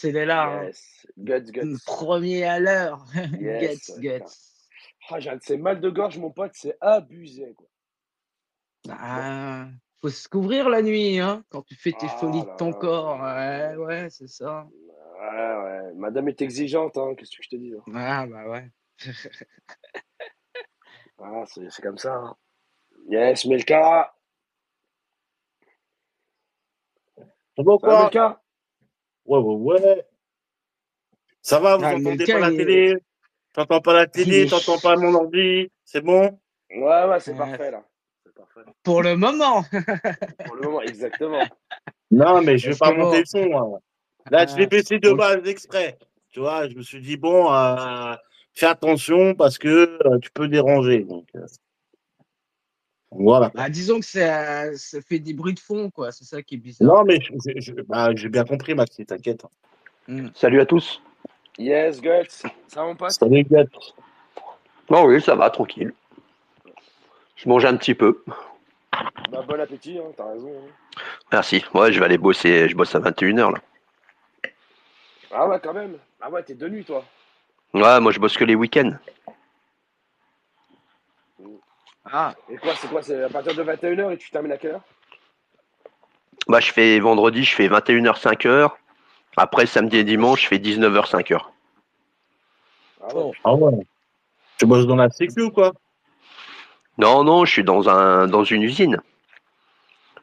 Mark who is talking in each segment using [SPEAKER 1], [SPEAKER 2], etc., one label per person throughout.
[SPEAKER 1] C'est là. Hein.
[SPEAKER 2] Yes. Guts, guts.
[SPEAKER 1] Premier à l'heure.
[SPEAKER 2] Yes,
[SPEAKER 1] guts, guts.
[SPEAKER 2] Ah, j'ai un de ces mal de gorge, mon pote, c'est abusé. Quoi.
[SPEAKER 1] Ah, faut se couvrir la nuit, hein, quand tu fais tes
[SPEAKER 2] Ah
[SPEAKER 1] folies de
[SPEAKER 2] là
[SPEAKER 1] ton
[SPEAKER 2] là.
[SPEAKER 1] corps. Ouais, ouais, c'est ça.
[SPEAKER 2] Ouais, ouais. Madame est exigeante, hein. Qu'est-ce que je te dis hein?
[SPEAKER 1] Ah, bah ouais.
[SPEAKER 2] Ah, c'est c'est comme ça. hein. Yes, Melka.
[SPEAKER 3] Va, quoi?
[SPEAKER 2] Melka
[SPEAKER 3] Ouais, ouais, ouais. Ça va, vous
[SPEAKER 1] Ah,
[SPEAKER 3] entendez
[SPEAKER 1] Melka,
[SPEAKER 3] pas la
[SPEAKER 1] est-
[SPEAKER 3] télé? T'entends pas la télé,
[SPEAKER 1] est
[SPEAKER 3] t'entends pas mon ordi C'est bon?
[SPEAKER 2] Ouais, ouais, c'est
[SPEAKER 1] Ouais.
[SPEAKER 2] parfait, là. C'est parfait.
[SPEAKER 1] Pour le moment.
[SPEAKER 2] Pour le moment, exactement.
[SPEAKER 3] Non, mais je vais pas monter le son. moi. Là, je
[SPEAKER 1] Ah,
[SPEAKER 3] l'ai baissé de base exprès. Tu vois, je me suis dit, bon, euh, fais attention parce que euh, tu peux déranger. Donc, euh, voilà.
[SPEAKER 1] Bah, disons que ça, ça fait des bruits de fond, quoi. C'est ça qui est bizarre.
[SPEAKER 3] Non, mais je- je- je- bah, j'ai bien compris, Maxi, t'inquiète.
[SPEAKER 1] Hmm.
[SPEAKER 4] Salut à tous.
[SPEAKER 2] Yes, Guts. Ça va, mon pote?
[SPEAKER 3] Salut, gars.
[SPEAKER 4] Bon, oui, ça va, tranquille. Je mange un petit peu.
[SPEAKER 2] Bah, bon appétit, hein, t'as raison. hein.
[SPEAKER 4] Merci. Ouais, je vais aller bosser. Je bosse à 21h là.
[SPEAKER 2] Ah ouais, quand même. Ah ouais, t'es de nuit, toi.
[SPEAKER 4] Ouais, moi je bosse que les week-ends.
[SPEAKER 1] Ah,
[SPEAKER 2] Et quoi, c'est quoi C'est à partir de 21h et tu termines à quelle heure?
[SPEAKER 4] Bah, je fais vendredi, je fais 21h, 5h. Après, samedi et dimanche, je fais 19h, 5h.
[SPEAKER 2] Ah ouais.
[SPEAKER 1] oh.
[SPEAKER 3] Ah ouais. Tu bosses dans la sécu ou quoi?
[SPEAKER 4] Non, non, je suis dans, un, dans une usine.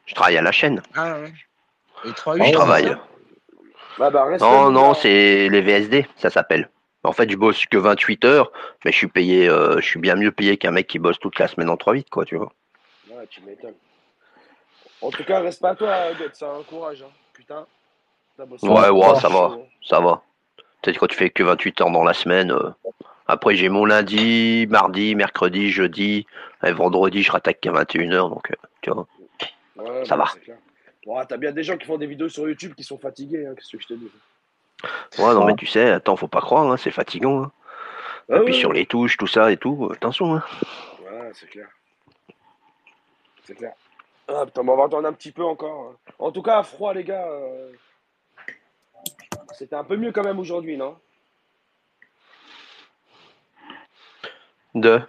[SPEAKER 4] Je travaille à la chaîne.
[SPEAKER 1] Ah, ouais. Et 3
[SPEAKER 4] Je travaille.
[SPEAKER 2] Bah, bah, reste
[SPEAKER 4] Non, non, c'est les VSD, ça s'appelle. En fait, je bosse que 28 heures, mais je suis payé, euh, je suis bien mieux payé qu'un mec qui bosse toute la semaine en 3-8, quoi, tu vois.
[SPEAKER 2] Ouais, tu m'étonnes. En tout cas, reste pas à toi. Ça un courage. Hein. Putain. Bossé.
[SPEAKER 4] Ouais, ouais, ça va. Ça va. Peut-être quand tu fais que 28 heures dans la semaine. euh, Après, j'ai mon lundi, mardi, mercredi, jeudi. Et vendredi, je rattaque qu'à 21h, donc, euh, tu vois.
[SPEAKER 2] Ouais,
[SPEAKER 4] Ça
[SPEAKER 2] bah,
[SPEAKER 4] va.
[SPEAKER 2] Bon, t'as bien des gens qui font des vidéos sur YouTube qui sont fatigués. Hein. Qu'est-ce que je te dis?
[SPEAKER 4] Ouais, non, mais tu sais, attends, faut pas croire, hein, c'est fatigant. Hein.
[SPEAKER 2] Ah
[SPEAKER 4] Appuie
[SPEAKER 2] ouais,
[SPEAKER 4] sur les touches, tout ça et tout. Attention, hein.
[SPEAKER 2] Ouais, c'est clair. C'est clair. Ah putain, on va attendre un petit peu encore. hein. En tout cas, à froid, les gars. euh, C'était un peu mieux quand même aujourd'hui, non?
[SPEAKER 4] De?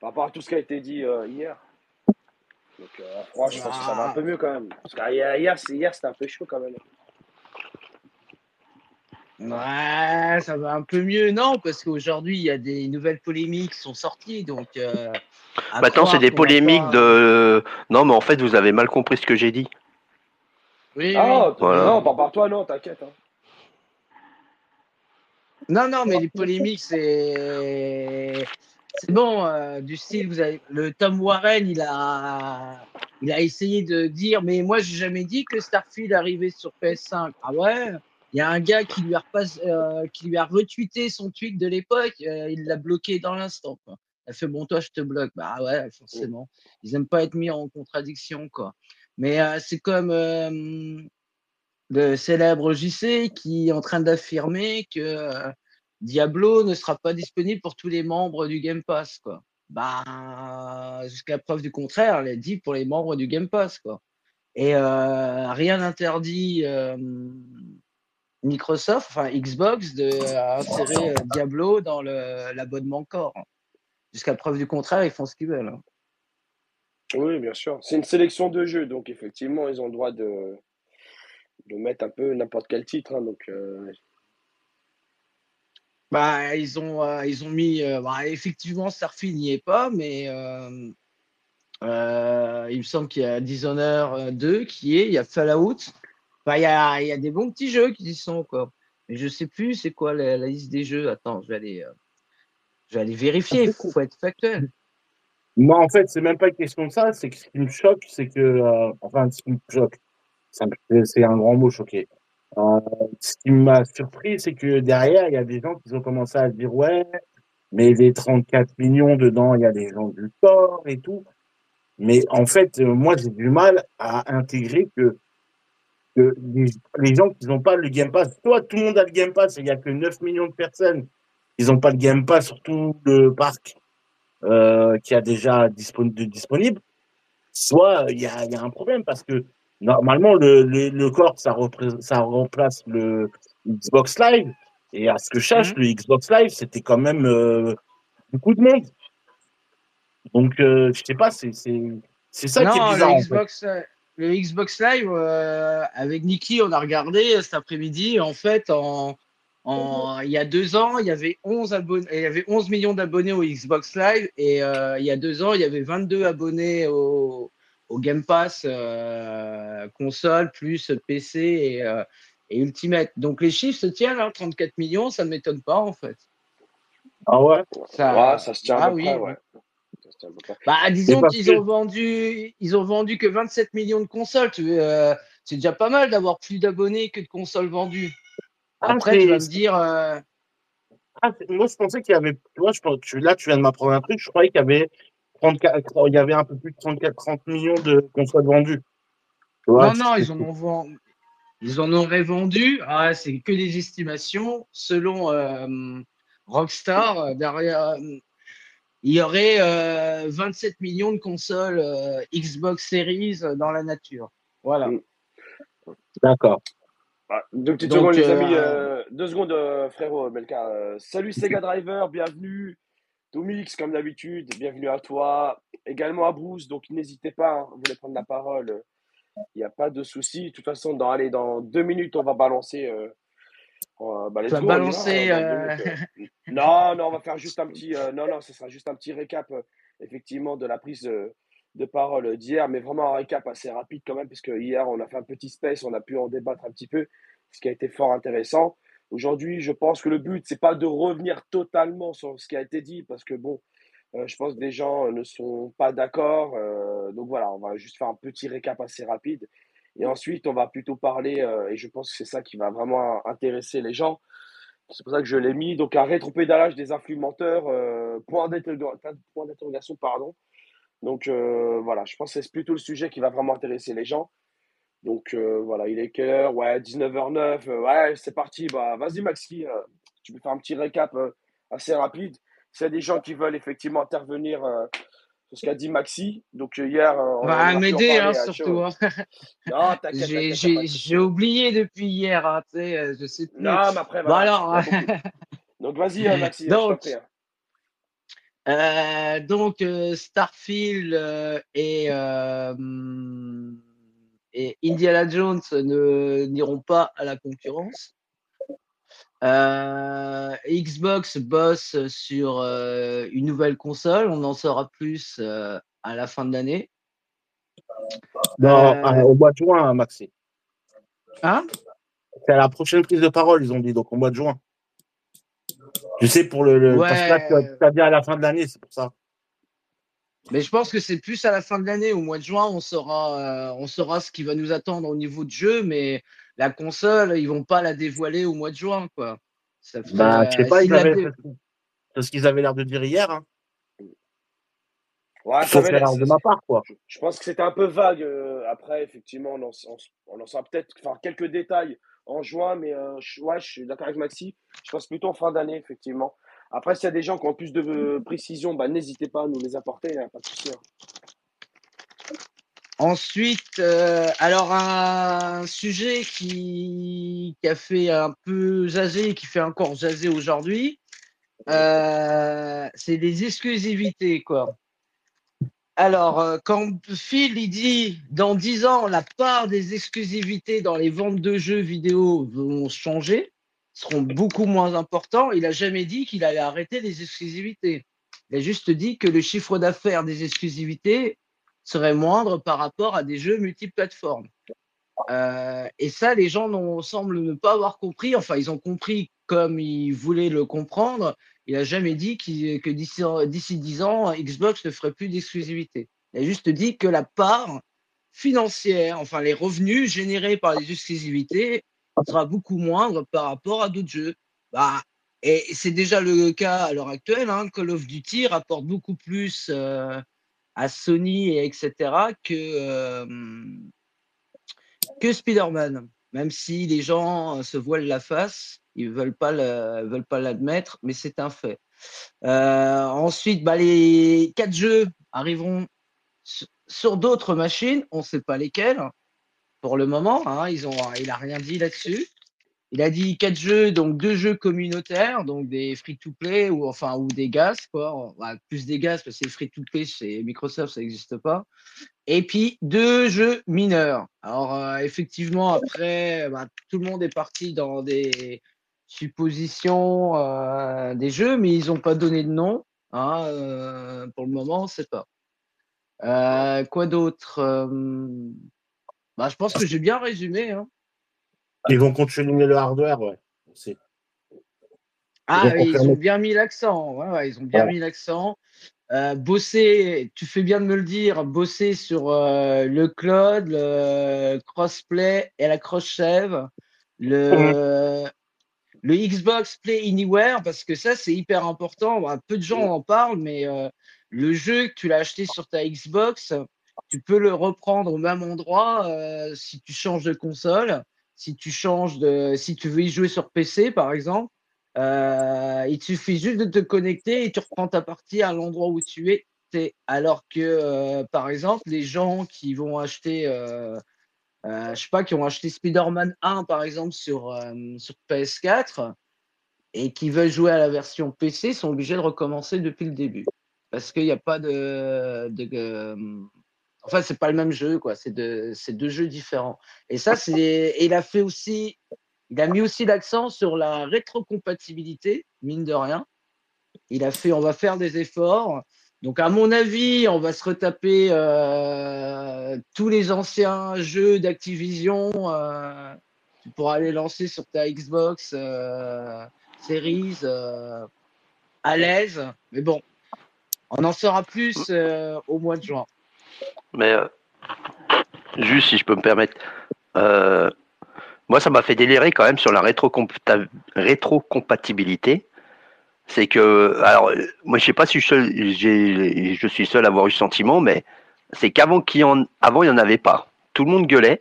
[SPEAKER 2] Par rapport à tout ce qui a été dit euh, hier. Donc, euh, à froid, je pense que ça va un peu mieux quand même. Parce qu'hier, hier, c'était un peu chaud quand même.
[SPEAKER 1] Ouais, ça va un peu mieux, non, parce qu'aujourd'hui, il y a des nouvelles polémiques qui sont sorties, donc... Euh,
[SPEAKER 4] Maintenant, c'est
[SPEAKER 1] croire
[SPEAKER 4] des polémiques de. Non, mais en fait, vous avez mal compris ce que j'ai dit.
[SPEAKER 1] Oui,
[SPEAKER 2] Ah,
[SPEAKER 1] oui.
[SPEAKER 2] t-
[SPEAKER 4] Voilà.
[SPEAKER 2] non, par par toi, non, t'inquiète. hein.
[SPEAKER 1] Non, non, mais les polémiques, c'est... C'est bon, euh, du style, vous avez... le Tom Warren, il a... il a essayé de dire, mais moi, j'ai jamais dit que Starfield arrivait sur PS5. Ah ouais? Il y a un gars qui lui a, repasse- euh, qui lui a retweeté son tweet de l'époque, euh, il l'a bloqué dans l'instant. quoi. Elle fait, bon, toi, je te bloque. Bah ouais, forcément. Ils aiment pas être mis en contradiction, quoi. Mais euh, c'est comme le célèbre JC qui est en train d'affirmer que Diablo ne sera pas disponible pour tous les membres du Game Pass, quoi. Bah, jusqu'à preuve du contraire, elle est dit pour les membres du Game Pass, quoi. Et rien n'interdit Microsoft, enfin Xbox, de euh, insérer euh, Diablo dans l'abonnement Core. Jusqu'à preuve du contraire, ils font ce qu'ils veulent. hein.
[SPEAKER 2] Oui, bien sûr. C'est une sélection de jeux, donc effectivement, ils ont le droit de, de mettre un peu n'importe quel titre. hein, donc, euh,
[SPEAKER 1] Bah, ils ont, euh, ils ont mis. euh, bah, effectivement, Starfield n'y est pas, mais il me semble qu'il y a Dishonored 2 qui est, il y a Fallout. Enfin, il y a, y a des bons petits jeux qui y sont, quoi. Mais je sais plus c'est quoi la, la liste des jeux. Attends, je vais aller, euh, je vais aller vérifier. Il faut, faut être factuel.
[SPEAKER 3] Moi, en fait, c'est même pas une question de ça. C'est que ce qui me choque, c'est que. euh, enfin, ce qui me choque, c'est un grand mot choqué. Euh, ce qui m'a surpris, c'est que derrière, il y a des gens qui ont commencé à dire ouais, mais les 34 millions dedans, il y a des gens du corps et tout. Mais en fait, moi, j'ai du mal à intégrer que, que les, gens qui n'ont pas le Game Pass, toi, tout le monde a le Game Pass, et il y a que 9 millions de personnes qui n'ont pas le Game Pass sur tout le parc euh, qui a déjà dispon- de disponible, soit il y a, il y a un problème parce que normalement, le, le, le corps, ça, ça remplace le Xbox Live. Et à ce que je sache,
[SPEAKER 1] Mhm.
[SPEAKER 3] le Xbox Live, c'était quand même euh, beaucoup de monde. Donc, euh, je sais pas, c'est ça qui est bizarre,
[SPEAKER 1] le
[SPEAKER 3] en fait.
[SPEAKER 1] Le Xbox Live, euh, avec Niki, on a regardé cet après-midi. En fait, en, en, il y a deux ans, il y avait 11, abonnés, il y avait 11 millions d'abonnés au Xbox Live. Et euh, il y a deux ans, il y avait 22 abonnés au, au Game Pass euh, console, plus PC et, euh, et Ultimate. Donc les chiffres se tiennent, hein, 34 millions, ça ne m'étonne pas en fait.
[SPEAKER 3] Ah ouais?
[SPEAKER 1] Ça,
[SPEAKER 2] Ouais, ça se tient à
[SPEAKER 1] ah
[SPEAKER 2] peu
[SPEAKER 1] oui,
[SPEAKER 2] près,
[SPEAKER 1] oui.
[SPEAKER 2] ouais.
[SPEAKER 1] Bah, disons qu'ils
[SPEAKER 3] que-
[SPEAKER 1] ont vendu, ils ont vendu que 27 millions de consoles. Euh, c'est déjà pas mal d'avoir plus d'abonnés que de consoles vendues.
[SPEAKER 3] Ah,
[SPEAKER 1] Après,
[SPEAKER 3] c'est-
[SPEAKER 1] tu vas me dire, euh,
[SPEAKER 3] Ah, moi, je pensais qu'il y avait, vois, je pense, là, tu viens de m'apprendre un truc, je croyais qu'il y avait 34, il y avait un peu plus de 34, 30 millions de consoles vendues.
[SPEAKER 1] Non, non, ils en ont vendu, ils en auraient vendu. Ah, c'est que des estimations. Selon euh, Rockstar, derrière, il y aurait euh, 27 millions de consoles euh, Xbox Series euh, dans la nature. Voilà.
[SPEAKER 2] Mm.
[SPEAKER 3] D'accord.
[SPEAKER 2] Ah, deux petites
[SPEAKER 1] Donc,
[SPEAKER 2] secondes, les
[SPEAKER 1] euh,
[SPEAKER 2] amis. euh, deux secondes, euh, frérot Melka. Euh, salut Sega Driver, bienvenue. Tomix, comme d'habitude, bienvenue à toi. Également à Bruce, donc n'hésitez pas, hein, vous voulez prendre la parole, il n'y a pas de souci. De toute façon, dans, allez, dans deux minutes, on va balancer. Euh, euh, bah,
[SPEAKER 1] Tu vas balancer,
[SPEAKER 2] hein,
[SPEAKER 1] euh,
[SPEAKER 2] euh. Non, non, on va faire juste un petit. euh, non, non, ce sera juste un petit récap, effectivement, de la prise de parole d'hier, mais vraiment un récap assez rapide quand même, puisque hier, on a fait un petit space, on a pu en débattre un petit peu, ce qui a été fort intéressant. Aujourd'hui, je pense que le but, c'est pas de revenir totalement sur ce qui a été dit, parce que bon, je pense que les gens ne sont pas d'accord. donc voilà, on va juste faire un petit récap assez rapide. Et ensuite, on va plutôt parler, euh, et je pense que c'est ça qui va vraiment intéresser les gens. C'est pour ça que je l'ai mis. Donc, un rétropédalage des influx menteurs, euh, point d'interro- point d'interrogation, pardon. Donc, euh, voilà, je pense que c'est plutôt le sujet qui va vraiment intéresser les gens. Donc, voilà, il est quelle heure? Ouais, 19h09. euh, ouais, c'est parti. Bah, vas-y, Maxi, tu peux faire un petit récap assez rapide. S'il y a des gens qui veulent effectivement intervenir sur ce qu'a dit Maxi. Donc, euh, hier, euh, on,
[SPEAKER 1] va
[SPEAKER 2] on a
[SPEAKER 1] m'aider, hein, surtout. hein.
[SPEAKER 2] Non, t'inquiète,
[SPEAKER 1] J'ai- oublié depuis hier, hein, tu sais, euh, je sais plus.
[SPEAKER 2] Non, mais après, voilà,
[SPEAKER 1] alors.
[SPEAKER 2] Donc, vas-y, Maxi,
[SPEAKER 1] Donc,
[SPEAKER 2] hein.
[SPEAKER 1] euh, euh, Starfield euh, et, et Indiana Jones ne n'iront pas à la concurrence. Euh, Xbox bosse sur euh, une nouvelle console, on en saura plus euh, à la fin de l'année.
[SPEAKER 3] Non, au mois de juin, Maxi.
[SPEAKER 1] Hein?
[SPEAKER 3] C'est à la prochaine prise de parole, ils ont dit, donc au mois de juin. Tu sais, pour le. le- Parce que là, tu as-
[SPEAKER 1] Ouais.
[SPEAKER 3] tu as dit à la fin de l'année, c'est pour ça.
[SPEAKER 1] Mais je pense que c'est plus à la fin de l'année, au mois de juin, on saura, on saura ce qui va nous attendre au niveau de jeu, mais la console, ils vont pas la dévoiler au mois de juin, quoi. Ça ferait,
[SPEAKER 3] Bah, je sais
[SPEAKER 1] euh,
[SPEAKER 3] pas, ils avaient.
[SPEAKER 1] dé-
[SPEAKER 3] C'est ce qu'ils avaient l'air de dire hier, hein.
[SPEAKER 2] Ouais, ça l'air-
[SPEAKER 3] de ma part, quoi.
[SPEAKER 2] Je, je pense que c'était un peu vague. euh, après, effectivement, on en, on, on en saura peut-être enfin, quelques détails en juin, mais euh, je, ouais, je suis d'accord avec Maxi. Je pense plutôt en fin d'année, effectivement. Après, s'il y a des gens qui ont plus de euh, précision, bah, n'hésitez pas à nous les apporter, hein, pas de souci. hein.
[SPEAKER 1] Ensuite, euh, alors un sujet qui, a fait un peu jaser, qui fait encore jaser aujourd'hui, euh, c'est les exclusivités, quoi. Alors, euh, quand Phil il dit dans 10 ans, la part des exclusivités dans les ventes de jeux vidéo vont changer, seront beaucoup moins importants, il a jamais dit qu'il allait arrêter les exclusivités. Il a juste dit que le chiffre d'affaires des exclusivités serait moindre par rapport à des jeux multiplateformes. Euh, et ça, les gens semblent ne pas avoir compris. Enfin, ils ont compris comme ils voulaient le comprendre. Il a jamais dit que d'ici 10 ans, Xbox ne ferait plus d'exclusivité. Il a juste dit que la part financière, enfin les revenus générés par les exclusivités, sera beaucoup moindre par rapport à d'autres jeux. Bah, et c'est déjà le cas à l'heure actuelle. Hein, Call of Duty rapporte beaucoup plus euh, à Sony et etc. que, euh, Spider-Man. Même si les gens se voilent la face, ils veulent pas le- veulent pas l'admettre, mais c'est un fait. Euh, ensuite, bah, les quatre jeux arriveront sur, d'autres machines, on ne sait pas lesquelles. pour le moment. Hein, il a rien dit là-dessus. Il a dit quatre jeux, donc deux jeux communautaires, donc des free-to-play ou enfin ou des gaz quoi, plus des gaz parce que free-to-play chez Microsoft ça n'existe pas. Et puis deux jeux mineurs. Alors euh, effectivement après, bah, tout le monde est parti dans des suppositions euh, des jeux, mais ils n'ont pas donné de nom. Hein, euh, pour le moment, on ne sait pas. quoi d'autre bah, Je pense que j'ai bien résumé. Hein.
[SPEAKER 3] Ils vont continuer le hardware, ouais.
[SPEAKER 1] Ah, ils, ont bien mis l'accent. Ouais, ils ont bien mis l'accent. Euh, bosser, tu fais bien de me le dire, bosser sur euh, le cloud, le crossplay et la cross-save, le, le Xbox Play Anywhere, parce que ça, c'est hyper important. peu de gens en parlent, mais euh, le jeu que tu l'as acheté sur ta Xbox, tu peux le reprendre au même endroit si tu changes de console si tu changes de, si tu veux y jouer sur PC par exemple, euh, il te suffit juste de te connecter et tu reprends ta partie à l'endroit où tu es. Alors que, euh, par exemple, les gens qui vont acheter, euh, je sais pas, qui ont acheté Spider-Man 1 par exemple sur, sur PS4 et qui veulent jouer à la version PC sont obligés de recommencer depuis le début parce qu'il n'y a pas de, de Enfin, c'est pas le même jeu, quoi. C'est deux, deux jeux différents. Et ça, c'est. il a fait aussi. Il a mis aussi l'accent sur la rétrocompatibilité, mine de rien. Il a fait. On va faire des efforts. Donc, à mon avis, on va se retaper euh, tous les anciens jeux d'Activision. Euh, tu pourras les lancer sur ta Xbox euh, Series à l'aise. Mais bon, on en saura plus au mois de juin.
[SPEAKER 4] Mais euh, juste si je peux me permettre, euh, moi ça m'a fait délirer quand même sur la rétrocompatibilité. C'est que, alors, moi je sais pas si je, suis seul à avoir eu ce sentiment, mais c'est qu'avant qu'il en, avant il n'y en avait pas. Tout le monde gueulait.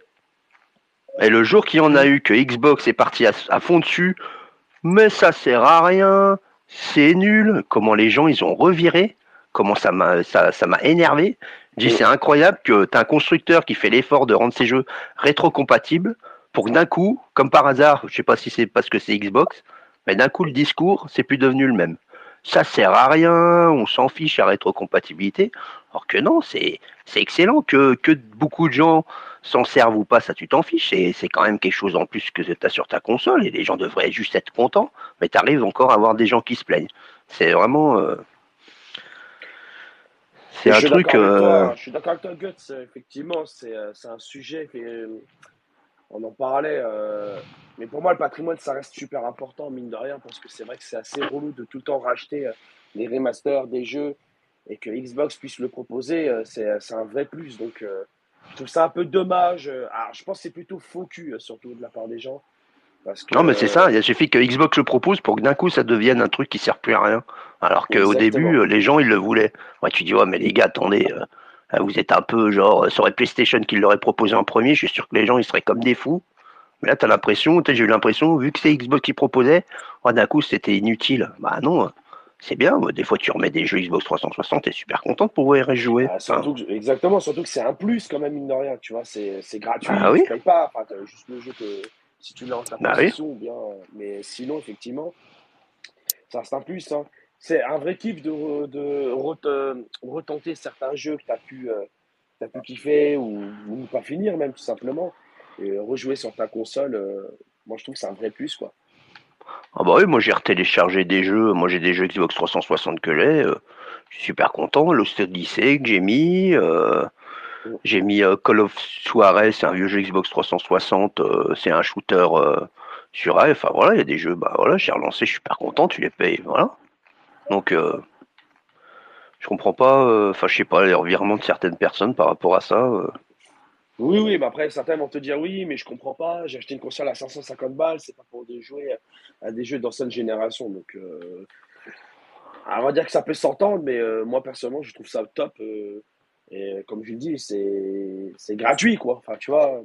[SPEAKER 4] Et le jour qu'il y en a eu, que Xbox est parti à, fond dessus, mais ça sert à rien, c'est nul. Comment les gens ils ont reviré, comment ça m'a ça, ça m'a énervé? Dis, c'est incroyable que tu as un constructeur qui fait l'effort de rendre ses jeux rétrocompatibles pour que d'un coup, comme par hasard, je sais pas si c'est parce que c'est Xbox, mais d'un coup le discours, c'est plus devenu le même. Ça sert à rien, on s'en fiche à rétrocompatibilité. Alors que non, c'est excellent que, que beaucoup de gens s'en servent ou pas, ça tu t'en fiches. C'est quand même quelque chose en plus que tu as sur ta console et les gens devraient juste être contents. Mais tu arrives encore à avoir des gens qui se plaignent. C'est vraiment. Euh,
[SPEAKER 2] c'est un truc. Euh, je suis d'accord avec toi, Guts. Effectivement, c'est euh, un sujet. Euh, on en parlait. mais pour moi, le patrimoine, ça reste super important, mine de rien, parce que c'est vrai que c'est assez relou de tout le temps racheter des remasters, des jeux, et que Xbox puisse le proposer, c'est un vrai plus. Donc, je trouve ça un peu dommage. Alors, je pense que c'est plutôt faux cul, surtout de la part des gens
[SPEAKER 4] non, mais c'est ça, il suffit que Xbox le propose pour que d'un coup ça devienne un truc qui sert plus à rien. Alors qu'au début, euh, les gens ils le voulaient. Ouais, tu dis, ouais, mais les gars, attendez, euh, vous êtes un peu genre, ça aurait PlayStation qui l'aurait proposé en premier, je suis sûr que les gens ils seraient comme des fous. Mais là, tu as l'impression, j'ai eu l'impression, vu que c'est Xbox qui proposait, d'un coup c'était inutile. Bah non, c'est bien. Des fois, tu remets des jeux Xbox 360, t'es super content de pouvoir y jouer.
[SPEAKER 2] Ah, exactement, surtout que c'est un plus quand même, mine de rien, tu vois, c'est gratuit,
[SPEAKER 4] ah, oui.
[SPEAKER 2] tu pas, enfin, juste le jeu que si tu l'as en ta bah possession, bien. Mais sinon, effectivement, ça reste un plus. Hein. C'est un vrai kiff de, de retenter certains jeux que tu as pu, euh, as pu kiffer ou, ou, pas finir, même tout simplement. Et rejouer sur ta console, euh, moi je trouve que c'est un vrai plus. quoi.
[SPEAKER 4] Ah bah oui, moi j'ai retéléchargé des jeux, moi j'ai des jeux Xbox 360 que j'ai, euh, je suis super content, Lost Odyssey que j'ai mis, j'ai mis euh, Call of Soirée, c'est un vieux jeu Xbox 360, euh, c'est un shooter euh, sur A. Enfin voilà, il y a des jeux, bah voilà, j'ai relancé, je suis super content, tu les payes, voilà. Donc je comprends pas, enfin je sais pas, les revirements de certaines personnes par rapport à ça.
[SPEAKER 2] Oui, oui, mais après certains vont te dire oui, mais je comprends pas, j'ai acheté une console à 550 balles, c'est pas pour jouer à des jeux d'ancienne génération. Donc on va dire que ça peut s'entendre, mais moi personnellement je trouve ça top. Et comme je dis, c'est gratuit, quoi. Enfin, tu vois.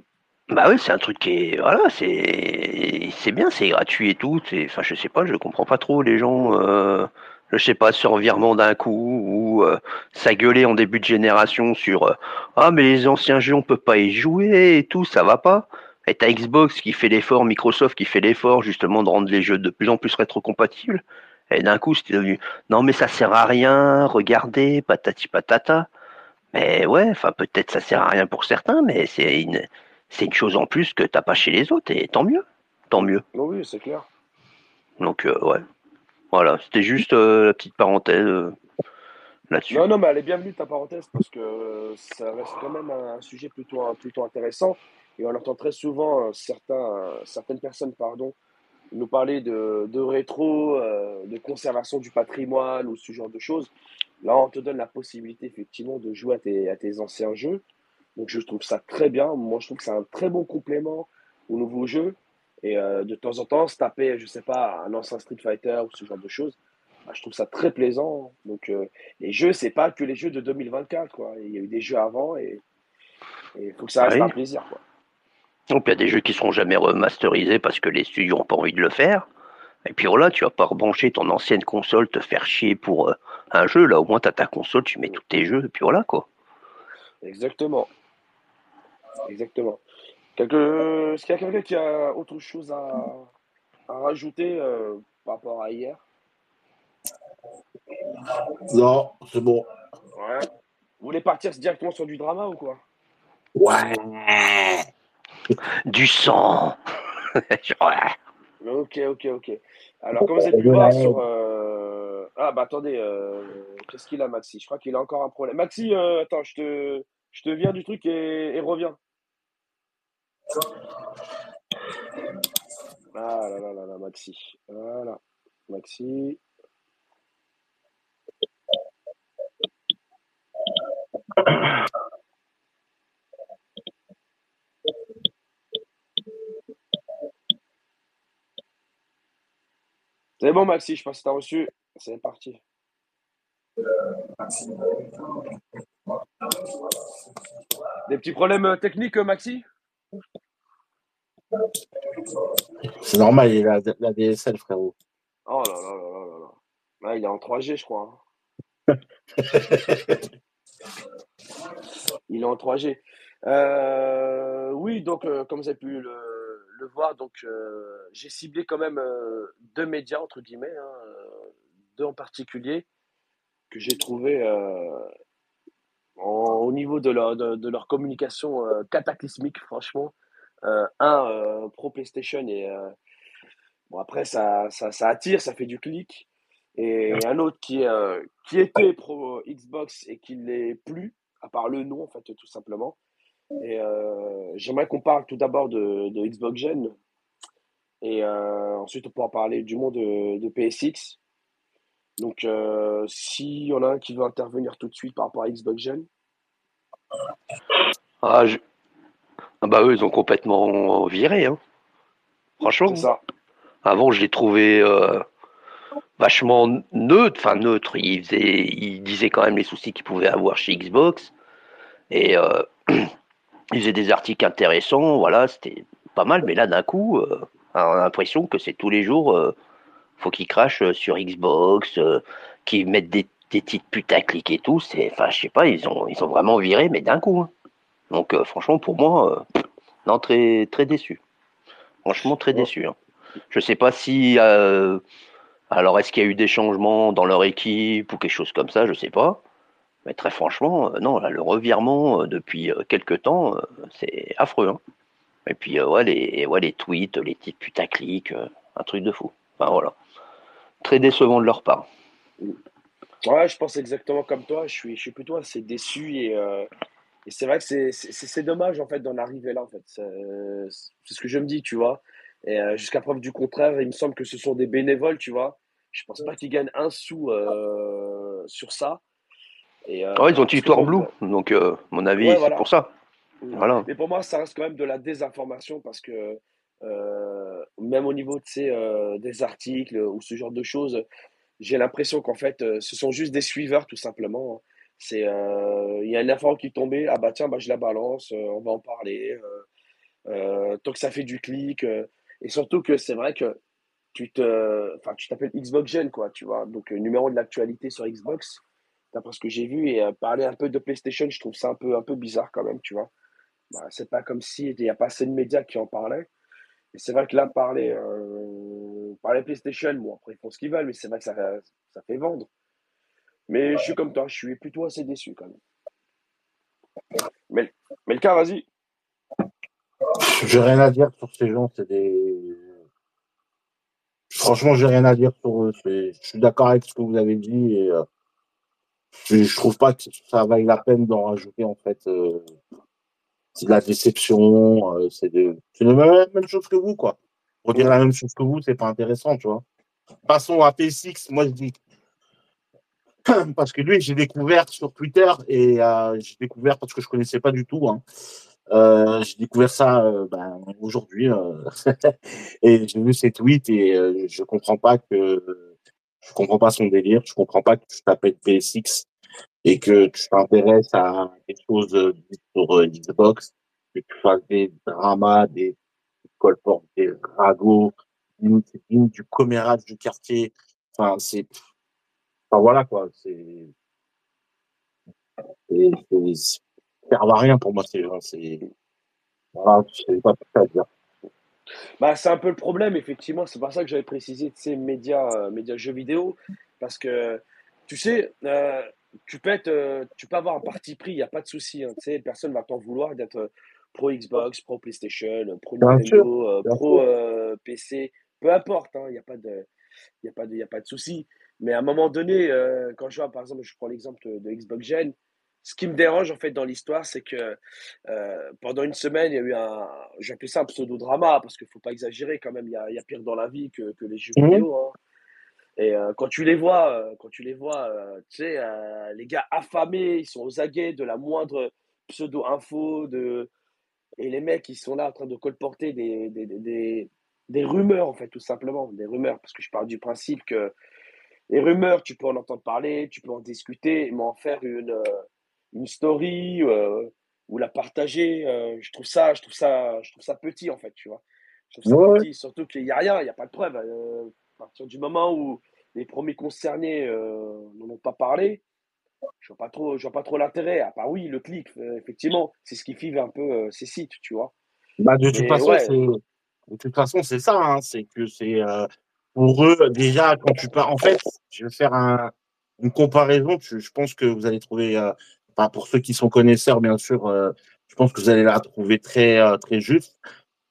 [SPEAKER 4] Bah oui, c'est un truc qui est. Voilà, c'est. C'est bien, c'est gratuit et tout. Enfin, je sais pas, je comprends pas trop les gens. Euh, je sais pas, sur virement d'un coup, ou euh, ça gueulait en début de génération sur euh, Ah, mais les anciens jeux, on peut pas y jouer et tout, ça va pas. Et t'as Xbox qui fait l'effort, Microsoft qui fait l'effort justement de rendre les jeux de plus en plus rétrocompatibles. Et d'un coup, c'était devenu Non, mais ça sert à rien, regardez, patati patata. Mais ouais, enfin, peut-être ça sert à rien pour certains, mais c'est une, c'est une chose en plus que t'as pas chez les autres, et tant mieux. Tant mieux.
[SPEAKER 2] oui, c'est clair.
[SPEAKER 4] Donc, euh, ouais. Voilà, c'était juste euh, la petite parenthèse euh, là-dessus.
[SPEAKER 2] Non, non, mais elle est bienvenue ta parenthèse parce que ça reste quand même un sujet plutôt, plutôt intéressant. Et on entend très souvent certains, certaines personnes pardon, nous parler de, de rétro, de conservation du patrimoine ou ce genre de choses. Là, on te donne la possibilité effectivement de jouer à tes, à tes anciens jeux. Donc, je trouve ça très bien. Moi, je trouve que c'est un très bon complément aux nouveaux jeux. Et euh, de temps en temps, se taper, je sais pas, un ancien Street Fighter ou ce genre de choses, bah, je trouve ça très plaisant. Donc, euh, les jeux, c'est pas que les jeux de 2024, quoi. Il y a eu des jeux avant et il faut que ça reste un plaisir, quoi.
[SPEAKER 4] Donc, il y a des jeux qui seront jamais remasterisés parce que les studios n'ont pas envie de le faire. Et puis voilà, tu vas pas rebrancher ton ancienne console, te faire chier pour euh, un jeu. Là, au moins, tu as ta console, tu mets tous tes jeux, et puis voilà, quoi.
[SPEAKER 2] Exactement. Exactement. Est-ce qu'il y a quelqu'un qui a autre chose à, rajouter euh, par rapport à hier?
[SPEAKER 3] Non, c'est bon.
[SPEAKER 2] Ouais. Vous voulez partir directement sur du drama ou quoi?
[SPEAKER 3] Ouais.
[SPEAKER 4] Du sang.
[SPEAKER 2] ouais. Ok, ok, ok. Alors, comme vous avez pu voir sur. Euh, ah, bah attendez, euh, qu'est-ce qu'il a, Maxi? Je crois qu'il a encore un problème. Maxi, attends, je te, je te viens du truc et, et reviens. Ah là là là là, Maxi. Voilà. Maxi. C'est bon, Maxi, je pense que tu as reçu. C'est parti. Des petits problèmes euh, techniques, Maxi?
[SPEAKER 3] C'est normal, il a la DSL, frérot.
[SPEAKER 2] Oh là là là là là là. il est en 3G, je crois. Hein. il est en 3G. Euh, oui, donc, euh, comme vous avez pu le, voir, donc euh, j'ai ciblé quand même deux médias, entre guillemets, hein, deux en particulier, que j'ai trouvé au niveau de leur, de leur communication cataclysmique, franchement. Euh, un euh, pro PlayStation et euh, bon après ça, ça, ça, attire, ça fait du clic. Et un autre qui, qui était pro Xbox et qui l'est plus, à part le nom en fait tout simplement. Et j'aimerais qu'on parle tout d'abord de, de, Xbox Gen. Et ensuite, on pourra parler du monde de, de PSX. Donc, si y en a un qui veut intervenir tout de suite par rapport à Xbox Gen.
[SPEAKER 4] Ah, je, ah bah eux, ils ont complètement viré. Hein. Franchement.
[SPEAKER 2] Ça.
[SPEAKER 4] Avant, je les trouvais euh, vachement neutres. Enfin, neutres. Ils, ils disaient quand même les soucis qu'ils pouvaient avoir chez Xbox. Et euh, ils faisaient des articles intéressants. Voilà, c'était pas mal. Mais là, d'un coup, euh, on a l'impression que c'est tous les jours. faut qu'ils crachent sur Xbox, qu'ils mettent des, des titres putaclic et tout. C'est, enfin, je sais pas. Ils ont, ils ont vraiment viré, mais d'un coup. Hein. Donc euh, franchement, pour moi, euh, non, très, très déçu. Franchement, très déçu. Hein. Je sais pas si... Euh, alors, est-ce qu'il y a eu des changements dans leur équipe ou quelque chose comme ça Je sais pas. Mais très franchement, non, là, le revirement depuis quelques temps, c'est affreux. Hein. Et puis, ouais, les, ouais, les tweets, les titres putaclic, un truc de fou. Enfin, voilà. Très décevant de leur part.
[SPEAKER 2] Ouais, je pense exactement comme toi. Je suis, je suis plutôt assez déçu et et c'est vrai que c'est dommage en fait d'en arriver là en fait. C'est ce que je me dis, tu vois. Et euh, jusqu'à preuve du contraire, il me semble que ce sont des bénévoles, tu vois. Je pense pas qu'ils gagnent un sou euh, sur ça.
[SPEAKER 4] Et, euh, ils ont Histoire Blue, donc mon avis, c'est pour ça.
[SPEAKER 2] Voilà. Mais pour moi, ça reste quand même de la désinformation parce que même au niveau de, des articles ou ce genre de choses, j'ai l'impression qu'en fait, ce sont juste des suiveurs tout simplement. C'est, euh, il y a une info qui est tombée, ah bah tiens, bah, je la balance, euh, on va en parler. Euh, tant que ça fait du clic. et surtout que c'est vrai que tu te, enfin, tu t'appelles Xbox Gen, quoi, tu vois. Donc, numéro de l'actualité sur Xbox, d'après ce que j'ai vu, et parler un peu de PlayStation, je trouve ça un peu, un peu bizarre quand même, tu vois. Bah, c'est pas comme si il n'y a pas assez de médias qui en parlaient. Et c'est vrai que là, parler, parler PlayStation, bon, après, ils font ce qu'ils veulent, mais c'est vrai que ça, ça fait vendre. Mais je suis comme toi, je suis plutôt assez déçu quand même. Mais le cas, vas-y.
[SPEAKER 3] J'ai rien à dire sur ces gens, c'est des. Franchement, j'ai rien à dire sur eux. Je suis d'accord avec ce que vous avez dit et euh, je, trouve pas que ça vaille la peine d'en rajouter en fait. Euh, c'est de la déception, euh, c'est de... la même, même, chose que vous quoi. Pour dire la même chose que vous, c'est pas intéressant, tu vois. Passons à P6. Moi, je dis parce que lui, j'ai découvert sur Twitter et j'ai découvert parce que je connaissais pas du tout. Hein. Euh, j'ai découvert ça euh, ben, aujourd'hui euh, et j'ai vu ses tweets et je comprends pas que je comprends pas son délire, je comprends pas que tu t'appelles PSX et que tu t'intéresses à quelque chose sur Xbox, que tu fasses des dramas, des colports, des ragots, du commérage du quartier. Enfin, c'est, enfin voilà quoi, c'est, servent à rien pour moi. C'est voilà, pas tout à dire.
[SPEAKER 2] Bah, c'est un peu le problème, effectivement. C'est pour ça que j'avais précisé ces médias, euh, médias jeux vidéo. Parce que, tu sais, euh, tu, peux être, euh, tu peux avoir un parti pris, il n'y a pas de souci. Hein, tu sais, personne ne va t'en vouloir d'être pro Xbox, pro PlayStation, pro Nintendo, pro PC. Peu importe, il hein, n'y a pas de, y a pas de, y a pas de souci. Mais à un moment donné, quand je vois, par exemple, je prends l'exemple de Xbox Gen, ce qui me dérange en fait dans l'histoire, c'est que euh, pendant une semaine, il y a eu un, j'appelle ça un pseudo-drama, parce qu'il ne faut pas exagérer quand même, il y a, il y a pire dans la vie que, que les jeux mhm. vidéo. Hein. Et euh, quand tu les vois, euh, quand tu les vois, tu sais, les gars affamés, ils sont aux aguets de la moindre pseudo-info, de... et les mecs, ils sont là en train de colporter des, des, des, des, rumeurs, en fait, tout simplement, des rumeurs, parce que je parle du principe que les rumeurs, tu peux en entendre parler, tu peux en discuter, mais en faire une une story euh, ou la partager. Euh, je trouve ça, je trouve ça, je trouve ça petit en fait, tu vois. Je trouve ça petit, surtout qu'il n'y a rien, il n'y a pas de preuve. Euh, à partir du moment où les premiers concernés n'en ont pas parlé, je vois pas trop, je vois pas trop l'intérêt. À part oui, le clic, effectivement, c'est ce qui five un peu ces sites, tu vois.
[SPEAKER 3] Bah, de, toute façon, de toute façon, c'est ça, hein, c'est que c'est pour eux déjà quand tu pars. En fait, je vais faire un, une comparaison. Je, pense que vous allez trouver pour ceux qui sont connaisseurs, bien sûr, euh, je pense que vous allez la trouver très, euh, très juste.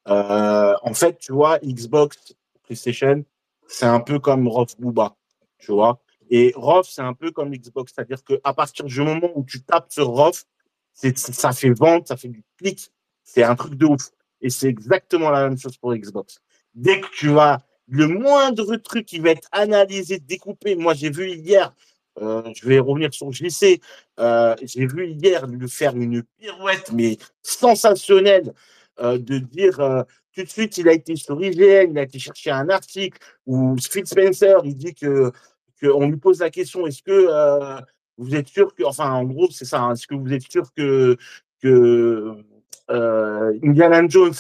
[SPEAKER 3] Euh, en fait, tu vois, Xbox, PlayStation, c'est un peu comme Rof Booba, tu vois. Et Rof, c'est un peu comme Xbox, c'est-à-dire qu'à partir du moment où tu tapes sur Rof, ça fait vente, ça fait du clic, c'est un truc de ouf. Et c'est exactement la même chose pour Xbox. Dès que tu vas, le moindre truc qui va être analysé, découpé, moi j'ai vu hier, euh, je vais revenir sur JC. Euh, J'ai vu hier lui faire une pirouette, mais sensationnelle, euh, de dire tout de suite, il a été sur IGN, il a été chercher un article où Phil Spencer, il dit que qu'on lui pose la question, est-ce que vous êtes sûr que, enfin, en gros, c'est ça, hein, est-ce que vous êtes sûr que que Indiana Jones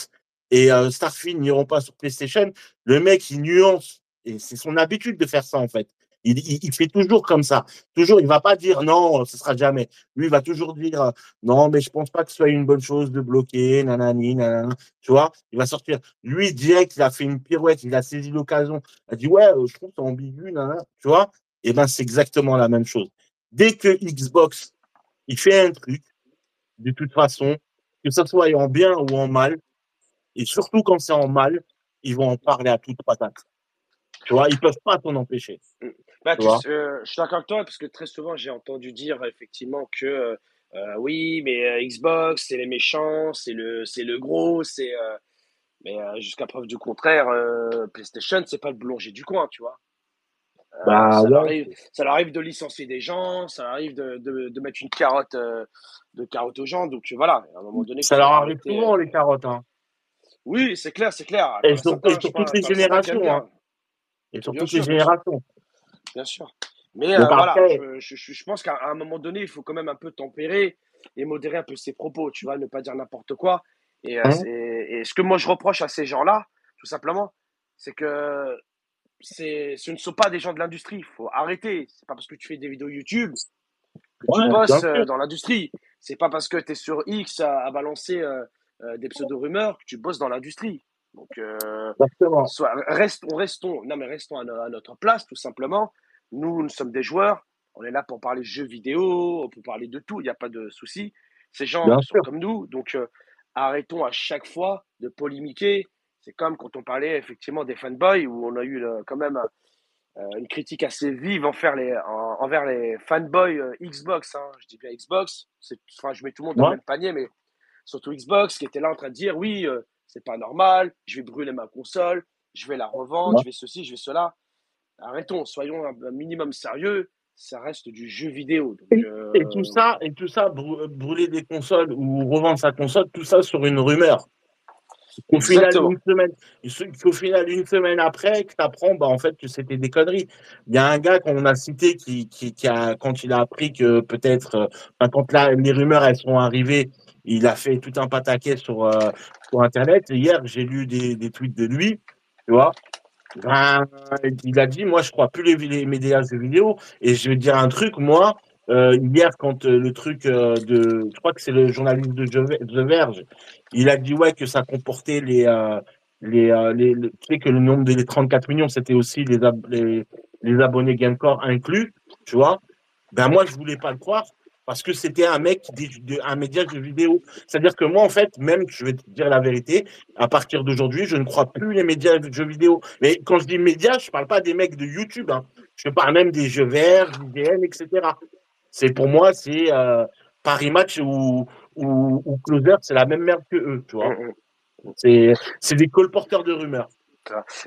[SPEAKER 3] et Starfield n'iront pas sur PlayStation? Le mec, il nuance et c'est son habitude de faire ça en fait. Il, fait toujours comme ça. Toujours, il va pas dire non, ce sera jamais. Lui, il va toujours dire non, mais je pense pas que ce soit une bonne chose de bloquer, nanani, nanana. Tu vois, il va sortir. Lui, direct, il a fait une pirouette, il a saisi l'occasion. Il a dit ouais, euh, je trouve c'est ambigu, nanana. Tu vois, et eh ben c'est exactement la même chose. Dès que Xbox, il fait un truc, de toute façon, que ce soit en bien ou en mal, et surtout quand c'est en mal, ils vont en parler à toute patate. Tu vois, ils peuvent pas t'en empêcher.
[SPEAKER 2] Mmh. Bah, euh, je suis d'accord avec toi parce que très souvent j'ai entendu dire effectivement que euh, oui, mais euh, Xbox c'est les méchants, c'est le c'est le gros, c'est mais jusqu'à preuve du contraire, PlayStation c'est pas le boulanger du coin, tu vois. Bah, ça, leur arrive, ça, arrive, de licencier des gens, ça leur arrive de, de, de mettre une carotte de carotte aux gens, donc voilà. À un moment donné,
[SPEAKER 3] ça leur arrive souvent les carottes. Hein.
[SPEAKER 2] Oui, c'est clair, c'est clair.
[SPEAKER 3] Et sur, toutes les générations. Hein. Et sur toutes les générations.
[SPEAKER 2] Bien sûr. Mais euh, voilà, je, pense qu'à un moment donné, il faut quand même un peu tempérer et modérer un peu ses propos, tu vois, ne pas dire n'importe quoi. Et, euh, hein et, ce que moi je reproche à ces gens-là, tout simplement, c'est que c'est, ce ne sont pas des gens de l'industrie. Il faut arrêter. C'est pas parce que tu fais des vidéos YouTube que
[SPEAKER 3] Ouais,
[SPEAKER 2] tu bosses euh, dans l'industrie. C'est pas parce que tu es sur X à, à balancer euh, des pseudo-rumeurs que tu bosses dans l'industrie. Donc, euh, soit, restons, restons, non mais restons à, no- à notre place, tout simplement. Nous, nous sommes des joueurs. On est là pour parler jeux vidéo, pour parler de tout. Il n'y a pas de souci. Ces gens
[SPEAKER 3] Bien
[SPEAKER 2] sont
[SPEAKER 3] sûr.
[SPEAKER 2] comme nous. Donc, euh, arrêtons à chaque fois de polémiquer. C'est comme quand on parlait effectivement des fanboys, où on a eu euh, quand même euh, une critique assez vive envers les, en- envers les fanboys Xbox. hein. Je dis bien Xbox. Enfin, je mets tout le monde dans le même panier, mais surtout Xbox qui était là en train de dire oui, c'est pas normal, je vais brûler ma console, je vais la revendre,
[SPEAKER 3] Ouais.
[SPEAKER 2] je vais ceci, je vais cela. Arrêtons, soyons un, un minimum sérieux. Ça reste du jeu vidéo. Donc, euh,
[SPEAKER 3] Et tout ça, et tout ça, brû- brûler des consoles ou revendre sa console, tout ça sur une rumeur. Au final, une semaine, qu'au final, une semaine après, que t'apprends, bah, en fait, que c'était des conneries. Il y a un gars qu'on a cité qui, qui, qui a, quand il a appris que peut-être, euh, quand là, les rumeurs, elles sont arrivées, il a fait tout un pataquet sur, euh, sur Internet. Et hier, j'ai lu des, des tweets de lui, tu vois. Ben, il a dit, moi, je crois plus les, les médias jeux vidéo. Et je vais dire un truc, moi, euh, hier, quand euh, le truc euh, de, je crois que c'est le journaliste de The Verge, il a dit ouais que ça comportait les, euh, les, euh, les, le- tu sais que le nombre des 34 millions, c'était aussi les, les, les abonnés Gamecore inclus, tu vois. Ben moi, je voulais pas le croire parce que c'était un mec, de- un média de jeux vidéo. C'est-à-dire que moi, en fait, même, je vais te dire la vérité, à partir d'aujourd'hui, je ne crois plus les médias de jeux vidéo. Mais quand je dis médias, je parle pas des mecs de YouTube, hein. je parle même des jeux verts, IGN, etc. C'est pour moi, c'est euh, Paris Match ou, ou, ou Closer, c'est la même merde que eux, tu vois. C'est c'est des colporteurs de rumeurs.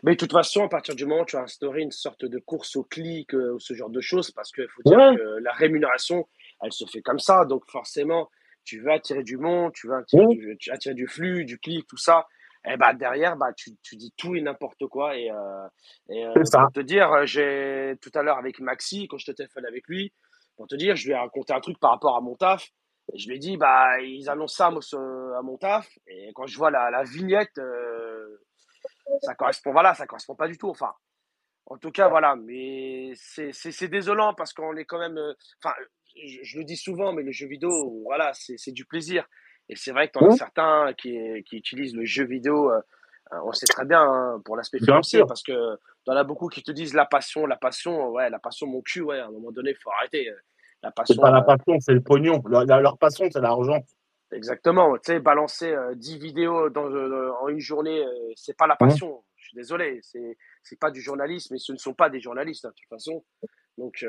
[SPEAKER 2] Mais de toute façon, à partir du moment où tu as instauré une sorte de course au clic euh, ou ce genre de choses, parce qu'il faut dire
[SPEAKER 3] Ouais.
[SPEAKER 2] que la rémunération, elle se fait comme ça. Donc forcément, tu veux attirer du monde, tu veux attirer, du, tu- attirer du flux, du clic, tout ça. Et bah derrière, bah, tu, tu dis tout et n'importe quoi. Et, euh, et euh,
[SPEAKER 3] ça.
[SPEAKER 2] pour te dire, euh, j'ai tout à l'heure avec Maxi, quand je te téléphone avec lui, pour te dire, je lui ai raconté un truc par rapport à mon taf. Et je lui ai dit, bah, ils annoncent ça à mon- taf. Et quand je vois la, la vignette, euh, ça correspond, voilà, ça correspond pas du tout. Enfin, en tout cas, voilà. Mais c'est désolant parce qu'on est quand même. Enfin, je, je le dis souvent, mais le jeu vidéo, voilà, c'est c'est du plaisir. Et c'est vrai que t'en as certains qui, qui utilisent le jeu vidéo, euh, euh, on sait très bien, hein, pour l'aspect financier,
[SPEAKER 3] sûr.
[SPEAKER 2] parce que t'en as beaucoup qui te disent la passion, la passion, ouais, la passion, mon cul, ouais, à un moment donné, il faut arrêter. euh, La
[SPEAKER 3] C'est
[SPEAKER 2] passion,
[SPEAKER 3] pas la passion, c'est le pognon. Leur, leur passion, c'est l'argent.
[SPEAKER 2] Exactement, tu sais, balancer euh, 10 vidéos dans, euh, en une journée, euh, c'est pas la
[SPEAKER 3] Mhm.
[SPEAKER 2] passion. Je suis désolé, c'est c'est pas du journalisme et ce ne sont pas des journalistes hein, de toute façon. Donc,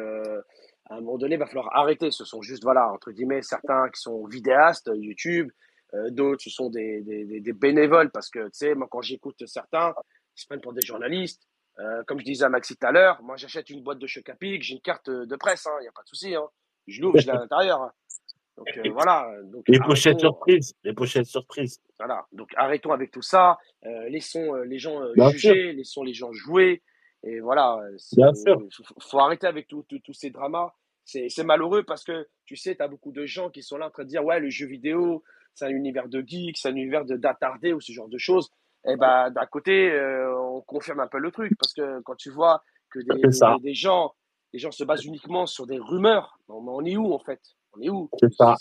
[SPEAKER 2] à un moment donné, il va falloir arrêter. Ce sont juste, voilà, entre guillemets, certains qui sont vidéastes, euh, YouTube, euh, d'autres, ce sont des, des, des, bénévoles parce que, tu sais, moi, quand j'écoute certains, ils se prennent pour des journalistes. Euh, comme je disais à Maxi tout à l'heure, moi, j'achète une boîte de Choc à Pic, j'ai une carte de presse, il n'y a pas de souci. Hein. Je l'ouvre, je l'ai à l'intérieur. hein. Donc, euh, voilà. Donc,
[SPEAKER 3] Les pochettes
[SPEAKER 2] arrêtons-
[SPEAKER 3] surprises. Les pochettes surprises.
[SPEAKER 2] voilà. Donc arrêtons avec tout ça. Euh, laissons euh, les gens euh, juger, laissons les gens jouer. Et voilà. euh,
[SPEAKER 3] sûr.
[SPEAKER 2] Faut, faut arrêter avec tous ces dramas. C'est malheureux parce que tu sais, tu as beaucoup de gens qui sont là en train de dire Ouais, le jeu vidéo, c'est un univers de geeks, c'est un univers d'attardés ou ce genre de choses. Et ben d'un côté, euh, on confirme un peu le truc parce que quand tu vois que des, des, des gens, les gens se basent uniquement sur des rumeurs, on, on est où en fait? On est où
[SPEAKER 3] C'est ça.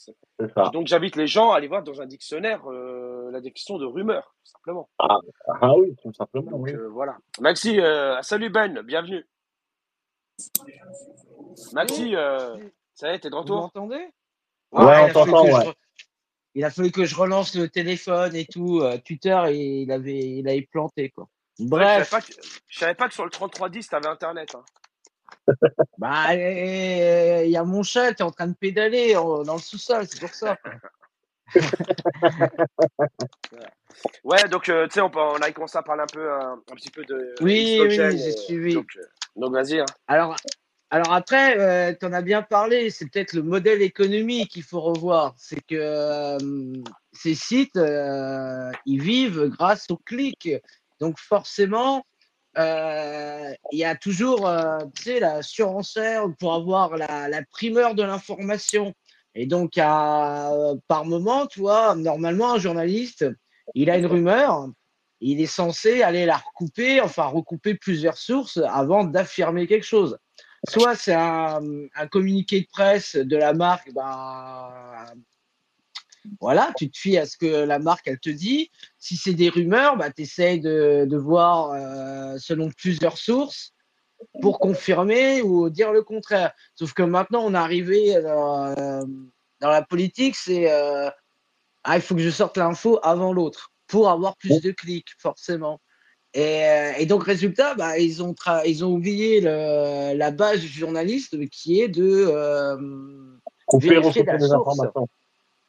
[SPEAKER 2] Donc j'invite les gens à aller voir dans un dictionnaire euh, la définition de rumeur, tout simplement.
[SPEAKER 3] Ah oui, tout simplement.
[SPEAKER 2] Donc
[SPEAKER 3] oui.
[SPEAKER 2] euh, voilà. Maxi, euh, salut Ben, bienvenue. Maxi, euh, ça y est, t'es de
[SPEAKER 1] Vous
[SPEAKER 2] retour
[SPEAKER 1] m'entendez?
[SPEAKER 3] Ouais,
[SPEAKER 1] il,
[SPEAKER 3] on
[SPEAKER 1] a fallu
[SPEAKER 3] t'entend,
[SPEAKER 1] que je
[SPEAKER 3] ouais.
[SPEAKER 1] il a fallu que je relance le téléphone et tout. euh, Twitter, et il avait, il avait planté, quoi.
[SPEAKER 2] Ouais,
[SPEAKER 1] Bref,
[SPEAKER 2] je, savais pas que, je savais pas que sur le 3310, t'avais Internet. hein.
[SPEAKER 1] Bah, euh, il y a mon chat qui est en train de pédaler en- dans le sous-sol, c'est pour ça.
[SPEAKER 2] Ouais, donc euh, tu sais, on, peut- on a commencé à parler un peu, un, un petit peu de
[SPEAKER 1] Oui,
[SPEAKER 2] Xbox
[SPEAKER 1] oui,
[SPEAKER 2] Gen,
[SPEAKER 1] j'ai
[SPEAKER 2] euh,
[SPEAKER 1] suivi.
[SPEAKER 2] Donc, euh, donc vas-y. Hein.
[SPEAKER 1] Alors, alors après, tu en as bien parlé, c'est peut-être le modèle économique qu'il faut revoir. C'est que euh, ces sites, euh, ils vivent grâce au clic. Donc forcément, euh, il y a toujours euh, la surenchère pour avoir la, primeur de l'information. Et donc, à- par moment, tu vois, normalement, un journaliste, il a une rumeur, il est censé aller la recouper, enfin recouper plusieurs sources avant d'affirmer quelque chose. Soit c'est un, un, communiqué de presse de la marque, bah, voilà, tu te fies à ce que la marque elle te dit. Si c'est des rumeurs, bah, tu essayes de, de voir euh, selon plusieurs sources pour confirmer ou dire le contraire. Sauf que maintenant, on est arrivé dans, euh, dans la politique, c'est euh, ah, il faut que je sorte l'info avant l'autre pour avoir plus de clics, forcément. Et, euh, et donc, résultat, bah, ils, ont ils ont oublié le, la base du journaliste qui est de euh, vérifier la source.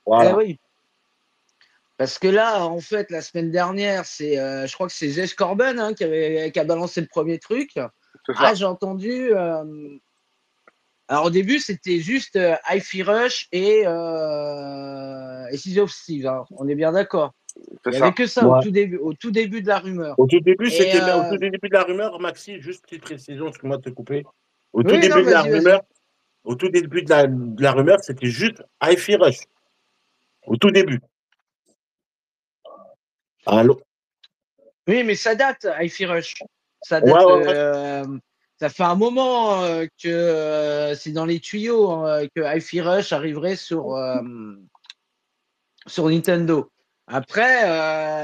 [SPEAKER 1] Voilà. Eh oui. Parce que là, en fait, la semaine dernière, c'est, euh, je crois que c'est Zesh Corben hein, qui, avait, qui a balancé le premier truc. Ah, j'ai entendu. Euh... Alors au début, c'était juste euh, Hi-Fi Rush et, euh, et Season of Steve. Hein. On est bien d'accord. Il n'y avait que ça ouais. au, tout début, au tout début de la rumeur.
[SPEAKER 3] Au tout début, c'était euh... au tout début de la rumeur, Maxi, juste petite précision, excuse-moi de te couper. Au tout oui, début non, de la rumeur, au tout début de la, de la rumeur, c'était juste Hi-Fi Rush. Au tout début. Allô?
[SPEAKER 1] Oui, mais ça date, Hi-Fi Rush. Ça date. Ouais, ouais, euh, ça fait un moment euh, que euh, c'est dans les tuyaux hein, que Hi-Fi Rush arriverait sur, sur Nintendo. Après,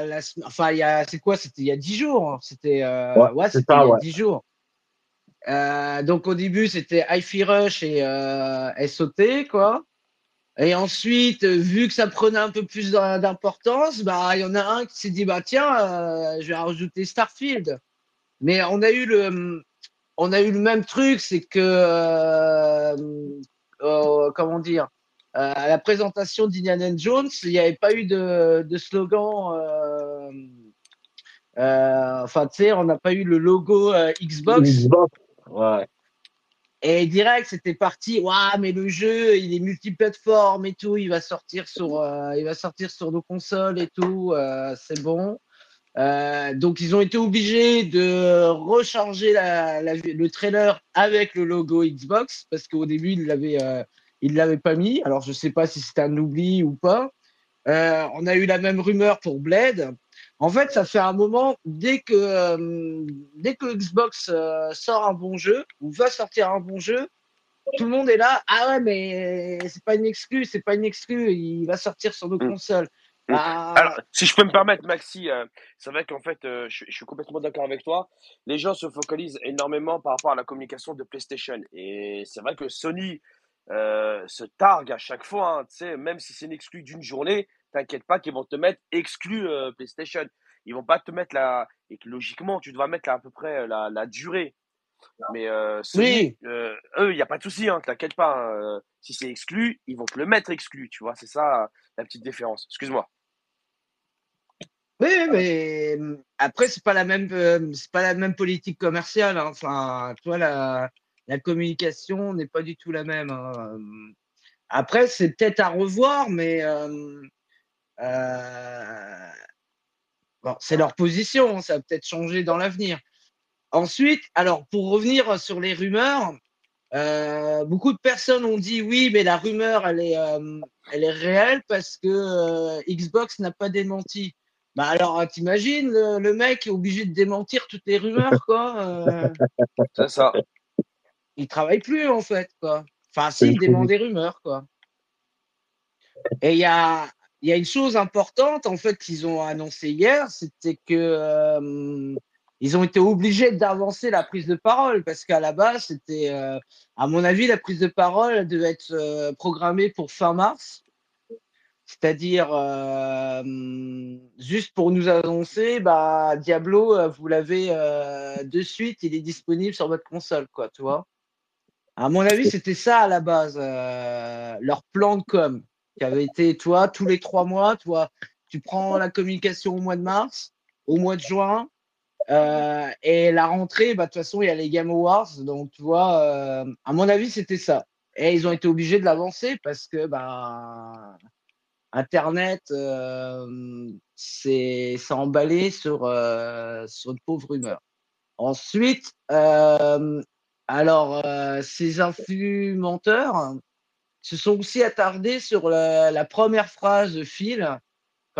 [SPEAKER 1] la, enfin, c'est quoi C'était il y a 10 jours. Hein. C'était, ouais, ouais c'était il y a 10 jours. donc au début, c'était Hi-Fi Rush et SOT, quoi. Et ensuite, vu que ça prenait un peu plus d'importance, bah, il y en a un qui s'est dit, bah, tiens, je vais rajouter Starfield. Mais on a eu le, on a eu le même truc, c'est que, euh, euh, comment dire, euh, à la présentation d'Indiana Jones, il n'y avait pas eu de, de slogan. Euh, euh, enfin, tu sais, on n'a pas eu le logo Xbox.
[SPEAKER 3] Xbox, ouais.
[SPEAKER 1] Et direct, c'était parti. Waouh, mais le jeu, il est multiplateforme et tout. Il va sortir sur, il va sortir sur nos consoles et tout. c'est bon. Euh, donc ils ont été obligés de recharger le trailer avec le logo Xbox parce qu'au début ils l'avaient euh, ils l'avaient pas mis. Alors je sais pas si c'était un oubli ou pas. Euh, on a eu la même rumeur pour Blade. En fait, ça fait un moment dès que euh, dès que Xbox euh, sort un bon jeu ou va sortir un bon jeu, tout le monde est là. Ah ouais, mais c'est pas une exclue, c'est pas une exclue. Il va sortir sur nos mm. consoles.
[SPEAKER 2] Ah. Alors, si je peux me permettre, Maxi, euh, c'est vrai qu'en fait, euh, je, je, suis complètement d'accord avec toi. Les gens se focalisent énormément par rapport à la communication de PlayStation. Et c'est vrai que Sony euh, se targue à chaque fois, hein, même si c'est une exclue d'une journée, t'inquiète pas qu'ils vont te mettre exclu euh, PlayStation. Ils vont pas te mettre la. Et que logiquement, tu dois mettre là, à peu près la, la durée. Mais Sony, oui. eux, il n'y a pas de souci, hein, t'inquiète pas. Hein, si c'est exclu, ils vont te le mettre exclu, tu vois. C'est ça la petite différence. Excuse-moi.
[SPEAKER 1] Oui, mais après c'est pas la même c'est pas la même politique commerciale. Hein. Enfin, tu vois la, la communication n'est pas du tout la même. Après c'est peut-être à revoir, mais euh, euh, bon, c'est leur position. Hein. Ça va peut-être changer dans l'avenir. Ensuite, alors pour revenir sur les rumeurs, euh, beaucoup de personnes ont dit oui, mais la rumeur elle est elle est réelle parce que Xbox n'a pas démenti. Bah alors, t'imagines, le, le, mec est obligé de démentir toutes les rumeurs, quoi. Euh...
[SPEAKER 2] C'est ça.
[SPEAKER 1] Il travaille plus, en fait, quoi. Enfin, si, il dément des rumeurs, quoi. Et il y a, y a une chose importante, en fait, qu'ils ont annoncé hier, c'était que euh, ils ont été obligés d'avancer la prise de parole, parce qu'à la base, c'était, euh, à mon avis, la prise de parole devait être euh, programmée pour fin mars. C'est-à-dire, juste pour nous annoncer, bah, Diablo, vous l'avez de suite, il est disponible sur votre console, quoi, tu vois. À mon avis, c'était ça à la base, leur plan de com, qui avait été, toi, tous les trois mois, toi, tu prends la communication au mois de mars, au mois de juin, euh, et la rentrée, bah, de toute façon, il y a les Game Awards, donc tu vois, euh, à mon avis, c'était ça. Et ils ont été obligés de l'avancer parce que, bah, Internet euh, s'est emballé sur, euh, sur une pauvre rumeur. Ensuite, alors, ces influx menteurs se sont aussi attardés sur la, première phrase de Phil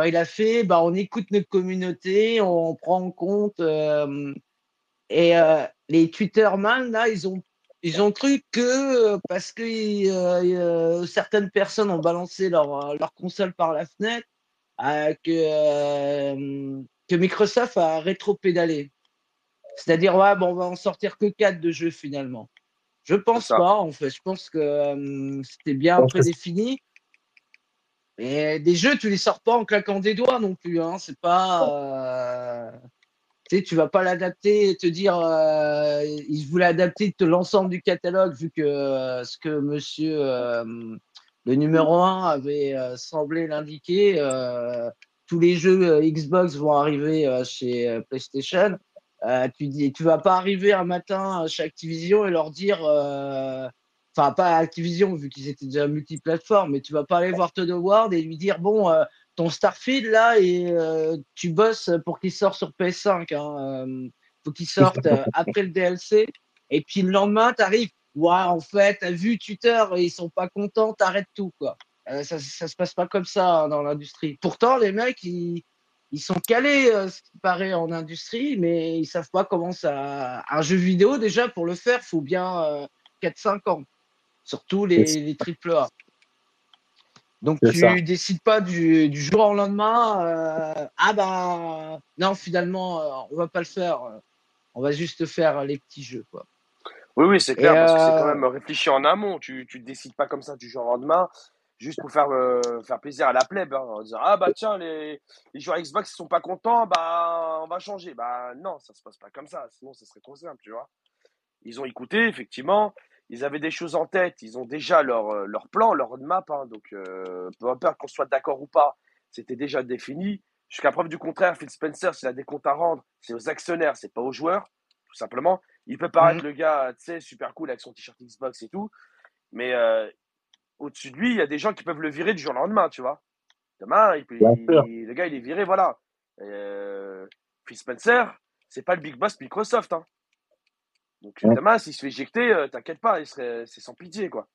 [SPEAKER 1] il a fait, bah, on écoute notre communauté, on prend en compte. euh, et euh, les Twitterman, là, ils ont, ils ont cru que euh, parce que euh, certaines personnes ont balancé leur, leur console par la fenêtre, que, que Microsoft a rétro-pédalé. C'est-à-dire, ouais, bon, on va en sortir que 4 de jeux finalement. Je pense pas, en fait. Je pense que euh, c'était bien prédéfini. Mais des jeux, tu les sors pas en claquant des doigts non plus. Hein. C'est pas. euh, Tu sais, tu vas pas l'adapter et te dire. Euh, il voulait adapter l'ensemble du catalogue vu que euh, ce que monsieur le numéro 1 avait semblé l'indiquer. tous les jeux Xbox vont arriver chez PlayStation. Euh, tu dis, tu vas pas arriver un matin chez Activision et leur dire, euh, enfin pas Activision vu qu'ils étaient déjà multiplateformes, mais tu vas pas aller voir Todd Howard et lui dire bon, euh, ton Starfield là et tu bosses pour qu'il sorte sur PS5. Hein, faut qu'il sorte après le DLC et puis le lendemain t'arrives, ouais en fait t'as vu Twitter ils sont pas contents, t'arrêtes tout quoi. Ça, ça se passe pas comme ça hein, dans l'industrie. Pourtant les mecs ils ils sont calés, euh, ce qui paraît, en industrie, mais ils savent pas comment ça. Un jeu vidéo, déjà, pour le faire, faut bien euh, 4-5 ans. Surtout les, les triple A. Donc, tu
[SPEAKER 3] ça.
[SPEAKER 1] décides pas du, du jour au lendemain, euh, ah ben, non, finalement, euh, on va pas le faire. euh, On va juste faire les petits jeux, quoi.
[SPEAKER 2] Oui, oui, c'est clair,
[SPEAKER 1] Et,
[SPEAKER 2] parce que c'est
[SPEAKER 1] euh,
[SPEAKER 2] quand même réfléchi en amont. Tu ne décides pas comme ça du jour au lendemain, juste pour faire, euh, faire plaisir à la plèbe, hein, en disant Ah bah tiens, les, les joueurs Xbox ils sont pas contents, bah on va changer. Bah non, ça se passe pas comme ça, sinon ça serait trop simple, tu vois. Ils ont écouté, effectivement, ils avaient des choses en tête, ils ont déjà leur, euh, leur plan, leur roadmap, hein, donc euh, peu importe qu'on soit d'accord ou pas, c'était déjà défini. Jusqu'à preuve du contraire, Phil Spencer, s'il a des comptes à rendre, c'est aux actionnaires, c'est pas aux joueurs, tout simplement. Il peut paraître
[SPEAKER 1] Mhm.
[SPEAKER 2] le gars, tu sais, super cool avec son t-shirt Xbox et tout, mais euh, au-dessus de lui, il y a des gens qui peuvent le virer du jour au lendemain, tu vois. Demain, il le gars, il est viré, voilà. Euh, Phil Spencer, c'est pas le big boss Microsoft, hein. Donc
[SPEAKER 3] Ouais.
[SPEAKER 2] demain, s'il se fait éjecter, euh, t'inquiète pas, il serait, c'est sans pitié, quoi.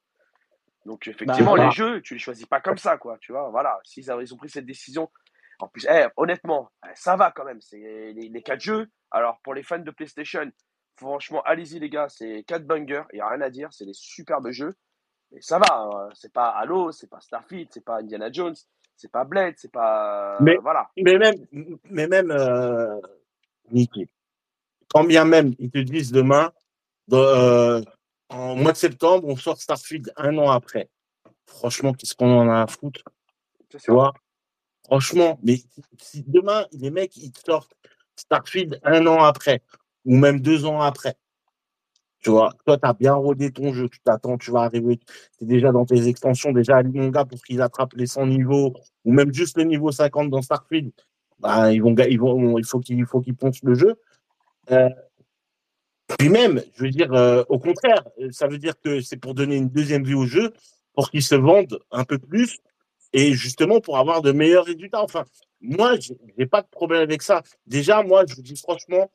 [SPEAKER 2] Donc effectivement,
[SPEAKER 1] Bah,
[SPEAKER 2] les
[SPEAKER 3] voilà.
[SPEAKER 2] jeux, tu les choisis pas comme ça, quoi. Tu vois, voilà. S'ils ils ont pris cette décision, en plus, eh, honnêtement, eh, ça va quand même. C'est les, les quatre jeux. Alors pour les fans de PlayStation, franchement, allez-y les gars, c'est quatre bangers. Il y a rien à dire, c'est des superbes jeux. Ça va. hein. C'est pas Halo, c'est pas Starfield, c'est pas Indiana Jones, c'est pas Blade, c'est pas
[SPEAKER 3] Mais-
[SPEAKER 2] voilà.
[SPEAKER 3] Mais même, mais même, euh, quand bien même ils te disent demain, euh, en mois de septembre, on sort Starfield un an après. Franchement, qu'est-ce qu'on en a à foutre, tu
[SPEAKER 2] ça.
[SPEAKER 3] vois? Franchement, mais si demain, les mecs, ils te sortent Starfield un an après, ou même deux ans après, tu vois, toi, tu as bien rodé ton jeu, tu t'attends, tu vas arriver, tu es déjà dans tes extensions, déjà à mon gars, pour qu'ils attrapent les 100 niveaux, ou même juste le niveau 50 dans Starfield, bah, ils vont, ils vont, il faut qu'ils, poncent le jeu. Euh, puis même, je veux dire, euh, au contraire, ça veut dire que c'est pour donner une deuxième vie au jeu, pour qu'ils se vendent un peu plus, et justement pour avoir de meilleurs résultats. Enfin, moi, j'ai pas de problème avec ça. Déjà, moi, je vous dis franchement,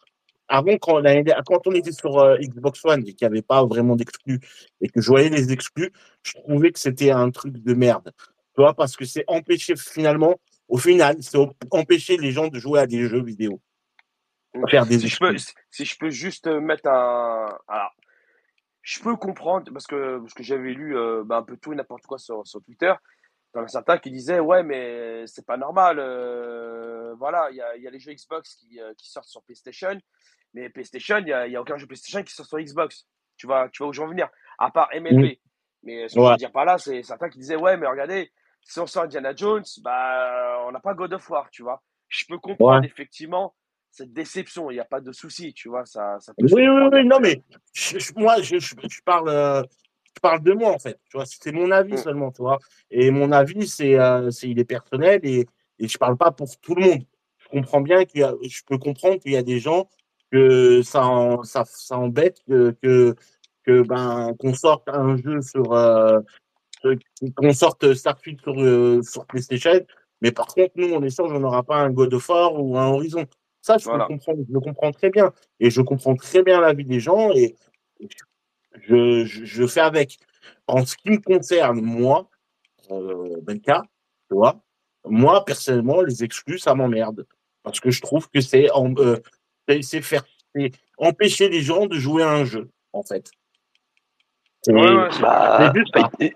[SPEAKER 3] avant, quand, on était sur euh, Xbox One et qu'il n'y avait pas vraiment d'exclus, et que je voyais les exclus, je trouvais que c'était un truc de merde. Tu vois, parce que c'est empêcher finalement, au final, c'est empêcher les gens de jouer à des jeux vidéo. Faire des
[SPEAKER 2] si je peux,
[SPEAKER 3] exclus.
[SPEAKER 2] si je peux juste mettre un. Alors, je peux comprendre, parce que, parce que j'avais lu euh, bah, un peu tout et n'importe quoi sur, sur Twitter. Dans certains qui disaient, ouais, mais c'est pas normal. euh, voilà, il y a, il y a les jeux Xbox qui, euh, qui sortent sur PlayStation, mais PlayStation, il n'y a, aucun jeu PlayStation qui sort sur Xbox. Tu vois, tu vois où je veux en venir, à part MLB. Mais ce que je
[SPEAKER 3] Ouais.
[SPEAKER 2] veux dire par là, c'est certains qui disaient, ouais, mais regardez, si on sort Indiana Jones, bah, on n'a pas God of War, tu vois. Je peux comprendre
[SPEAKER 3] Ouais.
[SPEAKER 2] effectivement cette déception, il n'y a pas de souci, tu vois, ça, ça peut
[SPEAKER 3] Oui, oui, oui, non, mais je- je- moi, je, je, je parle, euh, je parle de moi, en fait. Tu vois, c'est mon avis
[SPEAKER 2] Mm.
[SPEAKER 3] seulement, tu vois. Et mon avis, c'est, euh, c'est, il est personnel et, et je parle pas pour tout le monde. Je comprends bien qu'il y a, je peux comprendre qu'il y a des gens que ça, en- ça, ça embête que, que, que, ben, qu'on sorte un jeu sur, euh, euh, qu'on sorte Starfield sur, euh, sur PlayStation. Mais par contre, nous, on est sûr qu'on n'aura pas un God of War ou un Horizon. Ça, je,
[SPEAKER 2] Voilà.
[SPEAKER 3] le comprends, je le comprends très bien. Et je comprends très bien l'avis des gens et je, je, je fais avec. En ce qui me concerne, moi, euh, Benka, tu vois, Moi, personnellement, les exclus, ça m'emmerde. Parce que je trouve que c'est euh, c'est faire empêcher les gens de jouer à un jeu, en fait.
[SPEAKER 4] bah, bah, il,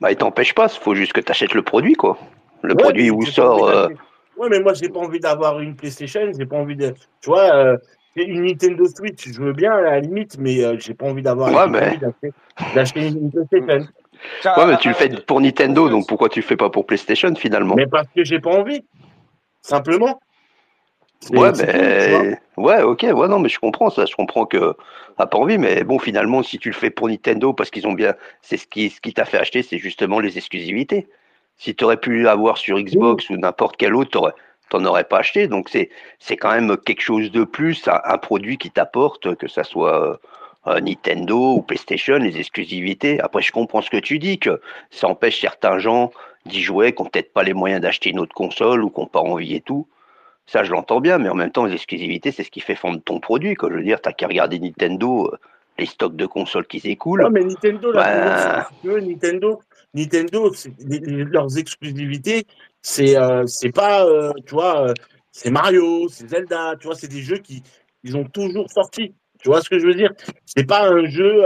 [SPEAKER 4] bah, t'empêche pas, il faut juste que tu achètes le produit, quoi. Le produit où sort. Euh,
[SPEAKER 3] ouais, mais moi, j'ai pas envie d'avoir une PlayStation, j'ai pas envie de. Tu vois, euh, une Nintendo Switch, je veux bien à la limite, mais euh, j'ai pas envie d'avoir.
[SPEAKER 4] Ouais, mais... d'acheter une PlayStation. Ouais, mais tu le fais pour Nintendo, donc pourquoi tu le fais pas pour PlayStation finalement?
[SPEAKER 3] Mais parce que j'ai pas envie. Simplement.
[SPEAKER 4] Ouais, mais ouais, ok, ouais, non, mais je comprends ça. Je comprends que t'as pas envie, mais bon, finalement, si tu le fais pour Nintendo, parce qu'ils ont bien, c'est ce qui, ce qui t'a fait acheter, c'est justement les exclusivités. Si tu aurais pu l'avoir sur Xbox ou n'importe quel autre, t'en aurais pas acheté. Donc c'est, c'est quand même quelque chose de plus, un, produit qui t'apporte, que ça soit euh, Nintendo ou PlayStation, les exclusivités. Après, je comprends ce que tu dis, que ça empêche certains gens d'y jouer, qui n'ont peut-être pas les moyens d'acheter une autre console ou qui n'ont pas envie et tout. Ça, je l'entends bien, mais en même temps, les exclusivités, c'est ce qui fait fondre ton produit. Quoi. Je veux dire, t'as qu'à regarder Nintendo, euh, les stocks de consoles qui s'écoulent.
[SPEAKER 3] Non, mais Nintendo, là. Nintendo, Nintendo, leurs exclusivités, c'est euh, pas, euh, tu vois, euh, c'est Mario, c'est Zelda, tu vois, c'est des jeux qui ils ont toujours sorti. Tu vois ce que je veux dire? C'est pas un jeu,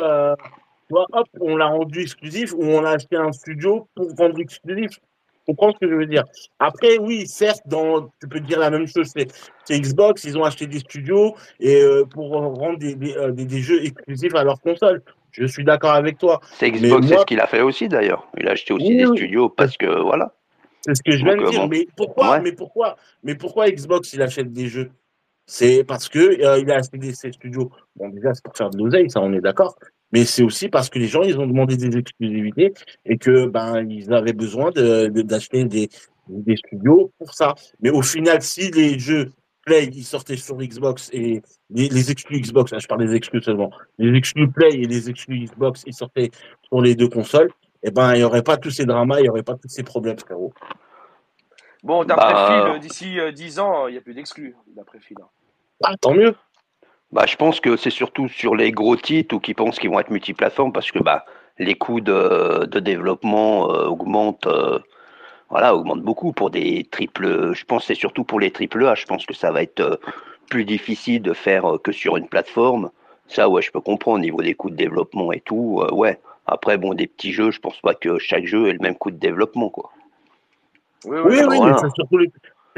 [SPEAKER 3] tu vois, hop, on l'a rendu exclusif ou on a acheté un studio pour vendre exclusif comprends ce que je veux dire. Après, oui, certes, dans, tu peux dire la même chose, c'est Xbox, ils ont acheté des studios et euh, pour rendre euh, des, des, jeux exclusifs à leur console. Je suis d'accord avec toi.
[SPEAKER 4] C'est Xbox, c'est ce qu'il a fait aussi d'ailleurs. Il a acheté aussi des studios parce que voilà.
[SPEAKER 3] C'est ce que je viens de euh, dire. Mais pourquoi, mais pourquoi, mais pourquoi Xbox il achète des jeux? C'est parce que il a acheté des studios. Bon, déjà c'est pour faire de l'oseille, ça on est d'accord mais c'est aussi parce que les gens, ils ont demandé des exclusivités et que ben ils avaient besoin de, d'acheter des, des studios pour ça. Mais au final, si les jeux Play, ils sortaient sur Xbox et les, les exclus Xbox, hein, je parle des exclus seulement, les exclus Play et les exclus Xbox, ils sortaient sur les deux consoles, et eh ben il n'y aurait pas tous ces dramas, il n'y aurait pas tous ces problèmes, frérot.
[SPEAKER 2] Bon, d'après bah... Phil, d'ici 10 ans, il n'y a plus d'exclus, d'après Phil.
[SPEAKER 3] Ah, tant mieux.
[SPEAKER 4] Bah, je pense que c'est surtout sur les gros titres ou qui pensent qu'ils vont être multiplateformes parce que bah, les coûts de, de développement euh, augmentent, euh, voilà, augmentent beaucoup pour des triples. Je pense que c'est surtout pour les triple A. Je pense que ça va être euh, plus difficile de faire que sur une plateforme. Ça, ouais, je peux comprendre au niveau des coûts de développement et tout. ouais. Après, bon, des petits jeux, je pense pas que chaque jeu ait le même coût de développement, quoi.
[SPEAKER 3] Oui, oui, oui, mais c'est surtout les,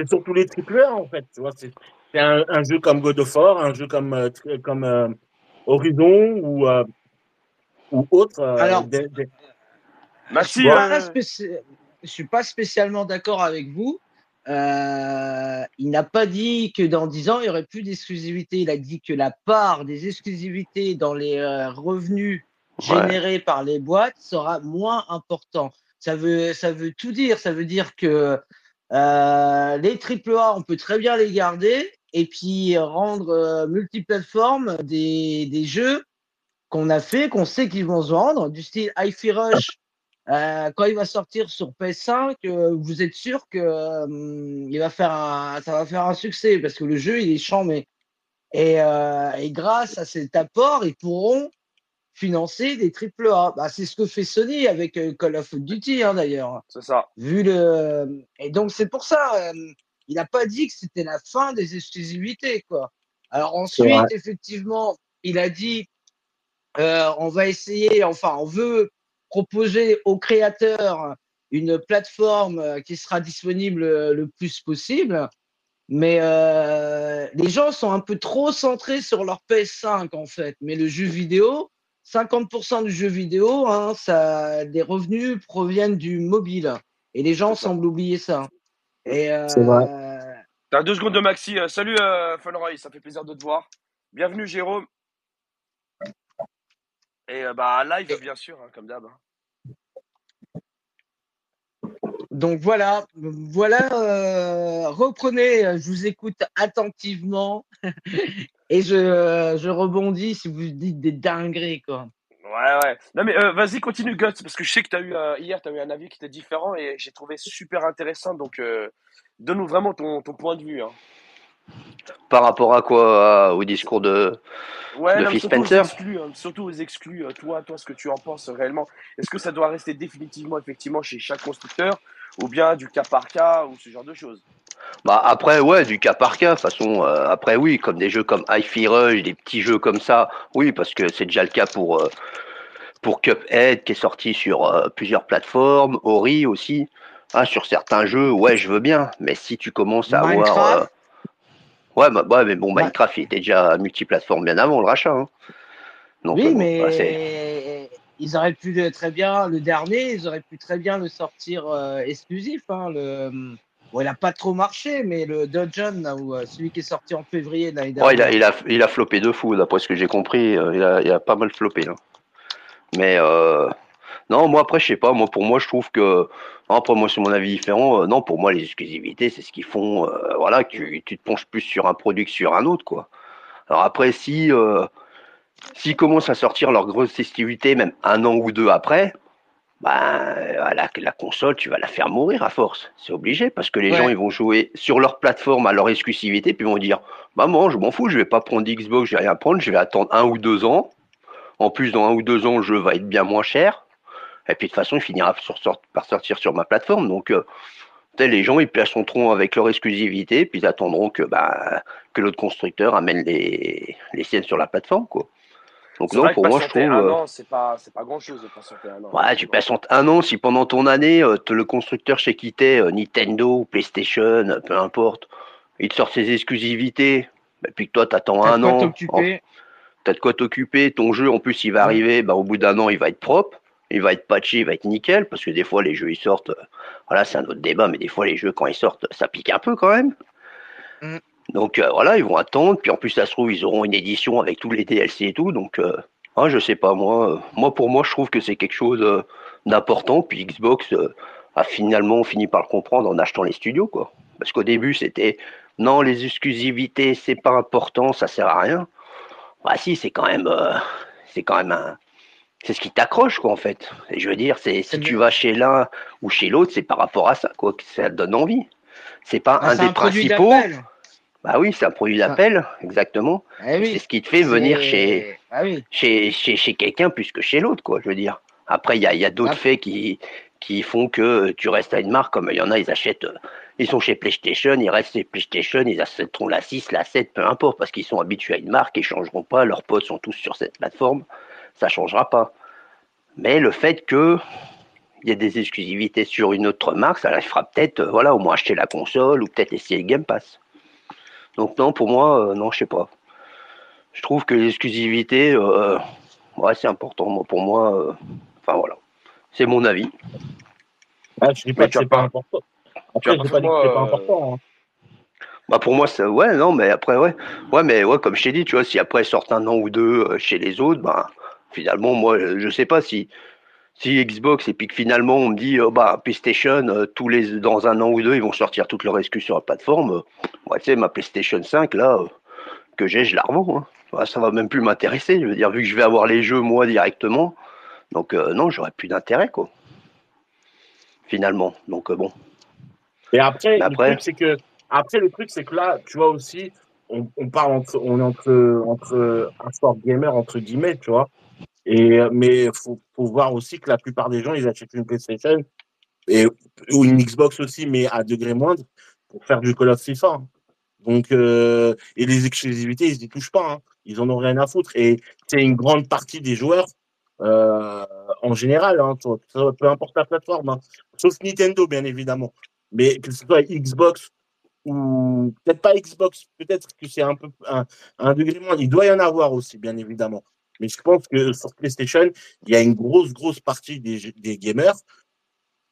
[SPEAKER 3] surtout les triple A en fait. Tu vois, c'est un, jeu comme God of War, un jeu comme, euh, comme euh, Horizon ou, euh, ou autre.
[SPEAKER 1] Alors, Merci. Je ne suis pas spécialement d'accord avec vous. il n'a pas dit que dans 10 ans, il n'y aurait plus d'exclusivité. Il a dit que la part des exclusivités dans les revenus générés par les boîtes sera moins important. Ça veut, ça veut tout dire. Ça veut dire que euh, les AAA, on peut très bien les garder et puis rendre euh, multiplateforme des, des jeux qu'on a fait, qu'on sait qu'ils vont se vendre, du style hi Rush. Euh, quand il va sortir sur PS5, euh, vous êtes sûr que euh, il va faire un, ça va faire un succès parce que le jeu il est chambé. Et, et grâce à cet apport, ils pourront financer des triple A. Bah, c'est ce que fait Sony avec Call of Duty hein, d'ailleurs.
[SPEAKER 2] C'est ça.
[SPEAKER 1] Vu le et donc c'est pour ça il n'a pas dit que c'était la fin des exclusivités quoi. Alors ensuite effectivement il a dit euh, on va essayer enfin on veut proposer aux créateurs une plateforme qui sera disponible le plus possible. Mais euh, les gens sont un peu trop centrés sur leur PS5 en fait. Mais le jeu vidéo, 50% du jeu vidéo, hein, ça, des revenus proviennent du mobile. Et les gens semblent oublier ça. Et, euh,
[SPEAKER 3] C'est vrai.
[SPEAKER 2] T'as deux secondes de Maxi. Euh, salut euh, Funroy, ça fait plaisir de te voir. Bienvenue Jérôme. Et euh, bah live bien sûr, hein, comme d'hab. Hein.
[SPEAKER 1] Donc voilà, voilà, euh, reprenez, je vous écoute attentivement et je, je rebondis si vous dites des dingueries, quoi.
[SPEAKER 2] Ouais, ouais. Non, mais euh, vas-y, continue, Guts, parce que je sais que as eu, euh, hier, tu as eu un avis qui était différent et j'ai trouvé super intéressant. Donc, euh, donne-nous vraiment ton, ton, point de vue. Hein.
[SPEAKER 4] Par rapport à quoi Au discours de,
[SPEAKER 2] ouais,
[SPEAKER 4] de
[SPEAKER 2] non,
[SPEAKER 4] Phil
[SPEAKER 2] surtout
[SPEAKER 4] Spencer
[SPEAKER 2] aux exclus, hein, Surtout aux exclus. toi, toi, ce que tu en penses réellement. Est-ce que ça doit rester définitivement, effectivement, chez chaque constructeur ou bien du cas par cas ou ce genre de choses?
[SPEAKER 4] Bah après ouais du cas par cas de toute façon euh, après oui comme des jeux comme Hi-Fi Rush des petits jeux comme ça oui parce que c'est déjà le cas pour euh, pour Cuphead qui est sorti sur euh, plusieurs plateformes Ori aussi ah, sur certains jeux ouais je veux bien mais si tu commences à avoir
[SPEAKER 1] Minecraft?
[SPEAKER 4] Ouais, bah, ouais mais bon
[SPEAKER 1] Ouais.
[SPEAKER 4] Minecraft il était déjà multiplateforme bien avant le rachat hein. donc
[SPEAKER 1] Oui,
[SPEAKER 4] bon,
[SPEAKER 1] mais
[SPEAKER 4] c'est-
[SPEAKER 1] ils auraient pu très bien, le dernier, ils auraient pu très bien le sortir exclusif. Hein, le... Bon, il n'a pas trop marché, mais le où, euh, celui qui est sorti en février
[SPEAKER 4] Ouais, il a, il, a, il a floppé de fou, d'après ce que j'ai compris. euh, Il a, il a pas mal floppé. Là. Mais euh, non, moi après, je sais pas. Moi, pour moi, je trouve que. non, Après, moi, c'est mon avis différent. euh, non, pour moi, les exclusivités, c'est ce qu'ils font. euh, voilà, tu, tu te penches plus sur un produit que sur un autre, quoi. Alors après, si. S'ils commencent à sortir leur grosse festivité, même un an ou deux après, ben, la, la console, tu vas la faire mourir à force. C'est obligé, parce que les
[SPEAKER 1] Ouais.
[SPEAKER 4] gens, ils vont jouer sur leur plateforme à leur exclusivité, puis ils vont dire Maman, je m'en fous, je vais pas prendre Xbox, je vais rien prendre, je vais attendre un ou deux ans. En plus, dans un ou deux ans, le jeu va être bien moins cher. Et puis de toute façon, il finira sur- sort- par sortir sur ma plateforme. Donc, euh, les gens, ils placeront avec leur exclusivité, puis ils attendront que, bah, que l'autre constructeur amène les, les siennes sur la plateforme. Quoi. Donc, non, pour moi, je trouve.
[SPEAKER 2] un
[SPEAKER 4] euh,
[SPEAKER 2] an, c'est pas, c'est pas grand chose de patienter un an.
[SPEAKER 4] Ouais, tu patientes un an si pendant ton année, euh, le constructeur chez qui t'es, euh, Nintendo, PlayStation, peu importe, il te sort ses exclusivités, et puis que toi t'attends un an, t'as de quoi t'occuper, ton jeu en plus il va
[SPEAKER 1] Ouais.
[SPEAKER 4] arriver, bah, au bout d'un an il va être propre, il va être patché, il va être nickel, parce que des fois les jeux ils sortent, voilà c'est un autre débat, mais des fois les jeux quand ils sortent, ça pique un peu quand même.
[SPEAKER 1] Mm.
[SPEAKER 4] Donc euh, voilà, ils vont attendre, puis en plus ça se trouve ils auront une édition avec tous les DLC et tout, donc euh, ah, je sais pas moi, euh, moi pour moi je trouve que c'est quelque chose euh, d'important, puis Xbox euh, a finalement fini par le comprendre en achetant les studios quoi, parce qu'au début c'était non les exclusivités c'est pas important, ça sert à rien. Bah si, c'est quand même, euh, c'est quand même un, c'est ce qui t'accroche quoi en fait. Et je veux dire, c'est si tu vas chez l'un ou chez l'autre, c'est par rapport à ça quoi, que ça te donne envie. C'est pas
[SPEAKER 1] Ah,
[SPEAKER 4] un des
[SPEAKER 1] un
[SPEAKER 4] principaux. Bah oui, c'est un produit d'appel, exactement.
[SPEAKER 1] Eh oui,
[SPEAKER 4] C'est ce qui te fait venir chez
[SPEAKER 1] Ah oui.
[SPEAKER 4] chez chez, chez quelqu'un plus que chez l'autre quoi. Je veux dire. Après, il y a, y a d'autres
[SPEAKER 1] Ah.
[SPEAKER 4] faits qui qui font que tu restes à une marque, comme il y en a, ils achètent, euh, ils sont chez PlayStation, ils restent chez PlayStation, ils achèteront la 6, la 7, peu importe, parce qu'ils sont habitués à une marque, ils changeront pas, leurs potes sont tous sur cette plateforme, ça changera pas. Mais le fait que il y a des exclusivités sur une autre marque, ça les fera peut-être, euh, voilà, au moins acheter la console ou peut-être essayer le Game Pass. Donc non, pour moi, euh, non, je sais pas. Je trouve que l'exclusivité, euh, ouais, c'est important. Moi, pour moi, euh, enfin voilà, c'est mon avis.
[SPEAKER 3] Ah, je dis pas
[SPEAKER 2] Mais
[SPEAKER 3] que c'est pas important. Après, je dis
[SPEAKER 2] pas
[SPEAKER 3] que c'est pas important. hein.
[SPEAKER 4] Bah pour moi, c'est ouais, non, mais après, ouais, ouais, mais ouais, comme je t'ai dit, tu vois, si après sortent un an ou deux chez les autres, bah finalement, moi, je sais pas si si Xbox et puis que finalement on me dit, oh, bah PlayStation, euh, tous les dans un an ou deux, ils vont sortir toutes leurs excuses sur la plateforme. euh, ouais, tu sais, ma PlayStation 5 là euh, que j'ai, je la revends. Hein. Ça va même plus m'intéresser. Je veux dire, vu que je vais avoir les jeux moi directement, donc euh, non, j'aurais plus d'intérêt quoi. Finalement, donc bon.
[SPEAKER 3] Et après,
[SPEAKER 4] après-
[SPEAKER 3] le truc, c'est que, après, le truc, c'est que là, tu vois aussi, on, on parle entre, on est entre, entre un sport gamer, entre guillemets, tu vois. Et, mais faut, faut voir aussi que la plupart des gens, ils achètent une PlayStation et, ou une Xbox aussi, mais à degré moindre pour faire du Call of FIFA. hein. Donc, euh, et les exclusivités, ils y touchent pas. hein. Ils en ont rien à foutre. Et c'est une grande partie des joueurs, euh, en général, hein, peu importe la plateforme, sauf Nintendo, bien évidemment. Mais que ce soit Xbox ou peut-être pas Xbox, peut-être que c'est un peu un degré moins. Il doit y en avoir aussi, bien évidemment. Mais je pense que sur PlayStation, il y a une grosse, grosse partie des, des gamers.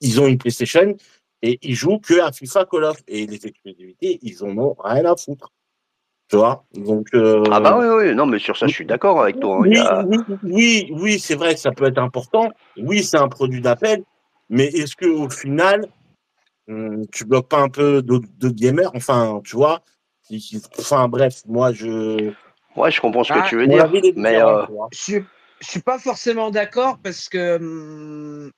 [SPEAKER 3] Ils ont une PlayStation et ils jouent que à FIFA Call of. Et les exclusivités, ils en ont rien à foutre. Tu vois? Donc. euh,
[SPEAKER 4] Ah bah oui, oui, non, mais sur ça, je suis d'accord avec toi. hein.
[SPEAKER 3] Oui,
[SPEAKER 4] a-
[SPEAKER 3] oui, oui, oui, c'est vrai que ça peut être important. Oui, c'est un produit d'appel. Mais est-ce que au final, hum, tu bloques pas un peu d'autres gamers? Enfin, tu vois? Enfin, bref, moi, je.
[SPEAKER 4] Ouais, je comprends ce
[SPEAKER 1] Ah,
[SPEAKER 4] que tu veux dire. Mais euh.
[SPEAKER 1] Je suis, je suis pas forcément d'accord parce que hum,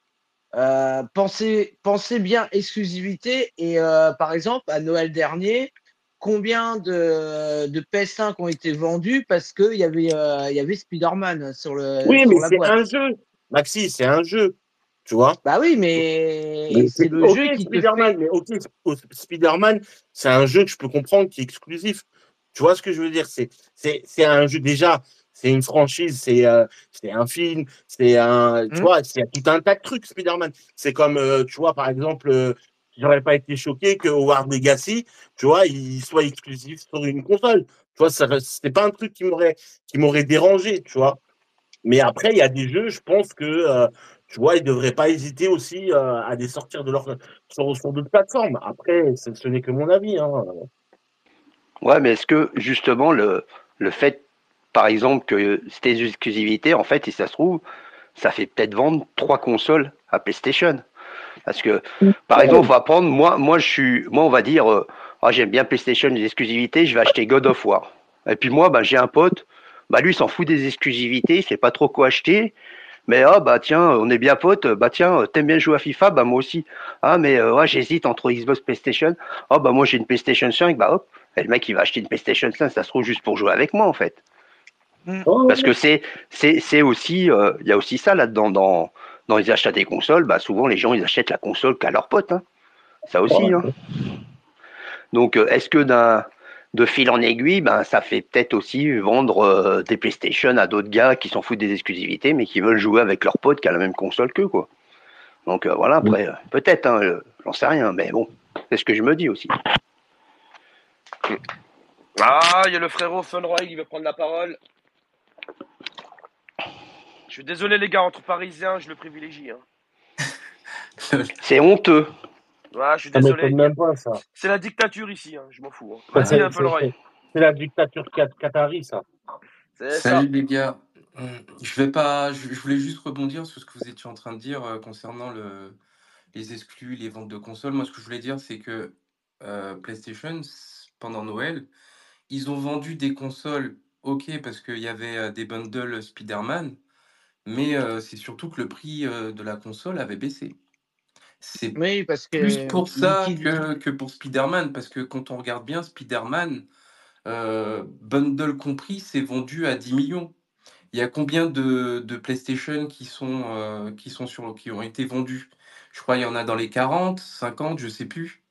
[SPEAKER 1] euh, pensez, pensez bien exclusivité et euh, par exemple à Noël dernier, combien de, de PS5 ont été vendus parce qu'il y avait, euh, il y avait Spider-Man sur, le,
[SPEAKER 3] Oui,
[SPEAKER 1] sur
[SPEAKER 3] mais
[SPEAKER 1] la
[SPEAKER 3] c'est
[SPEAKER 1] boîte.
[SPEAKER 3] un jeu. Maxi, c'est un jeu. Tu vois
[SPEAKER 1] Bah oui, mais,
[SPEAKER 3] Mais
[SPEAKER 1] c'est le jeu qui te
[SPEAKER 3] Spider-Man,
[SPEAKER 1] fait.
[SPEAKER 3] mais ok, Spider-Man, c'est un jeu que je peux comprendre qui est exclusif. Tu vois ce que je veux dire? C'est c'est c'est un jeu déjà, c'est une franchise, c'est euh, c'est un film, c'est un tu
[SPEAKER 1] Hmm.
[SPEAKER 3] vois, c'est tout un tas de trucs Spider-Man. C'est comme euh, tu vois par exemple, euh, j'aurais pas été choqué que Howard Legacy, tu vois, il soit exclusif sur une console. Tu vois, c'est pas un truc qui m'aurait qui m'aurait dérangé, tu vois. Mais après, il y a des jeux, je pense que, euh, tu vois, ils ne devraient pas hésiter aussi euh, à les sortir de leur, sur, sur d'autres plateformes. Après, ce, ce n'est que mon avis. Hein.
[SPEAKER 4] Ouais, mais est-ce que justement le, le fait, par exemple, que ces exclusivités, en fait, si ça se trouve, ça fait peut-être vendre trois consoles à PlayStation. Parce que, par exemple, on va prendre, moi, moi, je suis, moi, on va dire, euh, Ah, j'aime bien PlayStation, les exclusivités, je vais acheter God of War. Et puis moi, bah, j'ai un pote, bah, lui, il s'en fout des exclusivités, il sait pas trop quoi acheter. Mais ah bah tiens, on est bien potes, bah tiens, t'aimes bien jouer à FIFA, bah moi aussi. Ah mais euh, ouais, j'hésite entre Xbox PlayStation. Ah bah moi j'ai une PlayStation 5, bah hop, et le mec il va acheter une PlayStation 5, ça se trouve juste pour jouer avec moi en fait.
[SPEAKER 3] Oh,
[SPEAKER 4] Parce que c'est c'est c'est aussi euh, il y a aussi ça là-dedans dans dans les achats des consoles, bah souvent les gens ils achètent la console qu'à leur pote hein. Ça aussi hein. Donc euh, est-ce que d'un de fil en aiguille, ben ça fait peut-être aussi vendre euh, des PlayStation à d'autres gars qui s'en foutent des exclusivités mais qui veulent jouer avec leur pote qui a la même console qu'eux quoi. Donc euh, voilà, après euh, peut-être hein, euh, j'en sais rien mais bon, c'est ce que je me dis aussi.
[SPEAKER 2] Ah, il y a le frérot Funroy qui veut prendre la parole. Je suis désolé les gars, entre Parisiens, je le privilégie. Hein.
[SPEAKER 4] C'est honteux.
[SPEAKER 2] Ouais, je suis
[SPEAKER 3] ça
[SPEAKER 2] désolé.
[SPEAKER 3] m'étonne même pas, ça.
[SPEAKER 2] C'est la dictature ici, hein, je m'en fous. hein.
[SPEAKER 3] Ça,
[SPEAKER 2] Vas-y,
[SPEAKER 3] C'est
[SPEAKER 2] Funroy.
[SPEAKER 3] c'est- c'est la dictature qatari, ça.
[SPEAKER 2] C'est ça.
[SPEAKER 5] Salut les gars. Hum, Je vais pas. Je, je voulais juste rebondir sur ce que vous étiez en train de dire euh, concernant le, les exclus, les ventes de consoles. Moi, ce que je voulais dire, c'est que euh, PlayStation, pendant Noël, ils ont vendu des consoles, ok, parce qu'il y avait euh, des bundles Spider-Man, mais euh, c'est surtout que le prix euh, de la console avait baissé. C'est
[SPEAKER 1] Oui, parce que
[SPEAKER 5] plus pour ça que, que pour Spider-Man, parce que quand on regarde bien, Spider-Man, bundle compris, c'est vendu à 10 millions. Il y a combien de, de PlayStation qui sont, qui sont sur, qui ont été vendus? Je crois qu'il y en a dans les 40, 50, je sais plus.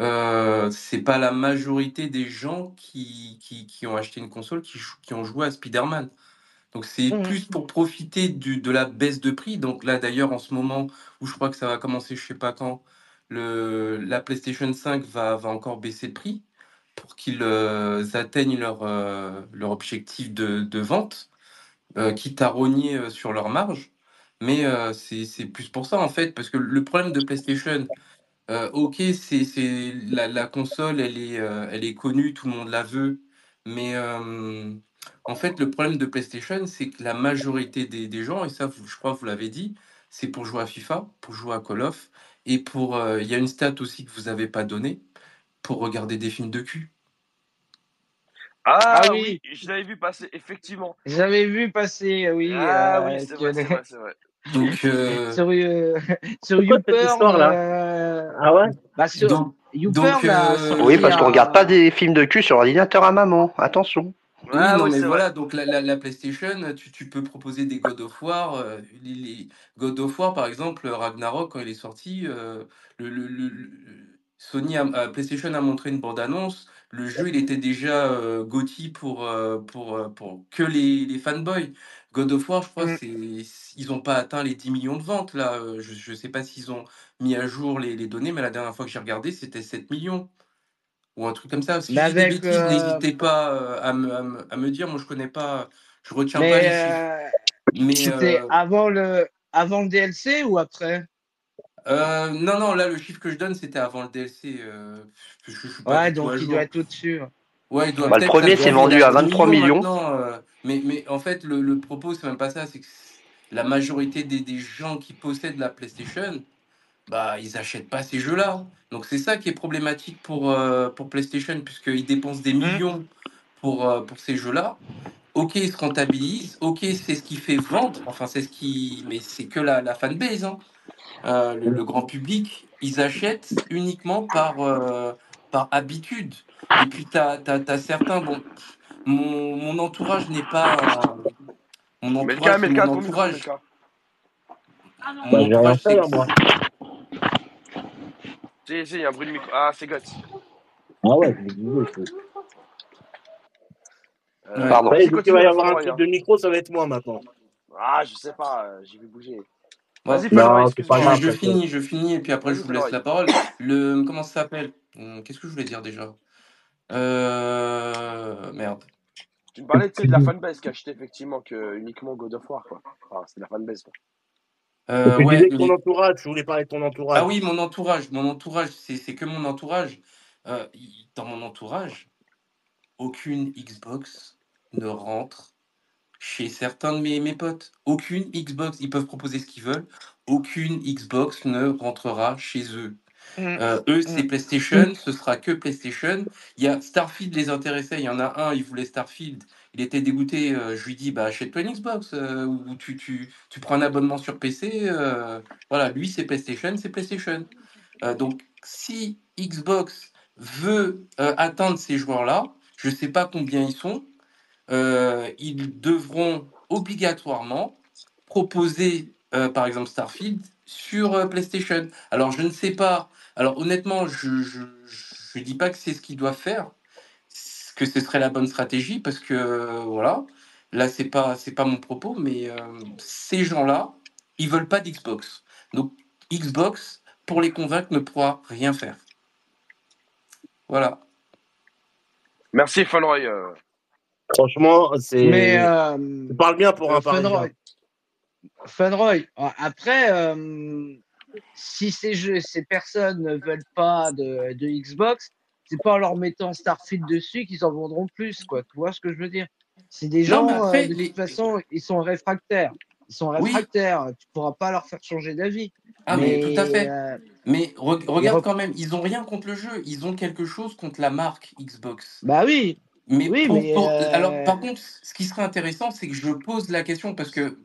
[SPEAKER 5] Euh, c'est pas la majorité des gens qui, qui, qui ont acheté une console qui, qui ont joué à Spider-Man. Donc c'est
[SPEAKER 1] Mhm.
[SPEAKER 5] plus pour profiter du, de la baisse de prix. Donc là d'ailleurs en ce moment où je crois que ça va commencer, je sais pas quand, le, la PlayStation 5 va, va encore baisser de prix pour qu'ils euh, atteignent leur, euh, leur objectif de, de vente, quitte à rogner sur leur marge. Mais c'est plus pour ça en fait, parce que le problème de PlayStation, euh, ok, c'est c'est la, la console, elle est, euh, elle est connue, tout le monde la veut, mais euh, en fait, le problème de PlayStation, c'est que la majorité des, des gens, et ça, vous- je crois que vous l'avez dit, c'est pour jouer à FIFA, pour jouer à Call of, et pour, euh, il y a une stat aussi que vous avez pas donnée, pour regarder des films de cul.
[SPEAKER 2] Ah,
[SPEAKER 1] Ah
[SPEAKER 2] oui.
[SPEAKER 1] oui.
[SPEAKER 2] je l'avais vu passer, effectivement.
[SPEAKER 1] J'avais vu passer, oui.
[SPEAKER 2] ah
[SPEAKER 1] euh,
[SPEAKER 2] oui, c'est
[SPEAKER 1] que
[SPEAKER 2] vrai, c'est vrai, c'est vrai.
[SPEAKER 5] Donc, euh,
[SPEAKER 1] sur, euh, sur YouPorn,
[SPEAKER 3] histoire-là
[SPEAKER 1] euh,
[SPEAKER 3] Ah ouais
[SPEAKER 1] bah, sur
[SPEAKER 5] donc,
[SPEAKER 1] YouPorn
[SPEAKER 5] donc,
[SPEAKER 1] a
[SPEAKER 5] euh,
[SPEAKER 4] Oui, parce qu'on
[SPEAKER 1] un-
[SPEAKER 4] regarde pas des films de cul sur ordinateur à maman. Attention.
[SPEAKER 5] Oui,
[SPEAKER 2] Ah
[SPEAKER 5] non,
[SPEAKER 2] oui,
[SPEAKER 5] mais
[SPEAKER 2] c'est vrai.
[SPEAKER 5] voilà, donc la, la, la PlayStation, tu, tu peux proposer des God of War. euh, les, les- God of War, par exemple, Ragnarok, quand il est sorti, euh, le, le- le- le- Sony a, PlayStation a montré une bande-annonce. Le jeu, il était déjà euh, GOTY pour, euh, pour, euh, pour que les, les fanboys. God of War, je crois,
[SPEAKER 2] Mm.
[SPEAKER 5] c'est, ils n'ont pas atteint les 10 millions de ventes, là. Je ne sais pas s'ils ont mis à jour les, les données, mais la dernière fois que j'ai regardé, c'était 7 millions ou un truc comme ça. Si
[SPEAKER 1] euh,
[SPEAKER 5] n'hésitez pas à me, à, me, à me dire. Moi, je connais pas, je retiens pas
[SPEAKER 1] Mais
[SPEAKER 5] les chiffres.
[SPEAKER 1] euh,
[SPEAKER 5] Mais
[SPEAKER 1] c'était
[SPEAKER 5] euh,
[SPEAKER 1] avant le avant le DLC ou après?
[SPEAKER 5] Euh, non, non, là, le chiffre que je donne, c'était avant le DLC. Euh, je, je suis pas
[SPEAKER 1] Ouais, donc il doit être au-dessus.
[SPEAKER 5] Ouais, il doit
[SPEAKER 4] Bah, le premier,
[SPEAKER 5] il
[SPEAKER 4] vendu à
[SPEAKER 5] 10
[SPEAKER 4] 23 millions.
[SPEAKER 5] euh, mais, mais en fait, le, le propos, c'est même pas ça. C'est que la majorité des, des gens qui possèdent la PlayStation, bah, ils achètent pas ces jeux-là. Donc c'est ça qui est problématique pour, euh, pour PlayStation, puisqu'ils dépensent des millions pour, euh, pour ces jeux-là. Ok, ils se rentabilisent. Ok, c'est ce qui fait vendre. Enfin, c'est ce qui. Mais c'est que la, la fanbase. Hein. Euh, le, le grand public, ils achètent uniquement par, par habitude. Et puis, tu as, certains. Bon, mon, mon entourage n'est pas. un- Mon
[SPEAKER 2] Melka,
[SPEAKER 5] entourage, c'est
[SPEAKER 2] Melka,
[SPEAKER 5] mon entourage.
[SPEAKER 2] Melka.
[SPEAKER 3] Bah,
[SPEAKER 5] mon
[SPEAKER 3] j'ai rien
[SPEAKER 5] entourage,
[SPEAKER 3] fait
[SPEAKER 5] c'est
[SPEAKER 3] là, moi.
[SPEAKER 2] Si, si, il y a un bruit de micro. Ah, c'est Guts.
[SPEAKER 3] Ah ouais, je me disais. c'est-
[SPEAKER 2] Euh,
[SPEAKER 4] Pardon.
[SPEAKER 3] Ouais,
[SPEAKER 2] vas-y,
[SPEAKER 3] dès qu'il
[SPEAKER 2] continue,
[SPEAKER 3] va y avoir un truc
[SPEAKER 2] hein.
[SPEAKER 3] de micro, ça va être moi maintenant.
[SPEAKER 2] Ah, je sais pas, euh, j'ai vu bouger. Vas-y,
[SPEAKER 3] Non, c'est pas
[SPEAKER 5] je,
[SPEAKER 3] grave,
[SPEAKER 5] je
[SPEAKER 3] t'inquiète.
[SPEAKER 5] finis, je finis, et puis après je vous laisse la parole. Le comment ça s'appelle? Hum, Qu'est-ce que je voulais dire déjà? Euh... Merde.
[SPEAKER 2] Tu me parlais, de la fanbase qui achetait effectivement que uniquement God of War, quoi. Enfin, c'est la fanbase, quoi.
[SPEAKER 5] Euh,
[SPEAKER 3] tu
[SPEAKER 5] ouais,
[SPEAKER 3] ton
[SPEAKER 5] les-
[SPEAKER 3] entourage, tu voulais parler de ton entourage.
[SPEAKER 5] Ah oui, mon entourage, mon entourage, c'est que mon entourage. Euh, dans mon entourage, aucune Xbox ne rentre chez certains de mes, mes potes. Aucune Xbox, ils peuvent proposer ce qu'ils veulent. Aucune Xbox ne rentrera chez eux. Euh, eux, c'est PlayStation, ce sera que PlayStation. Il y a Starfield les intéressait, il y en a un, il voulait Starfield, il était dégoûté. euh, je lui dis, bah achète-toi une Xbox euh, ou tu, tu, tu prends un abonnement sur PC. euh, voilà, lui c'est PlayStation, c'est PlayStation. Euh, donc si Xbox veut euh, atteindre ces joueurs-là, je ne sais pas combien ils sont, euh, ils devront obligatoirement proposer, euh, par exemple, Starfield sur euh, PlayStation. Alors, je ne sais pas. Alors, honnêtement, je ne dis pas que c'est ce qu'ils doivent faire, que ce serait la bonne stratégie, parce que, euh, voilà, là, c'est pas, c'est pas mon propos, mais euh, ces gens-là, ils veulent pas d'Xbox. Donc, Xbox, pour les convaincre, ne pourra rien faire. Voilà.
[SPEAKER 2] Merci, Fanroy.
[SPEAKER 3] Franchement, c'est.
[SPEAKER 1] Mais euh,
[SPEAKER 3] Tu parles bien pour un Parisien.
[SPEAKER 1] Funroy, après, euh, si ces jeux, ces personnes ne veulent pas de, de Xbox, c'est pas en leur mettant Starfield dessus qu'ils en vendront plus, quoi. Tu vois ce que je veux dire? C'est des gens,
[SPEAKER 5] après,
[SPEAKER 1] euh, de
[SPEAKER 5] les-
[SPEAKER 1] toute façon, ils sont réfractaires. Ils sont
[SPEAKER 5] Oui.
[SPEAKER 1] réfractaires. Tu pourras pas leur faire changer d'avis.
[SPEAKER 5] Ah, mais, tout à fait.
[SPEAKER 1] euh,
[SPEAKER 5] Mais re- regarde
[SPEAKER 1] rep-
[SPEAKER 5] quand même, ils ont rien contre le jeu, ils ont quelque chose contre la marque Xbox.
[SPEAKER 1] bah oui,
[SPEAKER 5] Mais,
[SPEAKER 1] Oui,
[SPEAKER 5] pour-
[SPEAKER 1] mais,
[SPEAKER 5] pour- alors par contre, ce qui serait intéressant, c'est que je pose la question parce que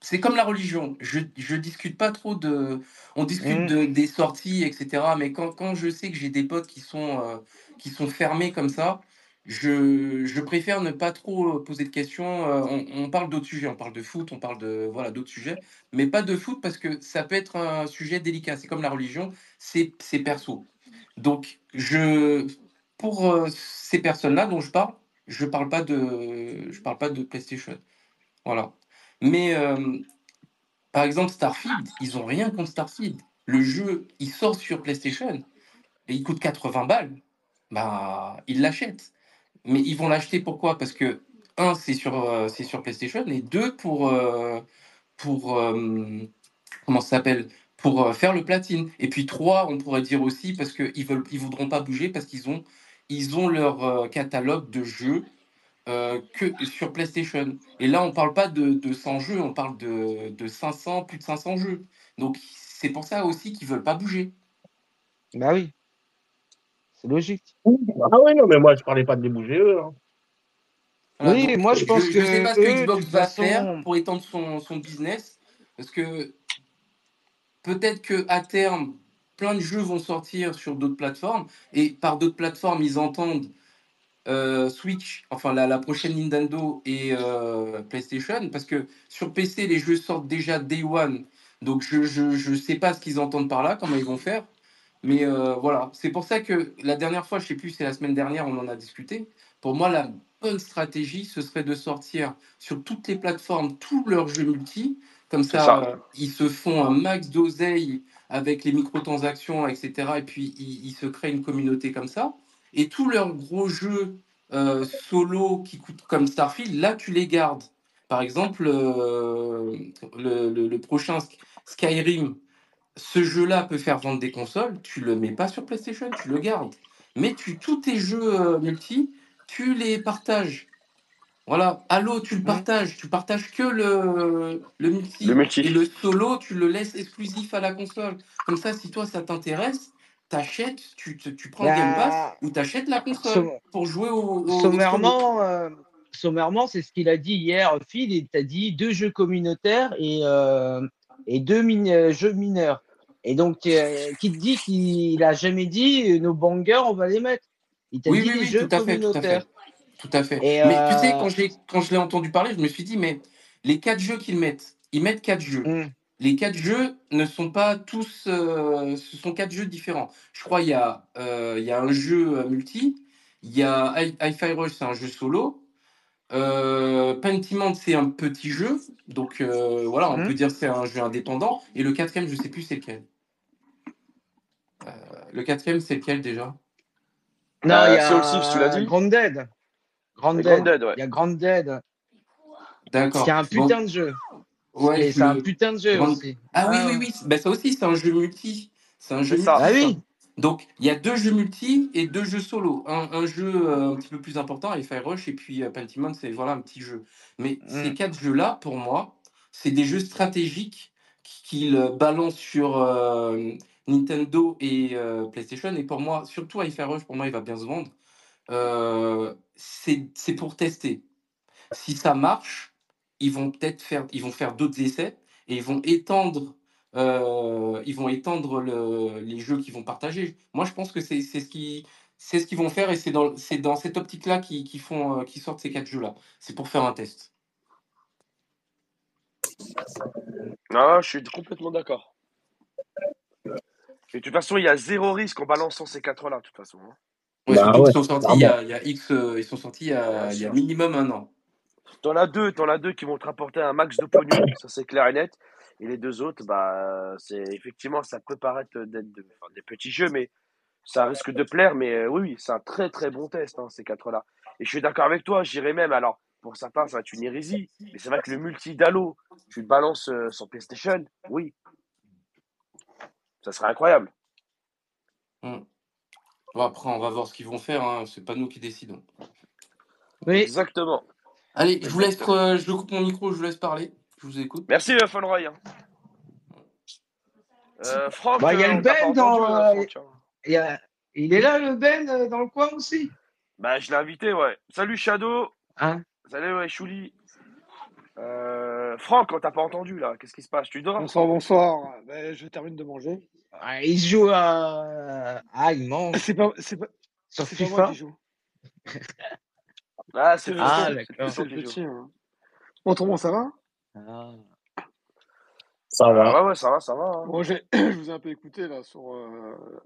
[SPEAKER 5] c'est comme la religion. Je je discute pas trop de, on discute
[SPEAKER 1] Mm.
[SPEAKER 5] de, des sorties, etc. Mais quand, quand je sais que j'ai des potes qui sont euh, qui sont fermés comme ça, je, je préfère ne pas trop euh, poser de questions. Euh, On, on parle d'autres sujets, on parle de foot, on parle de voilà d'autres sujets, mais pas de foot parce que ça peut être un sujet délicat. C'est comme la religion, c'est c'est perso. Donc je pour euh, ces personnes-là dont je parle, je parle pas de je parle pas de PlayStation. Voilà. Mais euh, par exemple Starfield, ils ont rien contre Starfield. Le jeu, il sort sur PlayStation et il coûte 80 balles. Bah, ils l'achètent. Mais ils vont l'acheter pourquoi? Parce que un, c'est sur euh, c'est sur PlayStation et deux pour euh, pour comment ça s'appelle? Pour faire le platine. Et puis trois, on pourrait dire aussi parce que ils veulent ils voudront pas bouger parce qu'ils ont ils ont leur catalogue de jeux euh, que sur PlayStation. Et là, on parle pas de, de 100 jeux, on parle de, de 500, plus de 500 jeux. Donc, c'est pour ça aussi qu'ils veulent pas bouger.
[SPEAKER 1] bah oui. C'est logique.
[SPEAKER 3] Ah oui, non, mais moi, je parlais pas de les bouger eux. hein.
[SPEAKER 5] Voilà,
[SPEAKER 1] Oui,
[SPEAKER 5] donc,
[SPEAKER 1] moi, je pense
[SPEAKER 5] je,
[SPEAKER 1] que
[SPEAKER 5] sais pas ce que Xbox va
[SPEAKER 1] façon-
[SPEAKER 5] faire pour étendre son, son business, parce que peut-être que à terme, plein de jeux vont sortir sur d'autres plateformes, et par d'autres plateformes, ils entendent euh, Switch, enfin la, la prochaine Nintendo et euh, PlayStation, parce que sur PC, les jeux sortent déjà Day One, donc je je, je sais pas ce qu'ils entendent par là, comment ils vont faire, mais euh, voilà, c'est pour ça que la dernière fois, je sais plus, c'est la semaine dernière, on en a discuté. Pour moi, la bonne stratégie, ce serait de sortir sur toutes les plateformes tous leurs jeux multi. Comme ça,
[SPEAKER 2] ça.
[SPEAKER 5] euh, ils se font un max d'oseille avec les microtransactions, etc. Et puis, ils, ils se créent une communauté comme ça. Et tous leurs gros jeux euh, solo qui coûtent comme Starfield, là, tu les gardes. Par exemple, euh, le, le- le prochain Sk- Skyrim, ce jeu-là peut faire vendre des consoles, tu le mets pas sur PlayStation, tu le gardes. Mais tu, tous tes jeux euh, multi, tu les partages. Voilà, Halo, tu le
[SPEAKER 1] Mhm.
[SPEAKER 5] partages, tu partages que le, le multi.
[SPEAKER 2] Le multi.
[SPEAKER 5] Et le solo, tu le laisses exclusif à la console. Comme ça, si toi, ça t'intéresse, t'achètes, tu, tu prends le Game Pass
[SPEAKER 1] Bah,
[SPEAKER 5] ou t'achètes la console pour jouer au,
[SPEAKER 1] sommairement, euh, sommairement, c'est ce qu'il a dit hier, Phil. Il t'a dit deux jeux communautaires et, euh, et deux min- euh, jeux mineurs. Et donc, euh, qui te dit qu'il a jamais dit nos bangers, on va les mettre? Il t'a
[SPEAKER 5] Oui,
[SPEAKER 1] dit
[SPEAKER 5] oui, oui,
[SPEAKER 1] jeux
[SPEAKER 5] tout à fait, tout à fait.
[SPEAKER 1] communautaires.
[SPEAKER 5] Tout à fait.
[SPEAKER 1] Et,
[SPEAKER 5] Mais tu sais, quand je l'ai entendu parler, je me suis dit, mais les quatre jeux qu'ils mettent, ils mettent quatre jeux.
[SPEAKER 1] hum,
[SPEAKER 5] les quatre jeux ne sont pas tous. euh, ce sont quatre jeux différents. Je crois il y a, euh, il y a un jeu euh, multi, il y a Hi- Hi-Fi Rush, c'est un jeu solo. Euh, Pentiment, c'est un petit jeu. Donc euh, voilà, on
[SPEAKER 1] Mhm.
[SPEAKER 5] peut dire que c'est un jeu indépendant. Et le quatrième, je sais plus c'est lequel. Euh, le quatrième, c'est lequel déjà?
[SPEAKER 1] Non,
[SPEAKER 2] Euh,
[SPEAKER 1] il y a
[SPEAKER 2] Soul Six, tu l'as dit?
[SPEAKER 1] Grounded. Grounded.
[SPEAKER 2] Grounded, ouais.
[SPEAKER 1] Il y a Grounded.
[SPEAKER 5] D'accord.
[SPEAKER 1] C'est un
[SPEAKER 5] Bon,
[SPEAKER 1] putain de jeu.
[SPEAKER 5] Ouais,
[SPEAKER 1] c'est un putain de jeu
[SPEAKER 5] Grand-
[SPEAKER 1] aussi.
[SPEAKER 5] Ah oui,
[SPEAKER 1] Ah,
[SPEAKER 5] oui, oui. Ben, ça aussi, c'est un jeu multi. C'est un jeu
[SPEAKER 2] ça.
[SPEAKER 1] Ah oui.
[SPEAKER 5] Donc, il y a deux jeux multi et deux jeux solo. Un, un jeu euh, un petit peu plus important, et Fire Rush, et puis euh, Pentiment, c'est voilà, un petit jeu. Mais ces
[SPEAKER 1] Mm.
[SPEAKER 5] quatre jeux-là, pour moi, c'est des jeux stratégiques qu'ils euh, balancent sur euh, Nintendo et euh, PlayStation. Et pour moi, surtout Fire Rush, pour moi, il va bien se vendre. Euh, c'est c'est pour tester. Si ça marche, ils vont peut-être faire, ils vont faire d'autres essais et ils vont étendre, euh, ils vont étendre le- les jeux qu'ils vont partager. Moi, je pense que c'est c'est ce qui, c'est ce qu'ils vont faire et c'est dans, c'est dans cette optique-là qu'ils font, euh, qu'ils sortent ces quatre jeux-là. C'est pour faire un test.
[SPEAKER 2] Ah, je suis complètement d'accord. Et de toute façon, il y a zéro risque en balançant ces quatre-là, de toute façon. hein.
[SPEAKER 5] Ouais,
[SPEAKER 3] Bah
[SPEAKER 5] surtout
[SPEAKER 3] ouais,
[SPEAKER 5] qu'ils sont sortis il y a, il y a X, ils sont sortis il y a,
[SPEAKER 2] Bien
[SPEAKER 5] il y a
[SPEAKER 2] sûr.
[SPEAKER 5] minimum un an.
[SPEAKER 2] T'en as deux, t'en as deux qui vont te rapporter un max de pognon, ça c'est clair et net. Et les deux autres, bah, c'est effectivement, ça peut paraître d'être de- enfin, des petits jeux, mais ça risque de plaire. Mais euh, oui, oui, c'est un très très bon test, hein, ces quatre-là. Et je suis d'accord avec toi, j'irais même. Alors, pour certains, ça va être une hérésie, mais c'est vrai que le multi d'Halo, tu le balances euh, sur PlayStation, oui, ça serait incroyable.
[SPEAKER 5] Hmm. Bon, après, on va voir ce qu'ils vont faire. Hein. C'est pas nous qui décidons.
[SPEAKER 1] Oui.
[SPEAKER 2] Exactement.
[SPEAKER 5] Allez, je vous laisse. Euh, je coupe mon micro. Je vous laisse parler. Je vous écoute.
[SPEAKER 2] Merci, Funroy. hein. Euh, Franck,
[SPEAKER 1] Bah, il y a
[SPEAKER 2] euh,
[SPEAKER 1] le Ben dans,
[SPEAKER 2] entendu, euh,
[SPEAKER 1] euh,
[SPEAKER 2] Franck, hein.
[SPEAKER 1] Il, y a- il est là, le Ben, dans le coin aussi.
[SPEAKER 2] Bah, je l'ai invité, ouais. Salut Shadow.
[SPEAKER 1] Hein
[SPEAKER 2] Salut, ouais, Chouli. Euh, Franck, on t'a pas entendu là. Qu'est-ce qui se passe? Tu dors?
[SPEAKER 6] Bonsoir, bonsoir. Ben, je termine de manger.
[SPEAKER 1] Ah, Il joue à. Ah, il mange
[SPEAKER 6] C'est pas, c'est pas,
[SPEAKER 1] sur
[SPEAKER 6] c'est pas moi
[SPEAKER 1] FIFA.
[SPEAKER 6] qui joue.
[SPEAKER 2] Ah, c'est le
[SPEAKER 1] Ah,
[SPEAKER 2] petit. C'est le
[SPEAKER 1] d'accord.
[SPEAKER 6] C'est
[SPEAKER 2] petit
[SPEAKER 6] le
[SPEAKER 2] qui joue.
[SPEAKER 6] petit. hein. Autrement, ça va?
[SPEAKER 1] Ah.
[SPEAKER 3] Ça
[SPEAKER 2] Ah,
[SPEAKER 3] va.
[SPEAKER 2] ouais, ouais, ça va, ça va. hein.
[SPEAKER 6] Bon, j'ai- je vous ai un peu écouté là sur euh,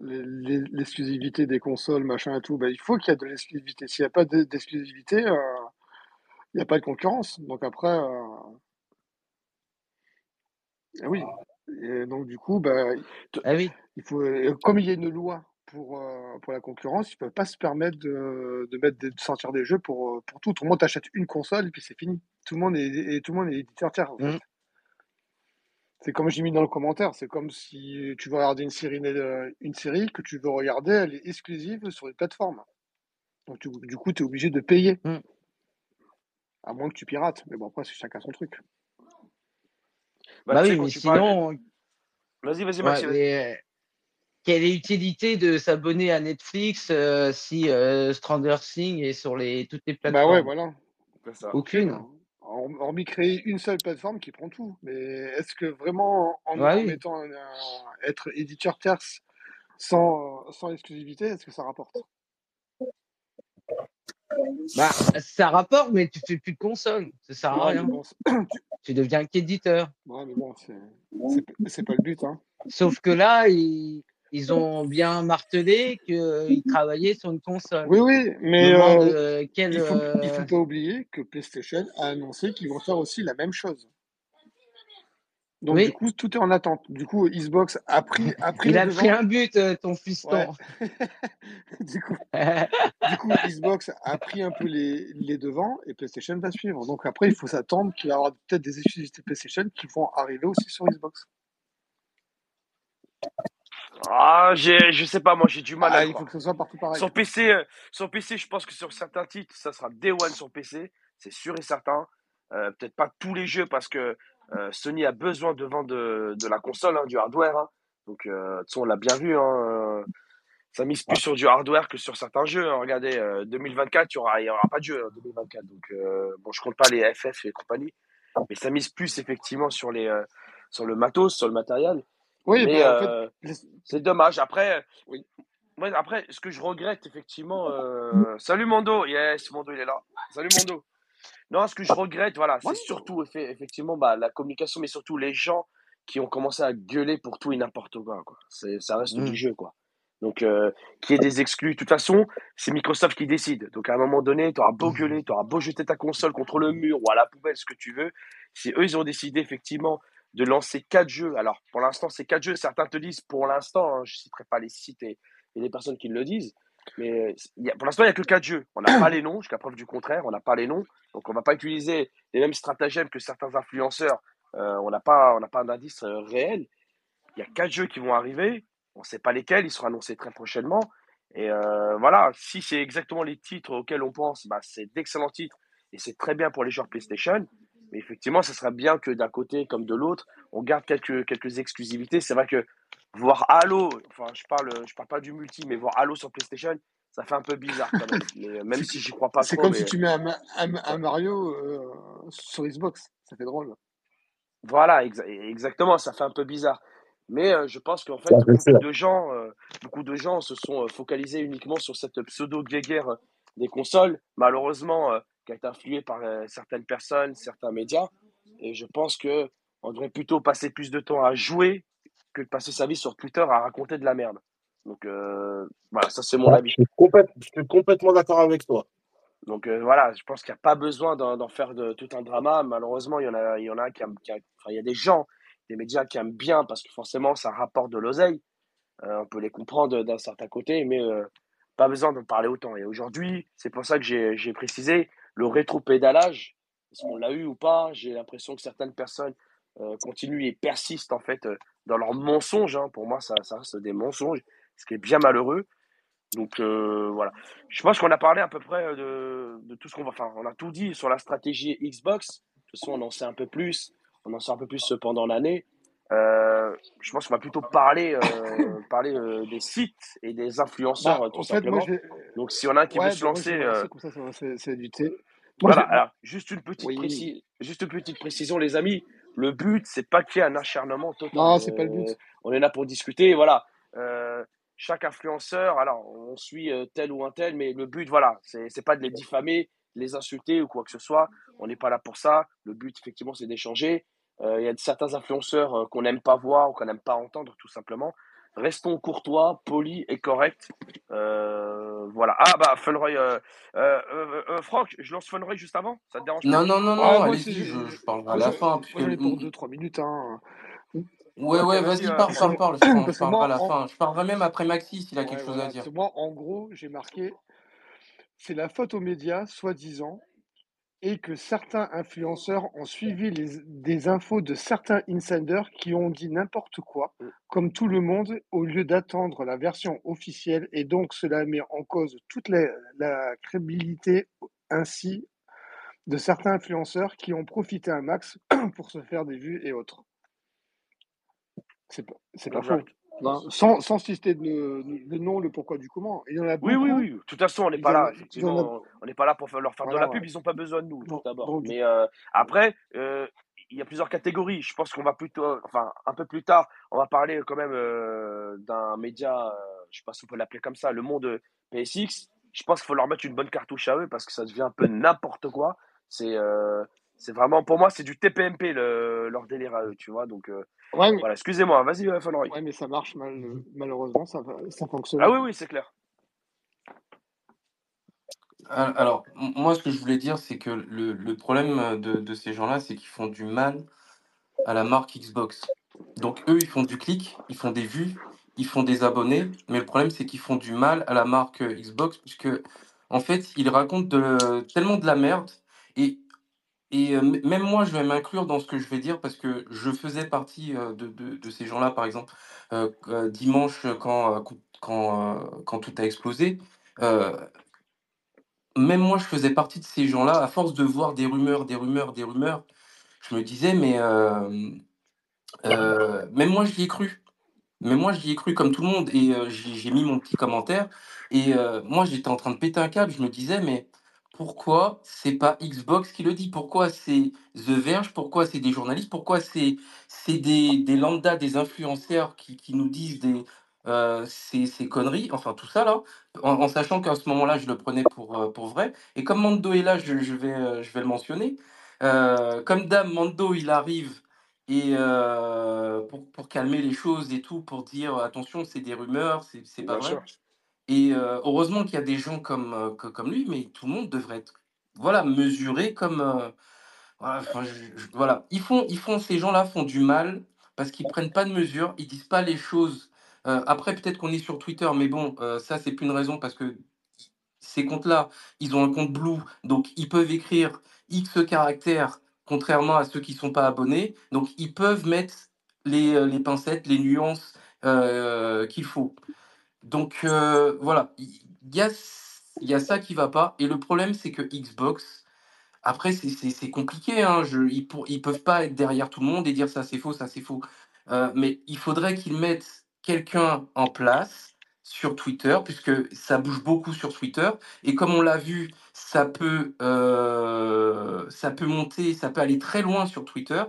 [SPEAKER 6] l'exclusivité des consoles, machin et tout. Ben, il faut qu'il y ait de l'exclusivité. S'il n'y a pas de- d'exclusivité, euh, il n'y a pas de concurrence. Donc après, euh, eh oui. Et donc du coup, ben,
[SPEAKER 1] Ah oui.
[SPEAKER 6] il faut, euh, comme il y a une loi pour, euh, pour la concurrence, ils ne peuvent pas se permettre de, de, mettre des- de sortir des jeux pour, euh, pour tout. Tout le monde t'achète une console et puis c'est fini. Tout le monde est, et tout le monde est éditeur tiers. En fait.
[SPEAKER 1] Mm.
[SPEAKER 6] C'est comme j'ai mis dans le commentaire, c'est comme si tu veux regarder une série, euh, une série que tu veux regarder, elle est exclusive sur une plateforme. Donc tu- du coup, tu es obligé de payer.
[SPEAKER 1] Mm.
[SPEAKER 6] À moins que tu pirates. Mais bon, après, c'est chacun son truc.
[SPEAKER 2] Bah,
[SPEAKER 1] Bah oui, mais sinon,
[SPEAKER 2] Vas-y, vas-y, Maxime.
[SPEAKER 1] Quelle est l'utilité de s'abonner à Netflix euh, si euh, Stranger Things est sur les, toutes les
[SPEAKER 6] Bah
[SPEAKER 1] plateformes?
[SPEAKER 6] ouais, voilà.
[SPEAKER 2] Ça.
[SPEAKER 1] Aucune.
[SPEAKER 6] Hor- Hormis créer une seule plateforme qui prend tout. Mais est-ce que vraiment, en,
[SPEAKER 1] Ouais,
[SPEAKER 6] en
[SPEAKER 1] oui.
[SPEAKER 6] mettant un- un- être éditeur tierce sans, sans exclusivité, est-ce que ça rapporte?
[SPEAKER 1] Bah, ça rapporte, mais tu fais plus de console. Ça sert à rien.
[SPEAKER 6] bon,
[SPEAKER 1] Tu deviens qu'éditeur.
[SPEAKER 6] ouais, mais bon, c'est pas le but. Hein.
[SPEAKER 1] Sauf que là, ils, ils ont bien martelé qu'ils travaillaient sur une console.
[SPEAKER 6] Oui, oui, mais euh,
[SPEAKER 1] euh, quel.
[SPEAKER 6] il faut, il
[SPEAKER 1] euh,
[SPEAKER 6] faut pas oublier que PlayStation a annoncé qu'ils vont faire aussi la même chose. Donc,
[SPEAKER 1] Oui.
[SPEAKER 6] du coup, tout est en attente. Du coup, Xbox a pris, a pris
[SPEAKER 1] Il a pris un but, ton fiston.
[SPEAKER 6] du, coup, du coup, Xbox a pris un peu les, les devants et PlayStation va suivre. Donc après, il faut s'attendre qu'il y avoir peut-être des exclusivités PlayStation qui vont arriver aussi sur Xbox.
[SPEAKER 2] Ah, j'ai, je sais pas, moi j'ai du mal à
[SPEAKER 6] Ah, il faut que ce soit partout pareil.
[SPEAKER 2] Sur PC, euh, sur PC, je pense que sur certains titres, ça sera Day One sur PC, c'est sûr et certain. Euh, peut-être pas tous les jeux parce que euh, Sony a besoin de vendre de, de la console, hein, du hardware. hein. Donc, de toute on l'a bien vu. Hein, ça mise plus sur du hardware que sur certains jeux. Regardez, euh, 2024, il n'y aura, y aura pas de jeu en 2024. Donc, bon, je compte pas les FF et compagnie, mais ça mise plus effectivement sur les, sur le matos, sur le matériel.
[SPEAKER 6] Oui,
[SPEAKER 2] mais
[SPEAKER 6] bah, en fait,
[SPEAKER 2] euh, c'est dommage. Après,
[SPEAKER 6] Oui.
[SPEAKER 2] ouais, après, ce que je regrette effectivement. euh, Salut Mondo, yes, Mondo il est là. Salut Mondo. Non, ce que je regrette, voilà, c'est surtout effe- effectivement bah, la communication, mais surtout les gens qui ont commencé à gueuler pour tout et n'importe quoi. ça reste du jeu, quoi. Donc, euh, qu'il y ait des exclus. De toute façon, c'est Microsoft qui décide. Donc, à un moment donné, tu auras beau gueuler, tu auras beau jeter ta console contre le mur ou à la poubelle, ce que tu veux. Si eux, ils ont décidé effectivement de lancer quatre jeux, alors pour l'instant, c'est quatre jeux. Certains te disent pour l'instant, hein, je ne citerai pas les sites et, et les personnes qui le disent, mais il y a- pour l'instant, il n'y a que quatre jeux. On n'a pas les noms, jusqu'à preuve du contraire, on n'a pas les noms. Donc, on ne va pas utiliser les mêmes stratagèmes que certains influenceurs. Euh, on n'a pas, on pas d'indice euh, réel. Il y a quatre jeux qui vont arriver. On ne sait pas lesquels. Ils seront annoncés très prochainement. Et euh, voilà, si c'est exactement les titres auxquels on pense, bah, c'est d'excellents titres et c'est très bien pour les joueurs PlayStation. Mais effectivement, ce serait bien que d'un côté comme de l'autre, on garde quelques, quelques exclusivités. C'est vrai que voir Halo, enfin, je parle, je parle pas du multi, mais voir Halo sur PlayStation, ça fait un peu bizarre quand même. Mais, euh, même si j'y crois pas
[SPEAKER 6] C'est comme
[SPEAKER 2] mais...
[SPEAKER 6] si tu mets un, un- un Mario euh, sur Xbox. Ça fait drôle.
[SPEAKER 2] Voilà, exa- exactement, ça fait un peu bizarre. Mais euh, je pense qu'en fait, beaucoup de gens, euh, beaucoup de gens se sont euh, focalisés uniquement sur cette pseudo-guéguerre euh, des consoles, malheureusement, euh, qui a été influée par euh, certaines personnes, certains médias. Et je pense que on devrait plutôt passer plus de temps à jouer que de passer sa vie sur Twitter à raconter de la merde. Donc euh, voilà, ça c'est mon
[SPEAKER 3] Ouais,
[SPEAKER 2] avis.
[SPEAKER 3] je, suis complète- je suis complètement d'accord avec toi.
[SPEAKER 2] Donc euh, voilà, je pense qu'il n'y a pas besoin d'en faire de, tout un drama. Malheureusement, il y en a, il y en a qui, aiment- qui enfin, il y a des gens, des médias qui aiment bien parce que forcément, ça rapporte de l'oseille. Euh, on peut les comprendre d'un certain côté, mais pas besoin d'en parler autant. Et aujourd'hui, c'est pour ça que j'ai précisé le rétro-pédalage. Est-ce qu'on l'a eu ou pas? J'ai l'impression que certaines personnes euh, continuent et persistent en fait euh, dans leurs mensonges. hein. Pour moi, ça, reste des mensonges, ce qui est bien malheureux. Donc euh, voilà. Je pense qu'on a parlé à peu près de, de tout ce qu'on va. Enfin, on a tout dit sur la stratégie Xbox. De toute façon, on en sait un peu plus. On en sait un peu plus pendant l'année. Euh, je pense qu'on va plutôt parler, euh, parler euh, des sites et des influenceurs,
[SPEAKER 6] Bah,
[SPEAKER 2] tout
[SPEAKER 6] en fait, moi,
[SPEAKER 2] simplement.
[SPEAKER 6] vais.
[SPEAKER 2] Donc, si on a un qui
[SPEAKER 6] Ouais,
[SPEAKER 2] veut se
[SPEAKER 6] bah, je
[SPEAKER 2] lancer,
[SPEAKER 6] c'est du thé. Moi,
[SPEAKER 2] voilà. Alors, juste une petite
[SPEAKER 6] Oui.
[SPEAKER 2] juste une petite précision, les amis. Le but, c'est pas qu'il y ait un acharnement total.
[SPEAKER 6] Non, c'est pas le but.
[SPEAKER 2] On est là pour discuter. Voilà. Chaque influenceur, alors, on suit tel ou un tel, mais le but, voilà, c'est pas de les diffamer, les insulter ou quoi que ce soit. On n'est pas là pour ça. Le but, effectivement, c'est d'échanger. Euh, Il y a certains influenceurs euh, qu'on n'aime pas voir ou qu'on n'aime pas entendre, tout simplement. Restons courtois, polis et corrects. Euh, voilà. Ah, bah, Funroy. Euh, euh, euh, euh, Franck, je lance Funroy juste avant? Ça te dérange pas?
[SPEAKER 5] Non, non, non, non,
[SPEAKER 6] moi,
[SPEAKER 5] allez-y, je, je parlerai à la fin.
[SPEAKER 6] j'en ai pour 2-3 minutes. Hein.
[SPEAKER 5] Ouais, ouais,
[SPEAKER 2] vas-y, euh,
[SPEAKER 5] parle, parle, parle. Je, je
[SPEAKER 6] Parce que
[SPEAKER 5] parlerai à
[SPEAKER 6] moi,
[SPEAKER 5] la
[SPEAKER 6] en-
[SPEAKER 5] fin. Je parlerai même après Maxi s'il a
[SPEAKER 6] Ouais,
[SPEAKER 5] quelque chose à dire.
[SPEAKER 6] Moi, en gros, j'ai marqué c'est la faute aux médias, soi-disant, et que certains influenceurs ont suivi les, des infos de certains insiders qui ont dit n'importe quoi,
[SPEAKER 2] Mm.
[SPEAKER 6] comme tout le monde, au lieu d'attendre la version officielle, et donc cela met en cause toute la, la crédibilité ainsi de certains influenceurs qui ont profité un max pour se faire des vues et autres. C'est pas, c'est pas faux. Non, sans, sans citer le, le nom, le pourquoi du comment. Il y en a
[SPEAKER 2] Oui, oui, oui. De toute façon, on n'est pas là,
[SPEAKER 6] a.
[SPEAKER 2] On n'est pas là pour leur faire de la pub.
[SPEAKER 6] ouais.
[SPEAKER 2] Ils n'ont pas besoin de nous, tout d'abord. Mais euh, après, euh, il y a plusieurs catégories. Je pense qu'on va plutôt, enfin, un peu plus tard, on va parler quand même euh, d'un média, je sais pas si on peut l'appeler comme ça, le monde PSX. Je pense qu'il faut leur mettre une bonne cartouche à eux parce que ça devient un peu n'importe quoi. C'est c'est vraiment, pour moi, c'est du TPMP le, leur délire à eux, tu vois. Donc euh,
[SPEAKER 6] ouais, mais,
[SPEAKER 2] voilà, excusez-moi, vas-y, euh,
[SPEAKER 6] ouais, mais ça marche mal, malheureusement, ça, ça fonctionne.
[SPEAKER 2] Ah oui, oui, c'est clair.
[SPEAKER 5] Al- Alors, moi, ce que je voulais dire, c'est que le, le problème de, de ces gens-là, c'est qu'ils font du mal à la marque Xbox. Donc, eux, ils font du clic, ils font des vues, ils font des abonnés, mais le problème, c'est qu'ils font du mal à la marque euh, Xbox, puisque, en fait, ils racontent de- tellement de la merde. Et, et euh, même moi, je vais m'inclure dans ce que je vais dire, parce que je faisais partie euh, de, de- ces gens-là, par exemple, euh, dimanche, quand, quand, quand tout a explosé. même moi, je faisais partie de ces gens-là, à force de voir des rumeurs, des rumeurs, des rumeurs, je me disais, mais même moi, j'y ai cru. Mais moi, j'y ai cru comme tout le monde et j'ai mis mon petit commentaire. Et moi, j'étais en train de péter un câble. Je me disais, mais pourquoi c'est pas Xbox qui le dit? Pourquoi c'est The Verge? Pourquoi c'est des journalistes? Pourquoi c'est des, des lambda, des influenceurs qui, qui nous disent des, euh, ces, ces conneries, enfin tout ça là, en, en sachant qu'à ce moment-là, je le prenais pour, euh, pour vrai. Et comme Mando est là, je, je vais, euh, je vais le mentionner. Comme Dame Mando, il arrive et pour, pour calmer les choses et tout, pour dire attention, c'est des rumeurs, c'est c'est pas
[SPEAKER 2] Bien
[SPEAKER 5] vrai.
[SPEAKER 2] sûr.
[SPEAKER 5] Et euh, heureusement qu'il y a des gens comme, euh, comme lui, mais tout le monde devrait être voilà, mesuré comme. euh, voilà. Ils font, ces gens-là font du mal parce qu'ils prennent pas de mesures, ils disent pas les choses. Après, peut-être qu'on est sur Twitter, mais bon, euh, ça, c'est plus une raison parce que ces comptes-là, ils ont un compte Blue, donc ils peuvent écrire X caractères, contrairement à ceux qui sont pas abonnés. Donc, ils peuvent mettre les, pincettes, les nuances qu'il faut. Donc euh, voilà, il y, a, ça qui va pas. Et le problème, c'est que Xbox, après, c'est compliqué. Hein, ils, peuvent pas être derrière tout le monde et dire ça c'est faux, ça c'est faux. Euh, mais il faudrait qu'ils mettent quelqu'un en place sur Twitter, puisque ça bouge beaucoup sur Twitter. Et comme on l'a vu, ça peut, euh, monter, ça peut aller très loin sur Twitter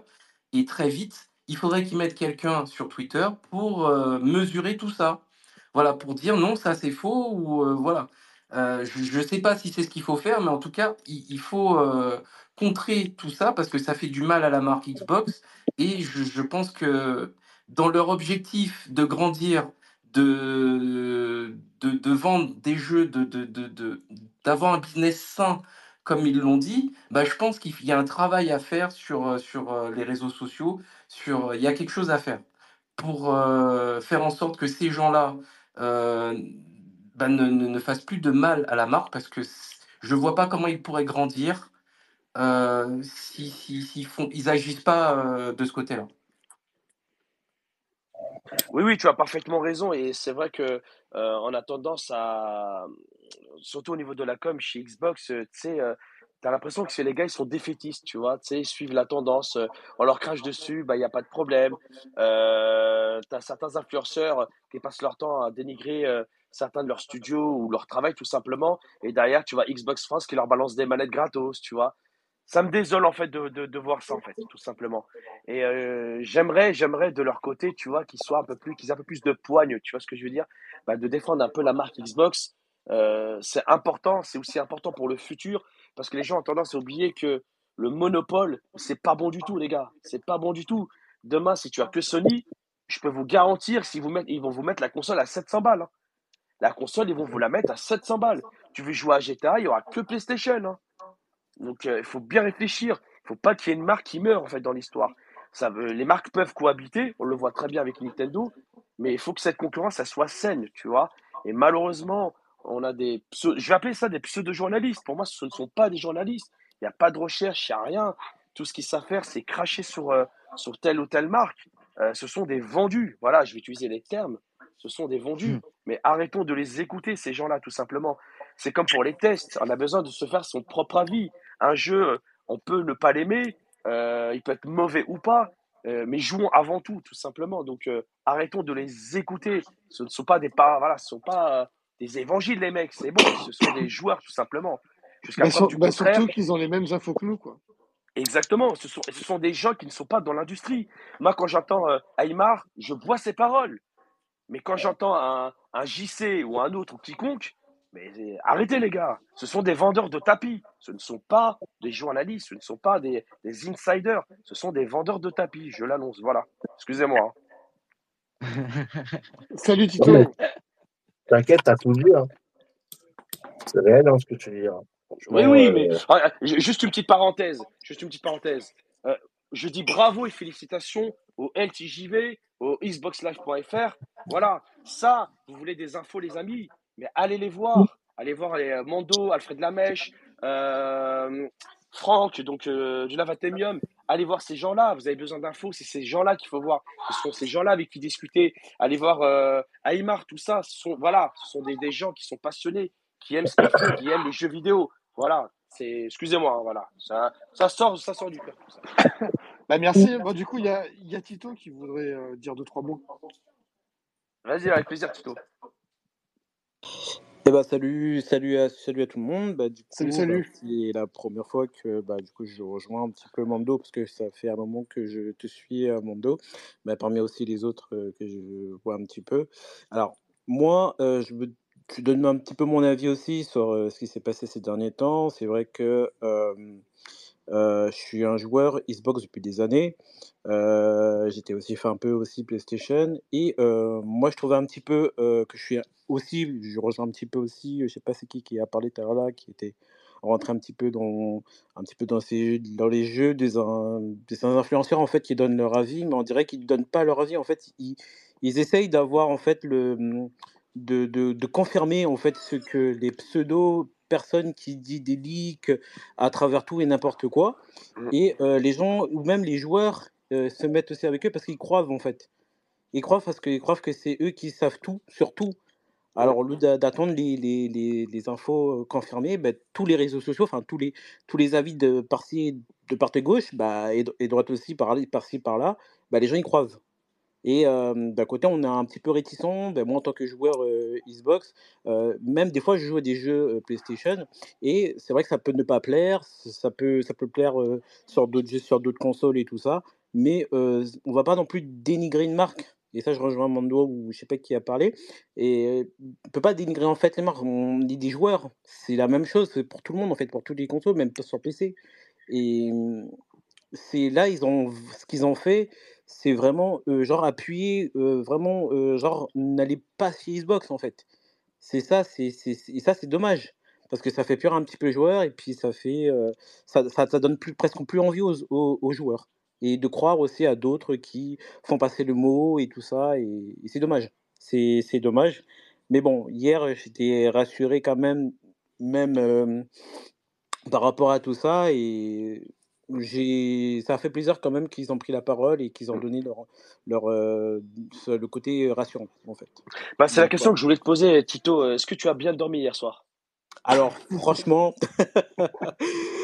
[SPEAKER 5] et très vite. Il faudrait qu'ils mettent quelqu'un sur Twitter pour mesurer tout ça. Voilà, pour dire non, ça c'est faux ou euh, voilà. Euh, je ne sais pas si c'est ce qu'il faut faire, mais en tout cas, il, il faut euh, contrer tout ça parce que ça fait du mal à la marque Xbox. Et je, je pense que dans leur objectif de grandir, de, de, de vendre des jeux, de, de, d'avoir un business sain, comme ils l'ont dit, bah, je pense qu'il y a un travail à faire sur, euh, sur les réseaux sociaux. Sur, il y a quelque chose à faire pour faire en sorte que ces gens-là euh, bah, ne, ne, ne fassent plus de mal à la marque parce que je vois pas comment ils pourraient grandir euh, si, si, s'ils font, ils agissent pas euh, de ce côté-là.
[SPEAKER 2] Oui, oui, tu as parfaitement raison. Et c'est vrai que on a tendance à, surtout au niveau de la com chez Xbox, tu sais, t'as l'impression que les gars, ils sont défaitistes, tu vois. Tu sais, ils suivent la tendance. euh, on leur crache dessus, bah, il n'y a pas de problème. Euh, t'as certains influenceurs qui passent leur temps à dénigrer euh, certains de leurs studios ou leur travail, tout simplement. Et derrière, tu vois Xbox France qui leur balance des manettes gratos, tu vois. Ça me désole, en fait, de, de, voir ça, en fait, tout simplement. Et euh, j'aimerais, j'aimerais de leur côté, tu vois, qu'ils soient un peu plus, qu'ils aient un peu plus de poigne, tu vois ce que je veux dire? Bah, de défendre un peu la marque Xbox. C'est important, c'est aussi important pour le futur, parce que les gens ont tendance à oublier que le monopole, c'est pas bon du tout, les gars. C'est pas bon du tout. Demain, si tu as que Sony, je peux vous garantir, si vous mettent, ils vont vous mettre la console à 700 balles. hein. La console, ils vont vous la mettre à 700 balles. Tu veux jouer à GTA, il y aura que PlayStation. hein. Donc, euh, il faut bien réfléchir. Il faut pas qu'il y ait une marque qui meure en fait dans l'histoire. Les marques peuvent cohabiter, on le voit très bien avec Nintendo, mais il faut que cette concurrence, soit saine, tu vois. Et malheureusement, on a des, je vais appeler ça des pseudo-journalistes. Pour moi, ce ne sont pas des journalistes. Il n'y a pas de recherche, il n'y a rien. Tout ce qu'ils savent faire, c'est cracher sur, euh, sur telle ou telle marque. Euh, ce sont des vendus. Voilà, je vais utiliser les termes. Ce sont des vendus. Mais arrêtons de les écouter, ces gens-là, tout simplement. C'est comme pour les tests. On a besoin de se faire son propre avis. Un jeu, on peut ne pas l'aimer, euh, il peut être mauvais ou pas, euh, mais jouons avant tout, tout simplement. Donc euh, arrêtons de les écouter. Ce ne sont pas des pas, voilà, ce sont pas euh, des évangiles, les mecs. C'est bon, ce sont des joueurs, tout simplement. Jusqu'à
[SPEAKER 6] Bah, sur-
[SPEAKER 2] du
[SPEAKER 6] bah, surtout qu'ils ont les mêmes infos que nous, quoi.
[SPEAKER 2] Exactement, ce sont, ce sont des gens qui ne sont pas dans l'industrie. Moi, quand j'entends euh, Aymar, je vois ses paroles. Mais quand j'entends un, un JC ou un autre ou quiconque, mais euh, arrêtez les gars, ce sont des vendeurs de tapis, ce ne sont pas des journalistes, ce ne sont pas des, des insiders, ce sont des vendeurs de tapis, je l'annonce, voilà. Excusez-moi. hein.
[SPEAKER 6] Salut Tito.
[SPEAKER 3] T'inquiète, t'as tout dit. Hein. C'est réel hein, ce que tu dis. hein.
[SPEAKER 2] Oui, oui,
[SPEAKER 3] euh,
[SPEAKER 2] mais ah, ah, ju- juste une petite parenthèse, juste une petite parenthèse. Euh, je dis bravo et félicitations au LTJV, au xboxlive.fr. Voilà, ça, vous voulez des infos, les amis, mais allez les voir. Allez voir les euh, Mando, Alfred Lamèche, euh, Franck, donc euh, du Lavatemium. Allez voir ces gens-là. Vous avez besoin d'infos, c'est ces gens-là qu'il faut voir. Ce sont ces gens-là avec qui discuter. Allez voir euh, Aymar, tout ça. Ce sont, voilà, ce sont des, des gens qui sont passionnés, qui aiment ce qu'ils font, qui aiment les jeux vidéo. Voilà, c'est, excusez-moi, hein, voilà, ça, ça sort, ça sort du cœur. tout ça.
[SPEAKER 6] Bah, merci. Bon, du coup, il y a, y a Tito qui voudrait euh, dire deux, trois mots.
[SPEAKER 2] Vas-y, avec plaisir, Tito.
[SPEAKER 7] Eh bah, salut, salut à, salut à tout le monde. Bah, du
[SPEAKER 6] Salut,
[SPEAKER 7] coup, bah,
[SPEAKER 6] salut.
[SPEAKER 7] c'est la première fois que bah, du coup, je rejoins un petit peu Mando parce que ça fait un moment que je te suis à Mando, mais parmi aussi les autres euh, que je vois un petit peu. Alors, moi, euh, je te donner un petit peu mon avis aussi sur euh, ce qui s'est passé ces derniers temps. C'est vrai que euh, euh, je suis un joueur Xbox depuis des années. Euh, j'étais aussi fait un peu aussi PlayStation et euh, moi je trouvais un petit peu euh, que je suis aussi, je rejoins un petit peu aussi, je sais pas c'est qui qui a parlé tout à l'heure là, qui était rentré un petit peu dans un petit peu dans ces dans les jeux des, des influenceurs en fait qui donnent leur avis, mais on dirait qu'ils donnent pas leur avis en fait, ils, ils essayent d'avoir en fait le de, de, de confirmer en fait ce que les pseudo personnes qui disent des leaks à travers tout et n'importe quoi
[SPEAKER 2] Mm.
[SPEAKER 7] et euh, les gens ou même les joueurs euh, se mettent aussi avec eux parce qu'ils croient en fait ils croient parce qu'ils croient que c'est eux qui savent tout sur tout
[SPEAKER 2] Mm.
[SPEAKER 7] Alors au lieu d'a- d'attendre les, les, les, infos confirmées ben, tous les réseaux sociaux enfin tous les tous les avis de de part et gauche bah, et, droite aussi par par-ci par-là bah, les gens y croient et d'un côté, on est un petit peu réticent. Ben, moi, en tant que joueur Xbox, même des fois, je joue à des jeux PlayStation, et c'est vrai que ça peut ne pas plaire, ça peut, ça peut plaire sur d'autres jeux, sur d'autres consoles et tout ça, mais euh, on va pas non plus dénigrer une marque. Et ça, je rejoins Mando ou je sais pas qui a parlé. Et on peut pas dénigrer en fait les marques. On dit des joueurs, c'est la même chose pour tout le monde en fait, pour toutes les consoles, même sur PC. Et c'est là, ils ont, ce qu'ils ont fait, c'est vraiment euh, genre appuyer, euh, vraiment euh, genre n'allez pas chez Xbox en fait. C'est ça, c'est ça c'est dommage parce que ça fait peur un petit peu les joueurs et puis ça fait ça, ça, donne presque plus envie aux, aux joueurs et de croire aussi à d'autres qui font passer le mot et tout ça et, et c'est dommage. C'est c'est dommage. Mais bon, hier j'étais rassuré quand même, même. euh, par rapport à tout ça et j'ai ça a fait plaisir quand même qu'ils ont pris la parole et qu'ils ont donné leur leur euh, le côté rassurant en fait.
[SPEAKER 2] Bah, c'est la question que je voulais te poser, Tito. Est-ce que tu as bien dormi hier soir?
[SPEAKER 7] Alors franchement,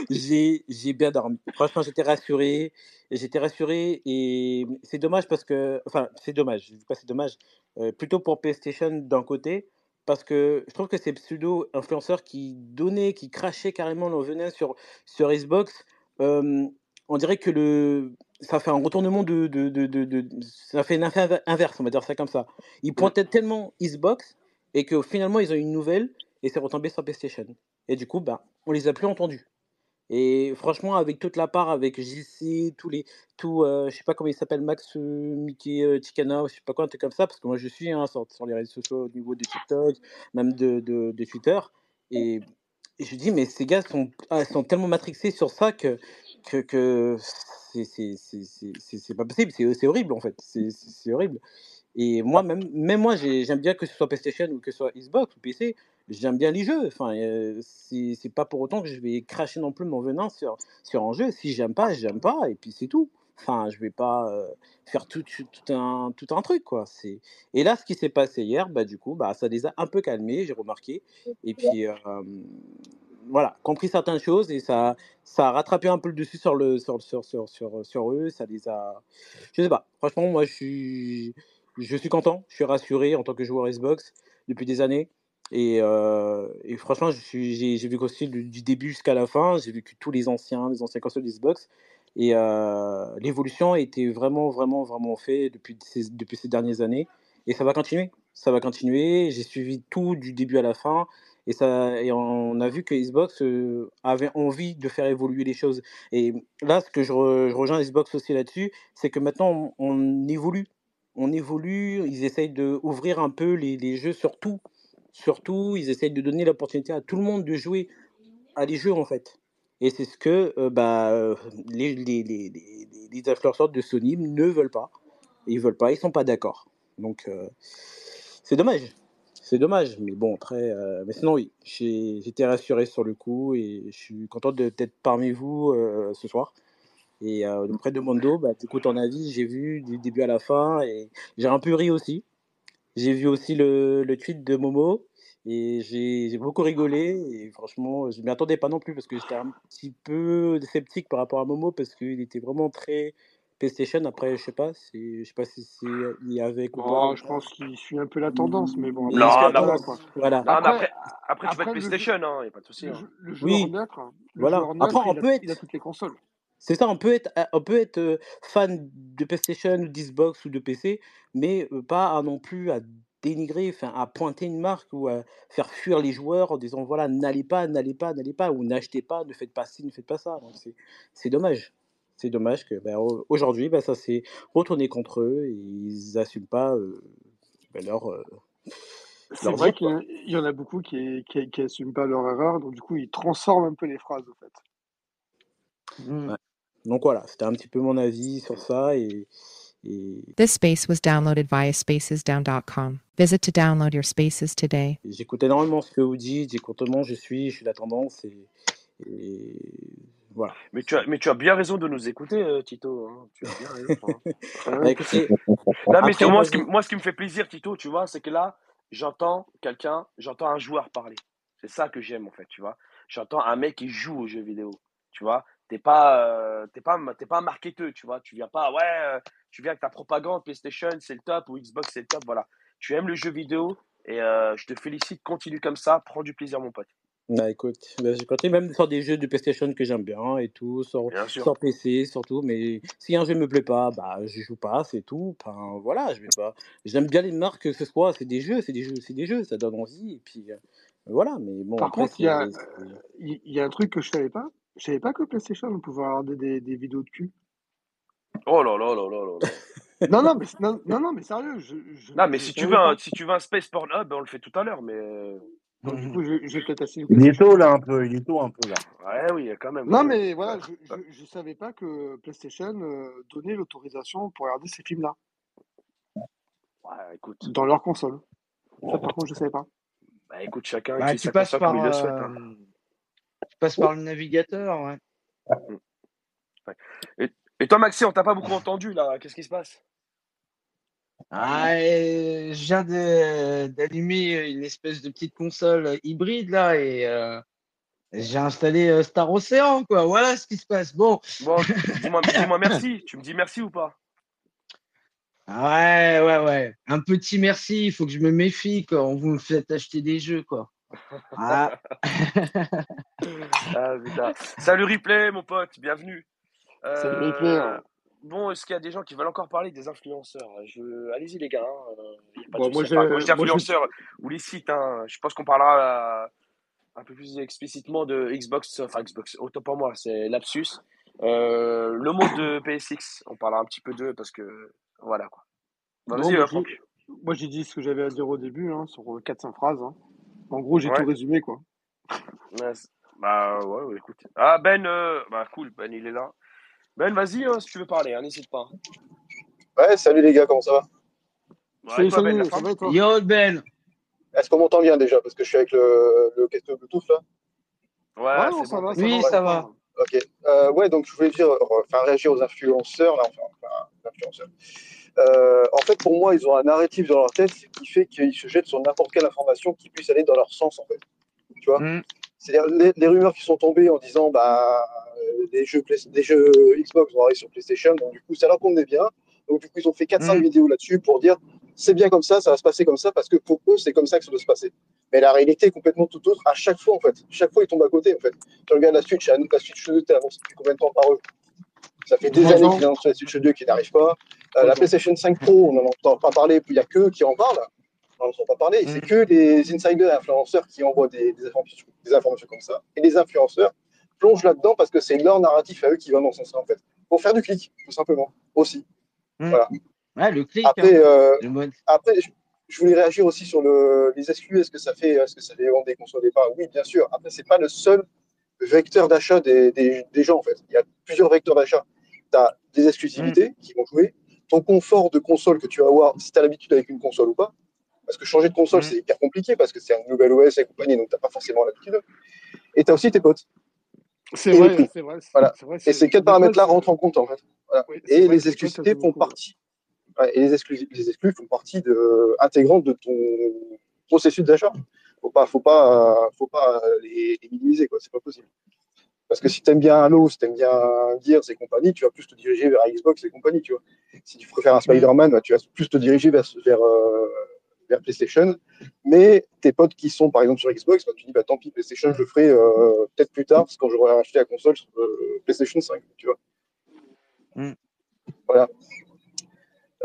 [SPEAKER 7] j'ai bien dormi. Franchement, j'étais rassuré, j'étais rassuré et c'est dommage parce que enfin c'est dommage. Je dis pas c'est dommage. euh, plutôt pour PlayStation d'un côté parce que je trouve que ces pseudo influenceurs qui donnaient, qui crachaient carrément leur venin sur sur Xbox, euh, on dirait que le ça fait un retournement de, de, de, de, de- ça fait un effet inver- inverse, on va dire ça comme ça. Ils pointaient tellement Xbox et que finalement ils ont une nouvelle et c'est retombé sur PlayStation. Et du coup, bah, on les a plus entendus. Et franchement, avec toute la part, avec JC, tous les, tout, euh, je sais pas comment il s'appelle, Max euh, Mickey euh, Chicana, ou je sais pas quoi, un truc comme ça, parce que moi je suis hein, sur, sur les réseaux sociaux au niveau de TikTok, même de, de, de Twitter. Et, et je dis, mais ces gars sont, ah, sont tellement matrixés sur ça que, que, que c'est pas possible, c'est horrible en fait, c'est horrible. Et moi, même, même moi, j'ai- j'aime bien que ce soit PlayStation ou que ce soit Xbox ou PC, j'aime bien les jeux. Enfin, euh, c'est pas pour autant que je vais cracher non plus mon venin sur, sur un jeu. Si j'aime pas, j'aime pas, et puis c'est tout. Enfin, je vais pas euh, faire tout, tout, un, tout un truc, quoi. Et là, ce qui s'est passé hier, bah, du coup, bah, ça les a un peu calmés, j'ai remarqué. Et puis, euh, voilà, compris certaines choses, et ça, ça a rattrapé un peu le dessus sur, le, sur, sur, sur, sur, sur eux. Ça les a. Je sais pas. Franchement, moi, je suis, je suis content, je suis rassuré en tant que joueur Xbox depuis des années. Et, euh, et franchement, j'ai vu aussi du, du début jusqu'à la fin, j'ai vécu tous les anciens, les anciens consoles Xbox. Et euh, l'évolution a été vraiment, vraiment, vraiment faite depuis ces, dernières années. Et ça va continuer. Ça va continuer. J'ai suivi tout du début à la fin. Et, ça, on a vu que Xbox euh, avait envie de faire évoluer les choses. Et là, ce que je, re- je rejoins Xbox aussi là-dessus, c'est que maintenant, on, évolue. On évolue. Ils essayent d'ouvrir un peu les jeux sur tout. Surtout, ils essayent de donner l'opportunité à tout le monde de jouer à des jeux en fait. Et c'est ce que euh, bah, euh, les, les, les, les, influenceurs de Sony ne veulent pas. Ils veulent pas, ils sont pas d'accord. Donc euh, c'est dommage. C'est dommage. Mais bon, après, mais sinon oui, j'étais rassuré sur le coup et je suis content d'être parmi vous ce soir. Et auprès de Mondo, bah, du ton avis, j'ai vu du début à la fin et j'ai un peu ri aussi. J'ai vu aussi le, le tweet de Momo et j'ai beaucoup rigolé. Et franchement, je ne m'y attendais pas non plus parce que j'étais un petit peu sceptique par rapport à Momo parce qu'il était vraiment très, PlayStation. Après, je sais pas, si, je sais pas si c'est ou pas.
[SPEAKER 6] Oh, je pense qu'il suit un peu la tendance, mais bon.
[SPEAKER 7] Il
[SPEAKER 2] Non, non.
[SPEAKER 6] voilà,
[SPEAKER 7] tendance,
[SPEAKER 6] quoi.
[SPEAKER 7] Voilà.
[SPEAKER 2] Non, mais
[SPEAKER 6] Après,
[SPEAKER 2] après, après, tu peux
[SPEAKER 6] après
[SPEAKER 2] être PlayStation, hein, y a pas de souci.
[SPEAKER 6] le,
[SPEAKER 2] Hein.
[SPEAKER 6] le joueur
[SPEAKER 7] Oui,
[SPEAKER 6] neutre, le
[SPEAKER 7] voilà.
[SPEAKER 6] joueur
[SPEAKER 7] Après, on
[SPEAKER 6] il
[SPEAKER 7] peut
[SPEAKER 6] a,
[SPEAKER 7] être,
[SPEAKER 6] il a toutes les consoles.
[SPEAKER 7] C'est ça, on peut être, euh, on peut être euh, fan de PlayStation, ou d'Xbox ou de PC, mais euh, pas à non plus à dénigrer, enfin, à pointer une marque ou à faire fuir les joueurs en disant voilà, n'allez pas, n'allez pas, n'allez pas, ou n'achetez pas, ne faites pas ci, ne faites pas ça. Donc, c'est, c'est dommage. C'est dommage que ben, au- aujourd'hui, ben, ça s'est retourné contre eux et ils n'assument pas euh, ben, leur, euh,
[SPEAKER 6] C'est
[SPEAKER 7] leur
[SPEAKER 6] vrai
[SPEAKER 7] dire.
[SPEAKER 6] qu'il y
[SPEAKER 7] Quoi.
[SPEAKER 6] en a- il y en a beaucoup qui, qui, qui assument pas leur erreur, donc du coup, ils transforment un peu les phrases, en fait.
[SPEAKER 1] Mm.
[SPEAKER 7] Ouais. Donc voilà, c'était un petit peu mon avis sur ça et, et
[SPEAKER 8] This space was downloaded via spacesdown.com. Visit to download your spaces today.
[SPEAKER 7] j'écoute énormément ce que vous dites, j'écoute énormément, je suis, je suis la tendance et, et voilà.
[SPEAKER 2] Mais tu, as, mais tu as bien raison de nous écouter, euh, Tito. hein. Tu as bien raison. hein.
[SPEAKER 6] Ah
[SPEAKER 7] Bah,
[SPEAKER 6] ouais.
[SPEAKER 7] écoutez,
[SPEAKER 2] Non, mais
[SPEAKER 7] après,
[SPEAKER 2] c'est- moi, ce qui, moi, ce qui me fait plaisir, Tito, tu vois, c'est que là, j'entends quelqu'un, j'entends un joueur parler. C'est ça que j'aime, en fait, tu vois. J'entends un mec qui joue aux jeux vidéo, tu vois. T'es pas, euh, t'es pas, t'es pas un marketeur, tu vois. Tu viens pas, ouais, euh, tu viens avec ta propagande, PlayStation, c'est le top, ou Xbox, c'est le top, voilà. Tu aimes le jeu vidéo, et euh, je te félicite, continue comme ça, prends du plaisir, mon pote.
[SPEAKER 7] bah, écoute, bah, j'ai compté même sur des jeux de PlayStation que j'aime bien et tout, sur, sur PC surtout, mais si un jeu me plaît pas, bah je joue pas, c'est tout. Enfin, voilà, je vais pas. J'aime bien les marques que ce soit, c'est des jeux, c'est des jeux, c'est des jeux, ça donne envie et puis euh, voilà. Mais bon,
[SPEAKER 6] Par
[SPEAKER 7] après
[SPEAKER 6] contre, il y a, il y a un truc que je savais pas. Je savais pas que PlayStation, on pouvait regarder des, des vidéos de cul.
[SPEAKER 2] Oh là là là là là là.
[SPEAKER 6] Non, non, mais, non, non, non, mais sérieux, je, je,
[SPEAKER 2] Non, mais
[SPEAKER 6] je
[SPEAKER 2] si tu veux un, si tu veux un Space Pornhub, on le fait tout à l'heure, mais. euh,
[SPEAKER 6] Donc, du coup, je, je vais peut-être essayer le
[SPEAKER 3] Il est tôt là un peu, il est tôt un peu là.
[SPEAKER 2] Ouais, oui, quand même.
[SPEAKER 6] Non, mais voilà, je, je, je savais pas que PlayStation euh, donnait l'autorisation pour regarder ces films-là
[SPEAKER 2] Ouais, écoute.
[SPEAKER 6] dans leur console. Ça, par contre, je savais pas.
[SPEAKER 2] Bah écoute, chacun
[SPEAKER 1] Bah,
[SPEAKER 2] utilise
[SPEAKER 1] tu passes par,
[SPEAKER 2] comme il le souhaite. hein.
[SPEAKER 1] Passes par le navigateur, ouais.
[SPEAKER 2] Ouais. Et, et toi, Maxi, on t'a pas beaucoup entendu là. Qu'est-ce qui se passe?
[SPEAKER 1] Ah, je viens d'allumer une espèce de petite console hybride là et euh, j'ai installé euh, Star Ocean, quoi. Voilà ce qui se passe. Bon,
[SPEAKER 2] Bon, dis-moi merci. Tu me dis merci ou pas?
[SPEAKER 1] Ouais, ouais, ouais. Un petit merci, il faut que je me méfie quand vous me faites acheter des jeux, quoi. Ah,
[SPEAKER 2] Ah, putain. Salut Replay, mon pote, bienvenue.
[SPEAKER 6] Salut,
[SPEAKER 2] Euh,
[SPEAKER 6] Replay, hein.
[SPEAKER 2] Bon, est-ce qu'il y a des gens qui veulent encore parler des influenceurs? Je... Allez-y, les gars. hein. Euh, y a pas de
[SPEAKER 6] Bon, moi.
[SPEAKER 2] Enfin, quand je dis
[SPEAKER 6] moi,
[SPEAKER 2] influenceurs ou les sites, hein, je pense qu'on parlera euh, un peu plus explicitement de Xbox, enfin Xbox, autant pour moi, c'est lapsus. Euh, le mot de PSX, on parlera un petit peu d'eux parce que voilà quoi. Bah, Vas-y,
[SPEAKER 6] moi, j'ai,
[SPEAKER 2] Franck.
[SPEAKER 6] moi, j'ai dit ce que j'avais à dire au début, sur euh, 400 phrases. En gros, j'ai
[SPEAKER 2] Ouais.
[SPEAKER 6] tout résumé, quoi.
[SPEAKER 2] Bah ouais, ouais, écoute. Ah Ben, euh, bah cool, Ben il est là. Ben, vas-y hein, si tu veux parler, hein, n'hésite pas.
[SPEAKER 9] Ouais, salut les gars, comment ça va?
[SPEAKER 2] Ouais,
[SPEAKER 6] Salut,
[SPEAKER 2] toi, Ben,
[SPEAKER 6] salut, ça va et toi?
[SPEAKER 1] yo Ben,
[SPEAKER 9] Est-ce qu'on m'entend bien déjà? Parce que je suis avec le, le casque Bluetooth là.
[SPEAKER 2] Ouais,
[SPEAKER 6] Ouais, non,
[SPEAKER 2] c'est
[SPEAKER 6] ça
[SPEAKER 2] bon,
[SPEAKER 6] va, ça
[SPEAKER 2] t'inquiète.
[SPEAKER 1] oui,
[SPEAKER 6] va,
[SPEAKER 1] ça va.
[SPEAKER 9] Ok. Euh, ouais, donc je voulais dire, enfin réagir aux influenceurs là, enfin, enfin, influenceurs. Euh, en fait, pour moi, ils ont un narratif dans leur tête qui fait qu'ils se jettent sur n'importe quelle information qui puisse aller dans leur sens en fait. Tu vois
[SPEAKER 1] Mm.
[SPEAKER 9] C'est-à-dire les, les rumeurs qui sont tombées en disant bah euh, des jeux Play- des jeux Xbox vont arriver sur PlayStation, donc du coup ça leur convenait bien. Donc du coup ils ont fait 4-5
[SPEAKER 1] Mm.
[SPEAKER 9] vidéos là-dessus pour dire c'est bien comme ça, ça va se passer comme ça parce que pour eux c'est comme ça que ça doit se passer. Mais la réalité est complètement tout autre à chaque fois en fait. Chaque fois ils tombent à côté en fait. Tu regardes la Switch, la la Switch 2 t'es avancé depuis combien de temps par eux? Ça fait des années qu'ils annoncent la Switch 2 qui n'arrive pas. Euh, la. PlayStation 5 Pro, on n'en entend pas parler, il n'y a que qui en parlent. On n'en entend pas parler.
[SPEAKER 1] Mm.
[SPEAKER 9] C'est que les insiders influenceurs qui envoient des, des informations, des informations comme ça. Et les influenceurs plongent là-dedans parce que c'est leur narratif à eux qui va dans ce sens-là, en fait. Pour faire du clic, tout simplement, aussi.
[SPEAKER 1] Mm.
[SPEAKER 9] Voilà.
[SPEAKER 1] Ouais, le clic,
[SPEAKER 9] Après,
[SPEAKER 1] hein.
[SPEAKER 9] euh,
[SPEAKER 1] Le
[SPEAKER 9] après je, je voulais réagir aussi sur le, les exclus. Est-ce que ça fait, est-ce que ça fait vendre des consoles et pas Oui, bien sûr. Après, c'est pas le seul vecteur d'achat des, des, des gens, en fait. Il y a plusieurs vecteurs d'achat. Tu as des exclusivités qui vont jouer, ton confort de console que tu vas avoir, si tu as l'habitude avec une console ou pas. Parce que changer de console,
[SPEAKER 1] Mm.
[SPEAKER 9] c'est hyper compliqué parce que c'est un nouvel OS et compagnie, donc tu n'as pas forcément l'habitude. Et tu as aussi tes potes.
[SPEAKER 6] C'est vrai, c'est vrai.
[SPEAKER 9] Voilà.
[SPEAKER 6] vrai,
[SPEAKER 9] Et ces quatre paramètres-là rentrent en compte, en fait. Voilà.
[SPEAKER 6] oui, c'est
[SPEAKER 9] Et
[SPEAKER 6] vrai
[SPEAKER 9] les exclusivités font
[SPEAKER 6] beaucoup.
[SPEAKER 9] partie. ouais, et les exclus, les exclus font partie de, intégrante de ton processus d'achat. Faut pas, faut pas, faut pas les, les minimiser, quoi. C'est pas possible. Parce que si tu aimes bien Halo, si tu aimes bien Gears et compagnie, tu vas plus te diriger vers Xbox et compagnie, tu vois. Si tu préfères un Spider-Man, bah, tu vas plus te diriger vers, vers, euh, vers PlayStation. Mais tes potes qui sont par exemple sur Xbox, bah, tu dis bah, tant pis, PlayStation, je le ferai euh, peut-être plus tard, quand j'aurai acheté la console sur euh, PlayStation 5, tu vois.
[SPEAKER 1] Mm.
[SPEAKER 9] Voilà.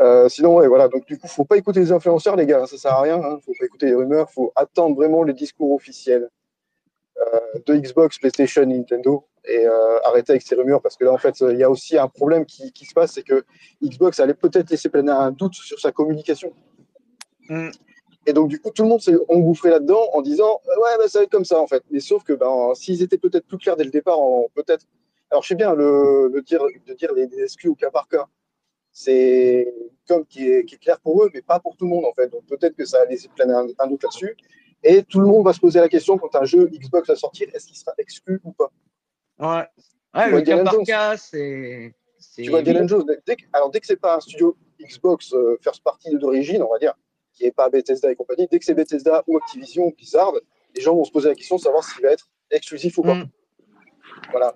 [SPEAKER 9] Euh, sinon, ouais, voilà. Donc, du coup, faut pas écouter les influenceurs, les gars. Ça sert à rien. Hein. Faut pas écouter les rumeurs. Faut attendre vraiment les discours officiels de Xbox, PlayStation, Nintendo et euh, arrêter avec ces rumeurs parce que là, en fait, il y a aussi un problème qui, qui se passe, c'est que Xbox allait peut-être laisser planer un doute sur sa communication.
[SPEAKER 1] Mm.
[SPEAKER 9] Et donc, du coup, tout le monde s'est engouffré là-dedans en disant Ouais, bah, ça va être comme ça, en fait. Mais sauf que ben, s'ils étaient peut-être plus clairs dès le départ, peut-être. Alors, je sais bien le, le dire, de dire les, les exclus au cas par cas. C'est comme qui est, qui est clair pour eux, mais pas pour tout le monde, en fait. Donc, peut-être que ça a laissé planer un, un doute là-dessus. Et tout le monde va se poser la question quand un jeu Xbox va sortir est-ce qu'il sera exclu ou pas?
[SPEAKER 1] Ouais. Le cas par cas, c'est.
[SPEAKER 9] Tu vois. Indiana Jones, dès- que- alors dès que c'est pas un studio Xbox euh, first party d'origine, on va dire, qui est pas Bethesda et compagnie, dès que c'est Bethesda ou Activision ou Blizzard, les gens vont se poser la question de savoir s'il va être exclusif ou pas.
[SPEAKER 1] Mm.
[SPEAKER 9] Voilà.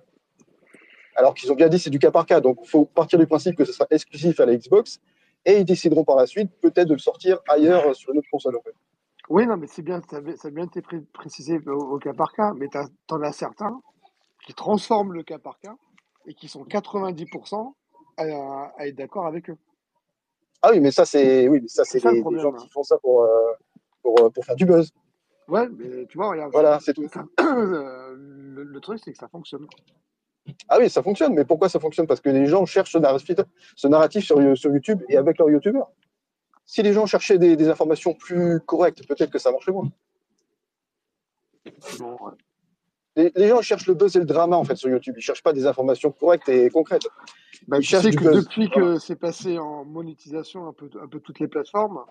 [SPEAKER 9] Alors qu'ils ont bien dit c'est du cas par cas, donc il faut partir du principe que ce sera exclusif à la Xbox et ils décideront par la suite peut-être de le sortir ailleurs euh, sur une autre console. En fait.
[SPEAKER 6] Oui, non, mais c'est bien, ça, a- ça a bien été pré- précisé au, au cas par cas, mais t'as- t'en as certains qui transforment le cas par cas et qui sont 90% à, à être d'accord avec eux.
[SPEAKER 9] Ah oui, mais ça c'est oui, mais ça
[SPEAKER 6] C'est
[SPEAKER 9] c'est
[SPEAKER 6] ça le
[SPEAKER 9] des, des
[SPEAKER 6] problème.
[SPEAKER 9] gens qui font ça pour euh, pour, euh, pour faire du buzz.
[SPEAKER 6] Ouais, mais tu vois, regarde,
[SPEAKER 9] Voilà, c'est tout.
[SPEAKER 6] ça- euh, le, le truc, c'est que ça fonctionne.
[SPEAKER 9] Ah oui, ça fonctionne, mais pourquoi ça fonctionne? Parce que les gens cherchent ce narratif, ce narratif sur, sur YouTube et avec leurs youtubeurs. Si les gens cherchaient des, des informations plus correctes, peut-être que ça marcherait moins. Les, les gens cherchent le buzz et le drama en fait sur YouTube. Ils cherchent pas des informations correctes et concrètes.
[SPEAKER 6] Bah,
[SPEAKER 9] Ils
[SPEAKER 6] tu
[SPEAKER 9] cherchent
[SPEAKER 6] sais que
[SPEAKER 9] buzz.
[SPEAKER 6] depuis que c'est passé en monétisation un peu, un peu toutes les plateformes,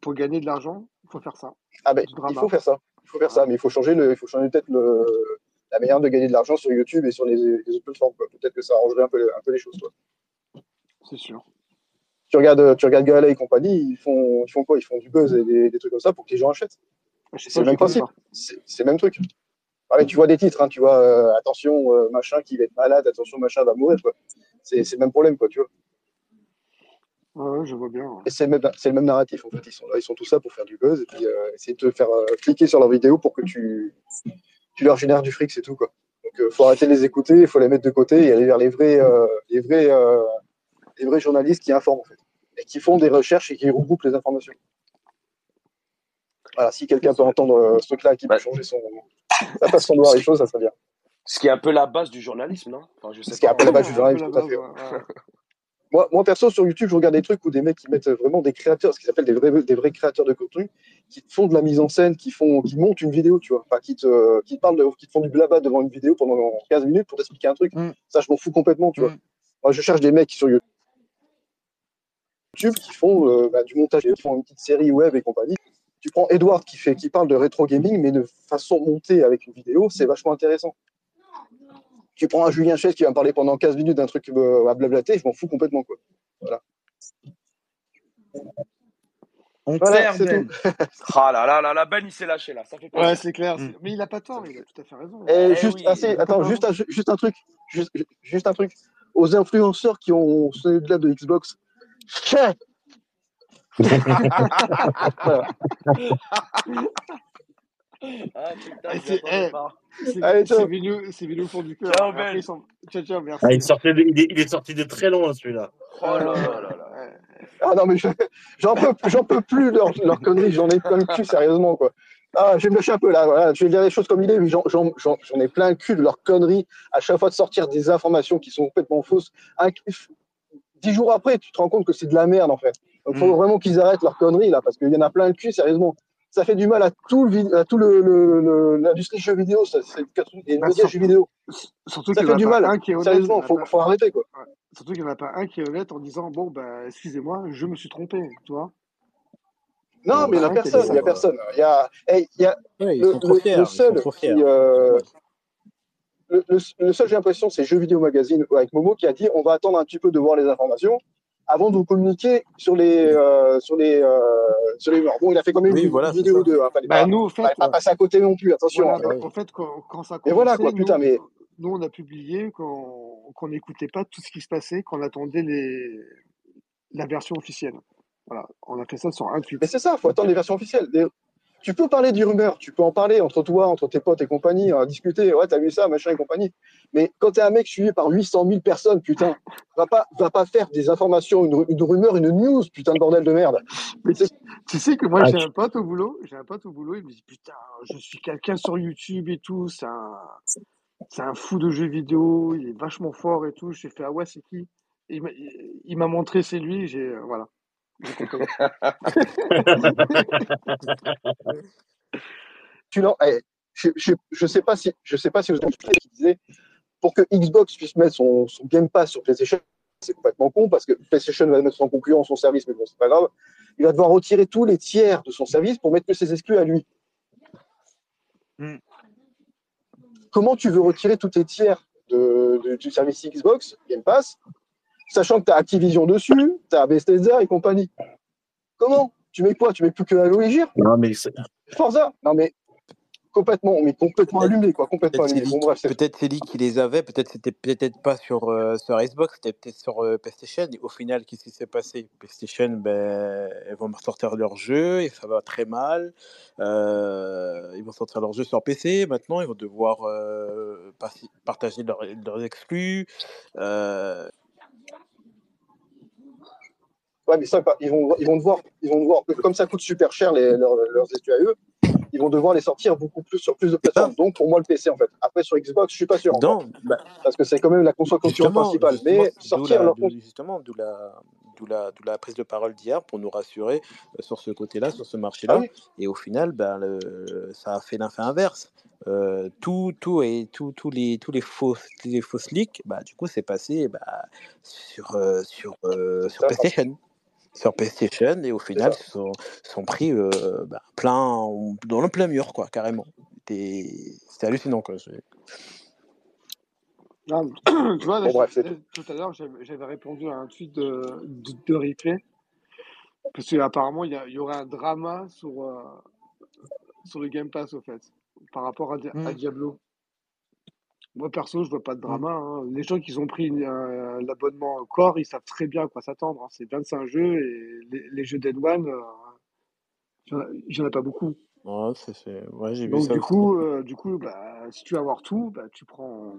[SPEAKER 6] pour gagner de l'argent, il faut faire ça.
[SPEAKER 9] Ah ben, il faut faire ça. Il faut faire ça, mais il faut changer le, il faut changer peut-être la manière de gagner de l'argent sur YouTube et sur les, les autres plateformes. Peut-être que ça arrangerait un peu, un peu les choses. Toi.
[SPEAKER 6] C'est sûr.
[SPEAKER 9] Tu regardes, tu regardes Gala et compagnie, ils font, ils font quoi? Ils font du buzz et des, des trucs comme ça pour que les gens achètent. C'est le même principe. C'est le même truc. Ah, tu vois des titres, hein, tu vois, euh, attention, euh, machin qui va être malade, attention, machin va mourir, quoi. C'est le même problème, quoi, tu vois.
[SPEAKER 6] Ouais, ouais, je vois bien. ouais.
[SPEAKER 9] Et c'est le, même- c'est le même narratif, en fait. Ils sont là, ils sont tous là pour faire du buzz et puis euh, essayer de te faire cliquer sur leur vidéo pour que tu, tu leur génères du fric, c'est tout, quoi. Donc, il faut arrêter de les écouter, il faut les mettre de côté et aller vers les vrais, les vrais, les vrais journalistes qui informent, en fait. Et qui font des recherches et qui regroupent les informations. Voilà, si quelqu'un peut entendre euh, ce truc-là qui peut
[SPEAKER 2] Bah.
[SPEAKER 9] changer son, sa façon de voir les choses, ça serait bien.
[SPEAKER 2] Ce qui est un peu la base du journalisme, non? Enfin, je sais
[SPEAKER 9] Ce qui est un peu la base du journalisme, tout à fait.
[SPEAKER 6] ouais, ouais.
[SPEAKER 9] Moi, moi, perso, sur YouTube, je regarde des trucs où des mecs qui mettent vraiment des créateurs, ce qu'ils appellent des vrais, des vrais créateurs de contenu, qui font de la mise en scène, qui, font, qui montent une vidéo, tu vois. Enfin, qui te, qui te parlent, de- qui te font du blabla devant une vidéo pendant 15 minutes pour t'expliquer un truc.
[SPEAKER 1] Mm.
[SPEAKER 9] Ça, je m'en fous complètement, tu vois.
[SPEAKER 1] Mm.
[SPEAKER 9] Moi, je cherche des mecs sur YouTube qui font euh, bah, du montage, qui font une petite série web et compagnie. Tu prends Edward qui, fait, qui parle de rétro gaming, mais de façon montée avec une vidéo, c'est vachement intéressant. Tu prends un Julien Chess qui va me parler pendant 15 minutes d'un truc euh, à blablater, je m'en fous complètement, quoi.
[SPEAKER 1] On
[SPEAKER 9] Voilà,
[SPEAKER 1] perd,
[SPEAKER 9] c'est
[SPEAKER 1] Ben.
[SPEAKER 2] Ah là là là là, Ben il s'est lâché là, ça fait plaisir.
[SPEAKER 6] Ouais, c'est clair.
[SPEAKER 1] Mm.
[SPEAKER 6] Mais il a pas tort, il a tout à fait raison.
[SPEAKER 9] Et
[SPEAKER 2] Eh
[SPEAKER 9] juste,
[SPEAKER 2] oui.
[SPEAKER 9] ah, attends, juste un, juste un truc, juste, juste un truc. Aux influenceurs qui ont celui-là de Xbox, Voilà.
[SPEAKER 2] Ah putain, je
[SPEAKER 6] c'est-
[SPEAKER 9] ciao.
[SPEAKER 6] c'est venu, c'est venu au fond du cœur.
[SPEAKER 2] Ciao, Ben.
[SPEAKER 6] ils sont- Ciao, ciao, merci.
[SPEAKER 3] Ah, il, sortait de- il, est, il est sorti de très loin, celui-là.
[SPEAKER 2] Oh là là là.
[SPEAKER 9] Ah non, mais je- j'en peux, j'en peux plus leur, leur conneries, j'en ai plein le cul, sérieusement, quoi. Ah, je vais me lâcher un peu là, voilà. je vais dire les choses comme il est, mais j'en, j'en, j'en- j'en ai plein le cul de leurs conneries à chaque fois de sortir des informations qui sont complètement fausses. Dix jours après, tu te rends compte que c'est de la merde, en fait. Donc, il faut
[SPEAKER 1] Mm.
[SPEAKER 9] vraiment qu'ils arrêtent leurs conneries, là, parce qu'il y en a plein le cul, sérieusement. Ça fait du mal à tout, le, à tout le, le- le- l'industrie jeux vidéo, ça, c'est, et le
[SPEAKER 6] Bah,
[SPEAKER 9] média
[SPEAKER 6] surtout-
[SPEAKER 9] jeux vidéo.
[SPEAKER 6] Surtout
[SPEAKER 9] Ça
[SPEAKER 6] qu'il n'y
[SPEAKER 9] fait du mal.
[SPEAKER 6] un qui est honnête.
[SPEAKER 9] Sérieusement,
[SPEAKER 6] il y en a
[SPEAKER 9] faut,
[SPEAKER 6] pas-
[SPEAKER 9] faut arrêter, quoi.
[SPEAKER 6] Surtout qu'il n'y en a pas un qui est honnête en disant Bon, bah, excusez-moi, je me suis trompé. Tu vois
[SPEAKER 9] Non, mais il n'y a personne, il y a personne. Il y a, hey, il y a,
[SPEAKER 7] Ouais, ils
[SPEAKER 9] le,
[SPEAKER 7] sont trop
[SPEAKER 9] le-
[SPEAKER 7] fiers.
[SPEAKER 9] le
[SPEAKER 7] ils
[SPEAKER 9] seul qui, euh, le, le- le seul, j'ai l'impression, c'est Jeux Vidéo Magazine avec Momo qui a dit on va attendre un petit peu de voir les informations avant de vous communiquer sur les, euh, sur les, euh, sur les morts. Bon, il a fait quand même
[SPEAKER 7] Oui,
[SPEAKER 9] une,
[SPEAKER 7] voilà,
[SPEAKER 9] vidéo
[SPEAKER 7] ça.
[SPEAKER 9] de. Hein, fallait
[SPEAKER 6] Bah,
[SPEAKER 9] pas,
[SPEAKER 6] nous, au fait,
[SPEAKER 9] fallait pas passer à côté non plus, attention.
[SPEAKER 6] voilà,
[SPEAKER 9] hein.
[SPEAKER 6] En fait, quand, quand ça a
[SPEAKER 9] Mais voilà,
[SPEAKER 6] commencé,
[SPEAKER 9] quoi, putain,
[SPEAKER 6] nous,
[SPEAKER 9] mais-
[SPEAKER 6] nous, on a publié qu'on qu'on n'écoutait pas tout ce qui se passait, qu'on attendait les, la version officielle. Voilà, on a fait ça sur un tweet.
[SPEAKER 9] Mais c'est ça, il faut attendre les versions officielles. Des- Tu peux parler du rumeur, tu peux en parler entre toi, entre tes potes et compagnie, à discuter, ouais, t'as vu ça, machin et compagnie. Mais quand t'es un mec suivi par 800 000 personnes, putain, va pas, va pas faire des informations, une, une rumeur, une news, putain de bordel de merde.
[SPEAKER 6] Mais tu, tu sais que moi,
[SPEAKER 3] Ah,
[SPEAKER 6] j'ai
[SPEAKER 3] tu-
[SPEAKER 6] un pote au boulot, j'ai un pote au boulot, il me dit putain, je suis quelqu'un sur YouTube et tout, c'est un, c'est un fou de jeux vidéo, il est vachement fort et tout. J'ai fait ah ouais, c'est qui? Il m'a montré c'est lui, j'ai euh, voilà.
[SPEAKER 9] Tu eh, je, je, je sais pas si, je sais pas si vous avez qui disait pour que Xbox puisse mettre son, son Game Pass sur PlayStation, c'est complètement con parce que PlayStation va mettre son concurrent son service, mais bon, c'est pas grave. Il va devoir retirer tous les tiers de son service pour mettre que ses exclus à lui.
[SPEAKER 1] Hmm.
[SPEAKER 9] Comment tu veux retirer tous tes tiers de, de- du service Xbox, Game Pass, sachant que tu as Activision dessus, tu as Bethesda et compagnie Comment? Tu mets quoi? Tu mets plus que Halo et Gear
[SPEAKER 3] Non, mais c'est-
[SPEAKER 9] Forza? Non mais complètement, mais complètement allumé quoi, complètement
[SPEAKER 7] peut-être c'est
[SPEAKER 9] allumé. Bon bref,
[SPEAKER 7] peut-être c'est lui qui les avait, peut-être c'était peut-être pas sur, euh, sur Xbox, c'était peut-être sur euh, PlayStation. Et au final, qu'est-ce qui s'est passé? PlayStation, ben, ils vont sortir leur jeu et ça va très mal. Euh, ils vont sortir leur jeu sur PC. Maintenant, ils vont devoir euh, partager leurs leurs exclus.
[SPEAKER 9] Ouais, mais ça, pas- ils vont, ils vont devoir, ils vont devoir, comme ça coûte super cher les, leurs, leurs études à eux, ils vont devoir les sortir beaucoup plus sur plus de plateformes. Donc pour moi le PC en fait. Après sur Xbox, je suis pas sûr
[SPEAKER 7] non, bah,
[SPEAKER 9] parce que c'est quand même la console principale. Mais sortir
[SPEAKER 7] la,
[SPEAKER 9] leur
[SPEAKER 7] justement, d'où la, la, la prise de parole d'hier pour nous rassurer euh, sur ce côté-là, sur ce
[SPEAKER 9] ah
[SPEAKER 7] marché-là.
[SPEAKER 9] oui,
[SPEAKER 7] Et au final, ben, le- ça a fait l'effet inverse. Euh, tout, tout et tout, tous les, tous les faux, les fausses leaks, bah, du coup, c'est passé bah, sur, euh, sur, euh, sur PlayStation. Sur PlayStation, et au final, ils se sont, sont pris euh, bah, plein, dans le plein mur, quoi, carrément. C'était hallucinant, quoi.
[SPEAKER 6] Tu vois, là,
[SPEAKER 9] Bon bref,
[SPEAKER 6] j'ai-
[SPEAKER 9] c'est tout.
[SPEAKER 6] à l'heure, j'avais répondu à un tweet de, de, de replay, parce qu'apparemment, il y, a- il y aurait un drama sur, euh, sur le Game Pass, au fait, par rapport à, Di- à
[SPEAKER 1] Hmm.
[SPEAKER 6] Diablo. Moi, perso, je vois pas de drama. hein. Les gens qui ont pris un- l'abonnement Core, ils savent très bien à quoi s'attendre. hein. C'est 25 jeux et les, les jeux Dead One, euh, il y en a- en pas beaucoup.
[SPEAKER 7] Ouais, c'est, c'est- ouais, j'ai vu
[SPEAKER 6] Donc,
[SPEAKER 7] ça
[SPEAKER 6] du coup, euh, du coup bah, si tu veux avoir tout, bah, tu prends,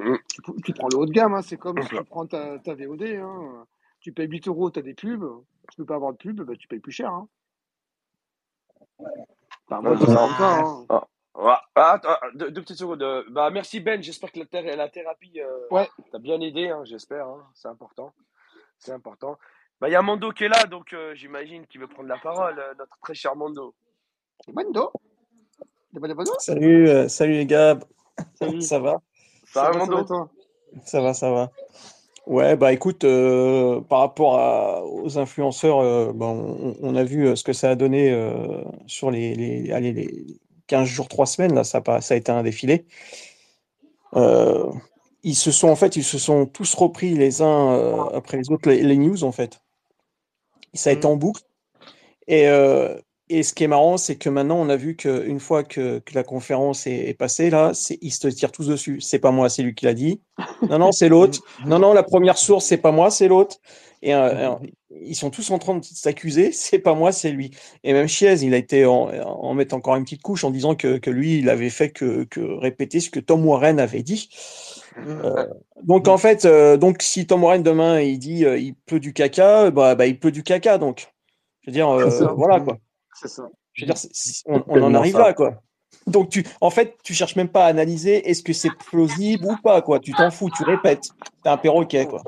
[SPEAKER 2] Mm.
[SPEAKER 6] tu, pr- tu prends le haut de gamme. hein. C'est comme si tu prends ta, ta VOD. hein. Tu payes 8 euros, tu as des pubs. Tu peux pas avoir de pub, bah, tu payes plus cher. Hein. Enfin, moi, je
[SPEAKER 2] c'est
[SPEAKER 6] vois
[SPEAKER 2] Ah, ah, ah, attends, deux, deux petites secondes. Euh, Bah, merci Ben, j'espère que la, thé- la thérapie euh,
[SPEAKER 6] Ouais,
[SPEAKER 2] t'a bien aidé, hein, j'espère. hein. C'est important. C'est important. Bah, il y a Mando qui est là, donc euh, j'imagine qu'il veut prendre la parole, euh, notre très cher Mando.
[SPEAKER 6] Mando.
[SPEAKER 10] Salut, euh, salut les gars,
[SPEAKER 6] Salut.
[SPEAKER 10] ça va?
[SPEAKER 2] Ça
[SPEAKER 6] Ça
[SPEAKER 2] va,
[SPEAKER 6] va, ça va,
[SPEAKER 2] Mando
[SPEAKER 6] toi?
[SPEAKER 10] Ça va, ça va. Ouais, bah écoute, euh, par rapport à- aux influenceurs, euh, bah, on, on a vu ce que ça a donné euh, sur les, les, allez, les 15 jours, 3 semaines, là, ça, a pas- ça a été un défilé. Euh, ils se sont, en fait, ils se sont tous repris les uns euh, après les autres, les, les news, en fait. Ça a été
[SPEAKER 1] Hmm.
[SPEAKER 10] en boucle. Et, euh, et ce qui est marrant, c'est que maintenant, on a vu qu'une fois que, que la conférence est, est passée, là, ils se tirent tous dessus. C'est pas moi, c'est lui qui l'a dit. Non, non, c'est l'autre. Non, non, la première source, c'est pas moi, c'est l'autre. Et euh, euh, ils sont tous en train de s'accuser, c'est pas moi, c'est lui. Et même Chiez, il a été en, en mettant encore une petite couche en disant que, que lui, il avait fait que, que répéter ce que Tom Warren avait dit. Euh, donc en fait, euh, donc si Tom Warren demain il dit euh, il pleut du caca, bah, bah il pleut du caca donc. Je veux dire,
[SPEAKER 6] C'est
[SPEAKER 10] euh,
[SPEAKER 6] ça.
[SPEAKER 10] voilà quoi.
[SPEAKER 6] C'est ça.
[SPEAKER 10] Je veux dire, on, on en arrive
[SPEAKER 3] ça.
[SPEAKER 10] là quoi. Donc tu, en fait, tu cherches même pas à analyser est-ce que c'est plausible ou pas quoi. Tu t'en fous, tu répètes. T'es un perroquet quoi.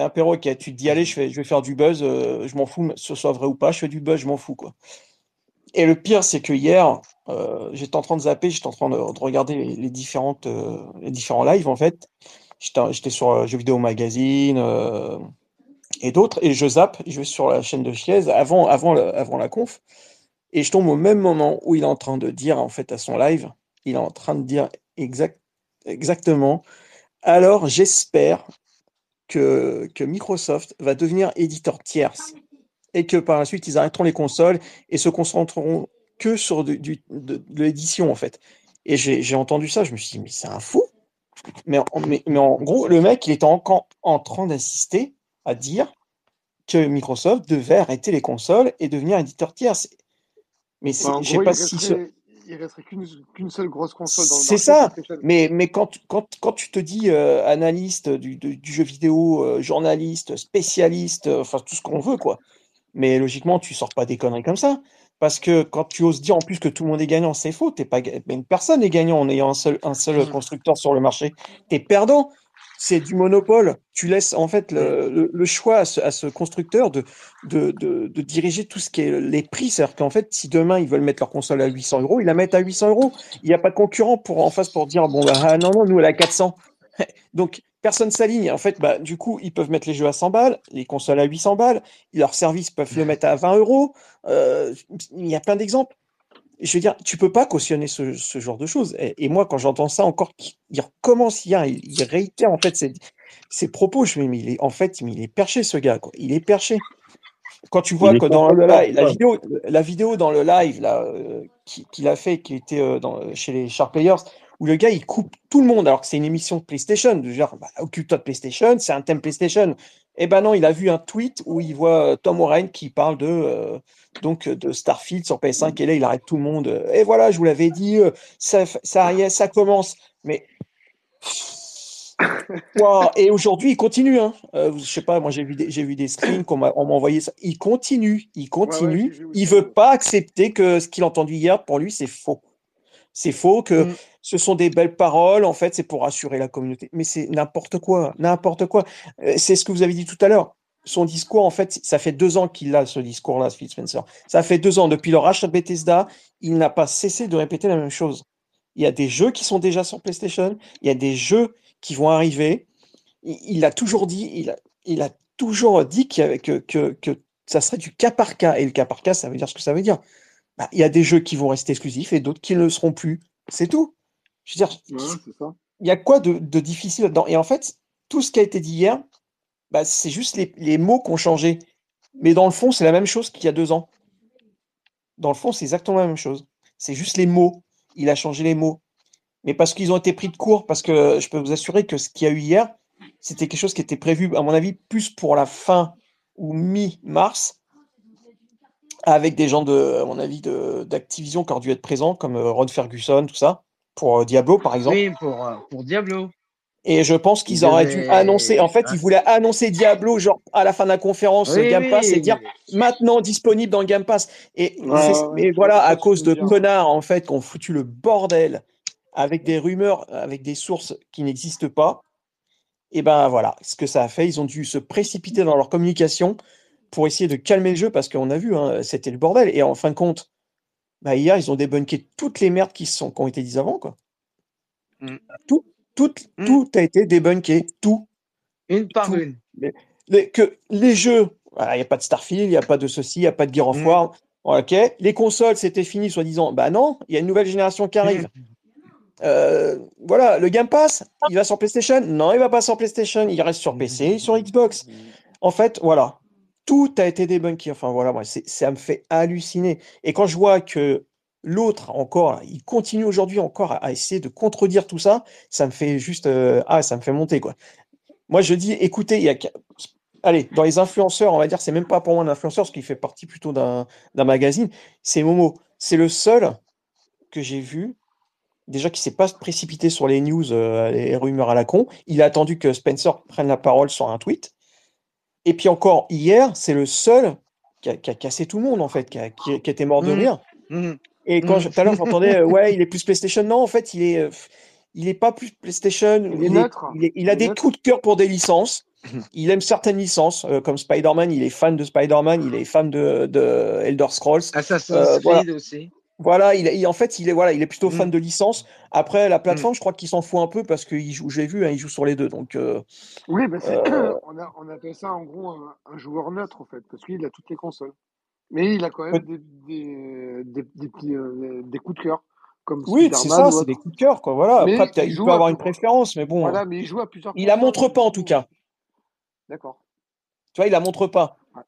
[SPEAKER 10] T'es un perroquet. Tu te dis allez, je vais, je vais faire du buzz, euh, je m'en fous, que ce soit vrai ou pas, je fais du buzz, je m'en fous quoi. Et le pire, c'est que hier, euh, j'étais en train de zapper, j'étais en train de, de regarder les, différentes, euh, les différents lives en fait. J'étais sur Jeux Vidéo Magazine et d'autres, et je zappe, je vais sur la chaîne de Chiez avant, avant, le- avant la conf, et je tombe au même moment où il est en train de dire en fait à son live, il est en train de dire exact, exactement. Alors j'espère que, que Microsoft va devenir éditeur tierce et que par la suite ils arrêteront les consoles et se concentreront que sur du, du- de, de l'édition en fait. Et j'ai entendu ça, je me suis dit, mais c'est un fou. Mais, en- mais, mais en gros, le mec, il était encore en train d'assister à dire que Microsoft devait arrêter les consoles et devenir éditeur tiers. C'est- Mais
[SPEAKER 6] Bah,
[SPEAKER 10] je sais pas si ce-
[SPEAKER 6] resterait, il resterait qu'une seule grosse console dans le
[SPEAKER 10] C'est ça, mais, mais quand, quand, quand tu te dis euh, analyste du, du- du jeu vidéo, euh, journaliste, spécialiste, euh, enfin tout ce qu'on veut, quoi. Mais logiquement, tu sors pas des conneries comme ça. Parce que quand tu oses dire en plus que tout le monde est gagnant, c'est faux. T'es pas, mais une personne est gagnant en ayant un seul, un seul constructeur sur le marché. Tu es perdant. C'est du monopole. Tu laisses en fait le, le- le choix à ce, à ce constructeur de, de, de, de diriger tout ce qui est les prix. C'est-à-dire qu'en fait, si demain ils veulent mettre leur console à 800 euros, ils la mettent à 800 euros. Il n'y a pas de concurrent pour, en face pour dire bon, bah, ah, non, non, nous, elle est à 400. Donc, personne s'aligne. En fait, bah, du coup, ils peuvent mettre les jeux à 100 balles, les consoles à 800 balles, leurs services peuvent le mettre à 20 euros. Euh, il y a plein d'exemples. Je veux dire, tu peux pas cautionner ce, ce genre de choses. Et, et moi, quand j'entends ça encore, il recommence il, il réitère en fait ses, ses propos. Je me dis, mais il est, en fait, mais il est perché ce gars. Quoi. Il est perché. Quand tu vois que dans le live, la vidéo, la vidéo dans le live là, euh, qui- qu'il a fait, qui était euh, dans, chez les Sharp Players, où le gars il coupe tout le monde alors que c'est une émission de PlayStation, de genre bah, occupe-toi de PlayStation, c'est un thème PlayStation. Et ben non, il a vu un tweet où il voit euh, Tom Warren qui parle de euh, donc euh, de Starfield sur PS5 et là il arrête tout le monde. Et voilà, je vous l'avais dit, ça, ça ça commence. Mais Wow, Et aujourd'hui, il continue. Hein. Euh, je sais pas, moi j'ai vu des, j'ai vu des screens qu'on m'a on m'a envoyé ça. Il continue, il continue.
[SPEAKER 6] j'ai vu
[SPEAKER 10] il veut pas accepter que ce qu'il a entendu hier, pour lui, c'est faux. C'est faux que
[SPEAKER 1] Mm.
[SPEAKER 10] Ce sont des belles paroles. En fait, c'est pour rassurer la communauté. Mais c'est n'importe quoi, n'importe quoi. Euh, C'est ce que vous avez dit tout à l'heure. Son discours, en fait, ça fait deux ans qu'il a ce discours-là, Phil Spencer. Ça fait deux ans depuis le rachat de Bethesda, il n'a pas cessé de répéter la même chose. Il y a des jeux qui sont déjà sur PlayStation, il y a des jeux qui vont arriver. Il, a toujours dit, il a, toujours dit que, que ça serait du cas par cas. Et le cas par cas, ça veut dire ce que ça veut dire. Bah, il y a des jeux qui vont rester exclusifs et d'autres qui ne le seront plus. C'est tout. Je veux dire,
[SPEAKER 6] Ouais,
[SPEAKER 10] il y a quoi de, de difficile là-dedans? Et en fait, tout ce qui a été dit hier, bah, c'est juste les, les mots qui ont changé. Mais dans le fond, c'est la même chose qu'il y a deux ans. Dans le fond, c'est exactement la même chose. C'est juste les mots. Il a changé les mots. Mais parce qu'ils ont été pris de court, parce que je peux vous assurer que ce qu'il y a eu hier, c'était quelque chose qui était prévu, à mon avis, plus pour la fin ou mi-mars, avec des gens de, à mon avis, d'Activision qui auraient dû être présents, comme euh, Rod Ferguson, tout ça, pour euh, Diablo, par exemple.
[SPEAKER 1] Oui, pour, euh, pour Diablo.
[SPEAKER 10] Et je pense qu'ils
[SPEAKER 1] Ils
[SPEAKER 10] auraient dû annoncer. En fait,
[SPEAKER 1] Ah.
[SPEAKER 10] ils voulaient annoncer Diablo, genre à la fin de la conférence
[SPEAKER 1] Oui,
[SPEAKER 10] Game Pass,
[SPEAKER 1] oui.
[SPEAKER 10] et dire maintenant disponible dans Game Pass. Et, mais
[SPEAKER 6] je
[SPEAKER 10] voilà, à cause de connards, en fait, qui ont foutu le bordel avec des rumeurs, avec des sources qui n'existent pas. Et ben voilà, ce que ça a fait, ils ont dû se précipiter dans leur communication pour essayer de calmer le jeu parce qu'on a vu, hein, c'était le bordel. Et en fin de compte, bah, hier, ils ont débunké toutes les merdes qui, sont, qui ont été dites avant. Quoi.
[SPEAKER 1] Mm.
[SPEAKER 10] Tout, tout,
[SPEAKER 1] Mm.
[SPEAKER 10] tout a été débunké, tout.
[SPEAKER 1] Une par
[SPEAKER 10] Tout.
[SPEAKER 1] une.
[SPEAKER 10] Les, que les jeux, il n'y a pas de Starfield, il n'y a pas de ceci, il n'y a pas de Gear of
[SPEAKER 1] Mm.
[SPEAKER 10] War. Ok, les consoles, c'était fini, soi-disant. Bah non, il y a une nouvelle génération qui arrive. Euh, voilà, le Game Pass, il va sur PlayStation? Non, il va pas sur PlayStation, il reste sur PC, sur Xbox. En fait, voilà, tout a été débunké. Enfin voilà, moi, ça me fait halluciner. Et quand je vois que l'autre encore, il continue aujourd'hui encore à, essayer de contredire tout ça, ça me fait juste, euh, ah, ça me fait monter quoi. Moi, je dis, écoutez, il y a, allez, dans les influenceurs, on va dire, c'est même pas pour moi un influenceur, parce qu'il fait partie plutôt d'un d'un magazine. C'est Momo. C'est le seul que j'ai vu déjà qui s'est pas précipité sur les news, euh, les rumeurs à la con. Il a attendu que Spencer prenne la parole sur un tweet. Et puis encore hier, c'est le seul qui a, qui a cassé tout le monde en fait, qui, a- qui- qui était mort de
[SPEAKER 1] Mhm.
[SPEAKER 10] rire.
[SPEAKER 1] Mhm.
[SPEAKER 10] Et quand
[SPEAKER 1] Mhm.
[SPEAKER 10] je- tout à l'heure j'entendais, euh, ouais, il est plus PlayStation. Non, en fait, il est, euh, il est pas plus PlayStation.
[SPEAKER 6] Il
[SPEAKER 10] Il, est-
[SPEAKER 6] neutre.
[SPEAKER 10] il est- il a des
[SPEAKER 6] neutre.
[SPEAKER 10] coups de cœur pour des licences. Il aime certaines licences, euh, comme Spider-Man. Il est fan de Spider-Man. Il est fan de, de Elder Scrolls.
[SPEAKER 1] Assassin's
[SPEAKER 10] Euh, voilà.
[SPEAKER 1] Creed aussi.
[SPEAKER 10] Voilà, il, est- il- en fait, il est, voilà, il est plutôt
[SPEAKER 1] Mm.
[SPEAKER 10] fan de licence. Après, la plateforme, je crois qu'il s'en fout un peu parce joue, j'ai vu, hein, il joue sur les deux. Donc, euh,
[SPEAKER 6] Oui, bah c'est-
[SPEAKER 10] Euh,
[SPEAKER 6] on, a, on appelle ça en gros un, un joueur neutre en fait, parce qu'il a toutes les consoles. Mais il a quand même des, des, des, des petits, euh, des coups de cœur, comme
[SPEAKER 10] oui, c'est ça, c'est des coups de cœur, quoi. Voilà.
[SPEAKER 6] Mais
[SPEAKER 10] Après, peut-être
[SPEAKER 6] il
[SPEAKER 10] peut
[SPEAKER 6] à
[SPEAKER 10] avoir une préférence, mais bon,
[SPEAKER 6] Voilà, mais il joue à plusieurs
[SPEAKER 10] il la montre pas en tout cas.
[SPEAKER 6] D'accord.
[SPEAKER 10] Tu vois, il la montre pas.
[SPEAKER 6] Ouais.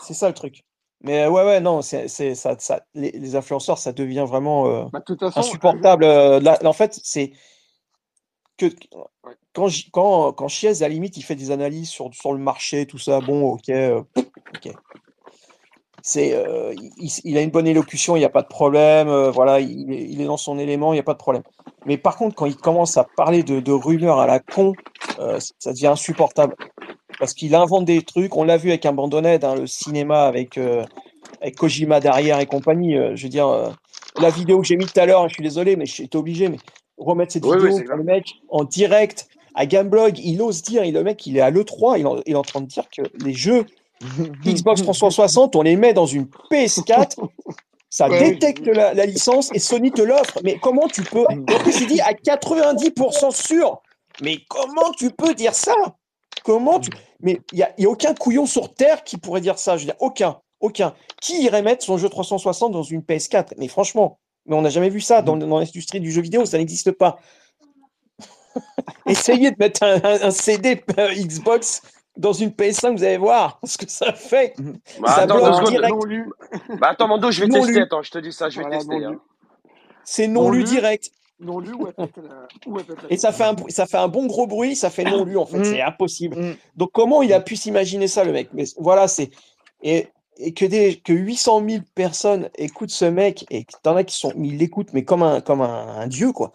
[SPEAKER 10] C'est ça le truc. Mais euh, ouais, ouais, non, c'est, c'est, ça, ça, les, les influenceurs, ça devient vraiment euh,
[SPEAKER 6] Bah, de façon,
[SPEAKER 10] insupportable. euh, là, en fait, c'est, que quand, quand, quand Chiez, à la limite, il fait des analyses sur, sur le marché, tout ça, bon, ok, euh, ok. C'est, il, il a une bonne élocution, il n'y a pas de problème, voilà, il, est- il est dans son élément, il n'y a pas de problème. Mais par contre, quand il commence à parler de, de rumeurs à la con, ça devient insupportable. Parce qu'il invente des trucs, on l'a vu avec un bandonnette, hein, le cinéma avec, euh, avec Kojima derrière et compagnie. euh, je veux dire, euh, la vidéo que j'ai mise tout à l'heure, je suis désolé, mais j'étais obligé, mais remettre cette
[SPEAKER 2] Oui, oui,
[SPEAKER 10] vidéo
[SPEAKER 2] c'est
[SPEAKER 10] pour le mec en direct à Gameblog, il ose dire, et le mec, il est à l'E3, il, en- il est en train de dire que les jeux Xbox 360, on les met dans une PS4, ça
[SPEAKER 6] Ouais, oui.
[SPEAKER 10] détecte la, la licence et Sony te l'offre. Mais comment tu peux. En plus, il dit à 90% sûr. Mais comment tu peux dire ça? Comment tu. Mais il n'y a, y a aucun couillon sur Terre qui pourrait dire ça. Je veux dire, aucun. Aucun. Qui irait mettre son jeu 360 dans une PS4 Mais franchement, mais on n'a jamais vu ça dans, dans l'industrie du jeu vidéo, ça n'existe pas. Essayez de mettre un, un- un CD euh, Xbox dans une PS5, vous allez voir ce que ça fait.
[SPEAKER 2] Bah,
[SPEAKER 10] ça
[SPEAKER 2] attends, deux
[SPEAKER 10] bloque
[SPEAKER 2] secondes.
[SPEAKER 10] direct.
[SPEAKER 6] Non lu.
[SPEAKER 2] Bah, attends, Mando, je vais
[SPEAKER 10] Non
[SPEAKER 2] tester.
[SPEAKER 10] lu.
[SPEAKER 2] Attends, je te dis ça, je vais
[SPEAKER 6] Voilà,
[SPEAKER 2] tester. hein.
[SPEAKER 10] C'est non
[SPEAKER 6] Non
[SPEAKER 10] lu
[SPEAKER 6] lu.
[SPEAKER 10] direct.
[SPEAKER 6] Non lu ou
[SPEAKER 10] Et ça fait, un, ça fait un bon gros bruit, ça fait non lu en fait,
[SPEAKER 1] Mm.
[SPEAKER 10] c'est impossible.
[SPEAKER 1] Mm.
[SPEAKER 10] Donc comment il a pu s'imaginer ça le mec? Mais voilà, c'est et, et que des que 800 000 personnes écoutent ce mec et t'en as qui sont ils l'écoutent mais comme un comme un, un dieu quoi.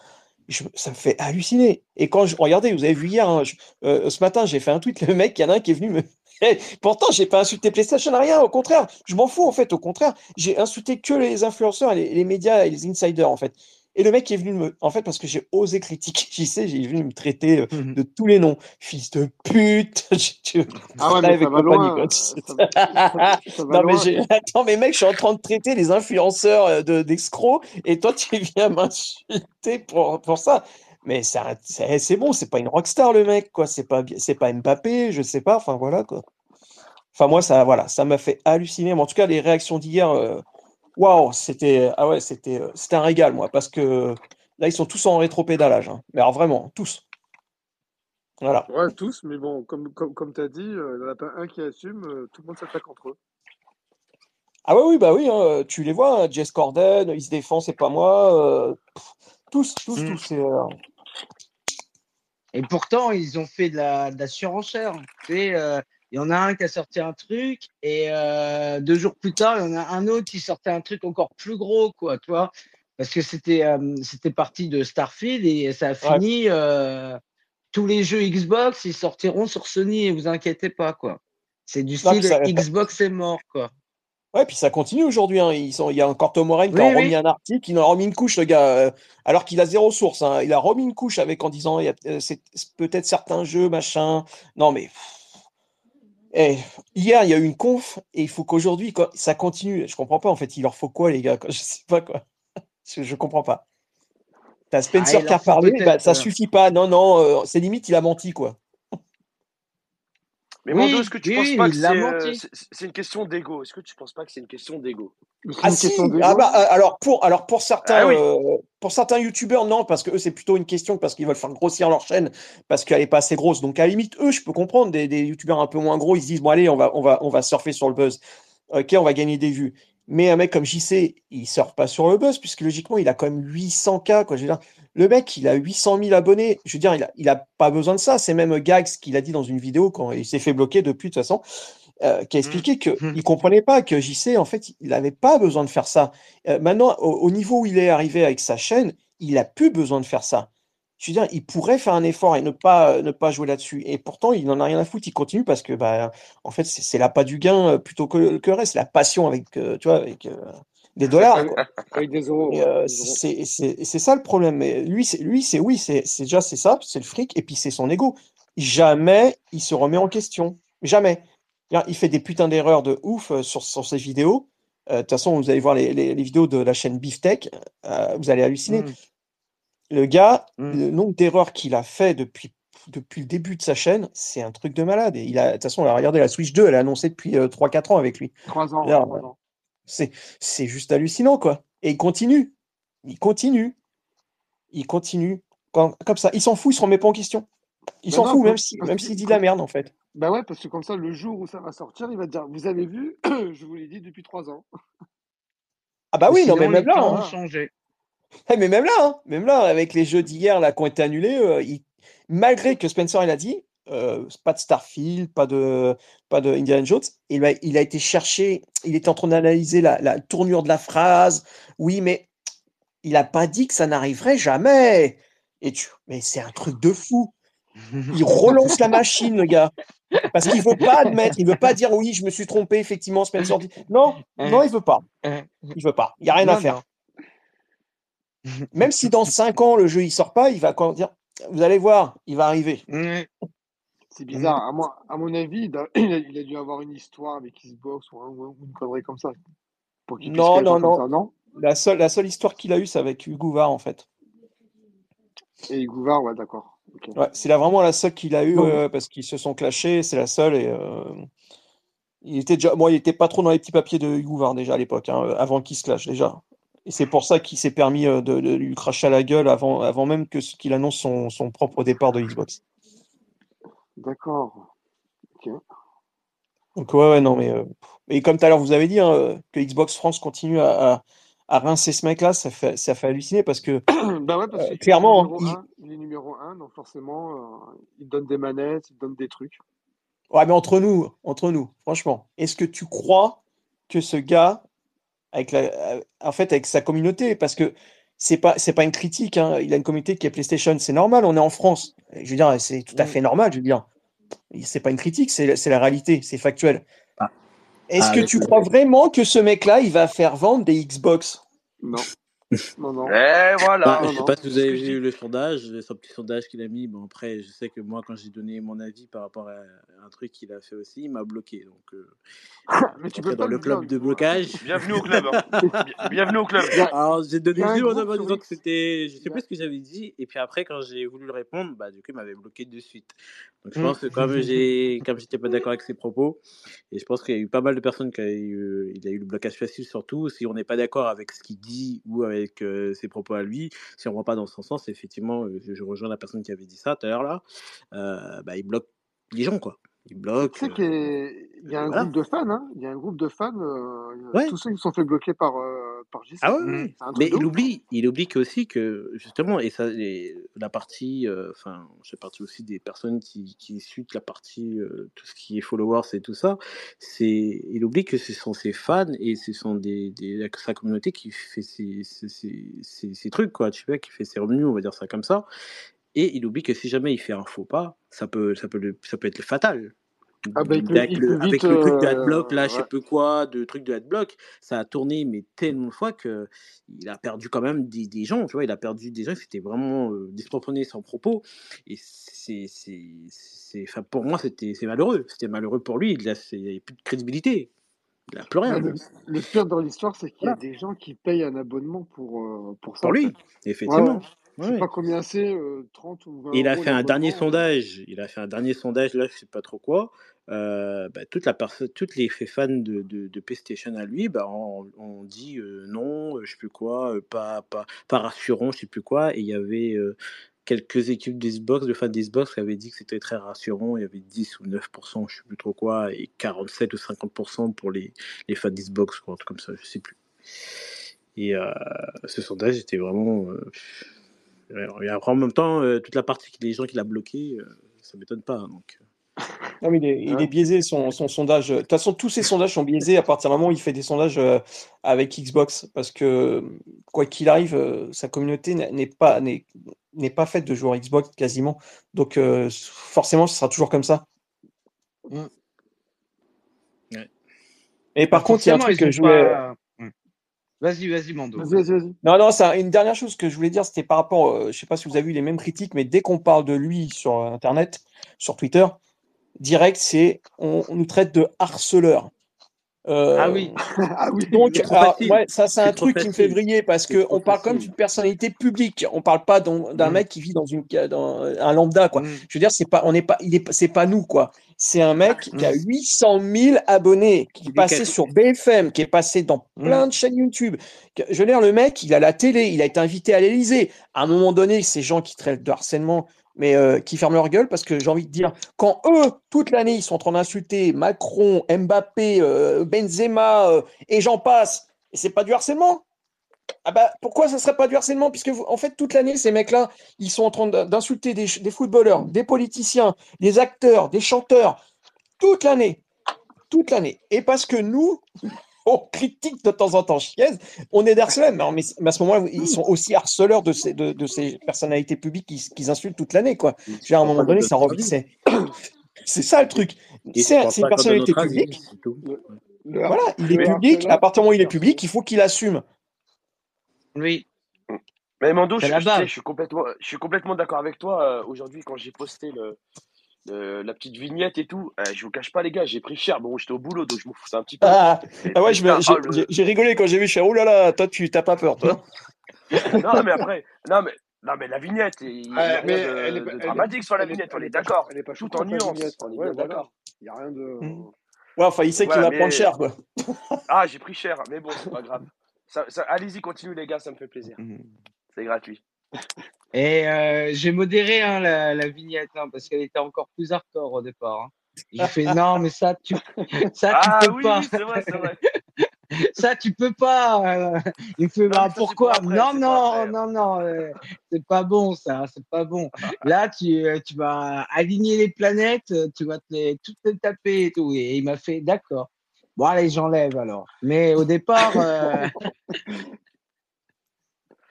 [SPEAKER 10] Je- ça me fait halluciner. Et quand je regardez, vous avez vu hier, hein, je- euh, ce matin, j'ai fait un tweet, le mec, il y en a un qui est venu me. Eh, Pourtant, j'ai pas insulté PlayStation, rien, au contraire, je m'en fous en fait, au contraire, j'ai insulté que les influenceurs, et les, les médias et les insiders en fait. Et le mec est venu me. En fait, parce que j'ai osé critiquer JC, j'ai venu me traiter euh, de tous les noms. Fils de pute. je- je-
[SPEAKER 6] Ah ouais, mais ça va
[SPEAKER 10] compagnie,
[SPEAKER 6] loin.
[SPEAKER 10] quoi.
[SPEAKER 6] Ça, ça- ça va
[SPEAKER 10] non, mais
[SPEAKER 6] loin.
[SPEAKER 10] j'ai. Attends, mais mec, je suis en train de traiter les influenceurs euh, de- d'escrocs et toi, tu viens m'insulter pour, pour ça. Mais c'est bon, c'est pas une rockstar, le mec, quoi. C'est pas, c'est pas Mbappé, je sais pas. Enfin, voilà, quoi. Enfin, moi, ça, voilà, ça m'a fait halluciner. Mais en tout cas, les réactions d'hier, euh, waouh, c'était, ah ouais, c'était, euh, c'était un régal, moi, parce que là, ils sont tous en rétropédalage. hein. Mais alors, vraiment, tous. Voilà.
[SPEAKER 6] Ouais, tous, mais bon, comme, comme, comme tu as dit, euh, il n'y en a pas un qui assume, euh, tout le monde s'attaque entre eux.
[SPEAKER 10] Ah ouais, oui, bah oui, hein, tu les vois, hein, Jess Corden, il se défend, c'est pas moi. euh, pff, tous, tous,
[SPEAKER 1] Mm.
[SPEAKER 10] tous. euh,
[SPEAKER 1] Et pourtant, ils ont fait de la, de la surenchère. Tu sais, euh, il y en a un qui a sorti un truc et euh, deux jours plus tard, il y en a un autre qui sortait un truc encore plus gros, quoi, tu vois. Parce que c'était euh, c'était parti de Starfield et ça a fini. euh, tous les jeux Xbox, ils sortiront sur Sony et vous inquiétez pas, quoi. C'est du style
[SPEAKER 10] ça-
[SPEAKER 1] Xbox est mort, quoi.
[SPEAKER 10] Ouais, puis ça continue aujourd'hui. hein. Il y a encore Tom Warren qui
[SPEAKER 1] Oui,
[SPEAKER 10] a remis
[SPEAKER 1] oui.
[SPEAKER 10] un article, il en a remis une couche, le gars, euh, alors qu'il a zéro source. hein. Il a remis une couche avec en disant il y a euh, c'est c'est peut-être certains jeux, machin. Non, mais. Eh, hier, il y a eu une conf et il faut qu'aujourd'hui, ça continue. Je comprends pas, en fait. Il leur faut quoi, les gars Je sais pas, quoi. Je, je comprends pas. T'as Spencer
[SPEAKER 1] Ah,
[SPEAKER 10] qui a parlé, bah, ça
[SPEAKER 1] euh,
[SPEAKER 10] suffit pas. Non, non, euh, c'est limite, il a menti, quoi.
[SPEAKER 2] Mais
[SPEAKER 1] Oui,
[SPEAKER 2] Mando, est-ce que tu
[SPEAKER 1] oui,
[SPEAKER 2] penses pas que c'est euh, c'est- une question d'ego? Est-ce que tu penses pas que c'est une question d'ego?
[SPEAKER 10] Ah si, ah bah, euh, alors pour alors pour certains
[SPEAKER 2] Ah oui.
[SPEAKER 10] euh, pour certains youtubeurs non parce que eux c'est plutôt une question parce qu'ils veulent faire grossir leur chaîne parce qu'elle est pas assez grosse. Donc à la limite eux je peux comprendre des, des youtubeurs un peu moins gros ils se disent bon allez on va on va on va surfer sur le buzz. Ok on va gagner des vues mais un mec comme JC il surfe pas sur le buzz puisque logiquement il a quand même 800 k quoi je veux dire le mec il a 800 000 abonnés je veux dire il a il a pas besoin de ça c'est même Gags qui l'a dit dans une vidéo quand il s'est fait bloquer depuis de toute façon euh, qui a expliqué que
[SPEAKER 1] Mhm.
[SPEAKER 10] il comprenait pas que JC en fait il n'avait pas besoin de faire ça. Euh, maintenant au, au niveau où il est arrivé avec sa chaîne, il a plus besoin de faire ça. Je veux dire, il pourrait faire un effort et ne pas ne pas jouer là-dessus. Et pourtant, il n'en a rien à foutre. Il continue parce que bah en fait c'est l'appât du gain euh, plutôt que, que le reste. C'est la passion avec euh, tu vois avec euh, des dollars. quoi.
[SPEAKER 6] Avec des euros.
[SPEAKER 10] Euh, c'est ça le problème. Mais lui c'est lui c'est oui c'est déjà c'est ça c'est le fric et puis c'est son ego. Jamais il se remet en question. Jamais. Il fait des putains d'erreurs de ouf euh, sur, sur ses vidéos. Euh, De toute façon, vous allez voir les, les- les vidéos de la chaîne Beeftek, euh, vous allez halluciner.
[SPEAKER 1] Mm.
[SPEAKER 10] Le gars,
[SPEAKER 1] Mm.
[SPEAKER 10] le nombre d'erreurs qu'il a fait depuis, depuis le début de sa chaîne, c'est un truc de malade. Et il a, de toute façon, on a regardé la Switch 2, elle est annoncée depuis 3-4 ans avec lui.
[SPEAKER 6] Trois ans.
[SPEAKER 10] Là. C'est, c'est juste hallucinant, quoi. Et il continue. Il continue. Il continue. Quand- comme ça. Il s'en fout, il se remet pas en question. Il
[SPEAKER 6] Ben
[SPEAKER 10] s'en
[SPEAKER 6] non,
[SPEAKER 10] fout, même si, même s'il dit de la merde, en fait.
[SPEAKER 6] Bah ouais, parce que comme ça, le jour où ça va sortir, il va te dire Vous avez vu, je vous l'ai dit depuis trois ans.
[SPEAKER 10] Ah bah oui, non, mais même là, hein.
[SPEAKER 1] changé.
[SPEAKER 10] Eh, mais même là, hein, même là, avec les jeux d'hier là qui ont été annulés, euh, il, malgré que Spencer il a dit euh, pas de Starfield, pas de, pas de Indiana Jones, il a, il a été cherché, il était en train d'analyser la, la tournure de la phrase. Oui, mais il n'a pas dit que ça n'arriverait jamais. Et tu, mais c'est un truc de fou. Il relance la machine, le gars. Parce qu'il veut pas admettre, il veut pas dire oui, je me suis trompé, effectivement, Spencer dit. Non, non, il veut pas. Il veut pas. Il n'y a rien à faire. Même si dans 5 ans, le jeu il sort pas, il va quand dire Vous allez voir, il va arriver.
[SPEAKER 6] C'est bizarre. À, moi, à mon avis, il a, il dû avoir une histoire avec Xbox ou, un- ou une connerie comme ça. Pour qu'il
[SPEAKER 10] Non, non, non.
[SPEAKER 6] ça, non?
[SPEAKER 10] La seule, la seule histoire qu'il a eue, c'est avec Hugo Var, en fait.
[SPEAKER 6] Et Gouvard, ouais, d'accord. Ok.
[SPEAKER 10] Ouais, c'est vraiment la seule qu'il a eue euh, parce qu'ils se sont clashés, c'est la seule. Et, euh, il était déjà, moi, il était pas trop dans les petits papiers de Hugo Var déjà à l'époque, hein, avant qu'il se clash déjà. Et c'est pour ça qu'il s'est permis euh, de, de lui cracher à la gueule avant, avant même que qu'il annonce son, son propre départ de Xbox.
[SPEAKER 6] D'accord.
[SPEAKER 10] Donc ouais, ouais, non, mais euh, et comme tout à l'heure vous avez dit hein, que Xbox France continue à, à, à rincer ce mec-là, ça fait, ça fait halluciner parce que
[SPEAKER 6] bah ouais, parce
[SPEAKER 10] euh,
[SPEAKER 6] est
[SPEAKER 10] clairement, il-
[SPEAKER 6] est numéro un, donc forcément, euh, il donne des manettes, il donne des trucs.
[SPEAKER 10] Ouais, mais entre nous, entre nous, franchement, est-ce que tu crois que ce gars, avec la, euh, en fait, avec sa communauté, parce que c'est pas, c'est pas une critique, hein, il a une communauté qui est PlayStation, c'est normal, on est en France. Je veux dire, c'est tout à fait normal, je veux dire. C'est pas une critique, c'est, c'est la réalité, c'est factuel. Est-ce
[SPEAKER 7] Ah,
[SPEAKER 10] que tu crois vraiment que ce mec-là, il va faire vendre des Xbox?
[SPEAKER 6] Non. Non, non.
[SPEAKER 2] Et voilà.
[SPEAKER 7] Bah,
[SPEAKER 6] Non,
[SPEAKER 7] je sais
[SPEAKER 6] non.
[SPEAKER 7] pas si vous avez vu le sondage, son petit sondage qu'il a mis. Bon, après, je sais que moi, quand j'ai donné mon avis par rapport à un truc qu'il a fait aussi, il m'a bloqué. Donc, euh,
[SPEAKER 6] Mais tu peux
[SPEAKER 7] dans
[SPEAKER 6] pas
[SPEAKER 7] le club de
[SPEAKER 6] vois.
[SPEAKER 7] blocage.
[SPEAKER 2] Bienvenue au club. hein. Bien- Bienvenue au club.
[SPEAKER 7] Alors, j'ai donné juste mon avis disant que c'était. Je
[SPEAKER 6] Il
[SPEAKER 7] sais plus ce que j'avais dit. Et puis après, quand j'ai voulu le répondre, bah, du coup, il m'avait bloqué de suite. Donc, je
[SPEAKER 1] Mm.
[SPEAKER 7] pense que comme j'ai, comme j'étais pas d'accord avec ses propos, et je pense qu'il y a eu pas mal de personnes qui a eu, il a eu le blocage facile, surtout si on n'est pas d'accord avec ce qu'il dit ou avec euh, ses propos à lui. Si on ne va pas dans son sens, effectivement, euh, je rejoins la personne qui avait dit ça tout à l'heure là. bah, il bloque les gens, quoi. Il
[SPEAKER 6] tu
[SPEAKER 7] bloque.
[SPEAKER 6] sais qu'il y a, il y a un
[SPEAKER 7] voilà.
[SPEAKER 6] groupe de fans, hein. Il y a un groupe de fans, euh,
[SPEAKER 7] Ouais.
[SPEAKER 6] tous ceux qui se sont fait bloquer par, euh, par JC.
[SPEAKER 7] Ah ouais,
[SPEAKER 1] Mm.
[SPEAKER 6] un
[SPEAKER 7] Mais il
[SPEAKER 6] ouf.
[SPEAKER 7] oublie, il oublie que aussi que justement, et ça, et la partie, euh, enfin, je fais partie aussi des personnes qui, qui suivent la partie, euh, tout ce qui est followers et tout ça, c'est, il oublie que ce sont ses fans et ce sont des, des sa communauté qui fait ses, ses, ses, ses- ses trucs, quoi, tu vois, qui fait ses revenus, on va dire ça comme ça. Et il oublie que si jamais il fait un faux pas, ça peut, ça peut, ça peut être fatal.
[SPEAKER 6] Ah bah,
[SPEAKER 7] Avec le, avec truc de
[SPEAKER 6] euh,
[SPEAKER 7] adblock, là, je sais peu quoi, de truc de adblock, ça a tourné, mais tellement de fois que il a perdu quand même des, des gens, tu vois, il a perdu des gens, c'était vraiment euh, disproportionné son propos. Et c'est, c'est, enfin, pour moi, c'était, c'est malheureux. C'était malheureux pour lui, il a, il avait plus de crédibilité. Il n'a plus rien.
[SPEAKER 6] le, le pire dans l'histoire, c'est qu'il y a
[SPEAKER 7] Voilà.
[SPEAKER 6] des gens qui payent un abonnement pour, euh, pour ça,
[SPEAKER 7] Pour lui.
[SPEAKER 6] Ouais,
[SPEAKER 7] effectivement.
[SPEAKER 6] Je
[SPEAKER 7] Ouais,
[SPEAKER 6] sais pas combien c'est, euh, 30 ou 20
[SPEAKER 7] Et il a
[SPEAKER 6] euros
[SPEAKER 7] fait un dernier
[SPEAKER 6] euh.
[SPEAKER 7] sondage. Il a fait un dernier sondage, là, je sais pas trop quoi. Euh, bah, toute la perso- toutes les fans de, de, de PlayStation à lui, bah, on, on dit euh, non, euh, je sais plus quoi, euh, pas, pas, pas rassurant, je sais plus quoi. Et il y avait euh, quelques équipes d'Xbox, de fans d'Xbox, qui avaient dit que c'était très rassurant. Il y avait 10 ou 9%, je sais plus trop quoi, et 47 ou 50% pour les, les fans d'Xbox, quoi, un truc comme ça, je sais plus. Et euh, ce sondage était vraiment. Euh, et après, en même temps, euh, toute la partie des gens qui l'a bloqué, euh, ça m'étonne pas. Donc,
[SPEAKER 10] Non, mais il est, il
[SPEAKER 6] Ouais.
[SPEAKER 10] est biaisé son, son sondage. De toute façon, tous ces sondages sont biaisés à partir du moment où il fait des sondages euh, avec Xbox. Parce que, quoi qu'il arrive, euh, sa communauté n'est pas, n'est n'est pas faite de joueurs Xbox quasiment. Donc, euh, forcément, ce sera toujours comme ça.
[SPEAKER 1] Mm.
[SPEAKER 7] ouais.
[SPEAKER 10] Et par contre, il y a un truc
[SPEAKER 1] ils
[SPEAKER 10] que
[SPEAKER 1] ont
[SPEAKER 10] je voulais.
[SPEAKER 1] pas. Vas-y, vas-y, Mando.
[SPEAKER 6] Vas-y, vas-y, vas-y.
[SPEAKER 10] Non, non, ça, une dernière chose que je voulais dire, c'était par rapport, euh, je sais pas si vous avez eu les mêmes critiques, mais dès qu'on parle de lui sur Internet, sur Twitter, direct, c'est on, on nous traite de harceleur.
[SPEAKER 1] Ah
[SPEAKER 10] Euh,
[SPEAKER 1] oui.
[SPEAKER 6] Ah oui,
[SPEAKER 10] donc, alors, ouais, ça, c'est un truc qui me fait vriller parce
[SPEAKER 7] C'est
[SPEAKER 10] que
[SPEAKER 7] trop
[SPEAKER 10] on parle comme d'une personnalité publique. On parle pas d'un
[SPEAKER 1] Mm.
[SPEAKER 10] mec qui vit dans une dans un lambda quoi.
[SPEAKER 1] Mm.
[SPEAKER 10] Je veux dire, c'est pas on n'est pas il est c'est pas nous quoi. C'est un mec qui a
[SPEAKER 1] Mm.
[SPEAKER 10] 800 000 abonnés, qui est passé sur BFM, qui est passé dans
[SPEAKER 1] Mm.
[SPEAKER 10] plein de chaînes YouTube. Je veux dire, le mec, il a la télé, il a été invité à l'Élysée. À un moment donné, ces gens qui traitent de harcèlement, mais euh, qui ferment leur gueule, parce que j'ai envie de dire, quand eux, toute l'année, ils sont en train d'insulter Macron, Mbappé, euh, Benzema, euh, et j'en passe, et c'est pas du harcèlement. Ah bah, pourquoi ça serait pas du harcèlement? Puisque, vous- en fait, toute l'année, ces mecs-là, ils sont en train d'insulter des, footballeurs, des politiciens, des acteurs, des chanteurs, toute l'année. Toute l'année. Et parce que nous, on critique de temps en temps Chiez, on est d'harceleurs. Mais, à ce moment-là, ils sont aussi harceleurs de ces, de, de ces personnalités publiques qu'ils insultent toute l'année, quoi. Je veux dire, à un moment donné, ça revient. C'est ça le truc. C'est une personnalité
[SPEAKER 7] avis,
[SPEAKER 10] publique. Voilà, il est public. À partir du moment où il est public, il faut qu'il assume.
[SPEAKER 1] Oui,
[SPEAKER 2] Mais Mando, je, sais, je suis complètement, je suis complètement d'accord avec toi. euh, Aujourd'hui, quand j'ai posté le, le- la petite vignette et tout, euh, je vous cache pas, les gars, j'ai pris cher. Bon, j'étais au boulot, donc je m'en foutais un petit peu.
[SPEAKER 10] Ah, ah ouais,
[SPEAKER 2] putain,
[SPEAKER 10] j'ai
[SPEAKER 2] oh, le-
[SPEAKER 10] rigolé quand j'ai vu, je suis oh là là, toi tu t'as pas peur, toi.
[SPEAKER 2] Non, mais après, non, mais, non, mais la vignette, il n'y a
[SPEAKER 6] Ouais,
[SPEAKER 2] rien
[SPEAKER 6] mais
[SPEAKER 2] de,
[SPEAKER 6] elle est,
[SPEAKER 2] de
[SPEAKER 6] est,
[SPEAKER 2] dramatique sur la
[SPEAKER 6] elle est,
[SPEAKER 2] vignette, on est d'accord.
[SPEAKER 6] elle est pas
[SPEAKER 2] Tout en nuance, on est
[SPEAKER 6] Ouais,
[SPEAKER 2] d'accord.
[SPEAKER 6] Il y a rien de.
[SPEAKER 10] Ouais, enfin, il sait qu'il
[SPEAKER 2] Voilà,
[SPEAKER 10] va prendre cher, quoi.
[SPEAKER 2] Ah, j'ai pris cher, mais bon, c'est pas grave. Ça, ça- Allez-y, continue, les gars, ça me fait plaisir. C'est gratuit.
[SPEAKER 1] Et euh, j'ai modéré hein, la, la vignette hein, parce qu'elle était encore plus hardcore au départ. hein. J'ai fait non, mais ça, tu, ça, tu
[SPEAKER 2] Ah
[SPEAKER 1] peux
[SPEAKER 2] oui,
[SPEAKER 1] pas.
[SPEAKER 2] oui, c'est vrai, c'est vrai.
[SPEAKER 1] Ça, tu peux pas. euh. Il me fait,
[SPEAKER 2] Non,
[SPEAKER 1] bah,
[SPEAKER 2] ça,
[SPEAKER 1] pourquoi?
[SPEAKER 2] après,
[SPEAKER 1] Non, non,
[SPEAKER 2] après.
[SPEAKER 1] non, non, euh, c'est pas bon, ça, c'est pas bon. Là, tu, tu vas aligner les planètes, tu vas te les, toutes les taper et tout. Et il m'a fait, d'accord. Bon, allez, j'enlève alors. Mais au départ, euh,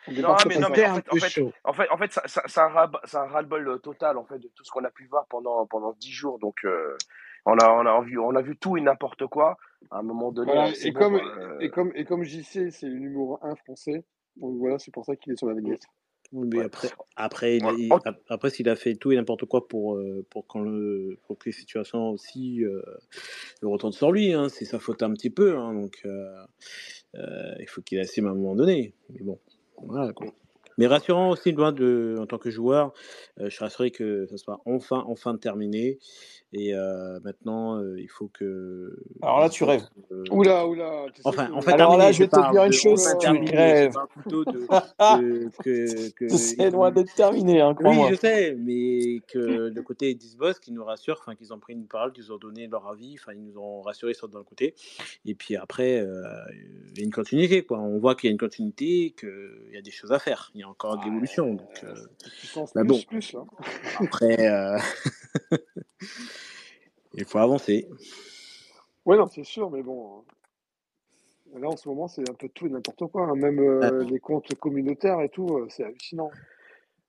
[SPEAKER 6] On
[SPEAKER 2] Non, mais non,
[SPEAKER 6] ça.
[SPEAKER 2] mais en
[SPEAKER 1] un
[SPEAKER 2] fait, en fait,
[SPEAKER 1] chaud.
[SPEAKER 2] en fait, en fait, ça, ça, c'est un ras-le-bol euh, total en fait de tout ce qu'on a pu voir pendant pendant dix jours. Donc, euh, on a on a vu on a vu tout et n'importe quoi. À un moment donné,
[SPEAKER 6] Voilà, et
[SPEAKER 2] bon.
[SPEAKER 6] comme,
[SPEAKER 2] euh,
[SPEAKER 6] et comme, et comme JC, c'est le numéro 1 français, donc voilà, c'est pour ça qu'il est sur la vignette.
[SPEAKER 7] Oui, mais
[SPEAKER 2] ouais.
[SPEAKER 7] après, après, il
[SPEAKER 2] Ouais.
[SPEAKER 7] après s'il a fait tout et n'importe quoi pour, euh, pour, quand le, pour que les situations aussi euh, le retournent sur lui, hein, c'est sa faute un petit peu, hein, donc euh, euh, il faut qu'il assume à un moment donné. Mais bon, voilà quoi. Mais rassurant aussi, loin de, en tant que joueur, je suis rassuré que ça soit enfin, enfin terminé. Et euh, maintenant, euh, il faut que.
[SPEAKER 10] Alors là, tu rêves.
[SPEAKER 7] euh,
[SPEAKER 6] Oula, oula, tu sais
[SPEAKER 7] Enfin,
[SPEAKER 6] que.
[SPEAKER 7] enfin
[SPEAKER 10] Alors là, je vais te dire une chose, tu
[SPEAKER 7] terminé,
[SPEAKER 10] rêves.
[SPEAKER 7] de que, que,
[SPEAKER 10] C'est loin d'être terminé, hein,
[SPEAKER 7] oui, je sais, mais que le côté Disboss qui nous rassure, enfin qu'ils ont pris une parole, qu'ils ont donné leur avis, enfin ils nous ont rassurés sur d'un côté. Et puis après, euh, il y a une continuité, quoi. On voit qu'il y a une continuité, qu'il y a des choses à faire. Il y a encore de l'évolution. Donc, euh, bah
[SPEAKER 6] plus,
[SPEAKER 7] bon,
[SPEAKER 6] plus, là.
[SPEAKER 7] après, euh, il faut avancer.
[SPEAKER 6] Ouais, non, c'est sûr, mais bon. Là, en ce moment, c'est un peu tout et n'importe quoi. hein. Même
[SPEAKER 7] Ah,
[SPEAKER 6] euh, les comptes communautaires et tout, euh, c'est hallucinant.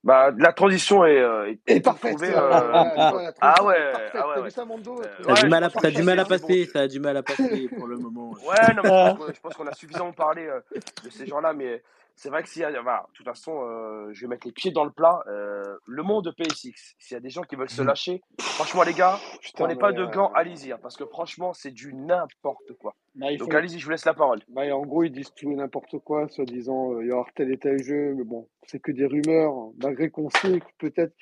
[SPEAKER 2] Bah, la transition est, euh, est, est
[SPEAKER 6] parfaite,
[SPEAKER 2] trouvée. euh, Ah ouais, ah ouais,
[SPEAKER 6] T'as
[SPEAKER 2] ouais.
[SPEAKER 6] vu ça, Mando?
[SPEAKER 2] Euh,
[SPEAKER 7] ça a du mal à, ça du mal
[SPEAKER 2] bon.
[SPEAKER 7] passer, ça a du mal à passer pour le moment.
[SPEAKER 2] Ouais, non, mais je pense, qu'on a suffisamment parlé euh, de ces gens-là, mais c'est vrai que s'il y a, voilà, de toute façon, euh, je vais mettre les pieds dans le plat. euh, le monde de PSX, s'il y a des gens qui veulent se lâcher, franchement, les gars,
[SPEAKER 6] Putain,
[SPEAKER 2] prenez pas de
[SPEAKER 6] euh,
[SPEAKER 2] gants, allez-y, hein, parce que franchement, c'est du n'importe quoi.
[SPEAKER 6] bah,
[SPEAKER 2] Donc allez-y, je vous laisse la parole.
[SPEAKER 6] Bah, en gros, ils disent tout et n'importe quoi, soi-disant, euh, il y aura tel et tel jeu, mais bon, c'est que des rumeurs, malgré qu'on sait que peut-être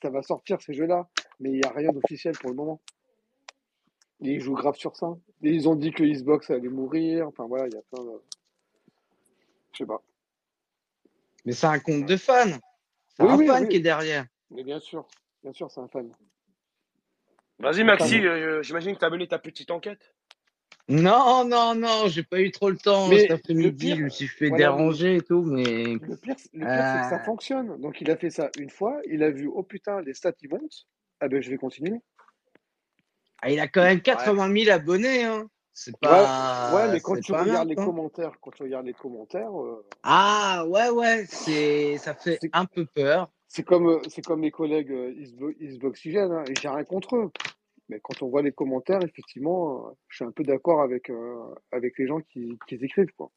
[SPEAKER 6] ça va sortir ces jeux-là, mais il n'y a rien d'officiel pour le moment. Et ils jouent grave sur ça. Et ils ont dit que Xbox allait mourir, enfin voilà, il y a plein de. Je sais pas.
[SPEAKER 1] Mais c'est un compte de fans. C'est
[SPEAKER 6] Oui,
[SPEAKER 1] un
[SPEAKER 6] oui,
[SPEAKER 1] fan qui est derrière.
[SPEAKER 6] mais bien sûr, bien sûr, c'est un fan.
[SPEAKER 2] Vas-y, Maxi,
[SPEAKER 6] fan.
[SPEAKER 2] euh, j'imagine que tu as mené ta petite enquête.
[SPEAKER 1] Non, non, non, j'ai pas eu trop le temps
[SPEAKER 6] Mais
[SPEAKER 1] cet après-midi. Je me suis fait
[SPEAKER 6] voilà,
[SPEAKER 1] déranger et tout, mais
[SPEAKER 6] le pire, le pire, c'est que ça
[SPEAKER 1] euh,
[SPEAKER 6] fonctionne. Donc il a fait ça une fois, il a vu, oh putain, les stats ils montent, ah ben je vais continuer.
[SPEAKER 1] ah, il a quand même
[SPEAKER 2] Ouais.
[SPEAKER 1] 80 000 abonnés. Hein. C'est
[SPEAKER 6] Ouais, ouais,
[SPEAKER 1] pas,
[SPEAKER 6] mais quand tu
[SPEAKER 1] pas
[SPEAKER 6] regardes les commentaires, quand tu regardes les commentaires, euh,
[SPEAKER 1] Ah ouais, ouais, c'est, ça fait un peu peur.
[SPEAKER 6] c'est comme, euh, c'est comme mes collègues euh, Xbo- Xboxygène, hein, et j'ai rien contre eux. Mais quand on voit les commentaires, effectivement, euh, je suis un peu d'accord avec, euh, avec les gens qui, qui écrivent, quoi.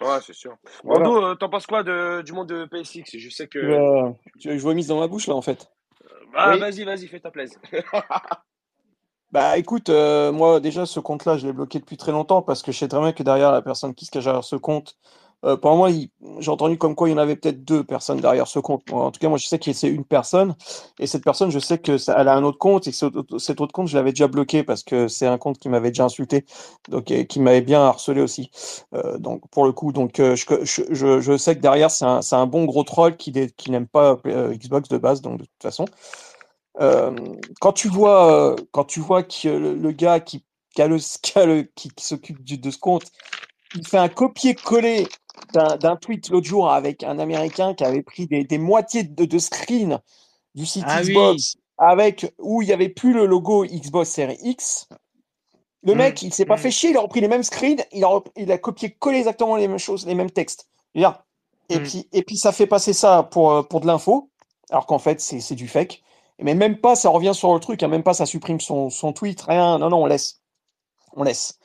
[SPEAKER 2] Ouais, c'est sûr.
[SPEAKER 6] Voilà.
[SPEAKER 2] Mando, euh, t'en penses quoi de, du monde de PSX Je sais que.
[SPEAKER 10] je vomisse dans ma bouche, là, en fait?
[SPEAKER 2] Ah,
[SPEAKER 6] Oui,
[SPEAKER 2] vas-y, vas-y, fais ta plaise.
[SPEAKER 10] Bah écoute, euh, moi déjà ce compte-là, je l'ai bloqué depuis très longtemps parce que je sais très bien que derrière la personne qui se cache derrière ce compte, euh, pour moi, j'ai entendu comme quoi il y en avait peut-être deux personnes derrière ce compte. En tout cas, moi je sais que c'est une personne et cette personne, je sais que ça, elle a un autre compte et que ce- cet autre compte, je l'avais déjà bloqué parce que c'est un compte qui m'avait déjà insulté, donc et qui m'avait bien harcelé aussi. Euh, donc pour le coup, donc je, sais que derrière c'est un, bon gros troll qui, qui n'aime pas Xbox de base, donc de toute façon. Euh, quand tu vois, euh, quand tu vois que le, le gars qui, qui, a le, qui, a le- qui- qui s'occupe de ce compte, il fait un copier-coller d'un tweet l'autre jour avec un Américain qui avait pris des, des moitiés de, de screen du site
[SPEAKER 1] Ah oui.
[SPEAKER 10] Xbox avec où il n'y avait plus le logo Xbox Series X. Le
[SPEAKER 1] Mm,
[SPEAKER 10] mec, il s'est pas
[SPEAKER 1] mm.
[SPEAKER 10] fait chier, il a repris les mêmes screens, il a, rep- il a copié-collé exactement les mêmes choses, les mêmes textes. Dire, Et, puis, et puis ça fait passer ça pour, euh, pour de l'info, alors qu'en fait, c'est du fake. Mais même pas, ça revient sur le truc, hein, même pas, ça supprime son, son tweet, rien. Non, non, on laisse. On laisse.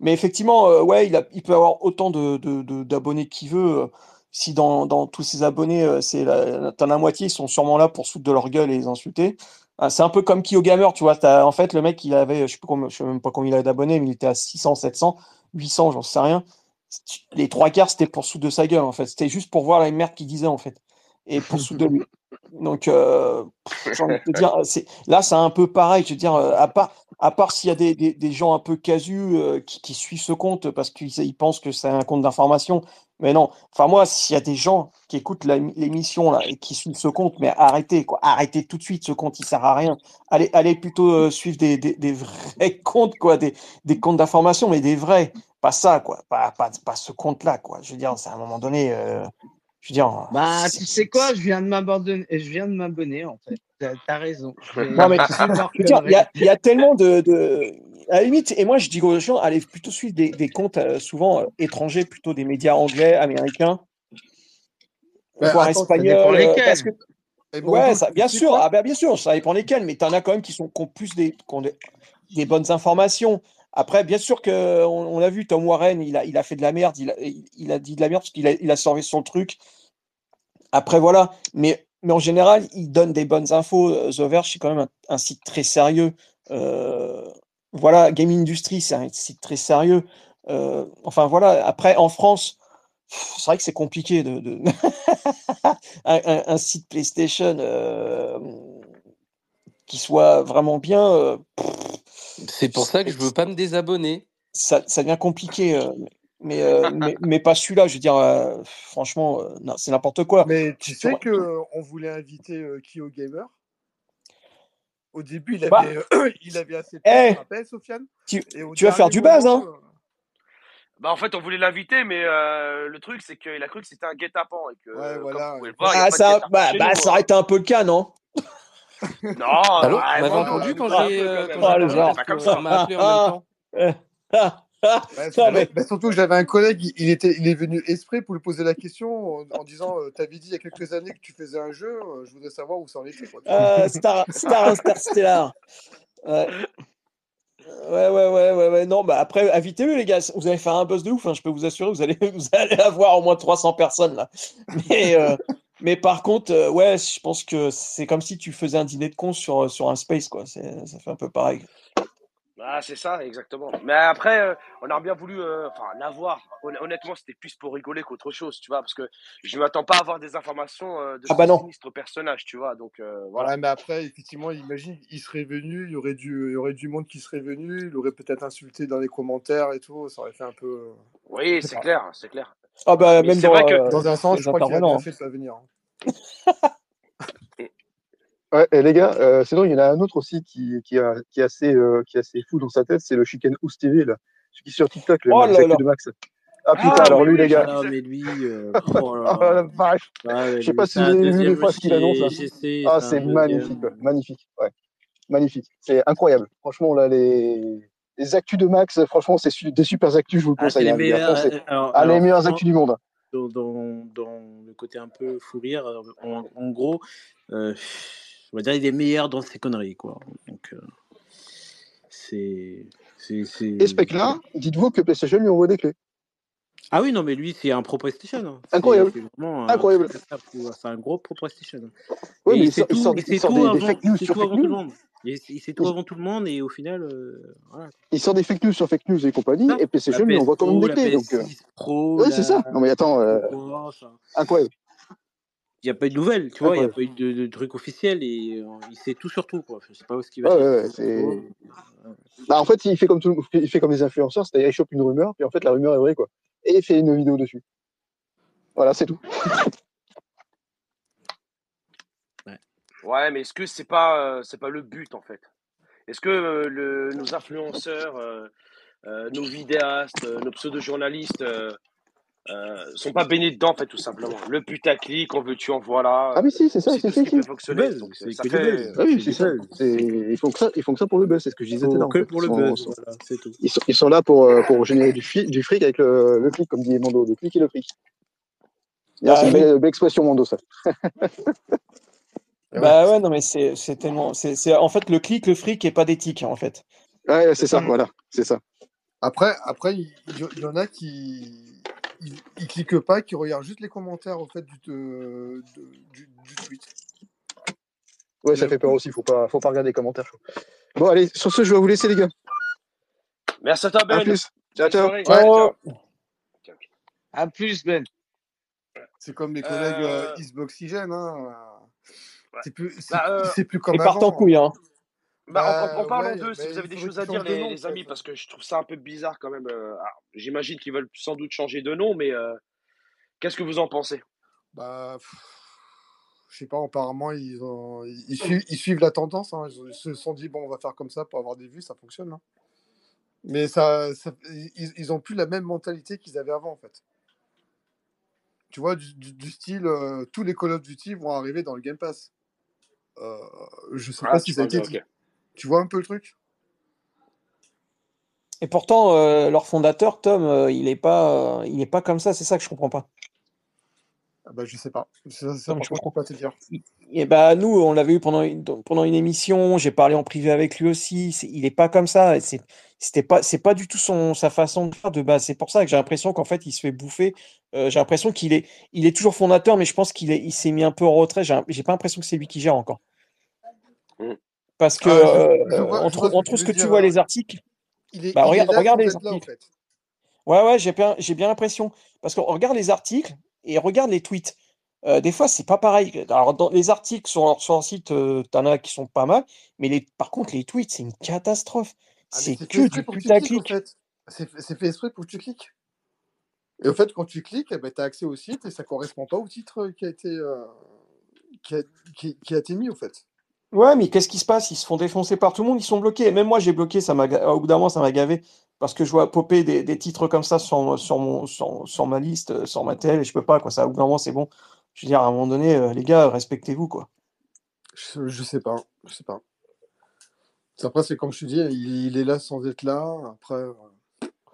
[SPEAKER 10] Mais effectivement, euh, ouais, il, a, il peut avoir autant de, de- de- d'abonnés qu'il veut. euh, si dans, dans tous ces abonnés, euh, c'est t'en as la moitié, ils sont sûrement là pour foutre de leur gueule et les insulter. Ah, c'est un peu comme KyoGamer, tu vois. En fait, le mec, il avait, je sais, je sais même pas combien il avait d'abonnés, mais il était à 600, 700, 800, j'en sais rien. Les trois quarts, c'était pour foutre de sa gueule, en fait. C'était juste pour voir la merde qu'il disait, en fait. Et pour de lui. Donc, euh, j'ai envie de te dire, là, c'est un peu pareil. Je veux dire, euh, à part, à part s'il y a des, des, des gens un peu casus euh, qui, qui suivent ce compte parce qu'ils ils pensent que c'est un compte d'information. Mais non. Enfin, moi, s'il y a des gens qui écoutent l'émission là et qui suivent ce compte, mais arrêtez, quoi. Arrêtez tout de suite. Ce compte, il sert à rien. Allez, allez plutôt euh, suivre des, des, des vrais comptes, quoi. Des, des comptes d'information, mais des vrais. Pas ça, quoi. Pas, pas, pas ce compte-là, quoi. Je veux dire, c'est à un moment donné. Je veux dire.
[SPEAKER 1] Bah, tu sais quoi, je viens de m'abandonner, je viens de m'abonner en fait. T'as as raison.
[SPEAKER 10] Non, mais il y a, y tellement de, de- À la limite, et moi je dis aux gens, allez plutôt suivre des, des comptes euh, souvent euh, étrangers, plutôt des médias anglais, américains,
[SPEAKER 6] Mais
[SPEAKER 10] voire
[SPEAKER 6] attends, ça
[SPEAKER 1] dépend
[SPEAKER 10] espagnols. euh, parce que,
[SPEAKER 6] bon,
[SPEAKER 10] ouais, ça, bien sûr, ah, ben, bien sûr, ça dépend lesquels, mais tu en as quand même qui, sont, qui ont plus des, qui ont des, des bonnes informations. Après, bien sûr que on, a vu Tom Warren, il a, il a fait de la merde, il a, il, il a dit de la merde parce qu'il a, il a servi sur le truc. Après, voilà. Mais, mais en général, il donne des bonnes infos. Euh, The Verge, c'est quand même un, un site très sérieux. Euh, voilà, Game Industry, c'est un site très sérieux. Euh, enfin, voilà. Après, en France, c'est vrai que c'est compliqué de. de- un, un- un site PlayStation euh, qui soit vraiment bien,
[SPEAKER 5] C'est pour ça que je veux pas me désabonner.
[SPEAKER 10] ça, ça devient compliqué. Euh, mais, euh, mais, mais pas celui-là, je veux dire, euh, franchement, euh, non, c'est n'importe quoi.
[SPEAKER 6] Mais tu sais
[SPEAKER 10] Sur-
[SPEAKER 6] que on voulait inviter euh, Kyo Gamer. Au début, il
[SPEAKER 10] Bah,
[SPEAKER 6] avait, euh, il avait assez peur,
[SPEAKER 10] eh,
[SPEAKER 6] rappelles, Sofiane
[SPEAKER 10] tu, vas faire du buzz,
[SPEAKER 6] moment,
[SPEAKER 10] hein?
[SPEAKER 2] Bah, en fait, on voulait l'inviter, mais euh, le truc, c'est qu'il a cru que c'était un guet-apens et que,
[SPEAKER 6] ouais,
[SPEAKER 2] comme
[SPEAKER 6] voilà.
[SPEAKER 2] vous pouvez le voir, il n'y a
[SPEAKER 10] Ah,
[SPEAKER 2] de
[SPEAKER 10] ça, bah, bah, ça
[SPEAKER 2] hein.
[SPEAKER 10] aurait été un peu le cas, non?
[SPEAKER 2] Non,
[SPEAKER 5] Allô?
[SPEAKER 2] ouais,
[SPEAKER 5] entendu quand j'ai
[SPEAKER 10] Oh, le
[SPEAKER 2] Non,
[SPEAKER 5] parlé
[SPEAKER 2] c'est
[SPEAKER 10] genre.
[SPEAKER 2] pas comme
[SPEAKER 5] qu'on
[SPEAKER 2] ça.
[SPEAKER 5] m'a appelé en même temps
[SPEAKER 6] Ouais,
[SPEAKER 10] Non,
[SPEAKER 6] bah,
[SPEAKER 10] mais
[SPEAKER 6] bah, surtout que j'avais un collègue, il, était, il est venu exprès pour lui poser la question en, en disant euh, T'avais dit il y a quelques années que tu faisais un jeu, euh, je voudrais savoir où ça en était. Quoi,
[SPEAKER 10] euh, Star, Star Interstellar. Ouais. Ouais, ouais, ouais, ouais, ouais. Non, bah après, invitez-le, les gars. Vous allez faire un buzz de ouf, hein, je peux vous assurer. Vous allez, vous allez avoir au moins 300 personnes, là. Mais, euh, mais par contre, ouais, je pense que c'est comme si tu faisais un dîner de con sur, sur un space, quoi. Ça fait un peu pareil.
[SPEAKER 2] Ah, c'est ça, exactement. Mais après, euh, on aurait bien voulu euh, enfin, l'avoir. Hon- Honnêtement, c'était plus pour rigoler qu'autre chose, tu vois, parce que je ne m'attends pas à avoir des informations euh, de
[SPEAKER 10] Ah
[SPEAKER 2] ce
[SPEAKER 10] bah non.
[SPEAKER 2] sinistre personnage, tu vois. Donc euh, voilà.
[SPEAKER 6] Ouais, mais après, effectivement, imagine, il serait venu, il y aurait du, il y aurait du monde qui serait venu, il aurait peut-être insulté dans les commentaires et tout, ça aurait fait un peu.
[SPEAKER 2] Oui, c'est clair, c'est clair.
[SPEAKER 10] Ah bah,
[SPEAKER 2] Mais
[SPEAKER 10] même dans
[SPEAKER 2] vrai que.
[SPEAKER 6] Dans un sens, je crois qu'il a bien
[SPEAKER 10] intervenants.
[SPEAKER 6] fait de pas venir.
[SPEAKER 9] Ouais, et les gars, euh, sinon, il y en a un autre aussi qui, qui, a, qui, est assez, euh, qui est assez fou dans sa tête, c'est le Chicken House TV, là. Celui qui est sur TikTok, le,
[SPEAKER 10] Oh
[SPEAKER 9] de Max. Ah putain,
[SPEAKER 2] Ah
[SPEAKER 9] alors
[SPEAKER 2] oui,
[SPEAKER 9] lui,
[SPEAKER 2] oui,
[SPEAKER 9] les gars,
[SPEAKER 7] Ah,
[SPEAKER 2] disais.
[SPEAKER 7] mais lui, euh, oh là
[SPEAKER 9] oh
[SPEAKER 7] là. mais
[SPEAKER 9] je sais pas si vous avez vu les
[SPEAKER 7] deuxième
[SPEAKER 9] phrases qu'il annonce, là.
[SPEAKER 7] GC,
[SPEAKER 9] Ah,
[SPEAKER 7] c'est
[SPEAKER 9] magnifique,
[SPEAKER 7] deuxième.
[SPEAKER 9] magnifique, ouais, magnifique. C'est incroyable. Franchement, là, les, les actus de Max, franchement, c'est su- des super actus, je vous le
[SPEAKER 7] Ah,
[SPEAKER 9] conseille,
[SPEAKER 7] les
[SPEAKER 9] hein,
[SPEAKER 7] meilleurs. Euh, Alors,
[SPEAKER 9] Ah, les
[SPEAKER 7] alors
[SPEAKER 9] meilleures actus du monde.
[SPEAKER 7] dans, dans, dans le côté un peu fou rire, en, en gros, euh, on va dire il est meilleur dans ses conneries, quoi. Donc, euh, c'est. c'est-
[SPEAKER 9] Et
[SPEAKER 7] c'est-
[SPEAKER 9] ce mec-là, dites-vous que PlayStation lui envoie des clés.
[SPEAKER 7] Ah oui, non, mais lui, c'est un pro PlayStation. hein. C'est
[SPEAKER 9] Incroyable,
[SPEAKER 7] c'est un
[SPEAKER 9] incroyable.
[SPEAKER 7] c'est un gros pro PlayStation. Et
[SPEAKER 9] mais
[SPEAKER 7] il tout,
[SPEAKER 9] des, fake news sur
[SPEAKER 7] tout
[SPEAKER 9] fake news.
[SPEAKER 7] monde. Il, sait tout avant tout le monde et au final, euh,
[SPEAKER 9] il sort des fake news sur fake news et compagnie, et
[SPEAKER 7] la
[SPEAKER 9] PlayStation lui envoie quand même des clés. Donc, euh,
[SPEAKER 7] PS6 Pro,
[SPEAKER 9] ouais, c'est ça. Non, mais attends, euh, incroyable,
[SPEAKER 7] il n'y a pas eu de nouvelles, tu vois, il n'y a pas eu de, de trucs officiels et euh, il sait tout sur tout, quoi. Je sais pas où est-ce qu'il va
[SPEAKER 9] Ouais,
[SPEAKER 7] euh,
[SPEAKER 9] Bah, en fait, il fait comme tout, il fait comme les influenceurs, c'est-à-dire il chope une rumeur, puis en fait la rumeur est vraie quoi. Et il fait une vidéo dessus. Voilà, c'est tout.
[SPEAKER 7] ouais.
[SPEAKER 2] Ouais, mais est-ce que c'est pas, euh, c'est pas le but en fait? Est-ce que euh, le, nos influenceurs, euh, euh, nos vidéastes, euh, nos pseudo-journalistes euh, sont pas baignés dedans, en fait, tout simplement. Le putaclic, on veut tu en voilà.
[SPEAKER 9] Ah, mais si, c'est ça, c'est ça. Ah Ils font que ça, ils font que ça pour le buzz, c'est ce que je disais tout à
[SPEAKER 11] Faut
[SPEAKER 9] l'heure. En
[SPEAKER 11] que
[SPEAKER 9] fait.
[SPEAKER 11] pour
[SPEAKER 9] Ils
[SPEAKER 11] le
[SPEAKER 9] sont,
[SPEAKER 11] buzz,
[SPEAKER 9] sont-
[SPEAKER 11] voilà, c'est tout.
[SPEAKER 9] ils sont, ils sont là pour, euh, pour générer du, fi- du fric avec le, le clic, comme dit Mando, le clic et le fric. D'ailleurs, c'est une
[SPEAKER 10] oui.
[SPEAKER 9] belle, belle expression, Mando, ça.
[SPEAKER 10] Bah ouais, non, mais c'est c'est tellement. C'est c'est- en fait le clic, le fric et pas d'éthique, en fait.
[SPEAKER 9] Ouais, c'est ça, voilà, c'est ça.
[SPEAKER 6] Après, après, il il y, en a qui ils cliquent pas, qui regardent juste les commentaires au fait du, de- du, du tweet.
[SPEAKER 9] Ouais,
[SPEAKER 6] Il
[SPEAKER 9] ça fait peur aussi, faut pas, faut pas regarder les commentaires. Bon, allez, sur ce, je vais vous laisser, les gars.
[SPEAKER 2] Merci à toi,
[SPEAKER 9] À
[SPEAKER 2] Ben.
[SPEAKER 9] plus. Ciao, ciao.
[SPEAKER 6] Ouais.
[SPEAKER 2] Ciao.
[SPEAKER 1] À plus, Ben.
[SPEAKER 6] C'est comme mes collègues euh, Xboxygène, hein.
[SPEAKER 2] ouais.
[SPEAKER 6] C'est plus, c'est
[SPEAKER 2] Bah,
[SPEAKER 6] plus,
[SPEAKER 2] euh,
[SPEAKER 6] plus
[SPEAKER 10] Et
[SPEAKER 6] comme
[SPEAKER 10] partent en couille, hein.
[SPEAKER 2] Bah, en, en- en
[SPEAKER 6] Bah
[SPEAKER 2] parlant
[SPEAKER 6] ouais,
[SPEAKER 2] d'eux, si
[SPEAKER 6] mais
[SPEAKER 2] vous avez des choses à dire, les,
[SPEAKER 6] nom,
[SPEAKER 2] les amis, parce que je trouve ça un peu bizarre quand même. euh, alors, J'imagine qu'ils veulent sans doute changer de nom, mais euh, qu'est-ce que vous en pensez?
[SPEAKER 6] Bah, pff, je sais pas, apparemment, ils, ont, ils, ils suivent, ils suivent la tendance. hein. Ils, se sont dit, bon, on va faire comme ça pour avoir des vues, ça fonctionne. hein. Mais ça, ça- ils, ont plus la même mentalité qu'ils avaient avant, en fait. Tu vois, du, du- du style, euh, tous les Call of Duty vont arriver dans le Game Pass. Euh, je sais
[SPEAKER 2] Ah,
[SPEAKER 6] pas si ça a été
[SPEAKER 2] de...
[SPEAKER 6] Tu vois un peu le truc?
[SPEAKER 10] Et pourtant, euh, leur fondateur, Tom, euh, il est pas, euh, il est pas comme ça. C'est ça que je comprends pas.
[SPEAKER 6] Ah bah, je sais pas. Ça, ça,
[SPEAKER 10] je comprends.
[SPEAKER 6] pas te dire.
[SPEAKER 10] Et bah nous, on l'avait eu pendant une, pendant une émission. J'ai parlé en privé avec lui aussi. C'est- il est pas comme ça. C'est, c'était pas, c'est pas du tout son, sa façon de faire de base. C'est pour ça que j'ai l'impression qu'en fait, il se fait bouffer. Euh, j'ai l'impression qu'il est, il est toujours fondateur, mais je pense qu'il est, il s'est mis un peu en retrait. J'ai, j'ai pas l'impression que c'est lui qui gère encore.
[SPEAKER 2] Mm.
[SPEAKER 10] Parce que
[SPEAKER 6] Ah, je,
[SPEAKER 10] euh,
[SPEAKER 6] je vois, je
[SPEAKER 10] entre,
[SPEAKER 6] vois ce que
[SPEAKER 10] entre
[SPEAKER 6] tu
[SPEAKER 10] ce que tu vois
[SPEAKER 6] euh,
[SPEAKER 10] les articles,
[SPEAKER 6] Il est,
[SPEAKER 10] bah
[SPEAKER 6] il est
[SPEAKER 10] regarde,
[SPEAKER 6] là
[SPEAKER 10] regarde les
[SPEAKER 6] là, en
[SPEAKER 10] articles.
[SPEAKER 6] fait.
[SPEAKER 10] Ouais, ouais, j'ai bien, l'impression. Parce qu'on regarde les articles et regarde les tweets. Euh, des fois, c'est pas pareil. Alors, dans les articles sur leur, sur leur site, euh, t'en as qui sont pas mal, mais les, par contre, les tweets, c'est une catastrophe.
[SPEAKER 6] Ah,
[SPEAKER 10] C'est que du
[SPEAKER 6] en
[SPEAKER 10] putaclic.
[SPEAKER 6] fait. C'est fait exprès pour que tu cliques. Et au fait, quand tu cliques, eh ben, tu as accès au site et ça correspond pas au titre qui a été, euh, qui a, qui, qui a été mis, au fait.
[SPEAKER 10] Ouais, mais qu'est-ce qui se passe? Ils se font défoncer par tout le monde, ils sont bloqués. Même moi, j'ai bloqué, ça m'a, au bout d'un moment, ça m'a gavé. Parce que je vois popper des, titres comme ça sur, sur, mon, sur, ma liste, euh, sur ma télé, et je peux pas, quoi. Ça, au bout d'un moment, c'est bon. Je veux dire, à un moment donné, euh, les gars, respectez-vous, quoi.
[SPEAKER 6] Je, je sais pas. Je sais pas. Après, c'est comme je te dis, il, il est là sans être là. Après, euh,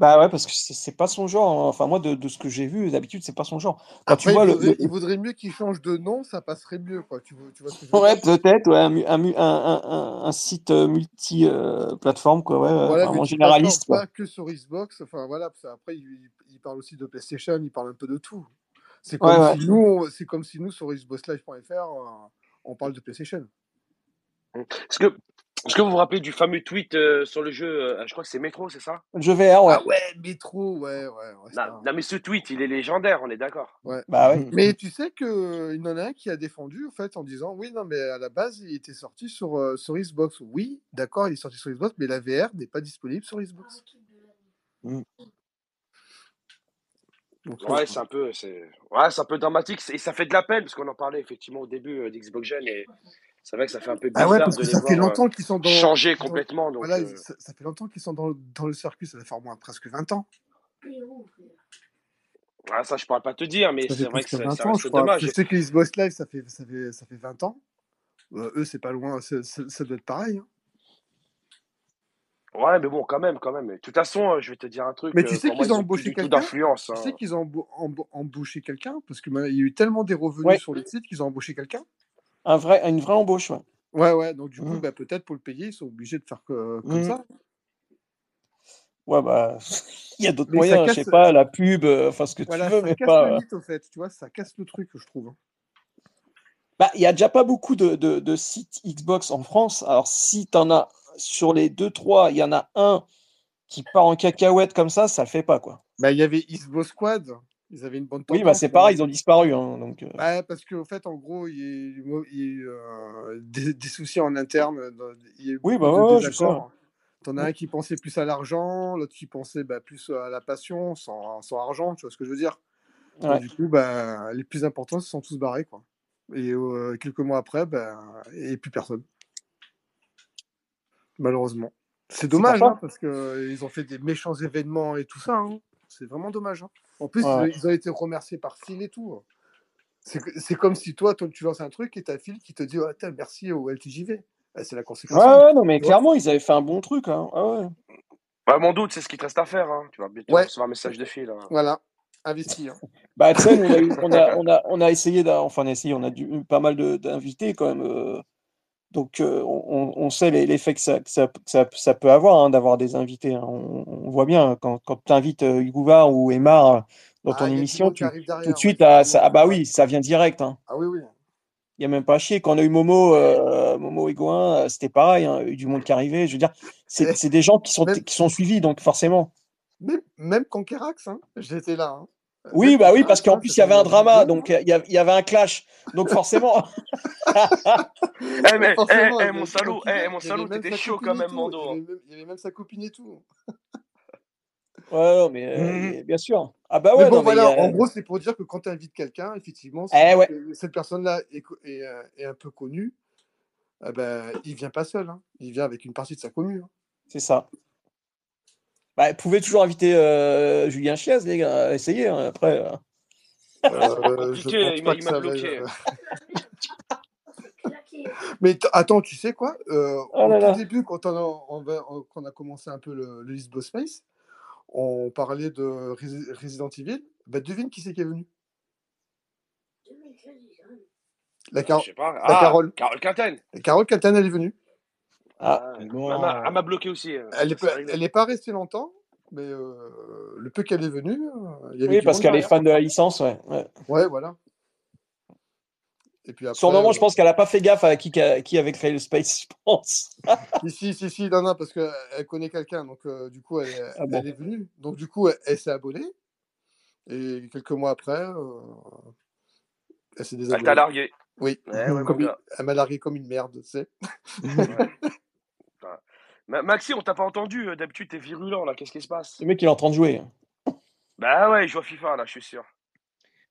[SPEAKER 10] Bah ouais, parce que c'est pas son genre. hein. Enfin, moi, de, de ce que j'ai vu, d'habitude, c'est pas son genre. Quand tu
[SPEAKER 6] après il,
[SPEAKER 10] vois le,
[SPEAKER 6] vaudrait,
[SPEAKER 10] le-
[SPEAKER 6] il vaudrait mieux qu'il change de nom, ça passerait mieux, quoi. Tu, vois- tu vois ce que je veux
[SPEAKER 10] Ouais, peut-être, ouais, un, un, un, un, site euh, multi-plateforme, quoi, ouais,
[SPEAKER 6] Voilà,
[SPEAKER 10] vraiment
[SPEAKER 6] multiplateforme,
[SPEAKER 10] généraliste, quoi.
[SPEAKER 6] pas que sur Xbox. Enfin, voilà, parce qu'après, il, il parle aussi de PlayStation, il parle un peu de tout. C'est comme
[SPEAKER 10] ouais.
[SPEAKER 6] si nous, on- comme si nous, sur xboxlive.fr, euh, on parle de PlayStation.
[SPEAKER 2] Est-ce que, est-ce que vous vous rappelez du fameux tweet euh, sur le jeu, euh, je crois que c'est Metro, c'est ça?
[SPEAKER 10] Jeu VR, ouais.
[SPEAKER 6] Ah ouais, métro, ouais, ouais, ouais,
[SPEAKER 2] Non, mais ce tweet, il est légendaire, on est d'accord.
[SPEAKER 6] Ouais.
[SPEAKER 10] Bah ouais.
[SPEAKER 6] Mais tu sais qu'il y en a un qui a défendu, en fait, en disant oui, non, mais à la base, il était sorti sur, euh, sur Xbox. Oui, d'accord, il est sorti sur Xbox, mais la VR n'est pas disponible sur Xbox.
[SPEAKER 10] Mm.
[SPEAKER 6] Donc, euh,
[SPEAKER 2] Ouais, c'est un peu, c'est, ouais, c'est un peu dramatique et ça fait de la peine parce qu'on en parlait effectivement au début euh, d'Xbox Gen et c'est vrai que ça fait un peu
[SPEAKER 6] Ah ouais,
[SPEAKER 2] bizarre
[SPEAKER 6] parce
[SPEAKER 2] de
[SPEAKER 6] que
[SPEAKER 2] les
[SPEAKER 6] ça fait
[SPEAKER 2] voir euh,
[SPEAKER 6] longtemps qu'ils sont dans.
[SPEAKER 2] changer complètement. Donc,
[SPEAKER 6] Voilà,
[SPEAKER 2] euh,
[SPEAKER 6] ça, ça fait longtemps qu'ils sont dans, dans le circuit, ça doit faire au moins presque 20 ans.
[SPEAKER 2] ah, ça, je pourrais pas te dire, mais c'est vrai que
[SPEAKER 6] presque
[SPEAKER 2] ça,
[SPEAKER 6] 20
[SPEAKER 2] ça
[SPEAKER 6] ans,
[SPEAKER 2] reste
[SPEAKER 6] je crois.
[SPEAKER 2] dommage.
[SPEAKER 6] Je sais que Xbox Live, ça fait, ça fait, ça fait 20 ans. Euh, eux, c'est pas loin, c'est- c'est- ça doit être pareil. hein.
[SPEAKER 2] Ouais, mais bon, quand même, quand même. De toute façon, euh, je vais te dire un truc.
[SPEAKER 6] Mais tu
[SPEAKER 2] euh,
[SPEAKER 6] sais qu'ils
[SPEAKER 2] ils
[SPEAKER 6] ont embauché quelqu'un? Tu
[SPEAKER 2] hein.
[SPEAKER 6] sais qu'ils ont embauché quelqu'un? Parce qu'il y a eu tellement des revenus
[SPEAKER 10] Ouais,
[SPEAKER 6] sur le site qu'ils ont embauché quelqu'un?
[SPEAKER 10] Un vrai, une vraie embauche, ouais.
[SPEAKER 6] Ouais, ouais, donc du coup,
[SPEAKER 10] Mm.
[SPEAKER 6] bah, peut-être pour le payer, ils sont obligés de faire que- comme
[SPEAKER 10] Mm.
[SPEAKER 6] ça.
[SPEAKER 10] Ouais, bah, il y a d'autres moyens, je sais
[SPEAKER 6] casse,
[SPEAKER 10] pas, la pub, euh, enfin, ce que tu veux,
[SPEAKER 6] ça
[SPEAKER 10] mais
[SPEAKER 6] casse
[SPEAKER 10] pas.
[SPEAKER 6] le
[SPEAKER 10] euh,
[SPEAKER 6] mythe, au fait, tu vois, ça casse le truc, je trouve. hein.
[SPEAKER 10] Bah, il y a déjà pas beaucoup de, de, de sites Xbox en France. Alors, si t'en as sur les deux, trois, il y en a un qui part en cacahuète comme ça, ça le fait pas, quoi.
[SPEAKER 6] Bah, il y avait Xbox Squad, ils avaient une bonne
[SPEAKER 10] Oui, bah, c'est pareil, ils ont disparu, hein, donc. euh,
[SPEAKER 6] Bah, parce qu'en fait, en gros, il y a eu, il euh, des, des soucis en interne, dans- il y a eu
[SPEAKER 10] Oui, bah, ouais, je sais.
[SPEAKER 6] T'en as un qui pensait plus à l'argent, l'autre qui pensait bah, plus à la passion, sans, sans argent, tu vois ce que je veux dire? Et du coup, bah, les plus importants se sont tous barrés, quoi. Et euh, quelques mois après, bah, et plus personne. Malheureusement. C'est dommage, hein, parce qu'ils ont fait des méchants événements et tout ça. hein. C'est vraiment dommage. hein. En plus,
[SPEAKER 10] Ouais.
[SPEAKER 6] ils, ont été remerciés par Phil et tout. C'est comme si toi, toi, tu lances un truc et t'as Phil qui te dit Ah, tiens, merci au LTJV. Ah, C'est la conséquence.
[SPEAKER 10] Ouais,
[SPEAKER 6] logique,
[SPEAKER 10] ouais, non, mais clairement, ils avaient fait un bon truc. Hein. Ah ouais.
[SPEAKER 2] Ouais, mon doute, c'est ce qu'il te reste à faire. Hein. Tu vas bientôt
[SPEAKER 6] Ouais.
[SPEAKER 2] recevoir un message de fil. hein.
[SPEAKER 6] Voilà, investi. hein.
[SPEAKER 10] Bah, tu sais, nous, on a, eu- on a, on a, on a essayé, enfin, on a essayé, on a dû, pas mal d'invités quand même. euh, donc, euh, on, on sait l'effet que ça, que ça, que ça, ça peut avoir hein, d'avoir des invités. hein. On, on voit bien quand, quand tu invites Hugouvard ou Aymar euh, dans
[SPEAKER 6] Ah,
[SPEAKER 10] ton
[SPEAKER 6] il y a du
[SPEAKER 10] émission, tu, tout de suite,
[SPEAKER 6] ouais,
[SPEAKER 10] ah, ça, ah bah oui, ça vient direct. Hein.
[SPEAKER 6] Ah oui, oui.
[SPEAKER 10] Il n'y a même pas à chier. Quand on a eu Momo, euh, Momo Egoin, euh, c'était pareil. hein, Il y a eu du monde qui arrivait. Je veux dire, c'est
[SPEAKER 6] Eh,
[SPEAKER 10] des gens qui sont,
[SPEAKER 6] même,
[SPEAKER 10] qui sont suivis, donc forcément.
[SPEAKER 6] même, même Conquerax, hein, j'étais là. Hein.
[SPEAKER 10] Oui, bah oui, parce qu'en plus, il y avait un drama, donc euh, il y avait, il y avait un clash. Donc forcément.
[SPEAKER 2] Eh, mais, eh,
[SPEAKER 6] Forcément,
[SPEAKER 2] eh, mon salaud, eh, mon salaud,
[SPEAKER 6] même
[SPEAKER 2] t'étais
[SPEAKER 6] sa
[SPEAKER 2] chaud
[SPEAKER 6] copine
[SPEAKER 2] quand
[SPEAKER 6] et
[SPEAKER 2] même,
[SPEAKER 6] tout.
[SPEAKER 2] Mando.
[SPEAKER 6] Il y
[SPEAKER 2] hein.
[SPEAKER 6] avait même, il y avait même sa copine et tout.
[SPEAKER 10] Ouais, non, mais euh, et- bien sûr. Ah bah
[SPEAKER 6] Mais
[SPEAKER 10] ouais,
[SPEAKER 6] bon,
[SPEAKER 10] non, mais.
[SPEAKER 6] voilà, en
[SPEAKER 10] euh,
[SPEAKER 6] gros, c'est pour dire que quand tu invites quelqu'un, effectivement, si
[SPEAKER 10] Eh ouais,
[SPEAKER 6] euh, cette personne-là est, co- est, euh, est un peu connue, eh ben, il vient pas seul. hein. Il vient avec une partie de sa commune. hein.
[SPEAKER 10] c'est ça. Bah, vous pouvez toujours inviter euh, Julien Chiaz, les gars. Essayez, hein, après. euh.
[SPEAKER 6] Euh, je
[SPEAKER 2] Compliqué,
[SPEAKER 6] pense
[SPEAKER 2] il m'a il bloqué.
[SPEAKER 6] Mais attends, tu sais quoi Euh,
[SPEAKER 10] Oh
[SPEAKER 6] Au
[SPEAKER 10] là
[SPEAKER 6] tout
[SPEAKER 10] là.
[SPEAKER 6] début, quand on a, on va- on- quand on a commencé un peu le, le Lisbo Space, on parlait de Resi- Resident Evil. Bah, devine qui c'est qui est venu La, Car-
[SPEAKER 2] pas.
[SPEAKER 6] la
[SPEAKER 2] Ah,
[SPEAKER 6] Carole.
[SPEAKER 2] Carole Quinten.
[SPEAKER 6] La Carole Caltan, elle est venue.
[SPEAKER 10] Ah,
[SPEAKER 2] Ah, elle m'a elle m'a bloqué aussi. euh,
[SPEAKER 6] Elle n'est pas, restée longtemps, mais euh, le peu qu'elle est venue, euh, il y avait
[SPEAKER 10] oui, parce qu'elle est fan de la licence, ouais. ouais.
[SPEAKER 6] Ouais, voilà. Et puis après,
[SPEAKER 10] Sur le moment, je pense qu'elle a pas fait gaffe à qui, qui avait créé le space, je pense.
[SPEAKER 6] si, si, si, si, non, non, parce qu'elle connaît quelqu'un, donc euh, du coup, elle, est-
[SPEAKER 10] Ah bon.
[SPEAKER 6] elle est venue. Donc du coup, elle, elle s'est abonnée. Et quelques mois après, euh, elle s'est
[SPEAKER 2] Elle t'a
[SPEAKER 6] désabonnée.
[SPEAKER 2] largué.
[SPEAKER 6] Oui,
[SPEAKER 2] Eh ouais,
[SPEAKER 6] comme elle m'a largué comme une merde, tu sais.
[SPEAKER 2] Ouais. Maxi, on t'a pas entendu. euh, D'habitude, t'es virulent là. Qu'est-ce qui se passe?
[SPEAKER 10] Le mec, il est en train de jouer.
[SPEAKER 2] Bah ouais, il joue à FIFA là, je suis sûr.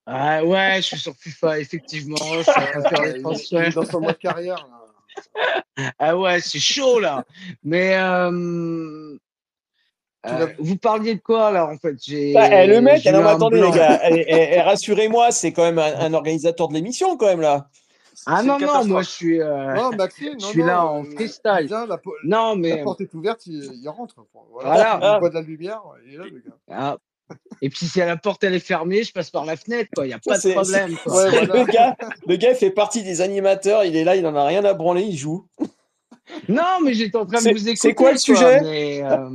[SPEAKER 1] Ah ouais, je suis sur FIFA, effectivement. Je suis en train de faire les transferts.
[SPEAKER 6] dans son mode carrière. là.
[SPEAKER 1] Ah ouais, c'est chaud là. Mais euh, euh, vous parliez de quoi là en fait?
[SPEAKER 10] Bah, eh, le mec,
[SPEAKER 1] un
[SPEAKER 10] attendez, les gars, eh, eh, rassurez-moi, c'est quand même un, un organisateur de l'émission, quand même, là.
[SPEAKER 1] Ah non, non, moi je suis, euh,
[SPEAKER 6] Non, Maxime,
[SPEAKER 1] je
[SPEAKER 6] non,
[SPEAKER 1] suis là
[SPEAKER 6] non,
[SPEAKER 1] en
[SPEAKER 6] euh,
[SPEAKER 1] freestyle.
[SPEAKER 6] la,
[SPEAKER 1] Non,
[SPEAKER 6] la
[SPEAKER 1] mais
[SPEAKER 6] porte est ouverte, il, il rentre. Voilà,
[SPEAKER 1] voilà.
[SPEAKER 6] il voit de la lumière, il est là, le gars.
[SPEAKER 1] Ah. Et puis si la porte elle est fermée, je passe par la fenêtre, quoi. Il n'y a pas de problème, quoi.
[SPEAKER 6] Ouais,
[SPEAKER 10] c'est-
[SPEAKER 6] voilà.
[SPEAKER 10] le, gars, le gars, il fait partie des animateurs, il est là, il en a rien à branler, il joue.
[SPEAKER 1] Non, mais j'étais en train de vous écouter.
[SPEAKER 10] c'est quoi le sujet
[SPEAKER 1] mais, euh,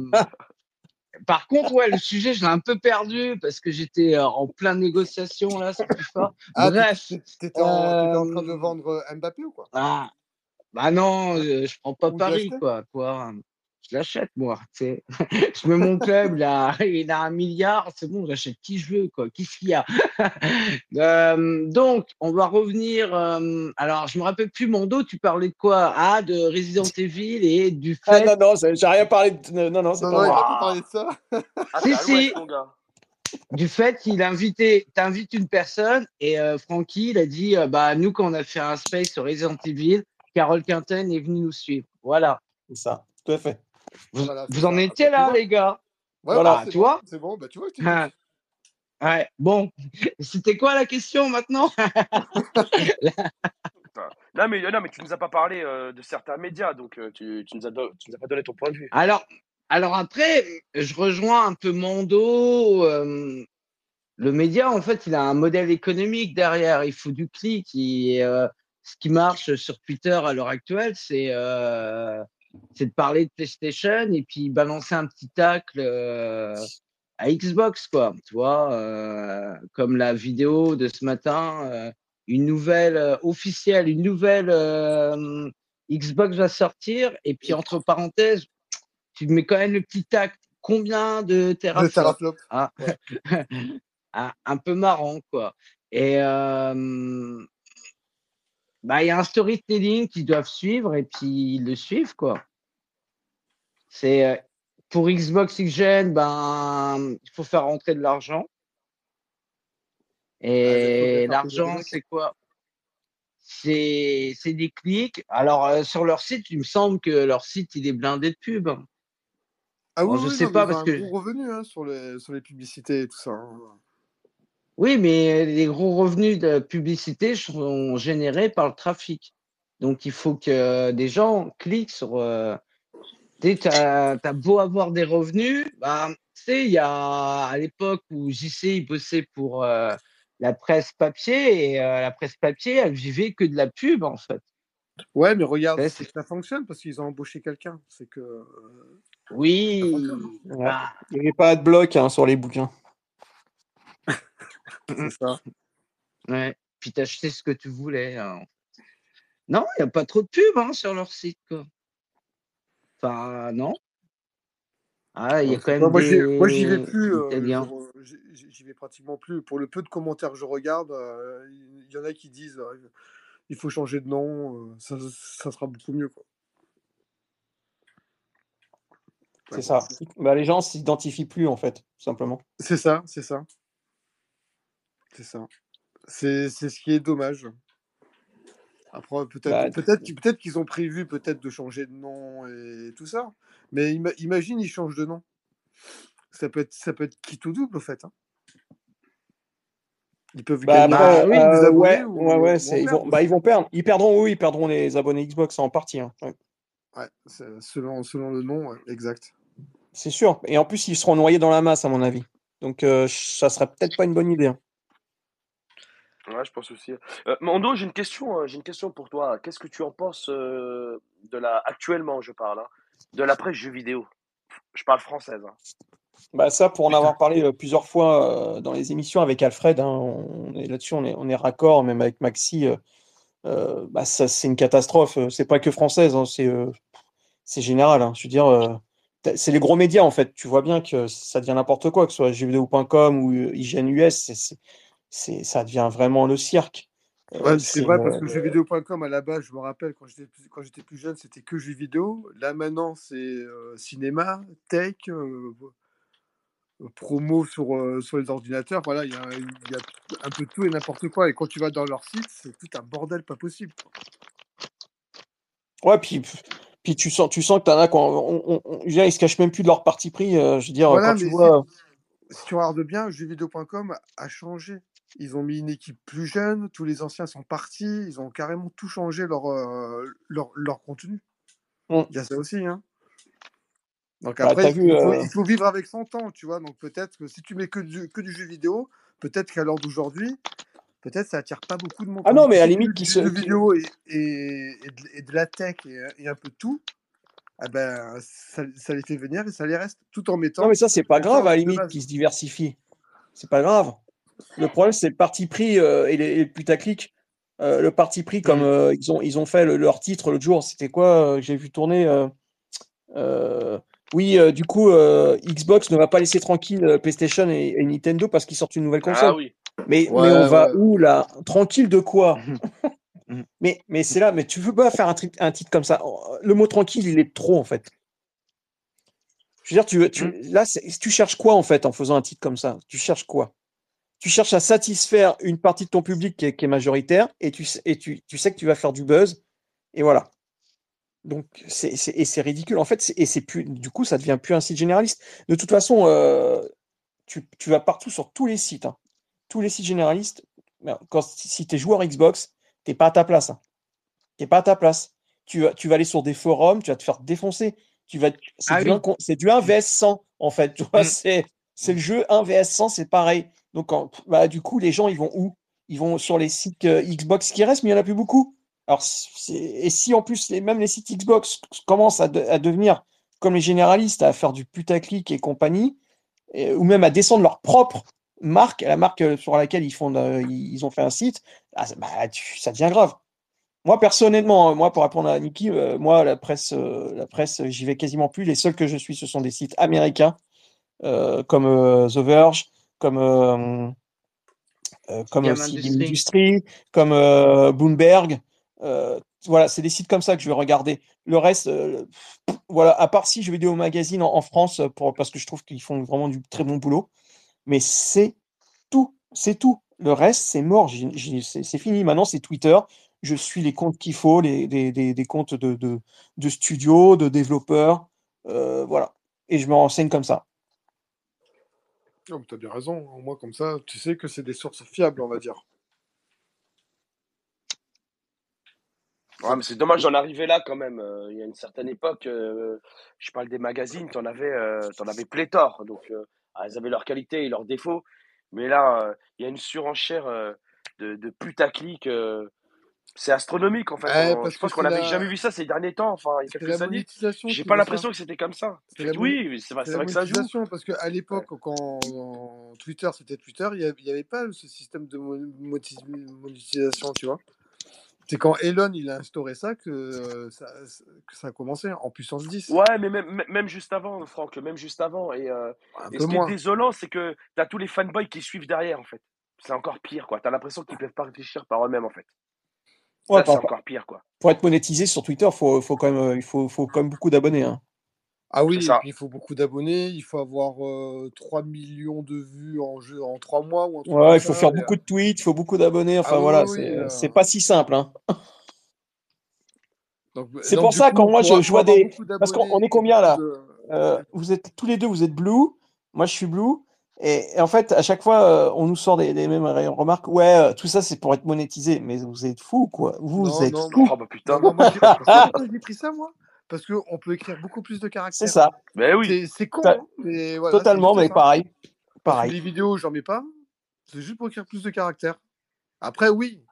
[SPEAKER 1] Par contre, ouais, le sujet, je l'ai un peu perdu parce que j'étais euh, en plein négociation là sur FIFA.
[SPEAKER 6] Ah,
[SPEAKER 1] Bref.
[SPEAKER 6] t'étais en, en train de
[SPEAKER 1] euh,
[SPEAKER 6] vendre euh, Mbappé ou quoi?
[SPEAKER 1] Ah, bah non, euh, je prends pas Paris, quoi. quoi. Je l'achète, moi. tu sais. je mets mon club, là, il a un milliard, c'est bon, j'achète qui je veux, quoi. Qu'est-ce qu'il y a? Euh, Donc, on va revenir. euh, alors, je me rappelle plus, Mondo, tu parlais de quoi? Ah, de Resident Evil et du
[SPEAKER 10] Ah
[SPEAKER 1] fait.
[SPEAKER 10] non, non, ça- j'ai rien parlé de... Non, non, c'est
[SPEAKER 6] Non,
[SPEAKER 10] pas
[SPEAKER 6] non,
[SPEAKER 10] moi.
[SPEAKER 6] pas parler de ça.
[SPEAKER 2] Ah,
[SPEAKER 1] Si,
[SPEAKER 2] à
[SPEAKER 1] si.
[SPEAKER 2] mon gars.
[SPEAKER 1] du fait qu'il a invité, t'invites une personne et euh, Francky, il a dit, euh, bah nous quand on a fait un space sur Resident Evil, Carole Quinten est venue nous suivre. Voilà.
[SPEAKER 10] C'est ça, tout à fait.
[SPEAKER 1] Vous,
[SPEAKER 6] Voilà, c'est
[SPEAKER 1] vous en étiez
[SPEAKER 6] Bah, tu
[SPEAKER 1] là,
[SPEAKER 6] vois.
[SPEAKER 1] les gars.
[SPEAKER 6] Ouais,
[SPEAKER 10] Voilà,
[SPEAKER 6] ouais, c'est
[SPEAKER 1] tu
[SPEAKER 6] bon,
[SPEAKER 1] vois
[SPEAKER 6] C'est bon, bah tu vois, je t'ai
[SPEAKER 1] Ah,
[SPEAKER 6] dit.
[SPEAKER 1] Ouais. Bon, c'était quoi la question maintenant.
[SPEAKER 2] Non mais, non, mais tu nous as pas parlé euh, de certains médias, donc euh, tu, tu, nous as do- tu nous as pas donné ton point de vue.
[SPEAKER 1] Alors, alors après, je rejoins un peu Mondo. euh, le média, en fait, il a un modèle économique derrière. Il faut du clic. Et, euh, ce qui marche sur Twitter à l'heure actuelle, c'est euh, c'est de parler de PlayStation et puis balancer un petit tacle euh, à Xbox, quoi. Tu vois, euh, comme la vidéo de ce matin, euh, une nouvelle officielle, une nouvelle Xbox va sortir et puis entre parenthèses, tu mets quand même le petit tact. Combien de teraflops?
[SPEAKER 6] Teraflop.
[SPEAKER 1] ah.
[SPEAKER 6] Ouais.
[SPEAKER 1] un, un peu marrant, quoi. Et euh, bah, il y a un storytelling qu'ils doivent suivre et puis ils le suivent, quoi. C'est euh, pour Xbox X-Gen, ben, il faut faire rentrer de l'argent.
[SPEAKER 6] Ah,
[SPEAKER 1] Et
[SPEAKER 6] aux
[SPEAKER 1] l'argent, c'est quoi? C'est c'est des clics. Alors, euh, sur leur site, il me semble que leur site, il est blindé de pubs.
[SPEAKER 6] Ah oui,
[SPEAKER 1] Alors, je
[SPEAKER 6] oui,
[SPEAKER 1] sais
[SPEAKER 6] non,
[SPEAKER 1] pas parce
[SPEAKER 6] un
[SPEAKER 1] que
[SPEAKER 6] gros revenu hein, sur, les, sur les publicités et tout ça. hein.
[SPEAKER 1] Oui, mais les gros revenus de publicité sont générés par le trafic. Donc il faut que des gens cliquent sur. euh, Tu as beau avoir des revenus, bah, tu sais, il y a à l'époque où JC il bossait pour euh, la presse papier et euh, la presse papier, elle vivait que de la pub en fait.
[SPEAKER 6] Ouais, mais regarde,
[SPEAKER 1] Ouais,
[SPEAKER 6] que ça fonctionne parce qu'ils ont embauché quelqu'un. C'est que euh,
[SPEAKER 1] oui.
[SPEAKER 10] Ouais.
[SPEAKER 1] bah,
[SPEAKER 10] Il n'y avait pas de bloc hein, sur les bouquins.
[SPEAKER 6] C'est ça.
[SPEAKER 1] ouais. Puis t'achetais ce que tu voulais. hein. Non, il n'y a pas trop de pub hein, sur leur site quoi. Enfin, non. Ah, il y a quand même
[SPEAKER 6] moi, j'y moi, j'y vais plus. euh, j'y vais pratiquement plus. Pour le peu de commentaires que je regarde, euh, il y en a qui disent euh, il faut changer de nom, euh, ça, ça sera beaucoup mieux. quoi.
[SPEAKER 10] C'est ça. Bah, les gens s'identifient plus, en fait, tout simplement.
[SPEAKER 6] C'est ça, c'est ça. C'est ça. C'est c'est ce qui est dommage. Après, peut-être
[SPEAKER 10] Bah,
[SPEAKER 6] peut-être qu'ils ont prévu peut-être de changer de nom et tout ça. Mais ima- imagine, ils changent de nom. Ça peut être, ça peut être quitte ou double, au fait. hein. Ils peuvent
[SPEAKER 10] Bah,
[SPEAKER 6] gagner des
[SPEAKER 1] oui,
[SPEAKER 6] des
[SPEAKER 10] euh,
[SPEAKER 6] abonnés
[SPEAKER 10] ouais,
[SPEAKER 6] ou,
[SPEAKER 10] ouais, ouais,
[SPEAKER 6] ou
[SPEAKER 10] c'est,
[SPEAKER 6] en
[SPEAKER 10] ils vont, bah,
[SPEAKER 6] aussi.
[SPEAKER 10] ils vont perdre. Ils perdront, oui, ils perdront les abonnés Xbox en partie. hein. Ouais.
[SPEAKER 6] Ouais, c'est- selon, selon le nom, exact.
[SPEAKER 10] C'est sûr. Et en plus, ils seront noyés dans la masse, à mon avis. Donc, euh, ça serait peut-être pas une bonne idée. hein.
[SPEAKER 2] Ouais, je pense aussi. Euh, Mando, j'ai une question, euh, j'ai une question pour toi. Qu'est-ce que tu en penses euh, de la actuellement, je parle, hein, de la presse jeux vidéo? Je parle française. hein.
[SPEAKER 10] Bah, ça, pour en avoir parlé euh, plusieurs fois euh, dans les émissions avec Alfred, hein, on est là-dessus, on est, on est raccord, même avec Maxi. bah, ça, c'est une catastrophe. C'est pas que française, hein, c'est c'est général. hein. Je veux dire, c'est les gros médias en fait. Tu vois bien que ça devient n'importe quoi, que ce soit jeuxvideo.com ou IGN US, c'est, c'est, c'est- ça devient vraiment le cirque. Euh,
[SPEAKER 6] Ouais, c'est vrai parce que jeuxvideo.com à la base, je me rappelle quand j'étais plus, quand j'étais plus jeune, c'était que jeux vidéo. Là maintenant, c'est euh, cinéma, tech, euh, promo sur, euh, sur les ordinateurs. Voilà, il y y a un peu tout et n'importe quoi. Et quand tu vas dans leur site, c'est tout un bordel pas possible.
[SPEAKER 10] Ouais, puis, puis tu sens, tu sens que t'en as quoi. On, on, on- je veux dire, ils se cachent même plus de leur parti pris. je veux dire,
[SPEAKER 6] Voilà,
[SPEAKER 10] quand tu vois.
[SPEAKER 6] si tu regardes bien, jeuxvideo.com a changé. Ils ont mis une équipe plus jeune, tous les anciens sont partis, ils ont carrément tout changé leur, euh, leur, leur contenu. Il y a ça aussi, hein. Donc
[SPEAKER 10] Bah,
[SPEAKER 6] après,
[SPEAKER 10] t'as
[SPEAKER 6] il
[SPEAKER 10] vu.
[SPEAKER 6] faut,
[SPEAKER 10] euh,
[SPEAKER 6] il faut vivre avec son temps, tu vois. Donc peut-être que si tu mets que du, que du jeu vidéo, peut-être qu'à l'heure d'aujourd'hui, peut-être ça attire pas beaucoup de monde.
[SPEAKER 10] Ah non, mais à la limite, qui se.
[SPEAKER 6] jeu
[SPEAKER 10] qui-
[SPEAKER 6] vidéo et, et, et de, de la tech et, et un peu de tout, ah ben, ça, ça les fait venir et ça les reste, tout en
[SPEAKER 10] Non,
[SPEAKER 6] mettant
[SPEAKER 10] mais ça, c'est pas grave, à la
[SPEAKER 6] de
[SPEAKER 10] limite, qu'ils se diversifient. C'est pas grave. Le problème, c'est le parti pris euh, et, les, et le putaclic. Euh, le parti pris, comme
[SPEAKER 1] Mm.
[SPEAKER 10] euh, ils ont, ils ont fait le- leur titre l'autre jour, c'était quoi J'ai vu tourner. oui, du coup, Xbox ne va pas laisser tranquille PlayStation et, et Nintendo parce qu'ils sortent une nouvelle
[SPEAKER 2] Ah
[SPEAKER 10] console.
[SPEAKER 2] oui.
[SPEAKER 10] Mais, mais on
[SPEAKER 6] Ouais,
[SPEAKER 10] va où là? Tranquille de quoi?
[SPEAKER 1] Mhm.
[SPEAKER 10] Mais, mais c'est là, mais tu peux pas faire un, titre comme ça? Le mot tranquille, il est trop en fait. Je veux dire, tu, tu,
[SPEAKER 1] Mm.
[SPEAKER 10] là, tu cherches quoi en fait en faisant un titre comme ça? Tu cherches quoi? Tu cherches à satisfaire une partie de ton public qui est, qui est majoritaire et, tu, sais- et tu, tu sais que tu vas faire du buzz et voilà. Donc, c'est, et c'est ridicule en fait. Et c'est plus, du coup, ça devient plus un site généraliste. De toute façon, euh, tu, tu vas partout sur tous les sites, hein. tous les sites généralistes. Ben, Quand, si tu es joueur Xbox, t'es pas à ta place. hein. T'es pas à ta place. Tu vas, tu vas aller sur des forums, tu vas te faire défoncer. Tu vas, c'est
[SPEAKER 1] Ah
[SPEAKER 10] du,
[SPEAKER 1] oui.
[SPEAKER 10] 1 con- c'est du 1 vs 100 en fait. Tu vois,
[SPEAKER 1] Mm.
[SPEAKER 10] c'est, c'est le jeu 1 vs 100, c'est pareil. Donc, bah, du coup, les gens, ils vont où? Ils vont sur les sites euh, Xbox qui restent, mais il n'y en a plus beaucoup. Alors, et si en plus, les, même les sites Xbox commencent à, de- à devenir comme les généralistes, à faire du putaclic et compagnie, ou même à descendre leur propre marque, la marque euh, sur laquelle ils, font, euh, ils ont fait un site, ah, bah, ça devient grave. Moi, personnellement, euh, moi, pour répondre à Niki, moi, la presse, la presse, j'y vais quasiment plus. Les seuls que je suis, ce sont des sites américains, comme The Verge, comme, euh, euh, comme
[SPEAKER 1] Game Industry.
[SPEAKER 10] Comme euh, Bloomberg. Euh, voilà, c'est des sites comme ça que je vais regarder. Le reste, euh, pff, voilà, à part si je vais au magazine en, en France, euh, pour, parce que je trouve qu'ils font vraiment du très bon boulot. Mais c'est tout, c'est tout. Le reste, c'est mort. C'est c'est fini. Maintenant, c'est Twitter. Je suis les comptes qu'il faut, les, des, des- des comptes de, de, de studios, de développeurs. Euh, voilà. et je me renseigne comme ça.
[SPEAKER 6] Oh, tu as bien raison. Au moins, comme ça, tu sais que c'est des sources fiables, on va dire.
[SPEAKER 2] Mais c'est dommage d'en arriver là quand même. Euh, il y a une certaine époque, euh, je parle des magazines, tu en avais, euh, t'en avais pléthore. Donc, ah, elles avaient leurs qualités et leurs défauts. Mais là, il y a une surenchère de, de putaclic. C'est astronomique en fait.
[SPEAKER 6] Ouais,
[SPEAKER 2] On-
[SPEAKER 6] parce
[SPEAKER 2] je pense qu'on n'avait
[SPEAKER 6] la-
[SPEAKER 2] jamais vu ça ces derniers temps. Enfin, il y a quelques années. J'ai pas l'impression que c'était comme ça. Oui, c'est vrai, vrai que ça joue.
[SPEAKER 6] parce qu'à l'époque, quand Twitter c'était Twitter, il n'y avait, pas ce système de monétisation, tu vois. C'est quand Elon il a instauré ça que, euh, ça que ça a commencé en puissance 10.
[SPEAKER 2] Ouais, mais même, même- juste avant, Franck, même juste avant. Et, euh, et ce qui
[SPEAKER 6] moins.
[SPEAKER 2] est désolant, c'est que tu as tous les fanboys qui suivent derrière, en fait. C'est encore pire, quoi. Tu as l'impression qu'ils peuvent pas réfléchir par eux-mêmes, en fait.
[SPEAKER 10] Ouais,
[SPEAKER 2] Ça, c'est encore pire, quoi.
[SPEAKER 10] Pour être monétisé sur Twitter, faut, faut quand même, euh, il faut, faut quand même beaucoup d'abonnés. hein.
[SPEAKER 6] Ah oui, il faut beaucoup d'abonnés, il faut avoir euh, 3 millions de vues en, jeu, en 3 mois ou
[SPEAKER 10] Ouais, il faut
[SPEAKER 6] ça.
[SPEAKER 10] faire
[SPEAKER 6] et, euh,
[SPEAKER 10] beaucoup de tweets, il faut beaucoup d'abonnés. Enfin
[SPEAKER 6] Ah
[SPEAKER 10] voilà,
[SPEAKER 6] oui,
[SPEAKER 10] c'est
[SPEAKER 6] euh,
[SPEAKER 10] pas si simple. Hein. C'est pour ça
[SPEAKER 6] coup,
[SPEAKER 10] quand moi je, vois des. Parce qu'on est combien là?
[SPEAKER 6] de...
[SPEAKER 10] Euh, Vous êtes tous les deux, vous êtes blue. Moi je suis blue. Et, et en fait, à chaque fois, euh, on nous sort des, des mêmes remarques. Ouais, euh, tout ça c'est pour être monétisé. Mais vous êtes fous quoi. Vous
[SPEAKER 6] Non,
[SPEAKER 10] êtes
[SPEAKER 6] non,
[SPEAKER 10] fous.
[SPEAKER 2] Oh, bah putain.
[SPEAKER 6] non, moi, j'ai- pris ça, moi Parce qu'on peut écrire beaucoup plus de
[SPEAKER 10] C'est
[SPEAKER 6] caractères.
[SPEAKER 10] ça.
[SPEAKER 2] Mais oui.
[SPEAKER 6] C'est c'est con, hein, mais voilà, c'est
[SPEAKER 10] Totalement, mais
[SPEAKER 6] ça.
[SPEAKER 10] pareil. Pareil.
[SPEAKER 6] les vidéos, j'en mets pas. C'est juste pour écrire plus de caractères. Après, oui,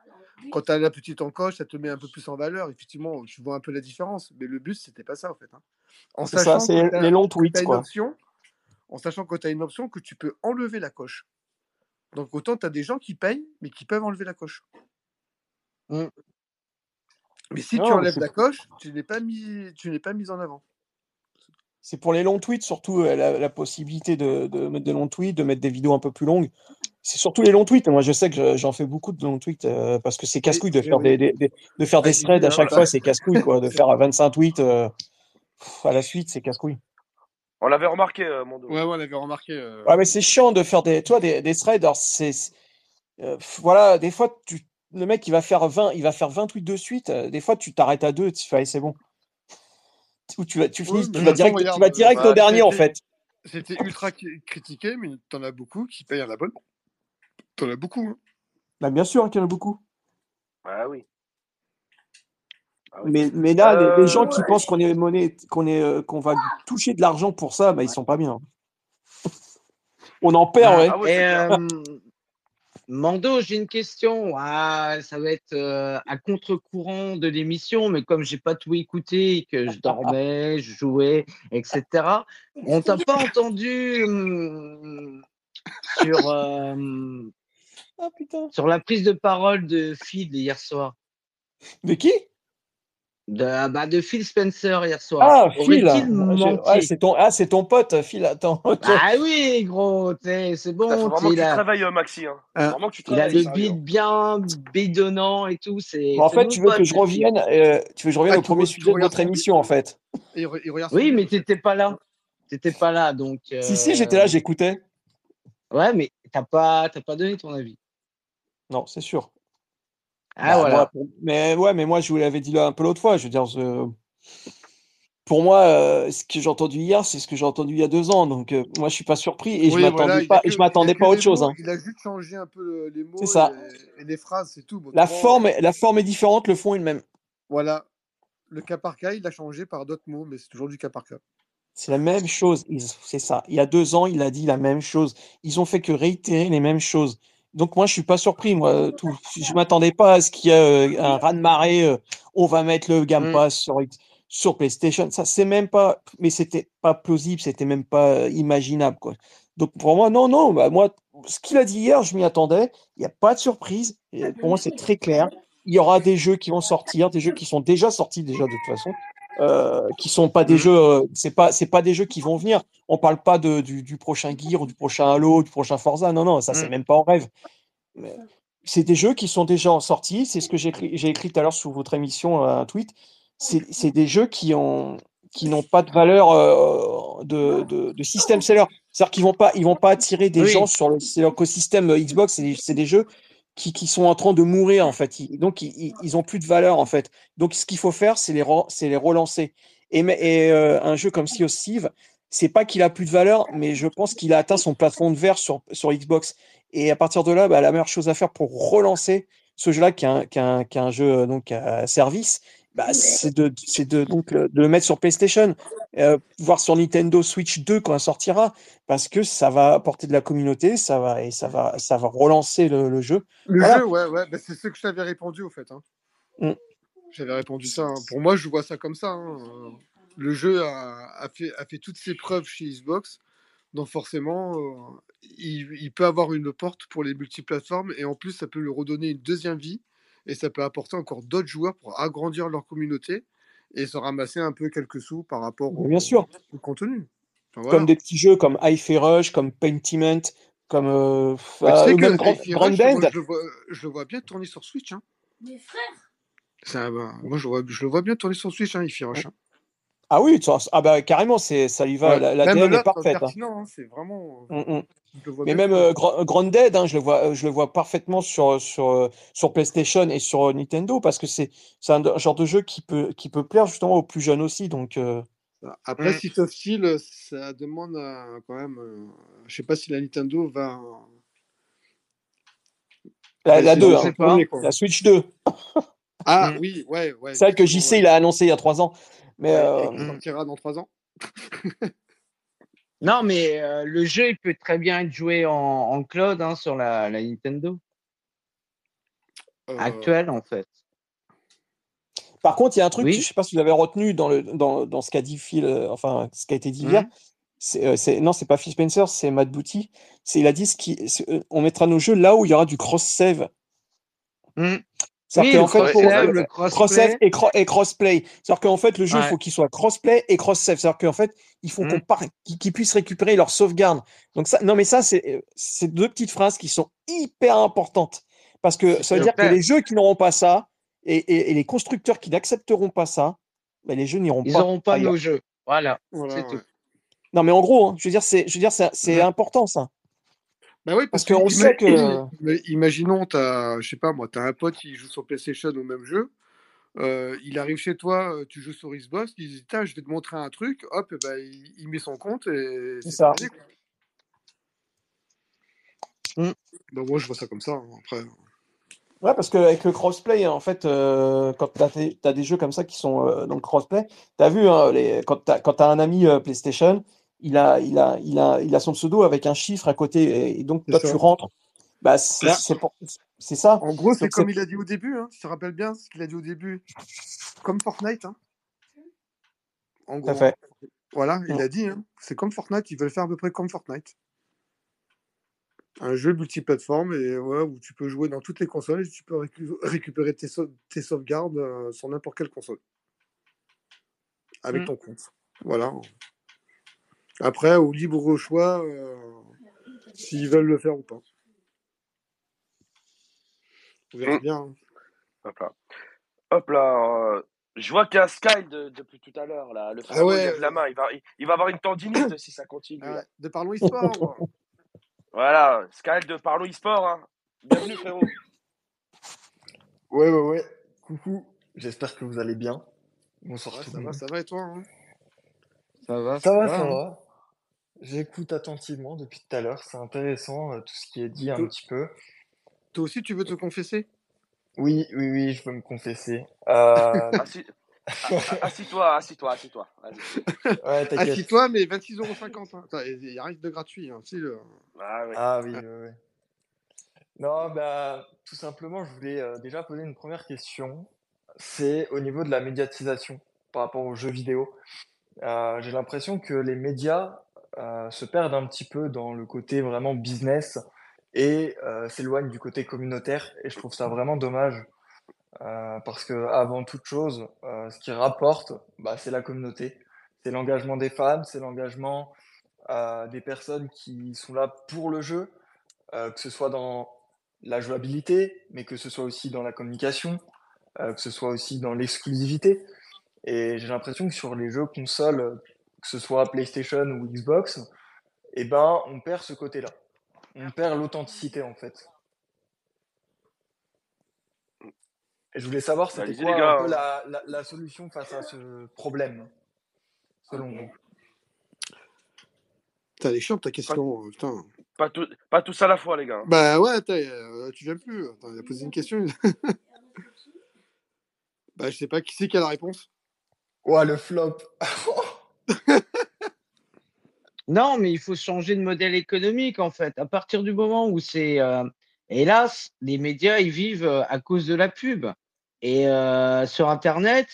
[SPEAKER 6] quand tu as la petite encoche, ça te met un peu plus en valeur. Effectivement, tu vois un peu la différence. Mais le but, c'était pas ça, en fait. hein. En
[SPEAKER 10] C'est ça, c'est les longs tweets quoi.
[SPEAKER 6] option, en sachant que tu as une option que tu peux enlever la coche. Donc autant tu as des gens qui payent, mais qui peuvent enlever la coche.
[SPEAKER 1] Mm.
[SPEAKER 6] Mais si tu
[SPEAKER 10] Non,
[SPEAKER 6] enlèves la coche, tu n'es pas mis, tu n'es pas mis en avant.
[SPEAKER 10] c'est pour les longs tweets surtout euh, la, la possibilité de, de mettre des longs tweets, de mettre des vidéos un peu plus longues. C'est surtout les longs tweets. Moi, je sais que je- j'en fais beaucoup de longs tweets euh, parce que c'est casse-couille de
[SPEAKER 6] et
[SPEAKER 10] faire
[SPEAKER 6] oui.
[SPEAKER 10] des, des- des- de faire des
[SPEAKER 6] j'ai
[SPEAKER 10] threads à chaque fois, c'est casse-couille quoi. De faire 25 tweets euh, à la suite, c'est casse-couille.
[SPEAKER 2] On l'avait remarqué, euh, Mondo.
[SPEAKER 6] Ouais, ouais, on l'avait remarqué. euh.
[SPEAKER 10] Ouais, mais c'est chiant de faire des, toi, des, des threads. Alors, c'est, euh, voilà, des fois, tu, le mec, il va faire 20, il va faire 20 tweets de suite. euh, des fois, tu t'arrêtes à deux, tu fais, c'est bon. Ou tu vas, tu finis, tu vas direct, tu vas direct au dernier, en
[SPEAKER 6] c'était
[SPEAKER 10] fait.
[SPEAKER 6] c'était ultra cri- critiqué, mais t'en as beaucoup qui payent un abonnement. T'en as beaucoup. hein.
[SPEAKER 10] Bah, bien sûr qu'il y en a beaucoup.
[SPEAKER 2] Ah oui. Ah oui.
[SPEAKER 10] Mais, mais là, les, les
[SPEAKER 2] Euh,
[SPEAKER 10] gens qui
[SPEAKER 2] ouais,
[SPEAKER 10] pensent qu'on est monnaie, qu'on est, euh, qu'on va toucher de l'argent pour ça, bah, ils sont pas bien. On en perd,
[SPEAKER 1] Ah,
[SPEAKER 10] ouais.
[SPEAKER 2] ah ouais,
[SPEAKER 1] et euh, Mando, j'ai une question. Ah, ça va être euh, à contre-courant de l'émission, mais comme j'ai pas tout écouté et que je dormais, je jouais, etc. On t'a pas entendu hum, sur
[SPEAKER 10] putain.
[SPEAKER 1] sur la prise de parole de Phil hier soir.
[SPEAKER 10] De qui?
[SPEAKER 1] De, bah, de Phil Spencer hier soir.
[SPEAKER 10] Ah, Phil. Je-
[SPEAKER 1] manqué
[SPEAKER 10] ah, c'est ton, ah, c'est ton pote, Phil. Attends.
[SPEAKER 1] Ah oui, gros, t'sais, c'est
[SPEAKER 2] faut
[SPEAKER 1] bon.
[SPEAKER 2] vraiment
[SPEAKER 1] t'sais,
[SPEAKER 2] que
[SPEAKER 1] Il
[SPEAKER 2] tu te
[SPEAKER 1] a,
[SPEAKER 2] réveilles, euh, Maxi. Hein. Faut
[SPEAKER 6] Hein,
[SPEAKER 2] vraiment que tu te
[SPEAKER 1] il a le beat bien bédonnant et tout. C'est
[SPEAKER 10] Bon, en fait, tu veux que
[SPEAKER 1] pote,
[SPEAKER 10] je
[SPEAKER 1] Phil.
[SPEAKER 10] revienne, euh, tu veux que je revienne
[SPEAKER 6] Ah,
[SPEAKER 10] au premier sujet de notre émission, en fait.
[SPEAKER 6] et il, re- il regarde son
[SPEAKER 1] Oui, mais t'étais pas là. T'étais pas là, donc.
[SPEAKER 10] Si, si, j'étais là,
[SPEAKER 1] euh,
[SPEAKER 10] j'écoutais.
[SPEAKER 1] Ouais, mais t'as pas, t'as pas donné ton avis.
[SPEAKER 10] Non, c'est sûr.
[SPEAKER 1] Ah
[SPEAKER 10] Bah,
[SPEAKER 1] voilà.
[SPEAKER 10] moi, pour- mais ouais, mais moi, je vous l'avais dit là un peu l'autre fois. Je veux dire, je- pour moi, euh, ce que j'ai entendu hier, c'est ce que j'ai entendu il y a deux ans. Donc, euh, moi, je suis pas surpris et je
[SPEAKER 6] Oui,
[SPEAKER 10] m'attendais
[SPEAKER 6] voilà,
[SPEAKER 10] pas,
[SPEAKER 6] que,
[SPEAKER 10] et je
[SPEAKER 6] il a
[SPEAKER 10] m'attendais pas à autre chose.
[SPEAKER 6] mots,
[SPEAKER 10] hein.
[SPEAKER 6] il a juste changé un peu le- les mots
[SPEAKER 10] ça.
[SPEAKER 6] et, et les phrases, c'est tout.
[SPEAKER 10] La forme,
[SPEAKER 6] euh,
[SPEAKER 10] la forme est différente, le fond est le même.
[SPEAKER 6] voilà, le cas par cas, il a changé par d'autres mots, mais c'est toujours du cas par cas.
[SPEAKER 10] C'est la même chose. C'est ça. Il y a deux ans, il a dit la même chose. Ils ont fait que réitérer les mêmes choses. Donc moi, je suis pas surpris. Moi, tout, je m'attendais pas à ce qu'il y ait euh, un raz-de-marée. euh, on va mettre le Game
[SPEAKER 1] Mm.
[SPEAKER 10] Pass sur, sur PlayStation. Ça, c'est même pas. Mais c'était pas plausible. C'était même pas euh, imaginable, quoi. Donc pour moi, non, non. Bah, moi, ce qu'il a dit hier, je m'y attendais. Il n'y a pas de surprise. Et pour moi, c'est très clair. Il y aura des jeux qui vont sortir, des jeux qui sont déjà sortis déjà de toute façon euh, qui sont pas des
[SPEAKER 1] Mm.
[SPEAKER 10] jeux, euh, c'est pas, c'est pas des jeux qui vont venir. On parle pas de, du, du prochain Gear ou du prochain Halo, du prochain Forza. Non, non, ça c'est
[SPEAKER 1] Mm.
[SPEAKER 10] même pas en rêve. C'est des jeux qui sont déjà en sortie. C'est ce que j'ai écrit, j'ai écrit tout à l'heure sur votre émission, euh, un tweet. C'est, c'est des jeux qui ont, qui n'ont pas de valeur euh, de, de, de système seller. C'est-à-dire qu'ils vont pas, ils vont pas attirer des
[SPEAKER 1] Oui.
[SPEAKER 10] gens sur le- l'écosystème Xbox. C'est des, c'est des jeux qui, qui sont en train de mourir en fait. Ils- donc ils, ils- ont plus de valeur en fait. Donc ce qu'il faut faire, c'est les, re- c'est les relancer. Et, euh, un jeu comme Sea of Thieves, c'est pas qu'il a plus de valeur, mais je pense qu'il a atteint son plafond de verre sur, sur Xbox. Et à partir de là, bah, la meilleure chose à faire pour relancer ce jeu-là, qui est un, qui est un- qui est un jeu euh, donc à service, bah, c'est de, de, donc, le- de le mettre sur PlayStation, euh, voir sur Nintendo Switch 2 quand elle sortira, parce que ça va apporter de la communauté, ça va, et ça va, ça va relancer le, le jeu.
[SPEAKER 6] Le
[SPEAKER 10] Voilà.
[SPEAKER 6] jeu, ouais, ouais, bah, c'est ce que je t'avais répondu au fait. hein.
[SPEAKER 10] Mm.
[SPEAKER 6] J'avais répondu ça. hein. Pour moi, je vois ça comme ça. hein. Euh, Le jeu a, a fait, a fait toutes ses preuves chez Xbox. Donc forcément, euh, il, il peut avoir une porte pour les multiplateformes et en plus, ça peut lui redonner une deuxième vie et ça peut apporter encore d'autres joueurs pour agrandir leur communauté et se ramasser un peu quelques sous par rapport au,
[SPEAKER 10] Bien sûr.
[SPEAKER 6] au contenu. Enfin, voilà.
[SPEAKER 10] Comme des petits jeux comme Hi-Fi Rush, comme Pentiment, comme euh,
[SPEAKER 6] Bah,
[SPEAKER 10] euh, même Grand-
[SPEAKER 6] moi, je, le vois, je le vois bien tourner sur Switch. Hein.
[SPEAKER 11] Mes frères.
[SPEAKER 6] C'est un- bah, moi, je, le vois, je le vois bien tourner sur Switch, hein, Hi-Fi Rush. hein.
[SPEAKER 10] Ah oui, ah bah carrément, c'est ça y va,
[SPEAKER 6] Ouais,
[SPEAKER 10] la,
[SPEAKER 6] Même
[SPEAKER 10] est parfaite. hein.
[SPEAKER 6] hein, c'est vraiment.
[SPEAKER 10] Mm, mm.
[SPEAKER 6] Je le vois
[SPEAKER 10] Mais
[SPEAKER 6] bien
[SPEAKER 10] même euh, hein, je le vois, je le vois parfaitement sur sur euh, sur PlayStation et sur euh, Nintendo parce que c'est c'est un genre de jeu qui peut qui peut plaire justement aux plus jeunes aussi. Donc euh,
[SPEAKER 6] Après,
[SPEAKER 1] Mm.
[SPEAKER 6] Of Steel, ça demande quand même. euh, je sais pas si la Nintendo va.
[SPEAKER 10] la, la
[SPEAKER 6] essayer
[SPEAKER 10] 2,
[SPEAKER 6] de
[SPEAKER 10] hein, la Switch 2.
[SPEAKER 6] Ah
[SPEAKER 1] Mm.
[SPEAKER 6] oui, ouais,
[SPEAKER 10] vrai que JC
[SPEAKER 6] ouais.
[SPEAKER 10] il a annoncé il y a trois ans, mais
[SPEAKER 6] Ouais,
[SPEAKER 10] euh,
[SPEAKER 6] et qui sortira dans trois ans.
[SPEAKER 1] Non, mais euh, le jeu, il peut très bien être joué en, en cloud hein, sur la, la Nintendo
[SPEAKER 6] Euh,
[SPEAKER 1] actuelle, en fait.
[SPEAKER 10] Par contre, il y a un truc,
[SPEAKER 1] Oui.
[SPEAKER 10] je sais pas si vous l'avez retenu dans, le, dans, dans ce qu'a dit Phil, enfin, ce qui a été dit hier.
[SPEAKER 1] Mhm.
[SPEAKER 10] C'est, euh, non, c'est pas Phil Spencer, c'est Matt Booty. C'est, il a dit ce qui, c'est, euh, on mettra nos jeux là où il y aura du cross-save.
[SPEAKER 1] Mm.
[SPEAKER 10] C'est-à-dire
[SPEAKER 1] Oui, le
[SPEAKER 10] fait, pour,
[SPEAKER 1] cross-save crossplay.
[SPEAKER 10] et, cro- et crossplay. C'est-à-dire qu'en fait, le jeu, il
[SPEAKER 1] Ouais.
[SPEAKER 10] faut qu'il soit crossplay et cross-save. C'est-à-dire qu'en fait, il faut qu'on
[SPEAKER 1] Mm.
[SPEAKER 10] qu'ils puissent récupérer leur sauvegarde. Donc ça, non, mais ça, c'est, deux petites phrases qui sont hyper importantes. Parce que ça veut dire que les jeux qui n'auront pas ça et, et- et les constructeurs qui n'accepteront pas ça, ben, les jeux n'iront
[SPEAKER 1] Ils
[SPEAKER 10] pas
[SPEAKER 1] n'auront pas
[SPEAKER 10] ailleurs.
[SPEAKER 1] nos jeux. Voilà,
[SPEAKER 6] Voilà,
[SPEAKER 1] c'est
[SPEAKER 6] ouais.
[SPEAKER 1] tout.
[SPEAKER 10] Non, mais en gros, hein, je veux dire, c'est, je veux dire, c'est, c'est
[SPEAKER 1] Mhm.
[SPEAKER 10] important ça.
[SPEAKER 6] Bah oui,
[SPEAKER 10] Parce qu'on sait que.
[SPEAKER 6] mais imaginons, t'as, je sais pas moi, t'as un pote qui joue sur PlayStation au même jeu. euh, il arrive chez toi, euh, tu joues sur Xbox, il dit je vais te montrer un truc, hop, et ben, il, il met son compte et
[SPEAKER 10] C'est ça.
[SPEAKER 6] terminé. quoi.
[SPEAKER 1] Mm.
[SPEAKER 6] Donc moi je vois ça comme ça. hein, Après,
[SPEAKER 10] Ouais, parce qu'avec le crossplay, en fait, euh, quand tu as, des jeux comme ça qui sont euh, donc crossplay, tu as vu, hein, les, quand tu as, un ami PlayStation, il a, il, a, il, a, il a son pseudo avec un chiffre à côté, et, et donc
[SPEAKER 6] C'est
[SPEAKER 10] toi,
[SPEAKER 6] ça.
[SPEAKER 10] tu rentres. Bah, c'est ça.
[SPEAKER 6] en gros, c'est comme il a dit au début. Hein, tu te rappelles bien ce qu'il a dit au début? Comme Fortnite. Hein. En gros,
[SPEAKER 10] fait.
[SPEAKER 6] voilà, il
[SPEAKER 10] Mm.
[SPEAKER 6] a dit. Hein, c'est comme Fortnite. Ils veulent faire à peu près comme Fortnite. Un jeu multiplateforme et ouais, où tu peux jouer dans toutes les consoles et tu peux récu- récupérer tes, sau- tes sauvegardes euh, sur n'importe quelle console avec
[SPEAKER 1] Mm.
[SPEAKER 6] ton compte. Voilà. Après, au libre choix, euh, s'ils veulent le faire ou pas. On verra
[SPEAKER 2] Mm.
[SPEAKER 6] bien. hein.
[SPEAKER 2] Hop là. Hop là. euh, Je vois qu'il y a Sky de- depuis tout à l'heure. là. Le
[SPEAKER 6] Ah ouais.
[SPEAKER 2] lève la main. Il va, il, il va avoir une tendinite si ça continue.
[SPEAKER 6] Ah de parlons moi.
[SPEAKER 2] Voilà. Sky de Parlons eSport. Hein. Bienvenue, frérot.
[SPEAKER 12] Ouais, ouais, ouais. Coucou. J'espère que vous allez bien. Bonsoir
[SPEAKER 6] Ouais,
[SPEAKER 12] tout
[SPEAKER 6] ça va, ça va et toi hein?
[SPEAKER 1] Ça va,
[SPEAKER 12] Ça va,
[SPEAKER 1] va,
[SPEAKER 12] ça
[SPEAKER 1] hein.
[SPEAKER 12] va. J'écoute attentivement depuis tout à l'heure. C'est intéressant, euh, tout ce qui est dit un
[SPEAKER 6] Toi
[SPEAKER 12] petit peu.
[SPEAKER 6] toi aussi, tu veux te confesser?
[SPEAKER 12] Oui, oui, oui, je veux me confesser. Euh,
[SPEAKER 2] Assis- a- a- Assis-toi, assis-toi, assis-toi. Vas-y.
[SPEAKER 12] Ouais, t'inquiète.
[SPEAKER 6] Assis-toi, mais 26,50€. Hein. Attends, Il n'y a rien de gratuit. Hein. Si, le-
[SPEAKER 2] Ah, oui.
[SPEAKER 12] Ah oui, oui, oui. Non, bah, tout simplement, je voulais euh, déjà poser une première question. C'est au niveau de la médiatisation par rapport aux jeux vidéo. Euh, j'ai l'impression que les médias se perdent un petit peu dans le côté vraiment business et euh, s'éloignent du côté communautaire. Et je trouve ça vraiment dommage euh, parce que avant toute chose, euh, ce qui rapporte, bah, c'est la communauté, c'est l'engagement des fans, c'est l'engagement euh, des personnes qui sont là pour le jeu, euh, que ce soit dans la jouabilité, mais que ce soit aussi dans la communication, que ce soit aussi dans l'exclusivité. Et j'ai l'impression que sur les jeux consoles, que ce soit PlayStation ou Xbox, eh ben, on perd ce côté-là. On perd l'authenticité en fait. Et je voulais savoir c'était
[SPEAKER 2] Allez-y,
[SPEAKER 12] quoi
[SPEAKER 2] les gars.
[SPEAKER 12] un peu la, la, la solution face à ce problème, selon vous.
[SPEAKER 6] Putain, elle est chiante ta question. euh, Putain.
[SPEAKER 2] Pas, tout, pas tous à la fois, les gars.
[SPEAKER 6] Bah ouais, euh, tu viens plus. Attends, il a posé une question. bah, je sais pas qui c'est qui a la réponse?
[SPEAKER 12] Ouais, le flop.
[SPEAKER 1] Non, mais il faut changer de modèle économique, en fait. À partir du moment où c'est. euh, hélas, les médias, ils vivent euh, à cause de la pub. Et euh, sur Internet,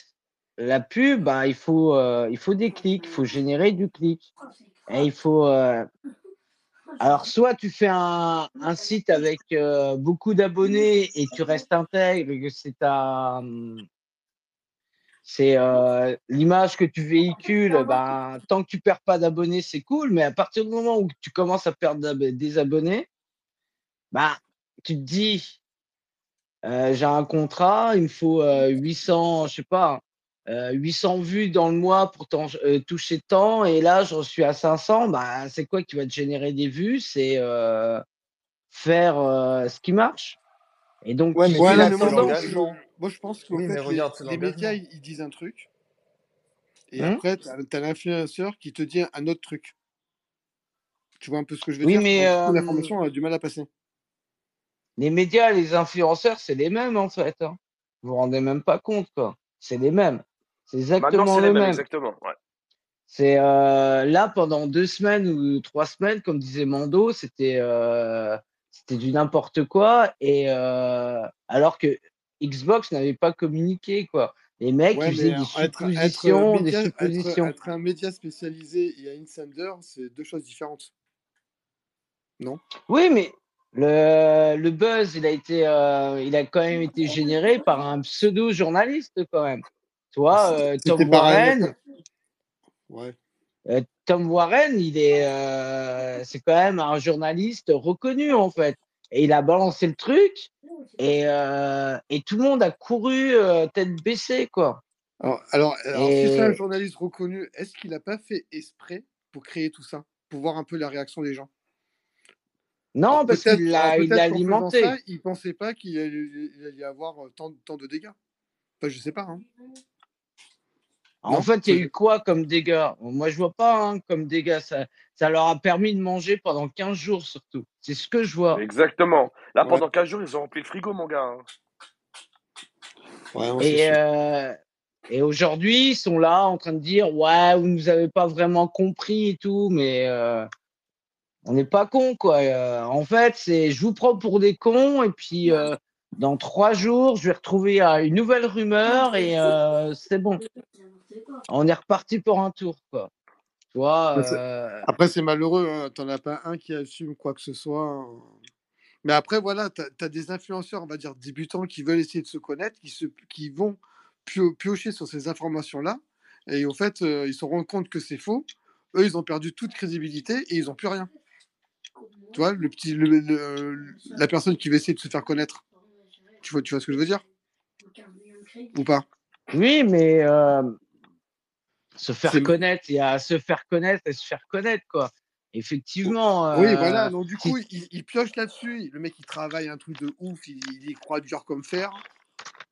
[SPEAKER 1] la pub, bah, il, faut, il faut des clics, il faut générer du clic. Et il faut. Alors, soit tu fais un, un site avec beaucoup d'abonnés et tu restes intègre, que c'est ta. C'est euh, l'image que tu véhicules, ben, tant que tu perds pas d'abonnés, c'est cool, mais à partir du moment où tu commences à perdre des abonnés, ben, tu te dis, euh, j'ai un contrat, il me faut euh, 800, je sais pas, euh, 800 vues dans le mois pour t'en- euh, toucher tant, et là, j'en suis à 500, ben, c'est quoi qui va te générer des vues? C'est euh, faire euh, ce qui marche. Et donc,
[SPEAKER 12] Ouais, mais
[SPEAKER 6] mais moi, je que, moi, je pense
[SPEAKER 12] Oui,
[SPEAKER 6] fait, les,
[SPEAKER 12] regarde, c'est
[SPEAKER 6] les médias, ils, ils disent un truc, et
[SPEAKER 1] Hum
[SPEAKER 6] après, tu as, l'influenceur qui te dit un autre truc. Tu vois un peu ce que je veux
[SPEAKER 1] Oui,
[SPEAKER 6] dire?
[SPEAKER 1] mais euh,
[SPEAKER 6] l'information a du mal à passer.
[SPEAKER 1] les médias, les influenceurs, c'est les mêmes en fait. Hein. Vous vous rendez même pas compte, quoi. C'est les mêmes. C'est exactement
[SPEAKER 2] les
[SPEAKER 1] le
[SPEAKER 2] mêmes,
[SPEAKER 1] même.
[SPEAKER 2] exactement. Ouais.
[SPEAKER 1] C'est euh, là pendant deux semaines ou trois semaines, comme disait Mando, c'était euh, c'était du n'importe quoi. Et euh, alors que Xbox n'avait pas communiqué, quoi. Les mecs,
[SPEAKER 6] Ouais,
[SPEAKER 1] ils faisaient des
[SPEAKER 6] euh, être, être,
[SPEAKER 1] suppositions, des
[SPEAKER 6] être,
[SPEAKER 1] suppositions.
[SPEAKER 6] être un média spécialisé et un insider, c'est deux choses différentes. Non?
[SPEAKER 1] Oui, mais le, le buzz, il a été, euh, il a quand même été généré par un pseudo journaliste quand même. Tu vois, euh, Tom. Warren.
[SPEAKER 6] Ouais.
[SPEAKER 1] Euh, Tom Warren, il est, c'est quand même un journaliste reconnu en fait. Et il a balancé le truc et, euh, et tout le monde a couru euh, tête baissée quoi.
[SPEAKER 6] Alors, alors, alors, si c'est un journaliste reconnu, est-ce qu'il n'a pas fait exprès pour créer tout ça? Pour voir un peu la réaction des gens?
[SPEAKER 1] non,
[SPEAKER 6] Alors
[SPEAKER 1] parce qu'il l'a, alimenté.
[SPEAKER 6] ça, il pensait pas qu'il allait, y avoir euh, tant, tant de dégâts. Enfin, je sais pas, hein.
[SPEAKER 1] En
[SPEAKER 6] Non?
[SPEAKER 1] fait, il y a eu quoi comme dégâts? Moi, je vois pas hein, comme dégâts. Ça, ça leur a permis de manger pendant 15 jours surtout. C'est ce que je vois.
[SPEAKER 2] Exactement. Là,
[SPEAKER 6] Ouais,
[SPEAKER 2] pendant 15 jours, ils ont rempli le frigo, mon gars. hein.
[SPEAKER 6] ouais,
[SPEAKER 1] Et,
[SPEAKER 6] sûr.
[SPEAKER 1] euh, et aujourd'hui, ils sont là en train de dire Ouais, vous nous avez pas vraiment compris et tout, mais euh, on n'est pas cons, quoi. Euh, en fait, c'est je vous prends pour des cons, et puis euh, dans trois jours, je vais retrouver euh, une nouvelle rumeur, et euh, c'est bon. On est reparti pour un tour, quoi. Tu vois,
[SPEAKER 6] c'est-
[SPEAKER 1] euh,
[SPEAKER 6] Après, c'est malheureux, hein. T'en as pas un qui assume quoi que ce soit. hein. Mais après, voilà, tu as, des influenceurs, on va dire, débutants qui veulent essayer de se connaître, qui, se, qui vont pio- piocher sur ces informations-là. Et en fait, euh, ils se rendent compte que c'est faux. Eux, ils ont perdu toute crédibilité et ils n'ont plus rien. Tu vois, le petit, le- le- la personne qui veut essayer de se faire connaître. Tu vois, tu vois ce que je veux dire? Ou pas?
[SPEAKER 1] Oui, mais euh, se faire connaître, il y a se faire connaître et se faire connaître, quoi. Effectivement,
[SPEAKER 6] Oui, voilà.
[SPEAKER 1] euh,
[SPEAKER 6] Donc, du coup, il, il pioche là-dessus. Le mec, il travaille un truc de ouf. Il, il y croit dur comme fer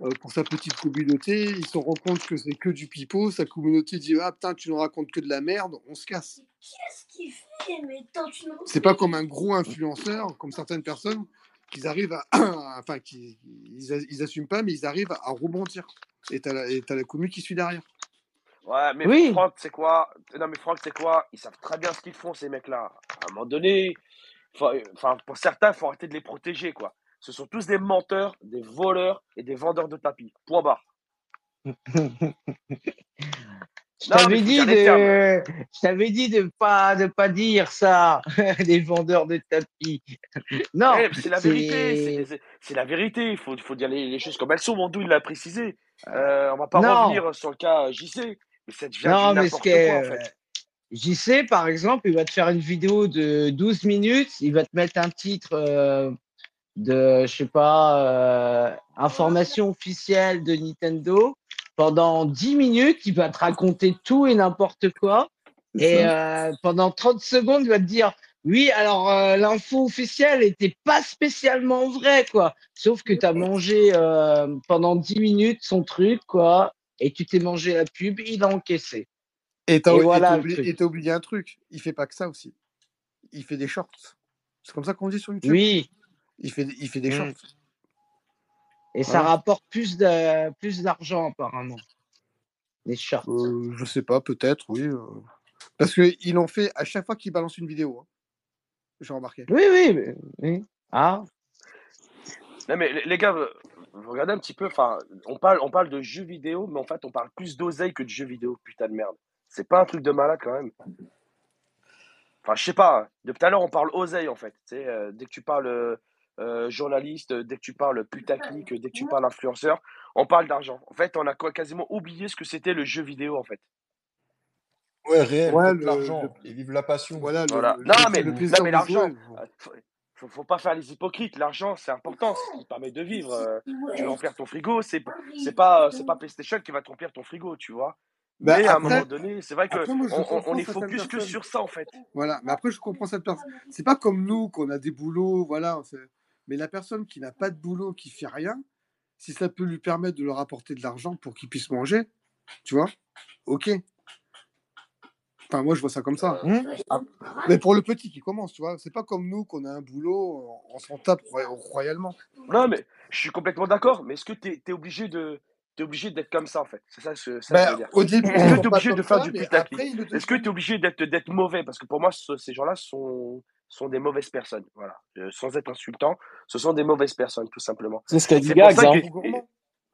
[SPEAKER 6] euh, pour sa petite communauté. Il se rend compte que c'est que du pipeau. Sa communauté dit Ah putain, tu nous racontes que de la merde. On se casse.
[SPEAKER 11] Qu'est-ce qu'il fait? Mais tant tu nous
[SPEAKER 6] C'est pas comme un gros influenceur, comme certaines personnes, qu'ils arrivent à. enfin, ils, assument pas, mais ils arrivent à rebondir. Et t'as la, et t'as la commu qui suit derrière.
[SPEAKER 2] Ouais, mais
[SPEAKER 1] oui,
[SPEAKER 2] Franck, c'est quoi? Non, mais Franck, c'est quoi? Ils savent très bien ce qu'ils font, ces mecs-là. À un moment donné, enfin, pour certains, il faut arrêter de les protéger, quoi. Ce sont tous des menteurs, des voleurs et des vendeurs de tapis. Point barre.
[SPEAKER 1] Je t'avais dit de, je t'avais dit de pas, de pas dire ça, les vendeurs de tapis. Non,
[SPEAKER 2] Eh, c'est la vérité, c'est la vérité. Il faut, faut dire les, les choses comme elles sont. Mondou, il l'a précisé. Euh, on va pas
[SPEAKER 1] non,
[SPEAKER 2] revenir sur le cas JC, mais ça devient du
[SPEAKER 1] non, mais ce
[SPEAKER 2] n'importe
[SPEAKER 1] que,
[SPEAKER 2] quoi, en fait.
[SPEAKER 1] JC, par exemple, il va te faire une vidéo de 12 minutes, il va te mettre un titre euh, de, je sais pas, euh, information officielle de Nintendo. Pendant 10 minutes, il va te raconter tout et n'importe quoi. Et euh, pendant 30 secondes, il va te dire Oui, alors euh, l'info officielle était pas spécialement vraie, quoi. Sauf que tu as mangé euh, pendant 10 minutes son truc, quoi. Et tu t'es mangé la pub, il a encaissé.
[SPEAKER 6] Et t'as
[SPEAKER 1] voilà
[SPEAKER 6] oublié, un truc. Il fait pas que ça aussi. il fait des shorts. C'est comme ça qu'on dit sur YouTube?
[SPEAKER 1] Oui.
[SPEAKER 6] Il fait, il fait des
[SPEAKER 1] Mm.
[SPEAKER 6] shorts.
[SPEAKER 1] Et ça rapporte plus de plus d'argent apparemment. Les shorts.
[SPEAKER 6] Euh, je sais pas, peut-être, oui. euh. Parce qu'ils l'ont fait à chaque fois qu'ils balancent une vidéo. hein. J'ai remarqué.
[SPEAKER 1] Oui, oui, mais- oui. Ah.
[SPEAKER 2] Non, mais les- gars, vous regardez un petit peu, enfin, on parle, on parle de jeux vidéo, mais en fait, on parle plus d'oseille que de jeux vidéo, putain de merde. C'est pas un truc de malade quand même. Enfin, je sais pas, hein. depuis tout à l'heure, on parle oseille en fait. Tu sais, euh, dès que tu parles euh, euh, journaliste, euh, dès que tu parles putaclic, euh, dès que tu parles influenceur, on parle d'argent. En fait, on a quoi- quasiment oublié ce que c'était le jeu vidéo en fait.
[SPEAKER 12] Ouais, réel,
[SPEAKER 6] Ouais,
[SPEAKER 12] l'argent
[SPEAKER 6] le-
[SPEAKER 12] et vive la passion.
[SPEAKER 6] Voilà, le,
[SPEAKER 2] Voilà.
[SPEAKER 6] le-
[SPEAKER 2] Non,
[SPEAKER 6] le-
[SPEAKER 2] mais,
[SPEAKER 6] le
[SPEAKER 2] non, mais l'argent, faut, faut, faut pas faire les hypocrites. L'argent, c'est important, c'est ce qui permet de vivre. euh, Tu veux remplir ton frigo, c'est c'est pas, c'est pas PlayStation qui va te remplir ton frigo, tu vois.
[SPEAKER 6] Bah,
[SPEAKER 2] Mais à un moment donné, c'est vrai
[SPEAKER 6] je
[SPEAKER 2] on, est focus que sur ça en fait.
[SPEAKER 6] Voilà, mais après, je comprends cette personne. C'est pas comme nous, qu'on a des boulots, voilà. Mais la personne qui n'a pas de boulot, qui fait rien, si ça peut lui permettre de leur apporter de l'argent pour qu'il puisse manger, tu vois, ok. Enfin, moi, je vois ça comme ça.
[SPEAKER 1] Mmh.
[SPEAKER 6] Ah, Mais pour le petit qui commence, tu vois, c'est pas comme nous, qu'on a un boulot, on s'en tape roy- royalement.
[SPEAKER 2] Non, mais je suis complètement d'accord. Mais est-ce que tu es, obligé de t'es obligé d'être comme ça en fait? C'est ça, ce- ça veux dire.
[SPEAKER 6] au début,
[SPEAKER 2] Est-ce que tu es obligé de faire
[SPEAKER 6] ça,
[SPEAKER 2] du putaclic Est-ce que tu es obligé d'être d'être mauvais? Parce que pour moi, ce- ces gens-là sont sont des mauvaises personnes. Voilà, Euh, sans être insultant, ce sont des mauvaises personnes tout simplement.
[SPEAKER 10] C'est ce qu'a dit
[SPEAKER 2] C'est pour
[SPEAKER 10] Gags.
[SPEAKER 2] ça
[SPEAKER 10] hein.
[SPEAKER 2] que et-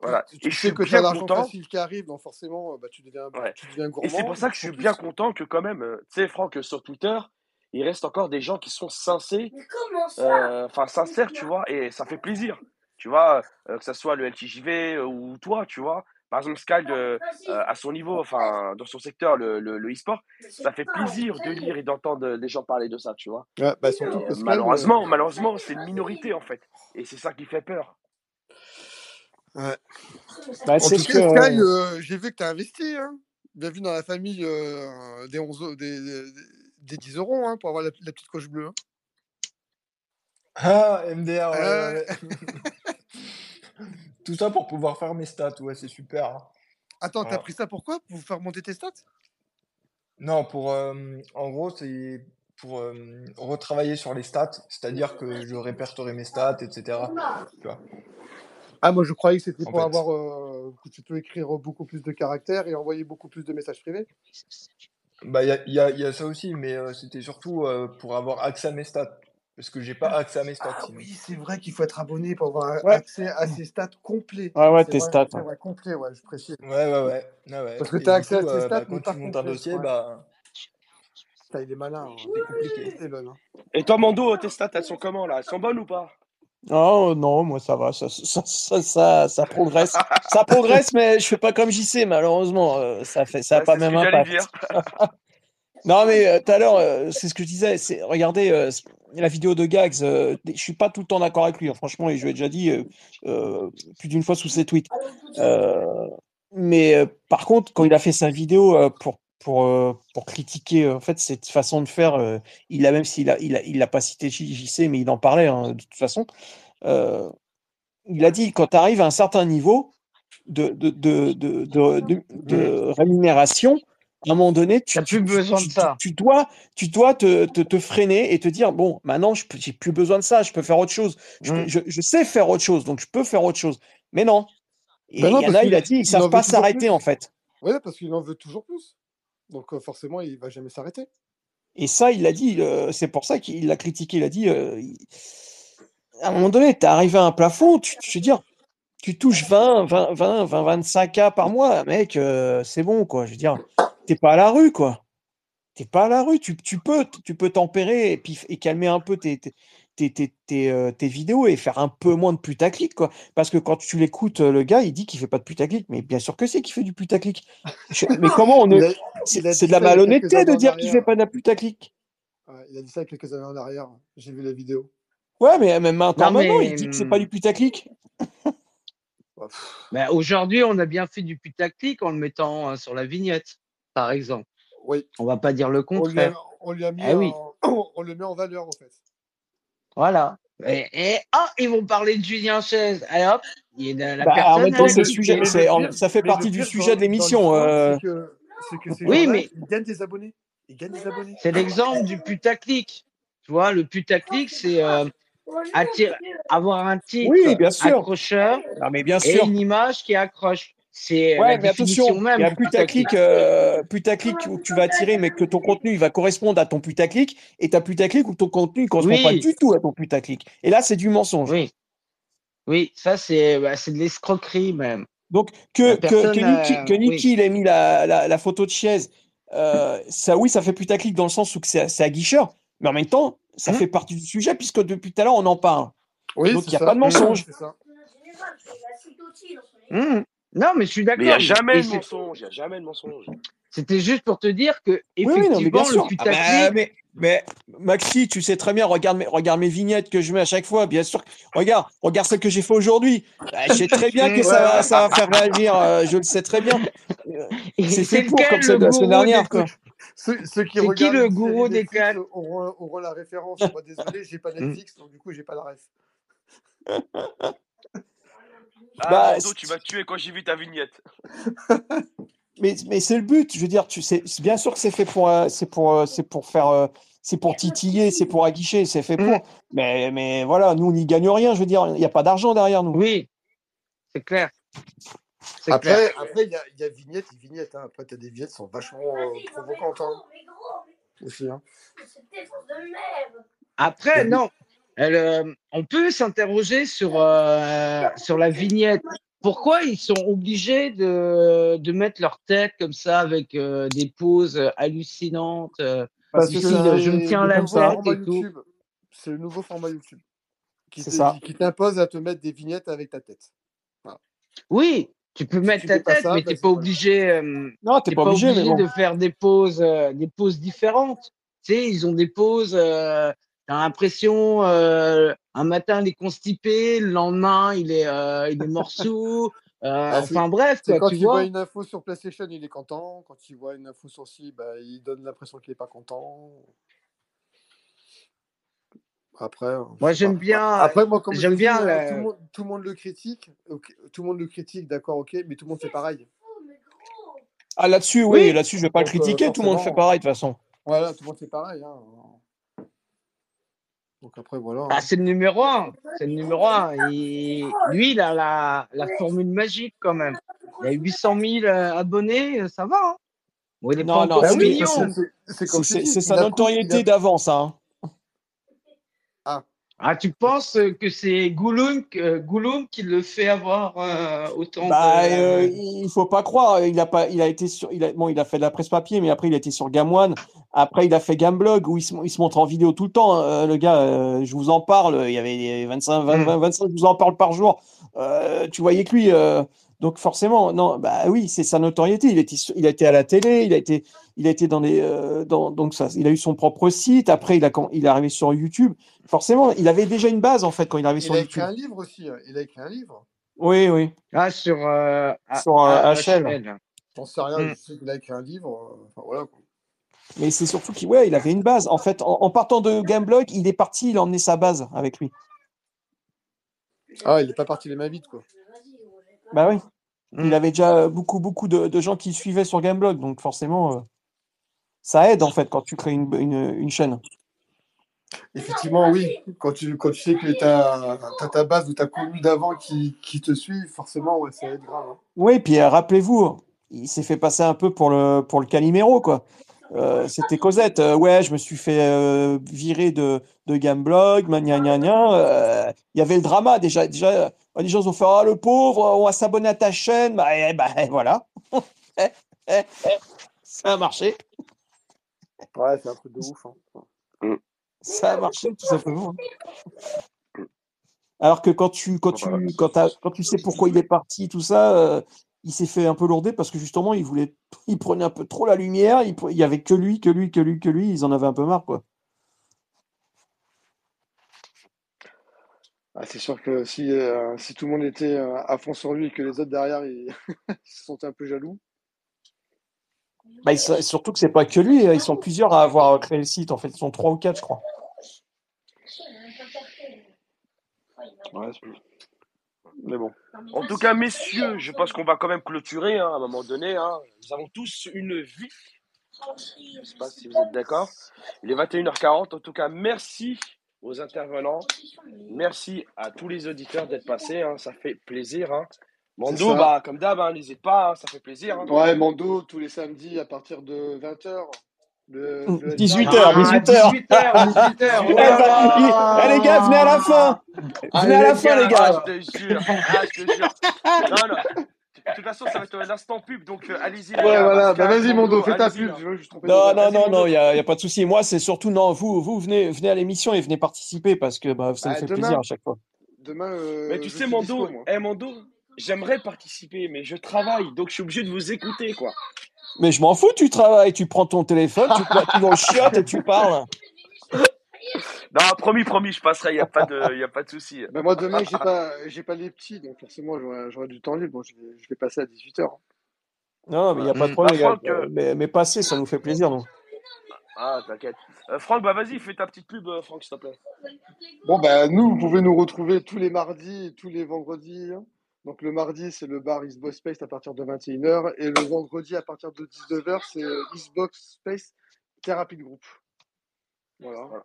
[SPEAKER 2] voilà.
[SPEAKER 6] Tu,
[SPEAKER 2] Et
[SPEAKER 6] tu
[SPEAKER 2] je
[SPEAKER 6] sais
[SPEAKER 2] suis
[SPEAKER 6] que tu as
[SPEAKER 2] bien
[SPEAKER 6] l'argent
[SPEAKER 2] content.
[SPEAKER 6] facile qui arrive, donc forcément, bah, tu, deviens,
[SPEAKER 2] Ouais.
[SPEAKER 6] tu deviens
[SPEAKER 2] Et
[SPEAKER 6] gourmand.
[SPEAKER 2] c'est pour ça que je suis
[SPEAKER 6] en
[SPEAKER 2] bien content que quand même, euh, tu sais, Franck, sur Twitter, il reste encore des gens qui sont sincères, euh, enfin sincères, tu vois, et ça fait plaisir, tu vois, euh, que ça soit le LTJV euh, ou toi, tu vois. Par exemple, Sky, euh, euh, à son niveau, enfin, dans son secteur, le, le, le e-sport, ça fait plaisir de lire et d'entendre des gens parler de ça, tu vois.
[SPEAKER 6] Ouais, bah,
[SPEAKER 2] Et
[SPEAKER 6] surtout que
[SPEAKER 2] euh,
[SPEAKER 6] Sky,
[SPEAKER 2] malheureusement, malheureusement, c'est une minorité, en fait. Et c'est ça qui fait peur.
[SPEAKER 6] ouais.
[SPEAKER 10] Bah,
[SPEAKER 6] En
[SPEAKER 10] c'est
[SPEAKER 6] tout cas, Sky, euh, j'ai vu que tu as investi. Hein. Bienvenue dans la famille euh, des, 11, eu- des, des, des 10 euros hein, pour avoir la, la petite coche bleue. hein.
[SPEAKER 12] Ah, MDR, ouais,
[SPEAKER 6] Euh,
[SPEAKER 12] ouais, ouais. Tout ça pour pouvoir faire mes stats, ouais, c'est super. hein.
[SPEAKER 6] Attends, t'as
[SPEAKER 12] Voilà.
[SPEAKER 6] pris ça pourquoi Pour faire monter tes stats?
[SPEAKER 12] Non, pour, euh, en gros, c'est pour euh, retravailler sur les stats, c'est-à-dire que je répertorie mes stats, etc.
[SPEAKER 6] Ah, moi je croyais que c'était
[SPEAKER 12] en
[SPEAKER 6] pour
[SPEAKER 12] fait.
[SPEAKER 6] avoir euh, que tu peux écrire beaucoup plus de caractères et envoyer beaucoup plus de messages privés.
[SPEAKER 12] Bah, il y a, il y a- il y a ça aussi, mais euh, c'était surtout euh, pour avoir accès à mes stats. Parce que j'ai pas accès à mes stats
[SPEAKER 6] Ah oui, c'est vrai qu'il faut être abonné pour avoir
[SPEAKER 10] Ouais.
[SPEAKER 6] accès à ses stats complets.
[SPEAKER 10] Ouais, ouais, tes
[SPEAKER 6] vrai,
[SPEAKER 10] stats.
[SPEAKER 6] c'est
[SPEAKER 10] ouais.
[SPEAKER 6] complet, ouais, je précise.
[SPEAKER 12] Ouais, ouais, ouais. ouais, ouais.
[SPEAKER 6] Parce que tu as accès à tes
[SPEAKER 12] euh,
[SPEAKER 6] stats,
[SPEAKER 12] bah,
[SPEAKER 6] mais
[SPEAKER 12] quand tu montes un dossier,
[SPEAKER 6] Ouais.
[SPEAKER 12] bah,
[SPEAKER 6] Putain, il est malin. hein.
[SPEAKER 12] c'est compliqué.
[SPEAKER 6] Elon, hein.
[SPEAKER 2] Et toi, Mando, tes stats, elles sont comment, là? Elles sont bonnes ou pas?
[SPEAKER 10] Oh non, moi ça va, ça, ça, ça, ça, ça progresse. Ça progresse, mais je fais pas comme JC, malheureusement. euh, ça fait, ça a
[SPEAKER 2] Ouais,
[SPEAKER 10] pas même impact.
[SPEAKER 2] dire.
[SPEAKER 10] Non, mais euh, tout à l'heure, euh, c'est ce que je disais. C'est, regardez euh, la vidéo de Gags. euh, je suis pas tout le temps d'accord avec lui. hein, franchement, et je lui ai déjà dit euh, euh, plus d'une fois sous ses tweets. Mais par contre, quand il a fait sa vidéo pour pour pour critiquer en fait cette façon de faire, il a même s'il a il a il a pas cité JC, mais il en parlait hein, de toute façon. Il a dit quand tu arrives à un certain niveau de, de, de- de rémunération, à un moment donné, tu,
[SPEAKER 1] T'as plus
[SPEAKER 10] tu, tu,
[SPEAKER 1] besoin de ça.
[SPEAKER 10] tu dois, tu dois te, te, te freiner et te dire bon, maintenant, je n'ai plus besoin de ça, je peux faire autre chose. Je,
[SPEAKER 1] Mm.
[SPEAKER 10] je, je sais faire autre chose, donc je peux faire autre chose. Mais non. Et
[SPEAKER 6] Ben
[SPEAKER 10] il
[SPEAKER 6] non,
[SPEAKER 10] y en
[SPEAKER 6] parce
[SPEAKER 10] a, il a
[SPEAKER 6] qu'il
[SPEAKER 10] dit, ils
[SPEAKER 6] il
[SPEAKER 10] savent
[SPEAKER 6] en
[SPEAKER 10] pas s'arrêter en fait.
[SPEAKER 6] Ouais, parce qu'il en veut toujours plus. Donc euh, forcément, il va jamais s'arrêter.
[SPEAKER 10] Et ça, il l'a dit, euh, c'est pour ça qu'il l'a critiqué. Il a dit, euh, il- à un moment donné, tu es arrivé à un plafond, tu, je veux dire, tu touches 20, 20, 20, 20 25 k par mois, mec, euh, c'est bon, quoi. Je veux dire, t'es pas à la rue, quoi. T'es pas à la rue, tu, tu peux, tu peux tempérer et puis et calmer un peu tes, tes, tes, tes, tes, euh, tes vidéos et faire un peu moins de putaclic, quoi. Parce que quand tu l'écoutes, euh, le gars, il dit qu'il fait pas de putaclic, mais bien sûr que c'est qu'il fait du putaclic. Je- Mais comment on ne. C'est de la malhonnêteté de dire qu'il fait pas de la putaclic.
[SPEAKER 6] Ouais, il a dit ça quelques années en arrière. J'ai vu la vidéo.
[SPEAKER 10] Ouais, mais même
[SPEAKER 1] Non,
[SPEAKER 10] maintenant, il dit que c'est pas du putaclic.
[SPEAKER 1] Ben, aujourd'hui, on a bien fait du putaclic en le mettant euh, sur la vignette, par exemple.
[SPEAKER 6] Oui,
[SPEAKER 1] On va pas dire le
[SPEAKER 6] on lui a,
[SPEAKER 1] contraire.
[SPEAKER 6] on lui a mis
[SPEAKER 1] Eh oui,
[SPEAKER 6] en, on le met en valeur en fait.
[SPEAKER 1] voilà. Et, et ah, ils vont parler de Julien Chaise. Allez hop, il est la
[SPEAKER 10] Bah, en même temps, c'est sujet, c'est, ça fait partie du
[SPEAKER 6] pire
[SPEAKER 10] sujet de l'émission. euh.
[SPEAKER 1] Oui, mais
[SPEAKER 6] ils gagnent des abonnés. Ils gagnent des abonnés.
[SPEAKER 1] c'est l'exemple du putaclic. Tu vois, le putaclic, c'est euh, avoir un titre
[SPEAKER 10] Oui, bien sûr.
[SPEAKER 1] accrocheur
[SPEAKER 10] Non, mais bien
[SPEAKER 1] et une image qui accroche. C'est
[SPEAKER 10] Ouais,
[SPEAKER 1] la
[SPEAKER 10] mais attention,
[SPEAKER 1] même
[SPEAKER 10] il y a putaclic, euh, putaclic où tu vas attirer, mais que ton contenu il va correspondre à ton putaclic, et ta putaclic où ton contenu ne correspond pas du tout à ton putaclic. Et là, c'est du mensonge.
[SPEAKER 1] oui, oui, ça c'est bah, c'est de l'escroquerie même.
[SPEAKER 10] Donc, que, que, que
[SPEAKER 1] personne,
[SPEAKER 10] Niki,
[SPEAKER 1] euh,
[SPEAKER 10] que Niki,
[SPEAKER 1] oui,
[SPEAKER 10] il ait mis la, la, la photo de chaise, euh, ça, oui, ça fait putaclic dans le sens où que c'est aguicheur, mais en même temps, ça
[SPEAKER 1] Hum,
[SPEAKER 10] fait partie du sujet puisque depuis tout à l'heure, on en parle.
[SPEAKER 6] Oui,
[SPEAKER 10] Donc, il n'y a
[SPEAKER 6] ça.
[SPEAKER 10] pas de mensonge.
[SPEAKER 6] C'est ça.
[SPEAKER 1] hum. Non, mais je suis
[SPEAKER 2] Mais il n'y a
[SPEAKER 1] d'accord.
[SPEAKER 2] jamais de mensonge. Il n'y a jamais de mensonge.
[SPEAKER 1] C'était juste pour te dire que
[SPEAKER 10] Oui, oui, non, mais
[SPEAKER 1] effectivement le
[SPEAKER 10] sûr. Ah bah,
[SPEAKER 1] putaclic,
[SPEAKER 10] mais, mais Maxi, tu sais très bien, regarde mes, regarde mes vignettes que je mets à chaque fois, bien sûr. Regarde, regarde celle que j'ai fait aujourd'hui. Bah, je sais très bien que ça va, ça faire réagir, euh, je le sais très bien. C'est fait pour,
[SPEAKER 1] lequel
[SPEAKER 10] comme
[SPEAKER 1] le
[SPEAKER 10] celle de la semaine
[SPEAKER 1] gourou
[SPEAKER 10] dernière, quoi.
[SPEAKER 6] Ceux, ceux qui
[SPEAKER 1] C'est qui
[SPEAKER 6] regardent
[SPEAKER 1] le gourou des calmes
[SPEAKER 6] auront, auront la référence. Moi, désolé, j'ai pas
[SPEAKER 1] Hum.
[SPEAKER 6] Netflix, donc du coup, j'ai pas la ref.
[SPEAKER 2] Ah,
[SPEAKER 10] Bah,
[SPEAKER 2] Bordeaux, tu m'as tué quand j'ai vu ta vignette.
[SPEAKER 10] Mais, mais c'est le but, je veux dire, tu sais, c'est bien sûr que c'est fait pour, euh, c'est pour, euh, c'est pour faire, euh, c'est pour titiller, c'est pour aguicher, c'est fait pour. Mais, mais voilà, nous, on n'y gagne rien, je veux dire, il n'y a pas d'argent derrière nous.
[SPEAKER 1] Oui, c'est clair. C'est clair.
[SPEAKER 6] Après, après, il y y a vignettes et vignettes. Hein. Après, t'as des vignettes qui sont vachement euh, provocantes hein, aussi. Hein.
[SPEAKER 1] Après, non. Elle, euh, on peut s'interroger sur, euh, sur la vignette. Pourquoi ils sont obligés de, de mettre leur tête comme ça avec euh, des poses hallucinantes euh,
[SPEAKER 6] Parce que
[SPEAKER 1] je me tiens
[SPEAKER 6] le
[SPEAKER 1] la tête et tout.
[SPEAKER 6] YouTube. C'est le nouveau format YouTube qui t'impose à te mettre des vignettes avec ta tête. Voilà.
[SPEAKER 1] Oui, tu peux
[SPEAKER 6] Si
[SPEAKER 1] mettre
[SPEAKER 6] tu
[SPEAKER 1] ta tête,
[SPEAKER 6] ça,
[SPEAKER 1] mais
[SPEAKER 6] bah,
[SPEAKER 1] t'es
[SPEAKER 6] c'est
[SPEAKER 1] pas obligé. euh,
[SPEAKER 10] Non, t'es pas
[SPEAKER 1] pas
[SPEAKER 10] obligé, mais
[SPEAKER 1] obligé
[SPEAKER 10] bon.
[SPEAKER 1] de faire des poses, des poses différentes. Tu sais, ils ont des poses. T'as l'impression euh, un matin il est constipé, le lendemain il est, euh, il est morceau. Euh,
[SPEAKER 6] Ah,
[SPEAKER 1] enfin bref, quoi,
[SPEAKER 6] quand
[SPEAKER 1] tu
[SPEAKER 6] il voit
[SPEAKER 1] vois?
[SPEAKER 6] une info sur PlayStation, il est content. Quand il voit une info sur ci, bah, il donne l'impression qu'il est pas content. Après,
[SPEAKER 1] Moi j'aime bien,
[SPEAKER 6] Après, moi, comme
[SPEAKER 1] j'aime
[SPEAKER 6] dis,
[SPEAKER 1] bien
[SPEAKER 6] tout, le monde, tout le monde le critique. tout le monde le critique, d'accord, ok, mais tout le monde fait pareil.
[SPEAKER 10] Ah, là-dessus, oui,
[SPEAKER 1] Oui,
[SPEAKER 10] là-dessus, je vais pas le
[SPEAKER 6] Donc,
[SPEAKER 10] critiquer, tout le monde fait pareil, de toute façon.
[SPEAKER 6] voilà, tout le monde fait pareil. hein. Donc après, voilà.
[SPEAKER 1] ah,
[SPEAKER 6] hein.
[SPEAKER 1] c'est le numéro un. C'est le numéro un. Il- Lui, il a la, la formule magique quand même. Il a 800 000 euh, abonnés, ça va. Hein. Bon, il n'est pas
[SPEAKER 10] Non, non,
[SPEAKER 6] Bah
[SPEAKER 10] c'est
[SPEAKER 6] oui, parce que
[SPEAKER 1] million.
[SPEAKER 6] c'est
[SPEAKER 10] sa notoriété d'avance, hein.
[SPEAKER 6] Ah,
[SPEAKER 1] tu penses que c'est Gouloum, euh, Gouloum qui le fait avoir euh, autant
[SPEAKER 10] Bah, euh,
[SPEAKER 1] de.
[SPEAKER 10] il faut pas croire. Il a pas, il a été sur, il a, bon, il a fait de la presse papier, mais après il a été sur Game Après, il a fait Gameblog où il se, il se montre en vidéo tout le temps. hein, le gars, euh, je vous en parle. Il y avait 25, 20,
[SPEAKER 1] Hmm.
[SPEAKER 10] 20, 25, je vous en parle par jour. Euh, tu voyais que lui. Donc forcément, non, bah oui, c'est sa notoriété. Il était, il a été à la télé. Il a été, il a été dans les, euh, dans, donc ça, il a eu son propre site. Après, il a, quand il est arrivé sur YouTube. Forcément, il avait déjà une base en fait quand il est arrivé
[SPEAKER 6] il
[SPEAKER 10] sur
[SPEAKER 6] a écrit
[SPEAKER 10] YouTube.
[SPEAKER 6] un livre aussi. hein. Il a écrit un livre.
[SPEAKER 10] Oui, oui,
[SPEAKER 1] Ah, sur euh,
[SPEAKER 10] sur euh, HL.
[SPEAKER 1] HL.
[SPEAKER 6] J'en sais rien,
[SPEAKER 1] Hmm.
[SPEAKER 6] je sais qu'il a écrit un livre. euh, Enfin, voilà. quoi.
[SPEAKER 10] Mais c'est surtout qu'il ouais, il avait une base. En fait, en, en partant de Gameblog, il est parti, il a emmené sa base avec lui.
[SPEAKER 6] Ah, il est pas parti les mains vides, quoi.
[SPEAKER 10] Bah oui. Il avait déjà beaucoup, beaucoup de, de gens qui suivaient sur Gameblog. Donc forcément, euh, ça aide en fait quand tu crées une, une, une chaîne.
[SPEAKER 6] Effectivement, oui. Quand tu, quand tu sais que tu as, ta base ou ta commune d'avant qui, qui te suit, forcément, ouais, ça va être grave. hein.
[SPEAKER 10] Oui, puis euh, rappelez-vous, il s'est fait passer un peu pour le, pour le Calimero, quoi. Euh, c'était Cosette. Euh, ouais, je me suis fait euh, virer de, de Gameblog, gna gna gna. Euh, Il y avait le drama déjà. Déjà, euh, les gens ont fait Ah, le pauvre, on va s'abonner à ta chaîne. Bah, eh, bah, eh, voilà. Ça a marché.
[SPEAKER 6] Ouais, c'est un truc de ouf. hein.
[SPEAKER 10] Ça a marché, tout simplement. Alors que quand tu, quand tu, quand tu sais pourquoi il est parti, tout ça, euh, il s'est fait un peu lourder parce que justement, il voulait, il prenait un peu trop la lumière. Il, pre- il y avait que lui, que lui, que lui, que lui. Ils en avaient un peu marre, quoi.
[SPEAKER 6] Ah, c'est sûr que si, euh, si tout le monde était euh, à fond sur lui et que les autres derrière, ils, ils se sentaient un peu jaloux.
[SPEAKER 10] Bah, surtout que c'est pas que lui. Ils sont plusieurs à avoir créé le site. En fait, ils sont trois ou quatre, je crois.
[SPEAKER 6] Ouais, c'est- mais bon.
[SPEAKER 2] En tout cas, messieurs, je pense qu'on va quand même clôturer hein, à un moment donné. hein. Nous avons tous une vie. Je ne sais pas si vous êtes d'accord. Il est 21h40. En tout cas, merci aux intervenants. Merci à tous les auditeurs d'être passés. hein. Ça fait plaisir. hein. Mando, bah, comme d'hab, hein, n'hésite pas. hein, Ça fait plaisir. hein.
[SPEAKER 6] Ouais, Mando, tous les samedis à partir de 20h. Le, le
[SPEAKER 10] 18h,
[SPEAKER 6] headline.
[SPEAKER 10] 18h.
[SPEAKER 1] 18h, 18h.
[SPEAKER 10] Eh ben, les gars, venez à la fin. Venez à la fin, les gars.
[SPEAKER 2] Ah, je te jure. Ah, je te jure. Non, non. De toute façon, ça va être l'instant pub, donc euh, allez-y.
[SPEAKER 6] Ouais,
[SPEAKER 2] gars,
[SPEAKER 6] voilà. Bah, vas-y, Mando, fais ta pub. Je
[SPEAKER 10] Non, non, non, non, il n'y a, y a pas de souci. Moi, c'est surtout, non, vous, vous venez, venez à l'émission et venez participer parce que bah, ça me
[SPEAKER 6] Ah,
[SPEAKER 10] fait
[SPEAKER 6] demain.
[SPEAKER 10] plaisir à chaque fois.
[SPEAKER 6] Demain, euh,
[SPEAKER 2] Mais tu sais,
[SPEAKER 6] dispo, moi.
[SPEAKER 2] eh, Mando, j'aimerais participer, mais je travaille, donc je suis obligé de vous écouter, quoi.
[SPEAKER 10] Mais je m'en fous, tu travailles, tu prends ton téléphone, tu tu vas au chiottes et tu parles.
[SPEAKER 2] Non, promis, promis, je passerai, il n'y a pas de, y a pas de souci.
[SPEAKER 6] Bah, moi, demain, j'ai pas, j'ai pas les petits, donc forcément, j'aurai du temps libre. Bon, je, vais, je vais passer à 18h.
[SPEAKER 10] Non, mais il n'y a pas de problème,
[SPEAKER 2] Bah. Franck, euh,
[SPEAKER 10] Mais, mais passer, ça nous fait plaisir, nous.
[SPEAKER 2] Ah, t'inquiète. Euh, Franck, bah vas-y, fais ta petite pub, euh, Franck, s'il te plaît.
[SPEAKER 6] Bon, bah, nous, vous pouvez nous retrouver tous les mardis et tous les vendredis. hein. Donc, le mardi, c'est le bar Xbox Space à partir de 21h. Et le vendredi, à partir de 19h, c'est euh, Xbox Space Thérapie de groupe. Voilà.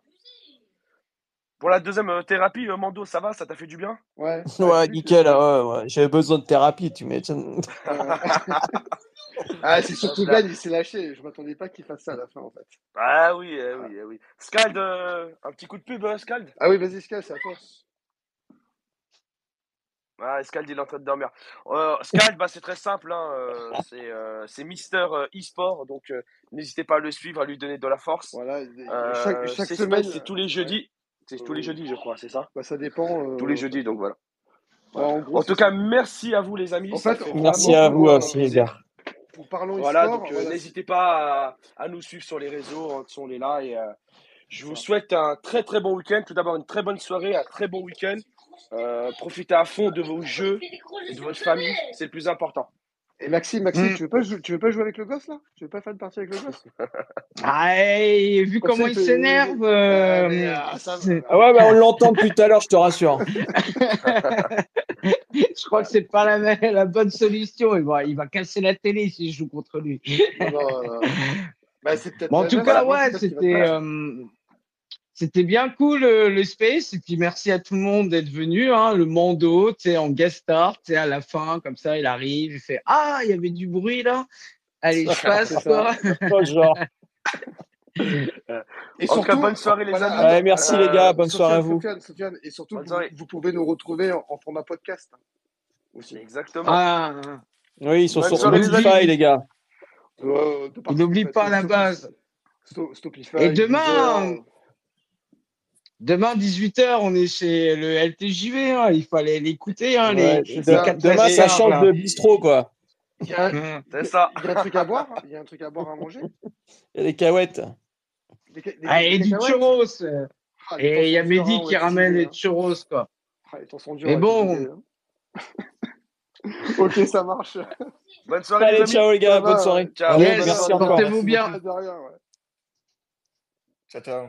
[SPEAKER 2] Pour la deuxième euh, thérapie, euh, Mando, ça va? Ça t'a fait du bien?
[SPEAKER 6] Ouais.
[SPEAKER 10] Ouais, nickel, ah ouais, ouais. j'avais besoin de thérapie, tu m'étonnes.
[SPEAKER 6] ah, c'est surtout Glenn, il s'est lâché. Je m'attendais pas qu'il fasse ça à la fin, en fait.
[SPEAKER 2] Ah oui, eh oui, eh oui. Scald, euh, un petit coup de pub, Scald?
[SPEAKER 6] Ah oui, vas-y, Sky, c'est à toi.
[SPEAKER 2] Ah, Scald, il est en train de dormir. Euh, Scald, bah, c'est très simple. Hein, euh, c'est euh, c'est Mister euh, e-sport. Donc, euh, n'hésitez pas à le suivre, à lui donner de la force.
[SPEAKER 6] Voilà.
[SPEAKER 2] Euh,
[SPEAKER 6] chaque, chaque
[SPEAKER 2] c'est
[SPEAKER 6] semaine.
[SPEAKER 2] c'est tous les jeudis. C'est tous les jeudis, je crois, c'est ça?
[SPEAKER 6] Bah, ça dépend.
[SPEAKER 2] Tous les jeudis, donc voilà.
[SPEAKER 6] Ouais, en gros,
[SPEAKER 2] En tout cas,
[SPEAKER 6] ça.
[SPEAKER 2] merci à vous, les amis.
[SPEAKER 6] En fait,
[SPEAKER 10] Merci à vous aussi, les gars.
[SPEAKER 6] En parlant
[SPEAKER 2] Voilà, donc euh,
[SPEAKER 6] voilà,
[SPEAKER 2] n'hésitez pas à, à nous suivre sur les réseaux, on est là et euh, je vous souhaite un très très bon week-end. Tout d'abord une très bonne soirée, un très bon week-end. Euh, profitez à fond de vos jeux et de votre famille, c'est le plus important.
[SPEAKER 6] Et Maxime, Maxime,
[SPEAKER 1] Mm.
[SPEAKER 6] tu veux pas jouer, tu veux pas jouer avec le gosse là? Tu veux pas faire une partie avec le gosse?
[SPEAKER 1] Ah, et vu
[SPEAKER 6] Comme
[SPEAKER 1] comment il s'énerve,
[SPEAKER 6] Ah,
[SPEAKER 1] euh,
[SPEAKER 6] mais, ah,
[SPEAKER 10] Ah ouais, bah, on l'entend depuis tout à l'heure, je te rassure.
[SPEAKER 1] je crois que c'est pas la, bonne solution. Il va, il va casser la télé si je joue contre lui.
[SPEAKER 6] Non, non, non. Bah,
[SPEAKER 1] Bon, en tout cas, ouais, c'était euh, c'était bien cool euh, le space. Et puis merci à tout le monde d'être venu. Hein, le Mando, tu sais, en guest star, tu sais, à la fin, comme ça, il arrive, il fait Ah, il y avait du bruit là. Allez, je passe quoi.
[SPEAKER 10] Pas genre.
[SPEAKER 6] Et
[SPEAKER 2] En tout cas, bonne soirée, les
[SPEAKER 6] voilà,
[SPEAKER 2] amis.
[SPEAKER 10] Ouais, merci, les gars, bonne soirée à vous.
[SPEAKER 6] Sofiane, Sofiane, et surtout, vous, pouvez nous retrouver en, en format podcast hein, aussi.
[SPEAKER 2] Exactement.
[SPEAKER 1] Ah,
[SPEAKER 10] Oui, ils sont
[SPEAKER 2] Bonne
[SPEAKER 10] sur
[SPEAKER 2] les
[SPEAKER 10] Spotify,
[SPEAKER 1] amis.
[SPEAKER 10] les gars.
[SPEAKER 6] Euh,
[SPEAKER 1] n'oublie pas la
[SPEAKER 6] Stop-
[SPEAKER 1] base.
[SPEAKER 6] Stop- Stopify,
[SPEAKER 1] Et demain. Demain, 18h, on est chez le LTJV. Hein, il fallait l'écouter. Hein,
[SPEAKER 10] Ouais,
[SPEAKER 1] les,
[SPEAKER 10] de-
[SPEAKER 1] les
[SPEAKER 10] demain, ça change
[SPEAKER 1] là.
[SPEAKER 10] de bistrot, quoi.
[SPEAKER 6] Il y, a,
[SPEAKER 1] Hum.
[SPEAKER 2] C'est ça.
[SPEAKER 6] il y a un truc à boire Il y a un truc à boire à manger
[SPEAKER 10] Il y a des cahuètes.
[SPEAKER 6] Des des-
[SPEAKER 1] Ah, et
[SPEAKER 6] des
[SPEAKER 1] du churros.
[SPEAKER 6] Ah, les
[SPEAKER 1] Et il y a
[SPEAKER 6] durs,
[SPEAKER 1] Mehdi
[SPEAKER 6] hein,
[SPEAKER 1] qui
[SPEAKER 6] ouais,
[SPEAKER 1] ramène les churros, quoi.
[SPEAKER 6] hein. Ah, les
[SPEAKER 1] Mais bon.
[SPEAKER 6] les hein. ok, ça marche.
[SPEAKER 2] Bonne soirée, les
[SPEAKER 10] Allez,
[SPEAKER 2] amis.
[SPEAKER 10] ciao, les gars,
[SPEAKER 6] Ça
[SPEAKER 10] bonne
[SPEAKER 6] va,
[SPEAKER 10] soirée.
[SPEAKER 2] Ciao.
[SPEAKER 1] Yes,
[SPEAKER 10] merci encore.
[SPEAKER 1] portez-vous bien.
[SPEAKER 6] ouais.
[SPEAKER 12] Ciao, ciao.